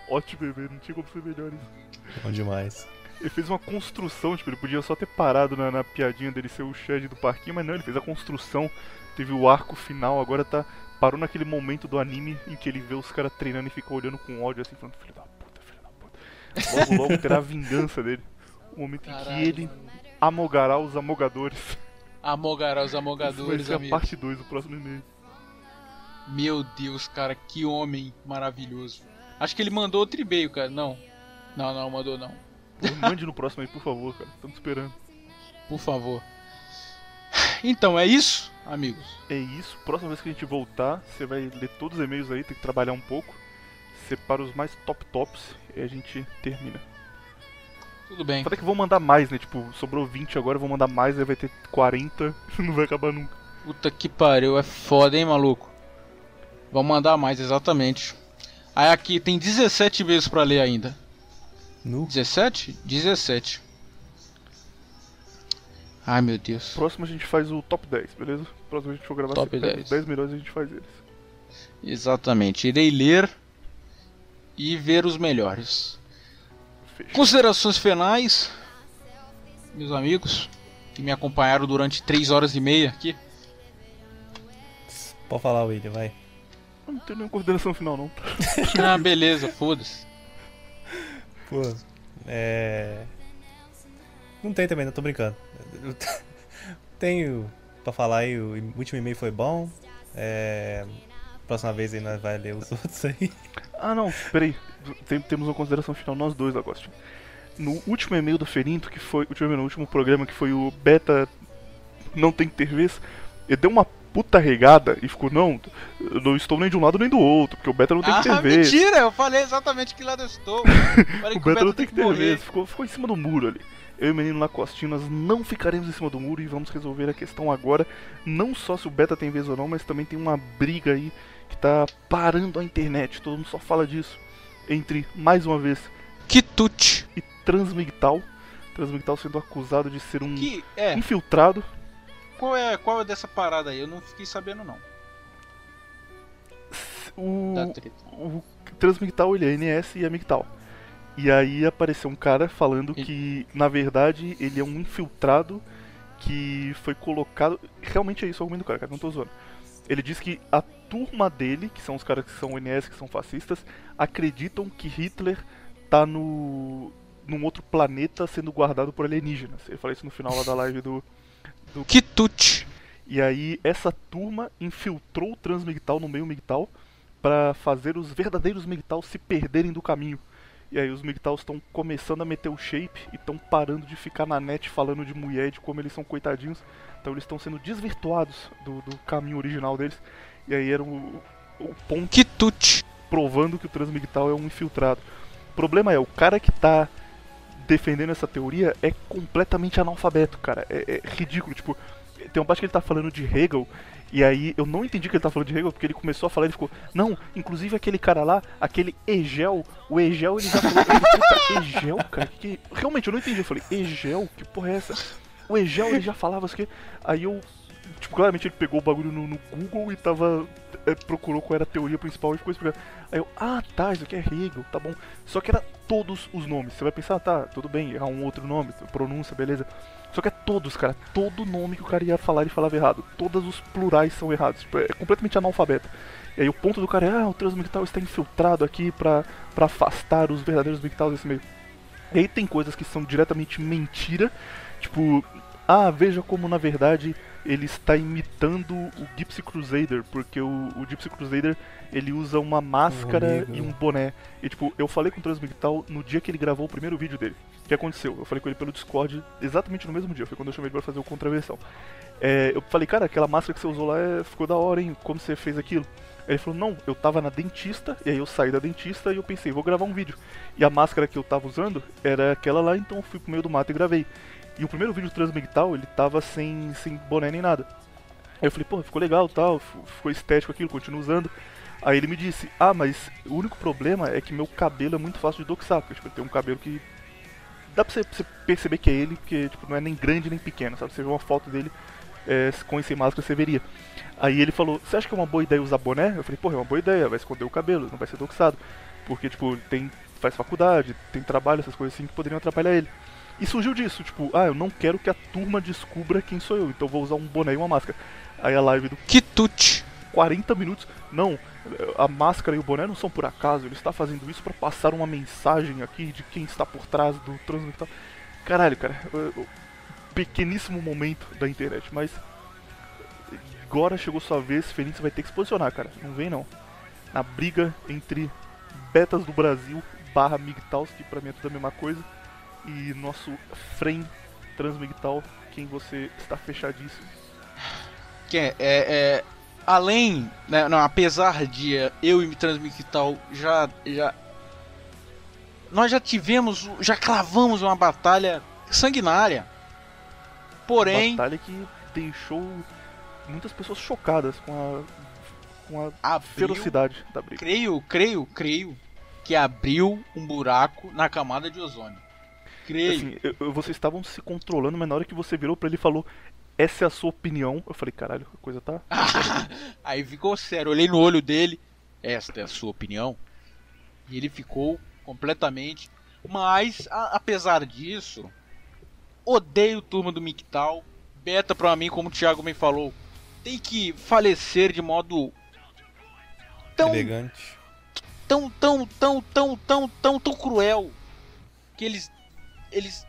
Ótimo, bebê. Não tinha como ser melhor isso. Bom demais. Ele fez uma construção, tipo, ele podia só ter parado na, na piadinha dele ser o Shed do parquinho, mas não, ele fez a construção, teve o arco final, agora tá. Parou naquele momento do anime em que ele vê os caras treinando e fica olhando com ódio assim, falando, filho da puta, filho da puta. Logo, logo terá a vingança dele. O momento em que Caralho, ele mano. amogará os amogadores. Amogará os Isso vai amogadores, ser a parte 2 do próximo e-mail. Meu Deus, cara, que homem maravilhoso. Acho que ele mandou outro e-mail, cara. Não. Não, não, mandou não. Mande no próximo aí, por favor, cara. Estamos esperando. Por favor. Então, é isso, amigos. É isso. Próxima vez que a gente voltar, você vai ler todos os e-mails aí, tem que trabalhar um pouco. Separa os mais top tops e a gente termina. Tudo bem. Até que vou mandar mais, né? Tipo, sobrou 20 agora, vou mandar mais, aí vai ter 40. [LAUGHS] Não vai acabar nunca. Puta que pariu, é foda, hein, maluco? Vamos mandar mais, exatamente. Aí aqui tem 17 vezes pra ler ainda. Nu. 17? 17. Ai, meu Deus. Próximo a gente faz o top 10, beleza? Próximo a gente for gravar, Top você pega 10. os 10 melhores e a gente faz eles. Exatamente. Irei ler e ver os melhores. Fechou. Considerações finais, meus amigos, que me acompanharam durante 3 horas e meia aqui. Pode falar, William, vai. Não tem nenhuma coordenação final, não. [LAUGHS] Ah, beleza, foda-se. Pô, é. Não tem também, não tô brincando. Eu [LAUGHS] Tenho pra falar aí, o último e-mail foi bom. É. Próxima vez aí nós vai ler os [LAUGHS] outros aí. Ah, não, peraí. Tem- temos uma consideração final, nós dois, Agostinho. No último e-mail do Ferinto, que foi. Último no último programa, que foi o Beta Não Tem que Ter Vez, ele deu uma puta regada e ficou, não, eu não estou nem de um lado nem do outro, porque o Beta não tem que ter ah, vez. mentira, eu falei exatamente que lado eu estou. [LAUGHS] O que o Beta não tem que ter vez. Ficou, ficou em cima do muro ali. Eu e o menino Lacostinho, nós não ficaremos em cima do muro e vamos resolver a questão agora. Não só se o Beta tem vez ou não, mas também tem uma briga aí que tá parando a internet. Todo mundo só fala disso. Entre, mais uma vez, Kitut. e Transmigtal. Transmigtal sendo acusado de ser um Que é, infiltrado. Qual é, qual é dessa parada aí? Eu não fiquei sabendo não. O, o Transmigtal ele é NS e é Migtal. E aí apareceu um cara falando que, na verdade, ele é um infiltrado que foi colocado. Realmente é isso o argumento do cara, cara, não tô zoando. Ele diz que a turma dele, que são os caras que são NS, que são fascistas, acreditam que Hitler tá no. num outro planeta sendo guardado por alienígenas. Ele fala isso no final lá da live do. Kitut. E aí essa turma infiltrou o Transmigtal no meio Migtal pra fazer os verdadeiros Migtal se perderem do caminho. E aí os Migtals estão começando a meter o shape e estão parando de ficar na net falando de mulher e de como eles são coitadinhos. Então eles estão sendo desvirtuados do, do caminho original deles. E aí era o, o ponto provando que o Transmigtal é um infiltrado. O problema é, o cara que tá defendendo essa teoria é completamente analfabeto, cara. É, é ridículo. Tipo, tem uma parte que ele tá falando de Hegel, e aí eu não entendi que ele tá falando de Hegel, porque ele começou a falar, ele ficou, não, inclusive aquele cara lá, aquele Egel, o Egel ele já falou, ele, [LAUGHS] Egel, cara, que, realmente eu não entendi, eu falei, Egel, que porra é essa? O Egel ele já falava isso aqui, aí eu, tipo, claramente ele pegou o bagulho no, no Google e tava, procurou qual era a teoria principal e ficou explicando. Aí eu, ah tá, isso aqui é Hegel, tá bom. Só que era todos os nomes. Você vai pensar, tá, tudo bem, errar um outro nome, pronúncia, beleza. Só que é todos, cara. Todo nome que o cara ia falar, ele falava errado. Todos os plurais são errados. Tipo, é completamente analfabeto. E aí o ponto do cara é, ah, o Transmigtal está infiltrado aqui pra, pra afastar os verdadeiros Migtals desse meio. E aí tem coisas que são diretamente mentira. Tipo, ah, veja como na verdade ele está imitando o Gypsy Crusader, porque o, o Gypsy Crusader ele usa uma máscara e um boné. E tipo, eu falei com o Transmigtal no dia que ele gravou o primeiro vídeo dele. O que aconteceu? Eu falei com ele pelo Discord exatamente no mesmo dia, foi quando eu chamei ele pra fazer o contraversão. É, eu falei, cara, aquela máscara que você usou lá é- ficou da hora, hein? Como você fez aquilo? Ele falou, não, eu tava na dentista, e aí eu saí da dentista e eu pensei, vou gravar um vídeo. E a máscara que eu tava usando era aquela lá, então eu fui pro meio do mato e gravei. E o primeiro vídeo do Transmigtal, ele tava sem, sem boné nem nada. Aí eu falei, pô, ficou legal tal, ficou estético aquilo, continuo usando. Aí ele me disse, ah, mas o único problema é que meu cabelo é muito fácil de doxar, porque tipo, ele tem um cabelo que. Dá pra você, perceber que é ele, porque tipo, não é nem grande nem pequeno, sabe? Você vê uma foto dele é, com e sem máscara, você veria. Aí ele falou, você acha que é uma boa ideia usar boné? Eu falei, porra, é uma boa ideia, vai esconder o cabelo, não vai ser doxado. Porque, tipo, tem, faz faculdade, tem trabalho, essas coisas assim que poderiam atrapalhar ele. E surgiu disso, tipo, ah, eu não quero que a turma descubra quem sou eu, então vou usar um boné e uma máscara. Aí a live do Quitute. 40 minutos. Não, a máscara e o boné não são por acaso, ele está fazendo isso para passar uma mensagem aqui de quem está por trás do transmissor. Caralho, cara, pequeníssimo momento da internet, mas agora chegou sua vez, Fênix vai ter que se posicionar, cara. Não vem não. Na briga entre Betas do Brasil barra Migtaus, que pra mim é tudo a mesma coisa, e nosso Frame Transmigtal, quem você está fechadíssimo. Que é, é, é, além, né, não, apesar de eu e Transmictal já, já. Nós já tivemos, já cravamos uma batalha sanguinária. Porém, Batalha que deixou muitas pessoas chocadas com a, com a abriu, ferocidade da briga. creio, creio, creio que abriu um buraco na camada de ozônio. Creio. Assim, eu- eu- vocês estavam se controlando, mas na hora que você virou pra ele e falou essa é a sua opinião, eu falei, caralho, a coisa tá. [LAUGHS] Aí ficou sério, olhei no olho dele, esta é a sua opinião. E ele ficou completamente. Mas, a- apesar disso, odeio turma do Mictal. Beta pra mim, como o Thiago me falou, tem que falecer de modo tão, Elegante. tão, tão, tão, tão, tão, tão, tão cruel que eles, eles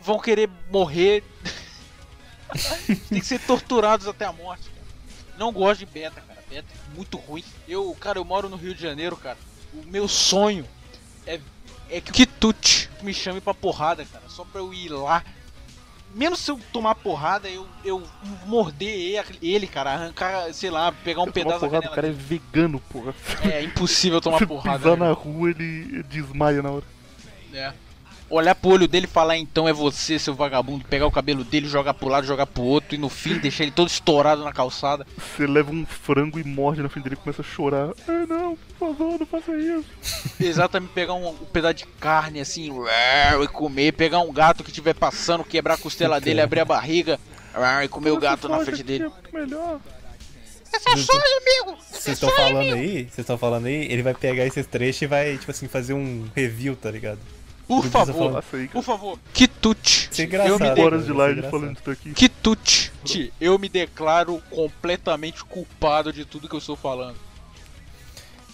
vão querer morrer. [LAUGHS] tem que ser torturados até a morte. Cara. Não gosto de beta, cara. Beta é muito ruim. Eu, cara, eu moro no Rio de Janeiro, cara. O meu sonho é, é que o Kitute me chame pra porrada, cara. Só pra eu ir lá. Menos se eu tomar porrada, eu, eu morder ele, cara. Arrancar, sei lá, pegar um Tomar pedaço da porrada, o cara é vegano, porra. dele. É impossível tomar [LAUGHS] Se porrada. pisar né? na rua, ele desmaia na hora. É. Olhar pro olho dele e falar então é você, seu vagabundo, pegar o cabelo dele, jogar pro lado, jogar pro outro e no fim deixar ele todo estourado na calçada. Você leva um frango e morde na frente dele e começa a chorar. Ah, não, por favor, não faça isso. [LAUGHS] Exatamente, pegar um, um pedaço de carne assim e comer, pegar um gato que estiver passando, quebrar a costela dele, abrir a barriga e comer o gato na frente dele. É melhor. Vocês estão falando aí, vocês estão falando aí, ele vai pegar esses trechos e vai, tipo assim, fazer um review, tá ligado? Por favor, por favor, Kitute. Isso é Eu engraçado. me de... Horas de é live falando isso aqui. Kitute. Eu me declaro completamente culpado de tudo que eu estou falando.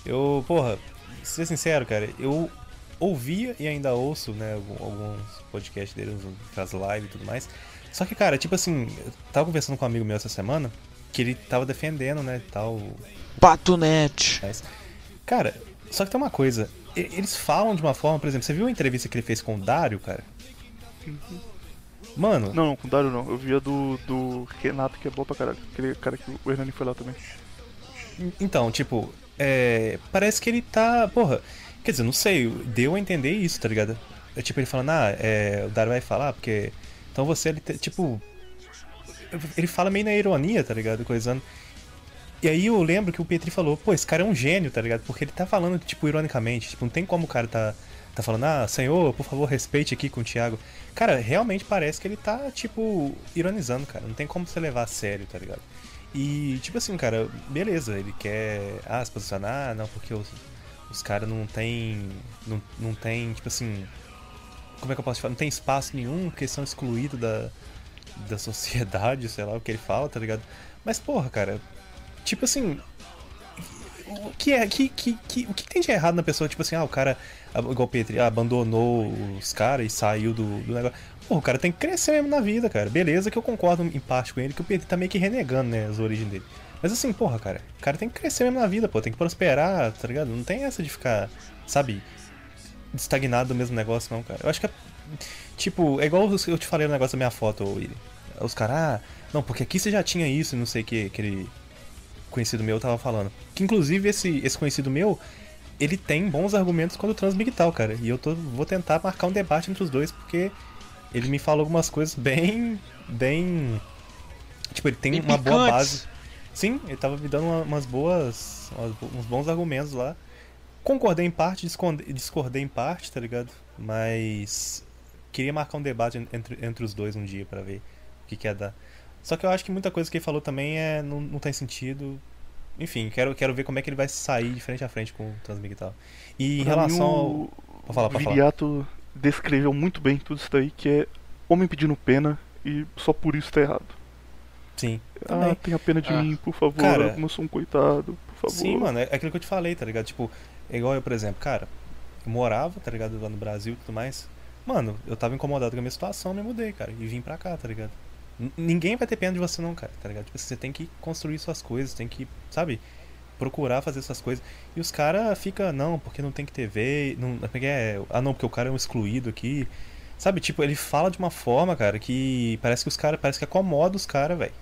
Eu, porra, ser sincero, cara, eu ouvia e ainda ouço, né, alguns podcasts dele, as lives e tudo mais. Só que, cara, tipo assim, eu tava conversando com um amigo meu essa semana, que ele tava defendendo, né, tal, Patunete. mas, cara, só que tem uma coisa, eles falam de uma forma, por exemplo, você viu a entrevista que ele fez com o Dário, cara? Mano, Não, não, com o Dario não. Eu via do, do Renato, que é bom pra caralho. Aquele cara que o Hernani foi lá também. Então, tipo, é, parece que ele tá. Porra, quer dizer, não sei, deu a entender isso, tá ligado? É tipo ele falando, ah, é, o Dario vai falar, porque. Então você, ele, te- tipo. Ele fala meio na ironia, tá ligado? Coisando. E aí eu lembro que o Petri falou, pô, esse cara é um gênio, tá ligado? Porque ele tá falando, tipo, ironicamente. Tipo, não tem como o cara tá, tá falando, ah, senhor, por favor, respeite aqui com o Thiago. Cara, realmente parece que ele tá, tipo, ironizando, cara. Não tem como você levar a sério, tá ligado? E, tipo assim, cara, beleza, ele quer ah, se posicionar, não, porque os, os caras não tem. Não, não tem, tipo assim. Como é que eu posso te falar? Não tem espaço nenhum, porque são excluídos da, da [LAUGHS] sociedade, sei lá o que ele fala, tá ligado? Mas, porra, cara, tipo assim. O que é. Que, que, que, o que tem de errado na pessoa? Tipo assim, ah, o cara, ah, igual o Petri, abandonou os caras e saiu do, do negócio. Pô, o cara tem que crescer mesmo na vida, cara. Beleza que eu concordo em parte com ele, que o Petri tá meio que renegando, né, as origens dele. Mas assim, porra, cara, o cara tem que crescer mesmo na vida, pô, tem que prosperar, tá ligado? Não tem essa de ficar, sabe, estagnado do mesmo negócio, não, cara. Eu acho que é. Tipo, é igual eu te falei no negócio da minha foto, Willi. Os caras, ah, não, porque aqui você já tinha isso, não sei o que, aquele conhecido meu tava falando. Que inclusive esse, esse conhecido meu, ele tem bons argumentos quando transmigtal, cara. E eu tô, vou tentar marcar um debate entre os dois, porque ele me falou algumas coisas bem. bem. Tipo, ele tem Bem uma boa base. Sim, ele tava me dando uma- umas boas. uns bons argumentos lá. Concordei em parte, discordei, em parte, tá ligado? Mas. Queria marcar um debate en- entre, entre os dois um dia pra ver o que, que ia dar. Só que eu acho que muita coisa que ele falou também é, não, não tem sentido. Enfim, quero, quero ver como é que ele vai sair de frente a frente com o Transmig e tal. E em Pra relação mim, ao. o Pode falar, pode falar. Viriato descreveu muito bem tudo isso daí, que é homem pedindo pena e só por isso tá errado. Sim. Ah, tenha pena de Ah. mim, por favor, Cara, eu sou um coitado, por favor. Sim, mano, é aquilo que eu te falei, tá ligado? Tipo, é igual eu, por exemplo, cara, eu morava, tá ligado, lá no Brasil e tudo mais. Mano, eu tava incomodado com a minha situação, me mudei, cara, e vim pra cá, tá ligado? Ninguém vai ter pena de você não, cara, tá ligado? Tipo, você tem que construir suas coisas, tem que, sabe, procurar fazer essas coisas. E os caras ficam, não, porque não tem que ter ver, não, porque é, ah não, porque o cara é um excluído aqui. Sabe, tipo, ele fala de uma forma, cara, que parece que os caras, parece que acomoda os caras, velho.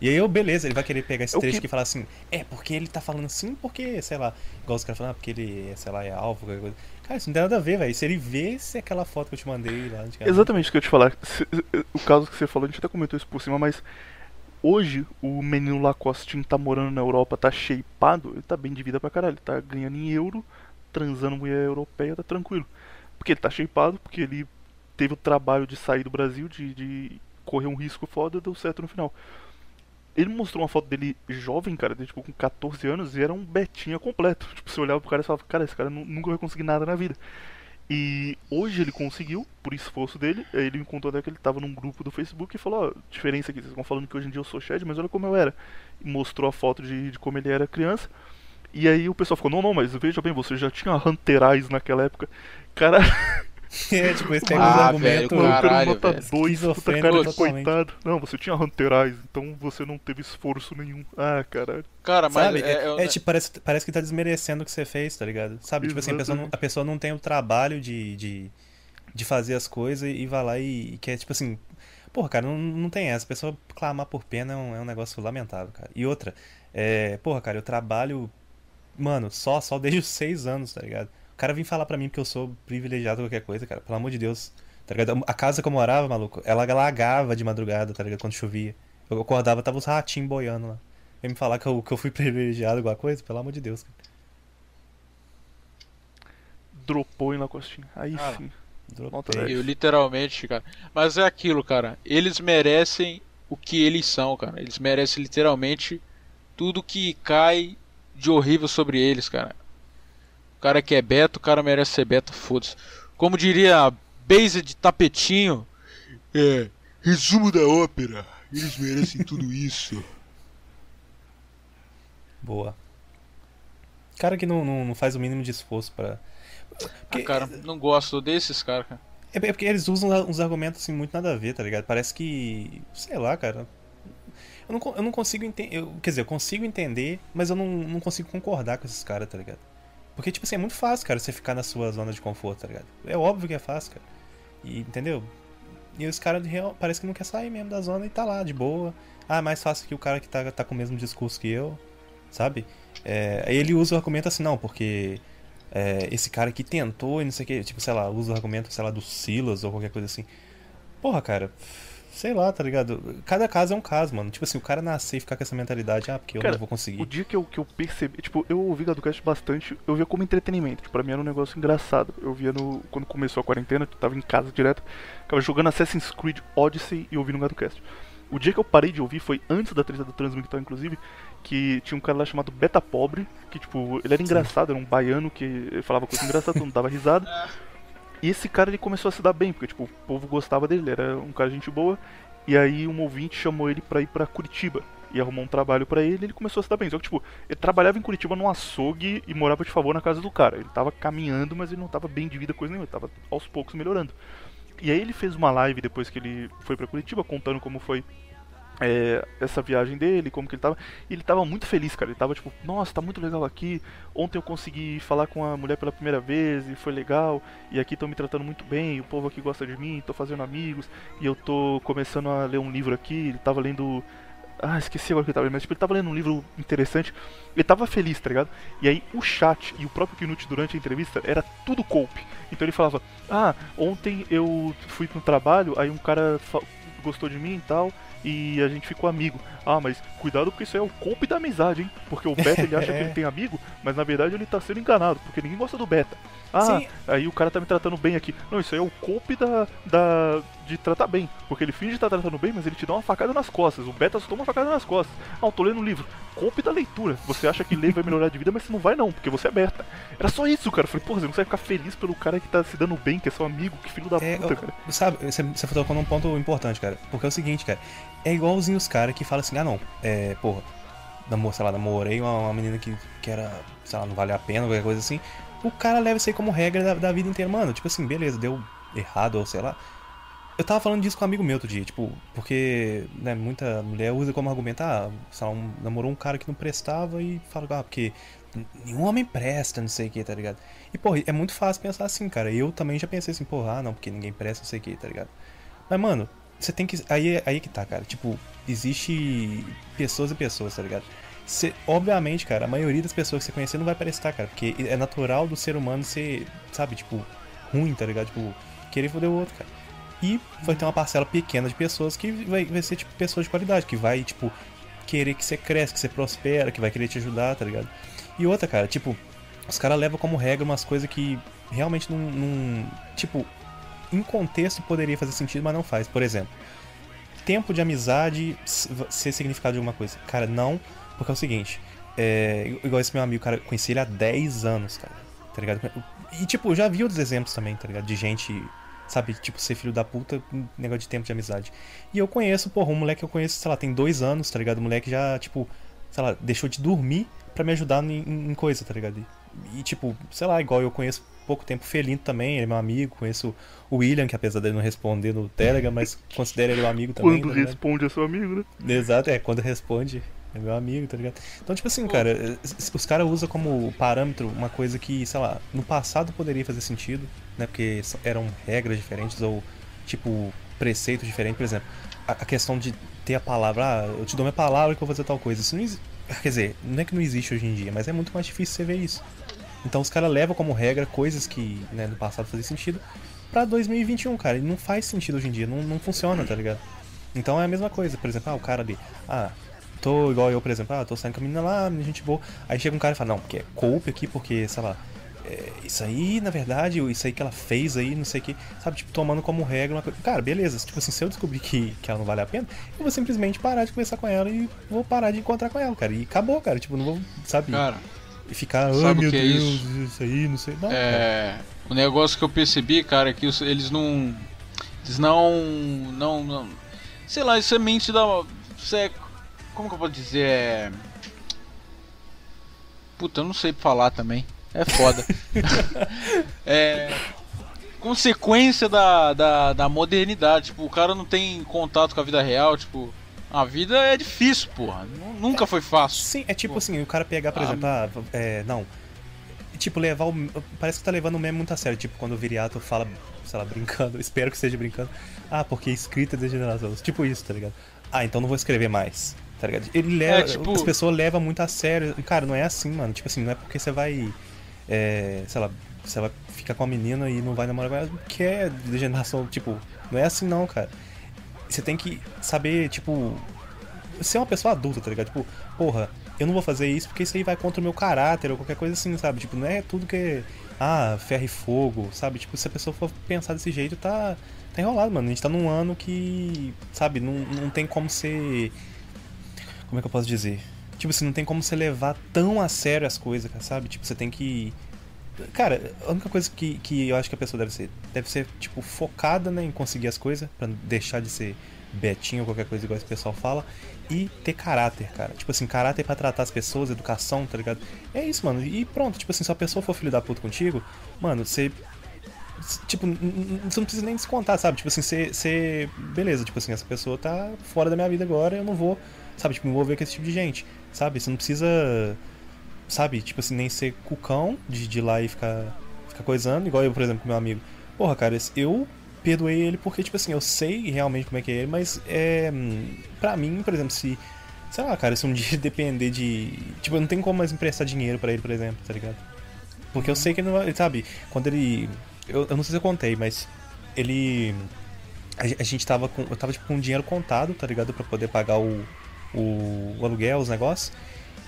E aí eu, beleza, ele vai querer pegar esse É trecho que- e falar assim, é, porque ele tá falando assim, porque, sei lá, igual os caras falam, ah, porque ele, sei lá, é alvo, qualquer coisa. Cara, isso não tem nada a ver, velho. Se ele vê aquela foto que eu te mandei lá antigamente. Exatamente isso que eu te falar. Se- O caso que você falou, a gente até comentou isso por cima, mas hoje o menino Lacostinho tá morando na Europa, tá shapeado, ele tá bem de vida pra caralho. Ele tá ganhando em euro, transando mulher europeia, tá tranquilo. Porque ele tá shapeado, porque ele teve o trabalho de sair do Brasil, de, de correr um risco foda, deu certo no final. Ele mostrou uma foto dele jovem, cara, tipo, com 14 anos, e era um betinha completo. [LAUGHS] Tipo, você olhava pro cara e falava, cara, esse cara nu- nunca vai conseguir nada na vida. E hoje ele conseguiu, por esforço dele. Aí Ele me contou até que ele tava num grupo do Facebook e falou: Ó, diferença aqui, vocês estão falando que hoje em dia eu sou Shed, mas olha como eu era. E mostrou a foto de, de como ele era criança. E aí o pessoal ficou: Não, não, mas veja bem, você já tinha Hunterais naquela época. Cara, [LAUGHS] [LAUGHS] é, tipo, eles pegam Ah, os velho, argumentos. o cara Caralho, velho. 2, puta cara coitado. Não, você tinha Hunterais, então você não teve esforço nenhum. Ah, caralho. Cara, mas Sabe? é, É, é, tipo, parece, parece que tá desmerecendo o que você fez, tá ligado? Sabe? Tipo assim, a pessoa, não, a pessoa não tem o trabalho de, de, de fazer as coisas e vai lá e, e quer, tipo assim. Porra, cara, não, não tem essa. A pessoa clamar por pena é um, é um negócio lamentável, cara. E outra, é. Porra, cara, eu trabalho. Mano, só, só desde os seis anos, tá ligado? O cara vem falar pra mim que eu sou privilegiado ou qualquer coisa, cara. Pelo amor de Deus. Tá ligado? A casa que eu morava, maluco, ela lagava de madrugada, tá ligado? Quando chovia. Eu acordava, tava os ratinhos boiando lá. Vem me falar que eu, que eu fui [LAUGHS] privilegiado alguma coisa? Pelo amor de Deus, cara. Dropou em Lacostinho. Aí Cara, sim. Dropei. Eu literalmente, cara. Mas é aquilo, cara. Eles merecem o que eles são, cara. Eles merecem literalmente tudo que cai de horrível sobre eles, cara. O cara que é beta, o cara merece ser beta, foda-se. Como diria a Base de tapetinho. É. Resumo da ópera. Eles merecem tudo isso. [LAUGHS] Boa. Cara que não, não, não faz o mínimo de esforço pra. Ah, Porque- cara, não gosto desses caras, cara. É é porque eles usam uns argumentos assim muito nada a ver, tá ligado? Parece que. Sei lá, cara. Eu não, eu não consigo entender. Quer dizer, eu consigo entender, mas eu não, não consigo concordar com esses caras, tá ligado? Porque, tipo assim, é muito fácil, cara, você ficar na sua zona de conforto, tá ligado? É óbvio que é fácil, cara. E, entendeu? E os caras parece que não quer sair mesmo da zona e tá lá, de boa. Ah, é mais fácil que o cara que tá, tá com o mesmo discurso que eu, sabe? É, aí ele usa o argumento assim, não, porque é, esse cara que tentou e não sei o que, tipo, sei lá, usa o argumento, sei lá, do Silas ou qualquer coisa assim. Porra, cara, sei lá, tá ligado? Cada caso é um caso, mano. Tipo assim, o cara nascer e ficar com essa mentalidade, ah, porque eu Cara, não vou conseguir. O dia que eu, que eu percebi, tipo, eu ouvi GadoCast bastante, eu via como entretenimento, tipo, pra mim era um negócio engraçado. Eu via no. Quando começou a quarentena, eu tava em casa direto, ficava jogando Assassin's Creed Odyssey e ouvindo GadoCast. O dia que eu parei de ouvir foi antes da treta do Transmictal, inclusive, que tinha um cara lá chamado Beta Pobre, que, tipo, ele era engraçado, era um baiano que falava coisa engraçada, todo mundo dava risada. [LAUGHS] Esse cara ele começou a se dar bem, porque tipo, o povo gostava dele, ele era um cara de gente boa. E aí um ouvinte chamou ele pra ir pra Curitiba e arrumou um trabalho pra ele, ele começou a se dar bem. Só que tipo, ele trabalhava em Curitiba num açougue e morava de favor na casa do cara. Ele tava caminhando, mas ele não tava bem de vida coisa nenhuma, ele tava aos poucos melhorando. E aí ele fez uma live depois que ele foi pra Curitiba contando como foi é, essa viagem dele, como que ele tava. E ele tava muito feliz, cara. Ele tava tipo, nossa, tá muito legal aqui. Ontem eu consegui falar com a mulher pela primeira vez e foi legal. E aqui estão me tratando muito bem. O povo aqui gosta de mim, tô fazendo amigos. E eu tô começando a ler um livro aqui. Ele tava lendo. Ah, esqueci agora que ele tava lendo, mas tipo, ele tava lendo um livro interessante. Ele tava feliz, tá ligado? E aí o chat e o próprio Knut durante a entrevista era tudo cope. Então ele falava: Ah, ontem eu fui no trabalho, aí um cara gostou de mim e tal, e a gente ficou amigo. Ah, mas cuidado porque isso aí é o golpe da amizade, hein? Porque o Beta ele acha que [LAUGHS] ele tem amigo, mas na verdade ele tá sendo enganado, porque ninguém gosta do Beta. Ah, Sim. aí o cara tá me tratando bem aqui. Não, isso aí é o golpe da, da. de tratar bem. Porque ele finge estar tratando bem, mas ele te dá uma facada nas costas. O Beta só toma uma facada nas costas. Ah, eu tô lendo um livro. Golpe da leitura. Você acha que ler vai melhorar de vida, mas você não vai não, porque você é beta. Era só isso, cara. Eu falei, porra, você não vai ficar feliz pelo cara que tá se dando bem, que é seu amigo, que filho da É, puta, eu- cara. sabe, você, você tocou num ponto importante, cara. Porque é o seguinte, cara. É igualzinho os caras que falam assim, ah não, é, porra, namor, sei lá, namorei uma, uma menina que, que era, sei lá, não vale a pena, qualquer coisa assim. O cara leva isso aí como regra da, da vida inteira. Mano, tipo assim, beleza, deu errado ou sei lá. Eu tava falando disso com um amigo meu outro dia, tipo, porque, né, muita mulher usa como argumento, ah, sei lá, um, namorou um cara que não prestava e fala, ah, porque nenhum homem presta, não sei o que, tá ligado? E, porra, é muito fácil pensar assim, cara. Eu também já pensei assim, porra, ah, não, porque ninguém presta, não sei o que, tá ligado? Mas, mano, você tem que. Aí, aí que tá, cara. Tipo, existe pessoas e pessoas, tá ligado? Cê, obviamente, cara, a maioria das pessoas que você conhecer não vai prestar, cara. Porque é natural do ser humano ser, sabe, tipo, ruim, tá ligado? Tipo, querer foder o outro, cara. E vai ter uma parcela pequena de pessoas que vai, vai ser, tipo, pessoas de qualidade, que vai, tipo, querer que você cresça, que você prospera, que vai querer te ajudar, tá ligado? E outra, cara, tipo, os caras levam como regra umas coisas que realmente não, não. Tipo, em contexto poderia fazer sentido, mas não faz. Por exemplo, tempo de amizade ser significado de alguma coisa. Cara, não, porque é o seguinte. É, igual esse meu amigo, cara, conheci ele há 10 anos, cara. Tá ligado? E, tipo, já vi outros exemplos também, tá ligado? De gente, sabe, tipo, ser filho da puta, negócio de tempo de amizade. E eu conheço, porra, um moleque que eu conheço, sei lá, tem dois anos, tá ligado? O moleque já, tipo, sei lá, deixou de dormir pra me ajudar em, em- coisa, tá ligado? E, tipo, sei lá, igual eu conheço pouco tempo Felino também, ele é meu amigo, conheço o William, que apesar dele não responder no Telegram, mas considero ele um amigo também. Quando tá responde é seu amigo, né? Exato, é, quando responde, é meu amigo, tá ligado? Então, tipo assim, cara, os caras usam como parâmetro uma coisa que, sei lá, no passado poderia fazer sentido, né? Porque eram regras diferentes ou, tipo, preceitos diferentes. Por exemplo, a, a questão de ter a palavra, ah, eu te dou minha palavra que eu vou fazer tal coisa. Isso não existe. Quer dizer, não é que não existe hoje em dia, mas é muito mais difícil você ver isso. Então os caras levam como regra coisas que né, no passado faziam sentido pra 2021, cara. E não faz sentido hoje em dia, não, não funciona, tá ligado? Então é a mesma coisa, por exemplo, ah, o cara ali, ah, tô igual eu, por exemplo, ah, tô saindo com a menina lá, menina gente boa. Aí chega um cara e fala, não, porque é golpe aqui, porque, sei lá, é, isso aí, na verdade, isso aí que ela fez aí, não sei o que, sabe, tipo, tomando como regra uma coisa. Cara, beleza, tipo assim, se eu descobrir que, que ela não vale a pena, eu vou simplesmente parar de conversar com ela e vou parar de encontrar com ela, cara. E acabou, cara, tipo, não vou, sabe, Cara, e ficar, ah, sabe o meu que é Deus, isso? isso? aí, não sei. Não, cara. é. O negócio que eu percebi, cara, é que eles não. Eles não. Não. não sei lá, isso é mente da. Isso é. Como que eu posso dizer? É. Puta, eu não sei falar também. É foda. [LAUGHS] é. Consequência da, da, da modernidade. Tipo, o cara não tem contato com a vida real. Tipo, a vida é difícil, porra. Nu- Nunca foi fácil. Sim, é tipo assim, o cara pegar, por Ah, exemplo, ah, é, não. Tipo, levar o. Parece que tá levando o meme muito a sério. Tipo, quando o Viriato fala, sei lá, brincando, [LAUGHS] espero que seja brincando. Ah, porque escrita é degeneração. Tipo isso, tá ligado? Ah, então não vou escrever mais. Tá ligado? Ele leva. É, tipo- As pessoas levam muito a sério. Cara, não é assim, mano. Tipo assim, não é porque você vai. É, sei lá, você vai ficar com a menina e não vai namorar com ela, que é degeneração. Tipo, não é assim não, cara. Você tem que saber, tipo, ser uma pessoa adulta, tá ligado? Tipo, porra, eu não vou fazer isso porque isso aí vai contra o meu caráter ou qualquer coisa assim, sabe? Tipo, não é tudo que ah, ferro e fogo, sabe? Tipo, se a pessoa for pensar desse jeito, tá, tá enrolado, mano. A gente tá num ano que, sabe, não, não tem como ser. Como é que eu posso dizer? Tipo assim, não tem como você levar tão a sério as coisas, sabe? Tipo, você tem que. Cara, a única coisa que, que eu acho que a pessoa deve ser, deve ser, tipo, focada né, em conseguir as coisas, pra deixar de ser betinho ou qualquer coisa igual esse pessoal fala, e ter caráter, cara. Tipo assim, caráter pra tratar as pessoas, educação, tá ligado? É isso, mano. E pronto, tipo assim, se a pessoa for filho da puta contigo, mano, você. Tipo, você não precisa nem descontar, sabe? Tipo assim, você- Beleza, tipo assim, essa pessoa tá fora da minha vida agora, eu não vou, sabe? Tipo, me envolver com esse tipo de gente, sabe? Você não precisa sabe, tipo assim, nem ser cucão de, de ir lá e ficar, ficar coisando, igual eu, por exemplo, com meu amigo. Porra, cara, eu perdoei ele porque, tipo assim, eu sei realmente como é que é ele, mas é. Pra mim, por exemplo, se. Sei lá, cara, se um [LAUGHS] dia depender de. Tipo, eu não tenho como mais emprestar dinheiro pra ele, por exemplo, tá ligado? Porque eu sei que ele não vai. Sabe, quando ele. Eu, eu não sei se eu contei, mas ele. a, a gente tava com. Eu tava tipo, com dinheiro contado, tá ligado? Pra poder pagar o, o, o aluguel, os negócios.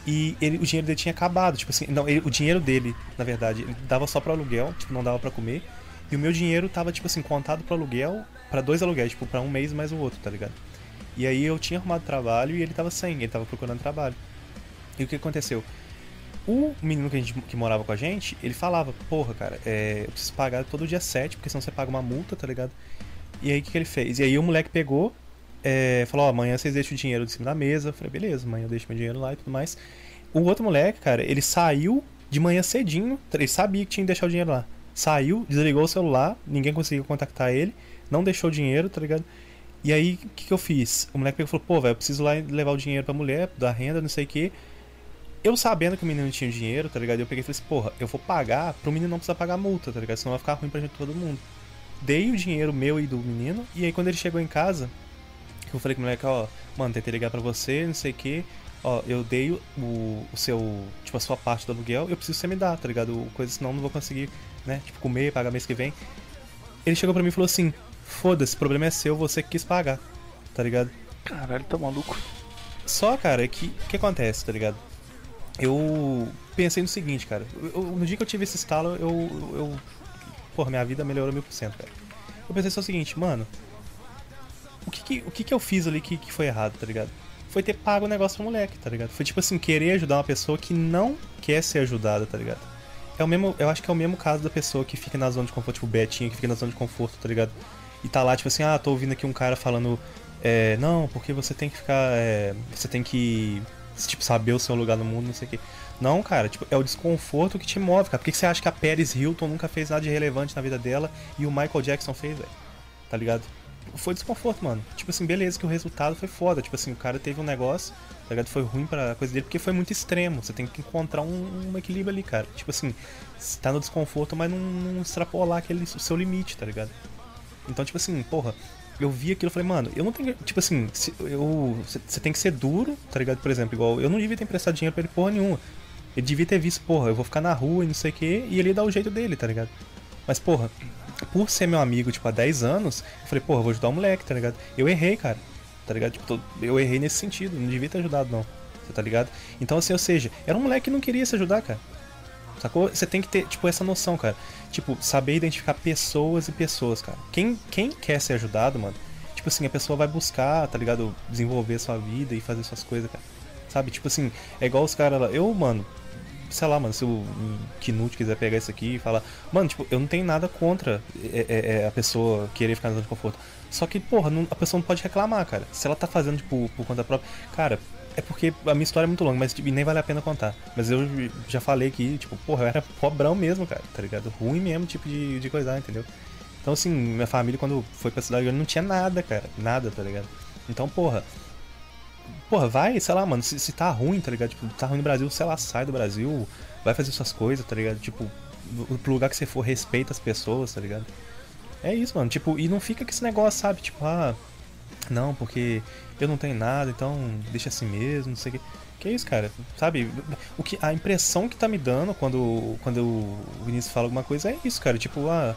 E ele, o dinheiro dele tinha acabado, tipo assim, não, ele- o dinheiro dele, na verdade, ele dava só pro aluguel, tipo, não dava pra comer. E o meu dinheiro tava, tipo assim, contado pro aluguel, pra dois aluguéis, tipo, pra um mês mais o outro, tá ligado? E aí eu tinha arrumado trabalho e ele tava sem, ele tava procurando trabalho. E o que aconteceu? O menino que, gente, que morava com a gente, ele falava, porra, cara, é, eu preciso pagar todo dia 7, porque senão você paga uma multa, tá ligado? E aí o que, que ele fez? E aí o moleque pegou, é, falou, ó, amanhã vocês deixam o dinheiro em cima da mesa. Eu falei, beleza, amanhã eu deixo meu dinheiro lá e tudo mais. O outro moleque, cara, ele saiu de manhã cedinho, ele sabia que tinha que deixar o dinheiro lá. Saiu, desligou o celular, ninguém conseguiu contactar ele, não deixou o dinheiro, tá ligado? E aí, o que, que eu fiz? O moleque pegou e falou, pô, velho, eu preciso lá levar o dinheiro pra mulher, dar renda, não sei o quê. Eu sabendo que o menino tinha dinheiro, tá ligado? Eu peguei e falei assim, porra, eu vou pagar pro menino não precisar pagar multa, tá ligado? Senão vai ficar ruim pra gente todo mundo. Dei o dinheiro meu e do menino, e aí quando ele chegou em casa, eu falei com o moleque, ó, mano, tentei ligar pra você, não sei o que. Ó, eu dei o, o seu, tipo, a sua parte do aluguel, eu preciso que você me dá, tá ligado? Coisa, senão eu não vou conseguir, né, tipo, comer, pagar mês que vem. Ele chegou pra mim e falou assim, foda-se, o problema é seu, você quis pagar, tá ligado? Caralho, tá maluco. Só, cara, é que que acontece, tá ligado? Eu pensei no seguinte, cara. Eu- no dia que eu tive esse estalo, eu, eu. Porra, minha vida melhorou mil por cento, cara. Eu pensei só o seguinte, mano. O que que, o que, que eu fiz ali que, que foi errado, tá ligado? Foi ter pago o negócio pro moleque, tá ligado? Foi tipo assim, querer ajudar uma pessoa que não quer ser ajudada, tá ligado? É o mesmo, eu acho que é o mesmo caso da pessoa que fica na zona de conforto, tipo o Betinho, que fica na zona de conforto, tá ligado? E tá lá, tipo assim, ah, tô ouvindo aqui um cara falando, é, não, porque você tem que ficar, é, você tem que, tipo, saber o seu lugar no mundo, não sei o quê. Não, cara, tipo, é o desconforto que te move, cara. Por que que você acha que a Paris Hilton nunca fez nada de relevante na vida dela e o Michael Jackson fez, velho? Tá ligado? Foi desconforto, mano. Tipo assim, beleza que o resultado foi foda. Tipo assim, o cara teve um negócio, tá ligado? Foi ruim pra coisa dele porque foi muito extremo. Você tem que encontrar um, um equilíbrio ali, cara. Tipo assim, você tá no desconforto, mas não, não extrapolar aquele, o seu limite, tá ligado? Então, tipo assim, porra, eu vi aquilo e falei, mano, eu não tenho. Tipo assim, eu. Você tem que ser duro, tá ligado? Por exemplo, igual, eu não devia ter emprestado dinheiro pra ele porra nenhuma. Ele devia ter visto, porra, eu vou ficar na rua e não sei o que, e ele ia dar o jeito dele, tá ligado? Mas, porra, por ser meu amigo, tipo, há 10 anos, eu falei, porra, vou ajudar o moleque, tá ligado? Eu errei, cara, tá ligado? Tipo, eu errei nesse sentido, não devia ter ajudado, não. Você tá ligado? Então, assim, ou seja, era um moleque que não queria se ajudar, cara. Sacou? Você tem que ter, tipo, essa noção, cara. Tipo, saber identificar pessoas e pessoas, cara. Quem, quem quer ser ajudado, mano, tipo assim, a pessoa vai buscar, tá ligado? Desenvolver sua vida e fazer suas coisas, cara. Sabe? Tipo assim, é igual os caras lá. Eu, mano, sei lá, mano, se o Knut quiser pegar isso aqui e falar, mano, tipo, eu não tenho nada contra é, é, é, a pessoa querer ficar na zona de conforto. Só que, porra, não- a pessoa não pode reclamar, cara. Se ela tá fazendo, tipo, por conta própria. Cara, é porque a minha história é muito longa, mas tipo, nem vale a pena contar. Mas eu já falei que, tipo, porra, eu era [LAUGHS] pobrão mesmo, cara, tá ligado? Ruim mesmo, tipo, de, de coisar, entendeu? Então, assim, minha família, quando foi pra cidade grande, não tinha nada, cara. Nada, tá ligado? Então, porra. Porra, vai, sei lá, mano, se, se tá ruim, tá ligado? Tipo, tá ruim no Brasil, sei lá, sai do Brasil, vai fazer suas coisas, tá ligado? Tipo, pro lugar que você for, respeita as pessoas, tá ligado? É isso, mano. Tipo, e não fica com esse negócio, sabe? Tipo, ah, não, porque eu não tenho nada, então deixa assim mesmo, não sei o que. Que isso, cara? Sabe? O que, a impressão que tá me dando quando, quando o Vinícius fala alguma coisa é isso, cara. Tipo, ah,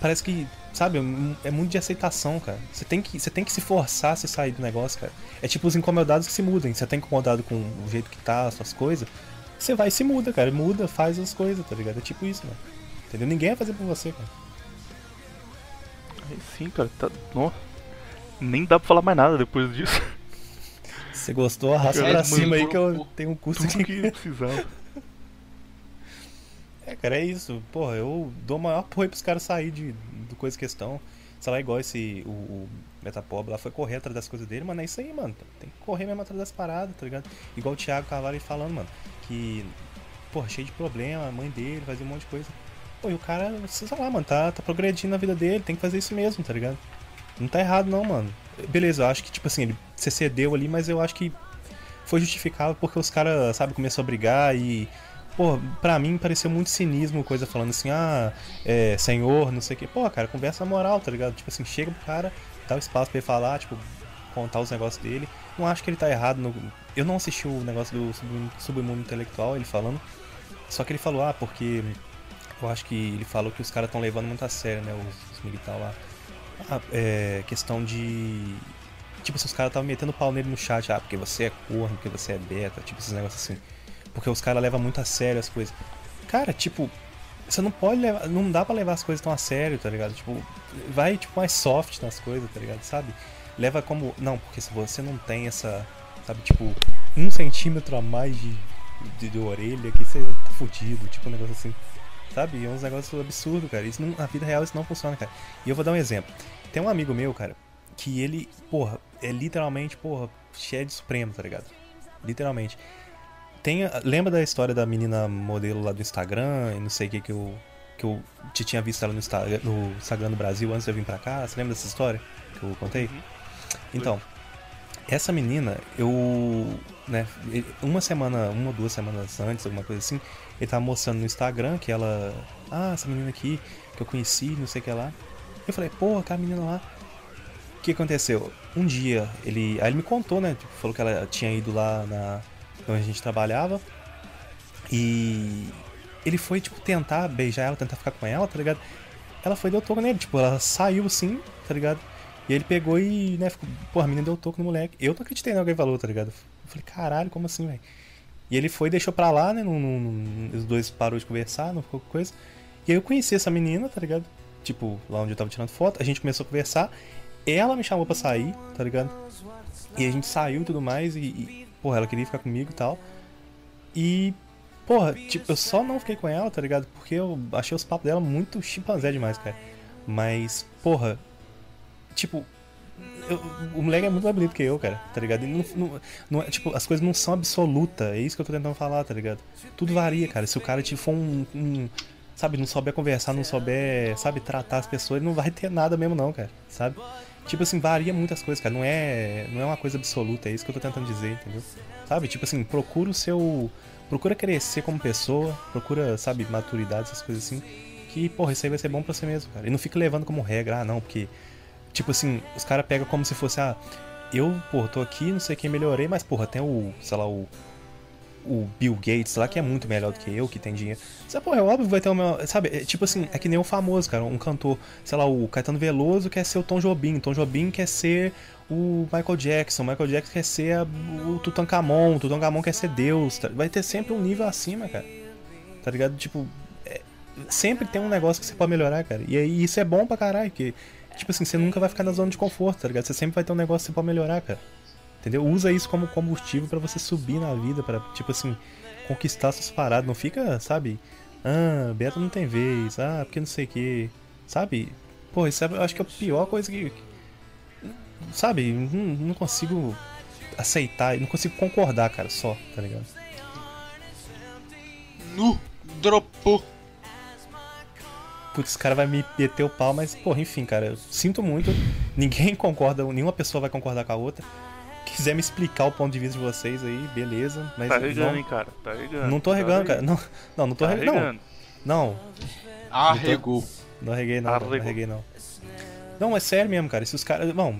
parece que, sabe, é muito de aceitação, cara. Você tem que, você tem que se forçar a se sair do negócio, cara. É tipo os incomodados que se mudem. Você tá incomodado com o jeito que tá, as suas coisas, você vai e se muda, cara. Muda, faz as coisas, tá ligado? É tipo isso, mano. Entendeu? Ninguém vai fazer por você, cara. Aí sim, cara, tá. Nossa. Nem dá pra falar mais nada depois disso. [LAUGHS] Você gostou, arrasta pra cima aí que eu tenho um curso de que precisava. [LAUGHS] É, cara, é isso. Porra, eu dou o maior apoio pros caras sair de, do coisa questão. Sei lá, igual esse. O, o Metapob lá foi correr atrás das coisas dele, mano. É isso aí, mano. Tem que correr mesmo atrás das paradas, tá ligado? Igual o Thiago Carvalho falando, mano. Que. Porra, cheio de problema, a mãe dele fazia um monte de coisa. Pô, e o cara, sei lá, mano, tá, tá progredindo na vida dele, tem que fazer isso mesmo, tá ligado? Não tá errado não, mano. Beleza, eu acho que, tipo assim, ele se cedeu ali, mas eu acho que foi justificável porque os caras, sabe, começou a brigar e. Pô, pra mim pareceu muito cinismo, coisa falando assim, ah, é, senhor, não sei o que. Pô, cara, conversa moral, tá ligado? Tipo assim, chega pro cara, dá o espaço pra ele falar, tipo, contar os negócios dele. Não acho que ele tá errado no. Eu não assisti o negócio do submundo, intelectual, ele falando. Só que ele falou, ah, porque. Eu acho que ele falou que os caras estão levando muito a sério, né? Os, os militares lá. ah, é, questão de. Tipo, se os caras estavam metendo pau nele no chat, ah, porque você é corno, porque você é beta, tipo, esses negócios assim. Porque os caras levam muito a sério as coisas. Cara, tipo, você não pode levar. Não dá pra levar as coisas tão a sério, tá ligado? Tipo, vai tipo mais soft nas coisas, tá ligado? Sabe? Leva como. Não, porque se você não tem essa. Sabe, tipo, um centímetro a mais de, de, de orelha aqui, você tá fudido, tipo um negócio assim. Sabe? É uns negócios absurdos, cara. Isso não, na vida real isso não funciona, cara. E eu vou dar um exemplo. Tem um amigo meu, cara, que ele, porra, é literalmente, porra, de supremo, tá ligado? Literalmente. Tem, lembra da história da menina modelo lá do Instagram e não sei o que que eu que eu te tinha visto ela no Instagram, no Instagram do Brasil antes de eu vir pra cá? Você lembra dessa história que eu contei? Então, essa menina, eu, né, uma semana, uma ou duas semanas antes, alguma coisa assim, ele tava mostrando no Instagram que ela, ah, essa menina aqui que eu conheci, não sei o que lá. Eu falei, pô, aquela menina lá. O que aconteceu? Um dia, ele, aí ele me contou, né, tipo, falou que ela tinha ido lá na onde a gente trabalhava. E ele foi, tipo, tentar beijar ela, tentar ficar com ela, tá ligado? Ela foi deu toco nele, tipo, ela saiu assim, tá ligado? E ele pegou e, né, ficou, pô, a menina deu toco no moleque. Eu não acreditei que ele falou, tá ligado? Eu falei, caralho, como assim, velho? E ele foi deixou pra lá, né? Os dois parou de conversar, não ficou coisa. E aí eu conheci essa menina, tá ligado? Tipo, lá onde eu tava tirando foto, a gente começou a conversar. Ela me chamou pra sair, tá ligado? E a gente saiu e tudo mais, e, e porra, ela queria ficar comigo e tal. E, porra, tipo, eu só não fiquei com ela, tá ligado? Porque eu achei os papos dela muito chimpanzé demais, cara. Mas, porra, tipo, eu- o moleque é muito mais bonito que eu, cara, tá ligado? Não, não- não é, tipo, as coisas não são absolutas, é isso que eu tô tentando falar, tá ligado? Tudo varia, cara. Se o cara te for um, um- sabe, não souber conversar, não souber, sabe, tratar as pessoas, ele não vai ter nada mesmo não, cara, sabe? Tipo assim, varia muitas coisas, cara. Não é, não é uma coisa absoluta, é isso que eu tô tentando dizer, entendeu? Sabe? Tipo assim, procura o seu. Procura crescer como pessoa, procura, sabe, maturidade, essas coisas assim. Que, porra, isso aí vai ser bom pra você mesmo, cara. E não fica levando como regra, ah, não, porque. Tipo assim, os caras pegam como se fosse, ah, eu, porra, tô aqui, não sei quem melhorei, mas, porra, tem o, sei lá, o. O Bill Gates lá, que é muito melhor do que eu, que tem dinheiro. Sabe, porra, é óbvio que vai ter o meu. Sabe, é tipo assim, é que nem o famoso, cara, um cantor. Sei lá, o Caetano Veloso quer ser o Tom Jobim, Tom Jobim quer ser o Michael Jackson, Michael Jackson quer ser a- o Tutankhamon, o Tutankhamon quer ser Deus. tá? Vai ter sempre um nível acima, cara. Tá ligado? Tipo, é, sempre tem um negócio que você pode melhorar, cara. E aí isso é bom pra caralho, porque, tipo assim, você nunca vai ficar na zona de conforto, tá ligado? Você sempre vai ter um negócio que você pode melhorar, cara. Entendeu? Usa isso como combustível pra você subir na vida, pra, tipo assim, conquistar suas paradas. Não fica, sabe? Ah, Beto não tem vez. Ah, porque não sei o que. Sabe? Pô, isso é, eu acho que é a pior coisa que. Sabe? Não, não consigo aceitar, não consigo concordar, cara, só, tá ligado? Nu, dropou. Putz, esse cara vai me meter o pau, mas, porra, enfim, cara, eu sinto muito. Ninguém [LAUGHS] concorda, nenhuma pessoa vai concordar com a outra. Quiser me explicar o ponto de vista de vocês aí, beleza. Mas Tá regando, não, hein, cara. Tá regando. não tô Tá regando, cara. Não, não, não tô Tá regando. Não, regando. não, Arregou. não reguei não, não Arregou. reguei não. Não, é sério mesmo, cara. Se os caras. Bom,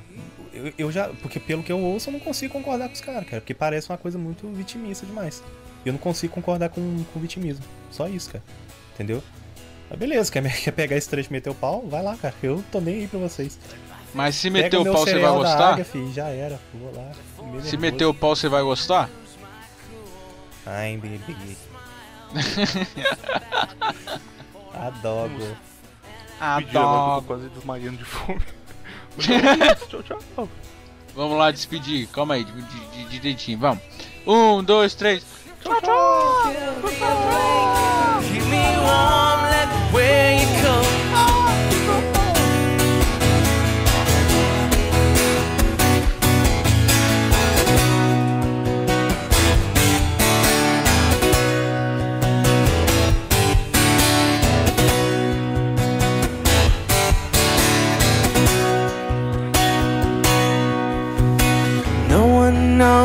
eu, eu já. Porque pelo que eu ouço, eu não consigo concordar com os caras, cara. Porque parece uma coisa muito vitimista demais. E eu não consigo concordar com, com vitimismo. Só isso, cara. Entendeu? Mas beleza, quer, [LAUGHS] quer pegar esse trecho e meter o pau? Vai lá, cara. Eu tô nem aí pra vocês. Mas se Pega meter o meu pau, você vai gostar? Águia, filho, já era. Vou lá. Se meter o pau, você vai gostar? Ai, agora que eu tô Adoro. quase desmaiando de fome. [LAUGHS] É tchau, tchau. Vamos lá despedir. Calma aí, direitinho. Vamos. Um, dois, três. Tchau, tchau. Keep me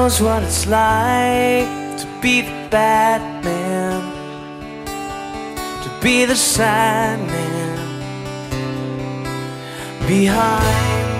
knows what it's like to be the bad man, to be the sad man. Behind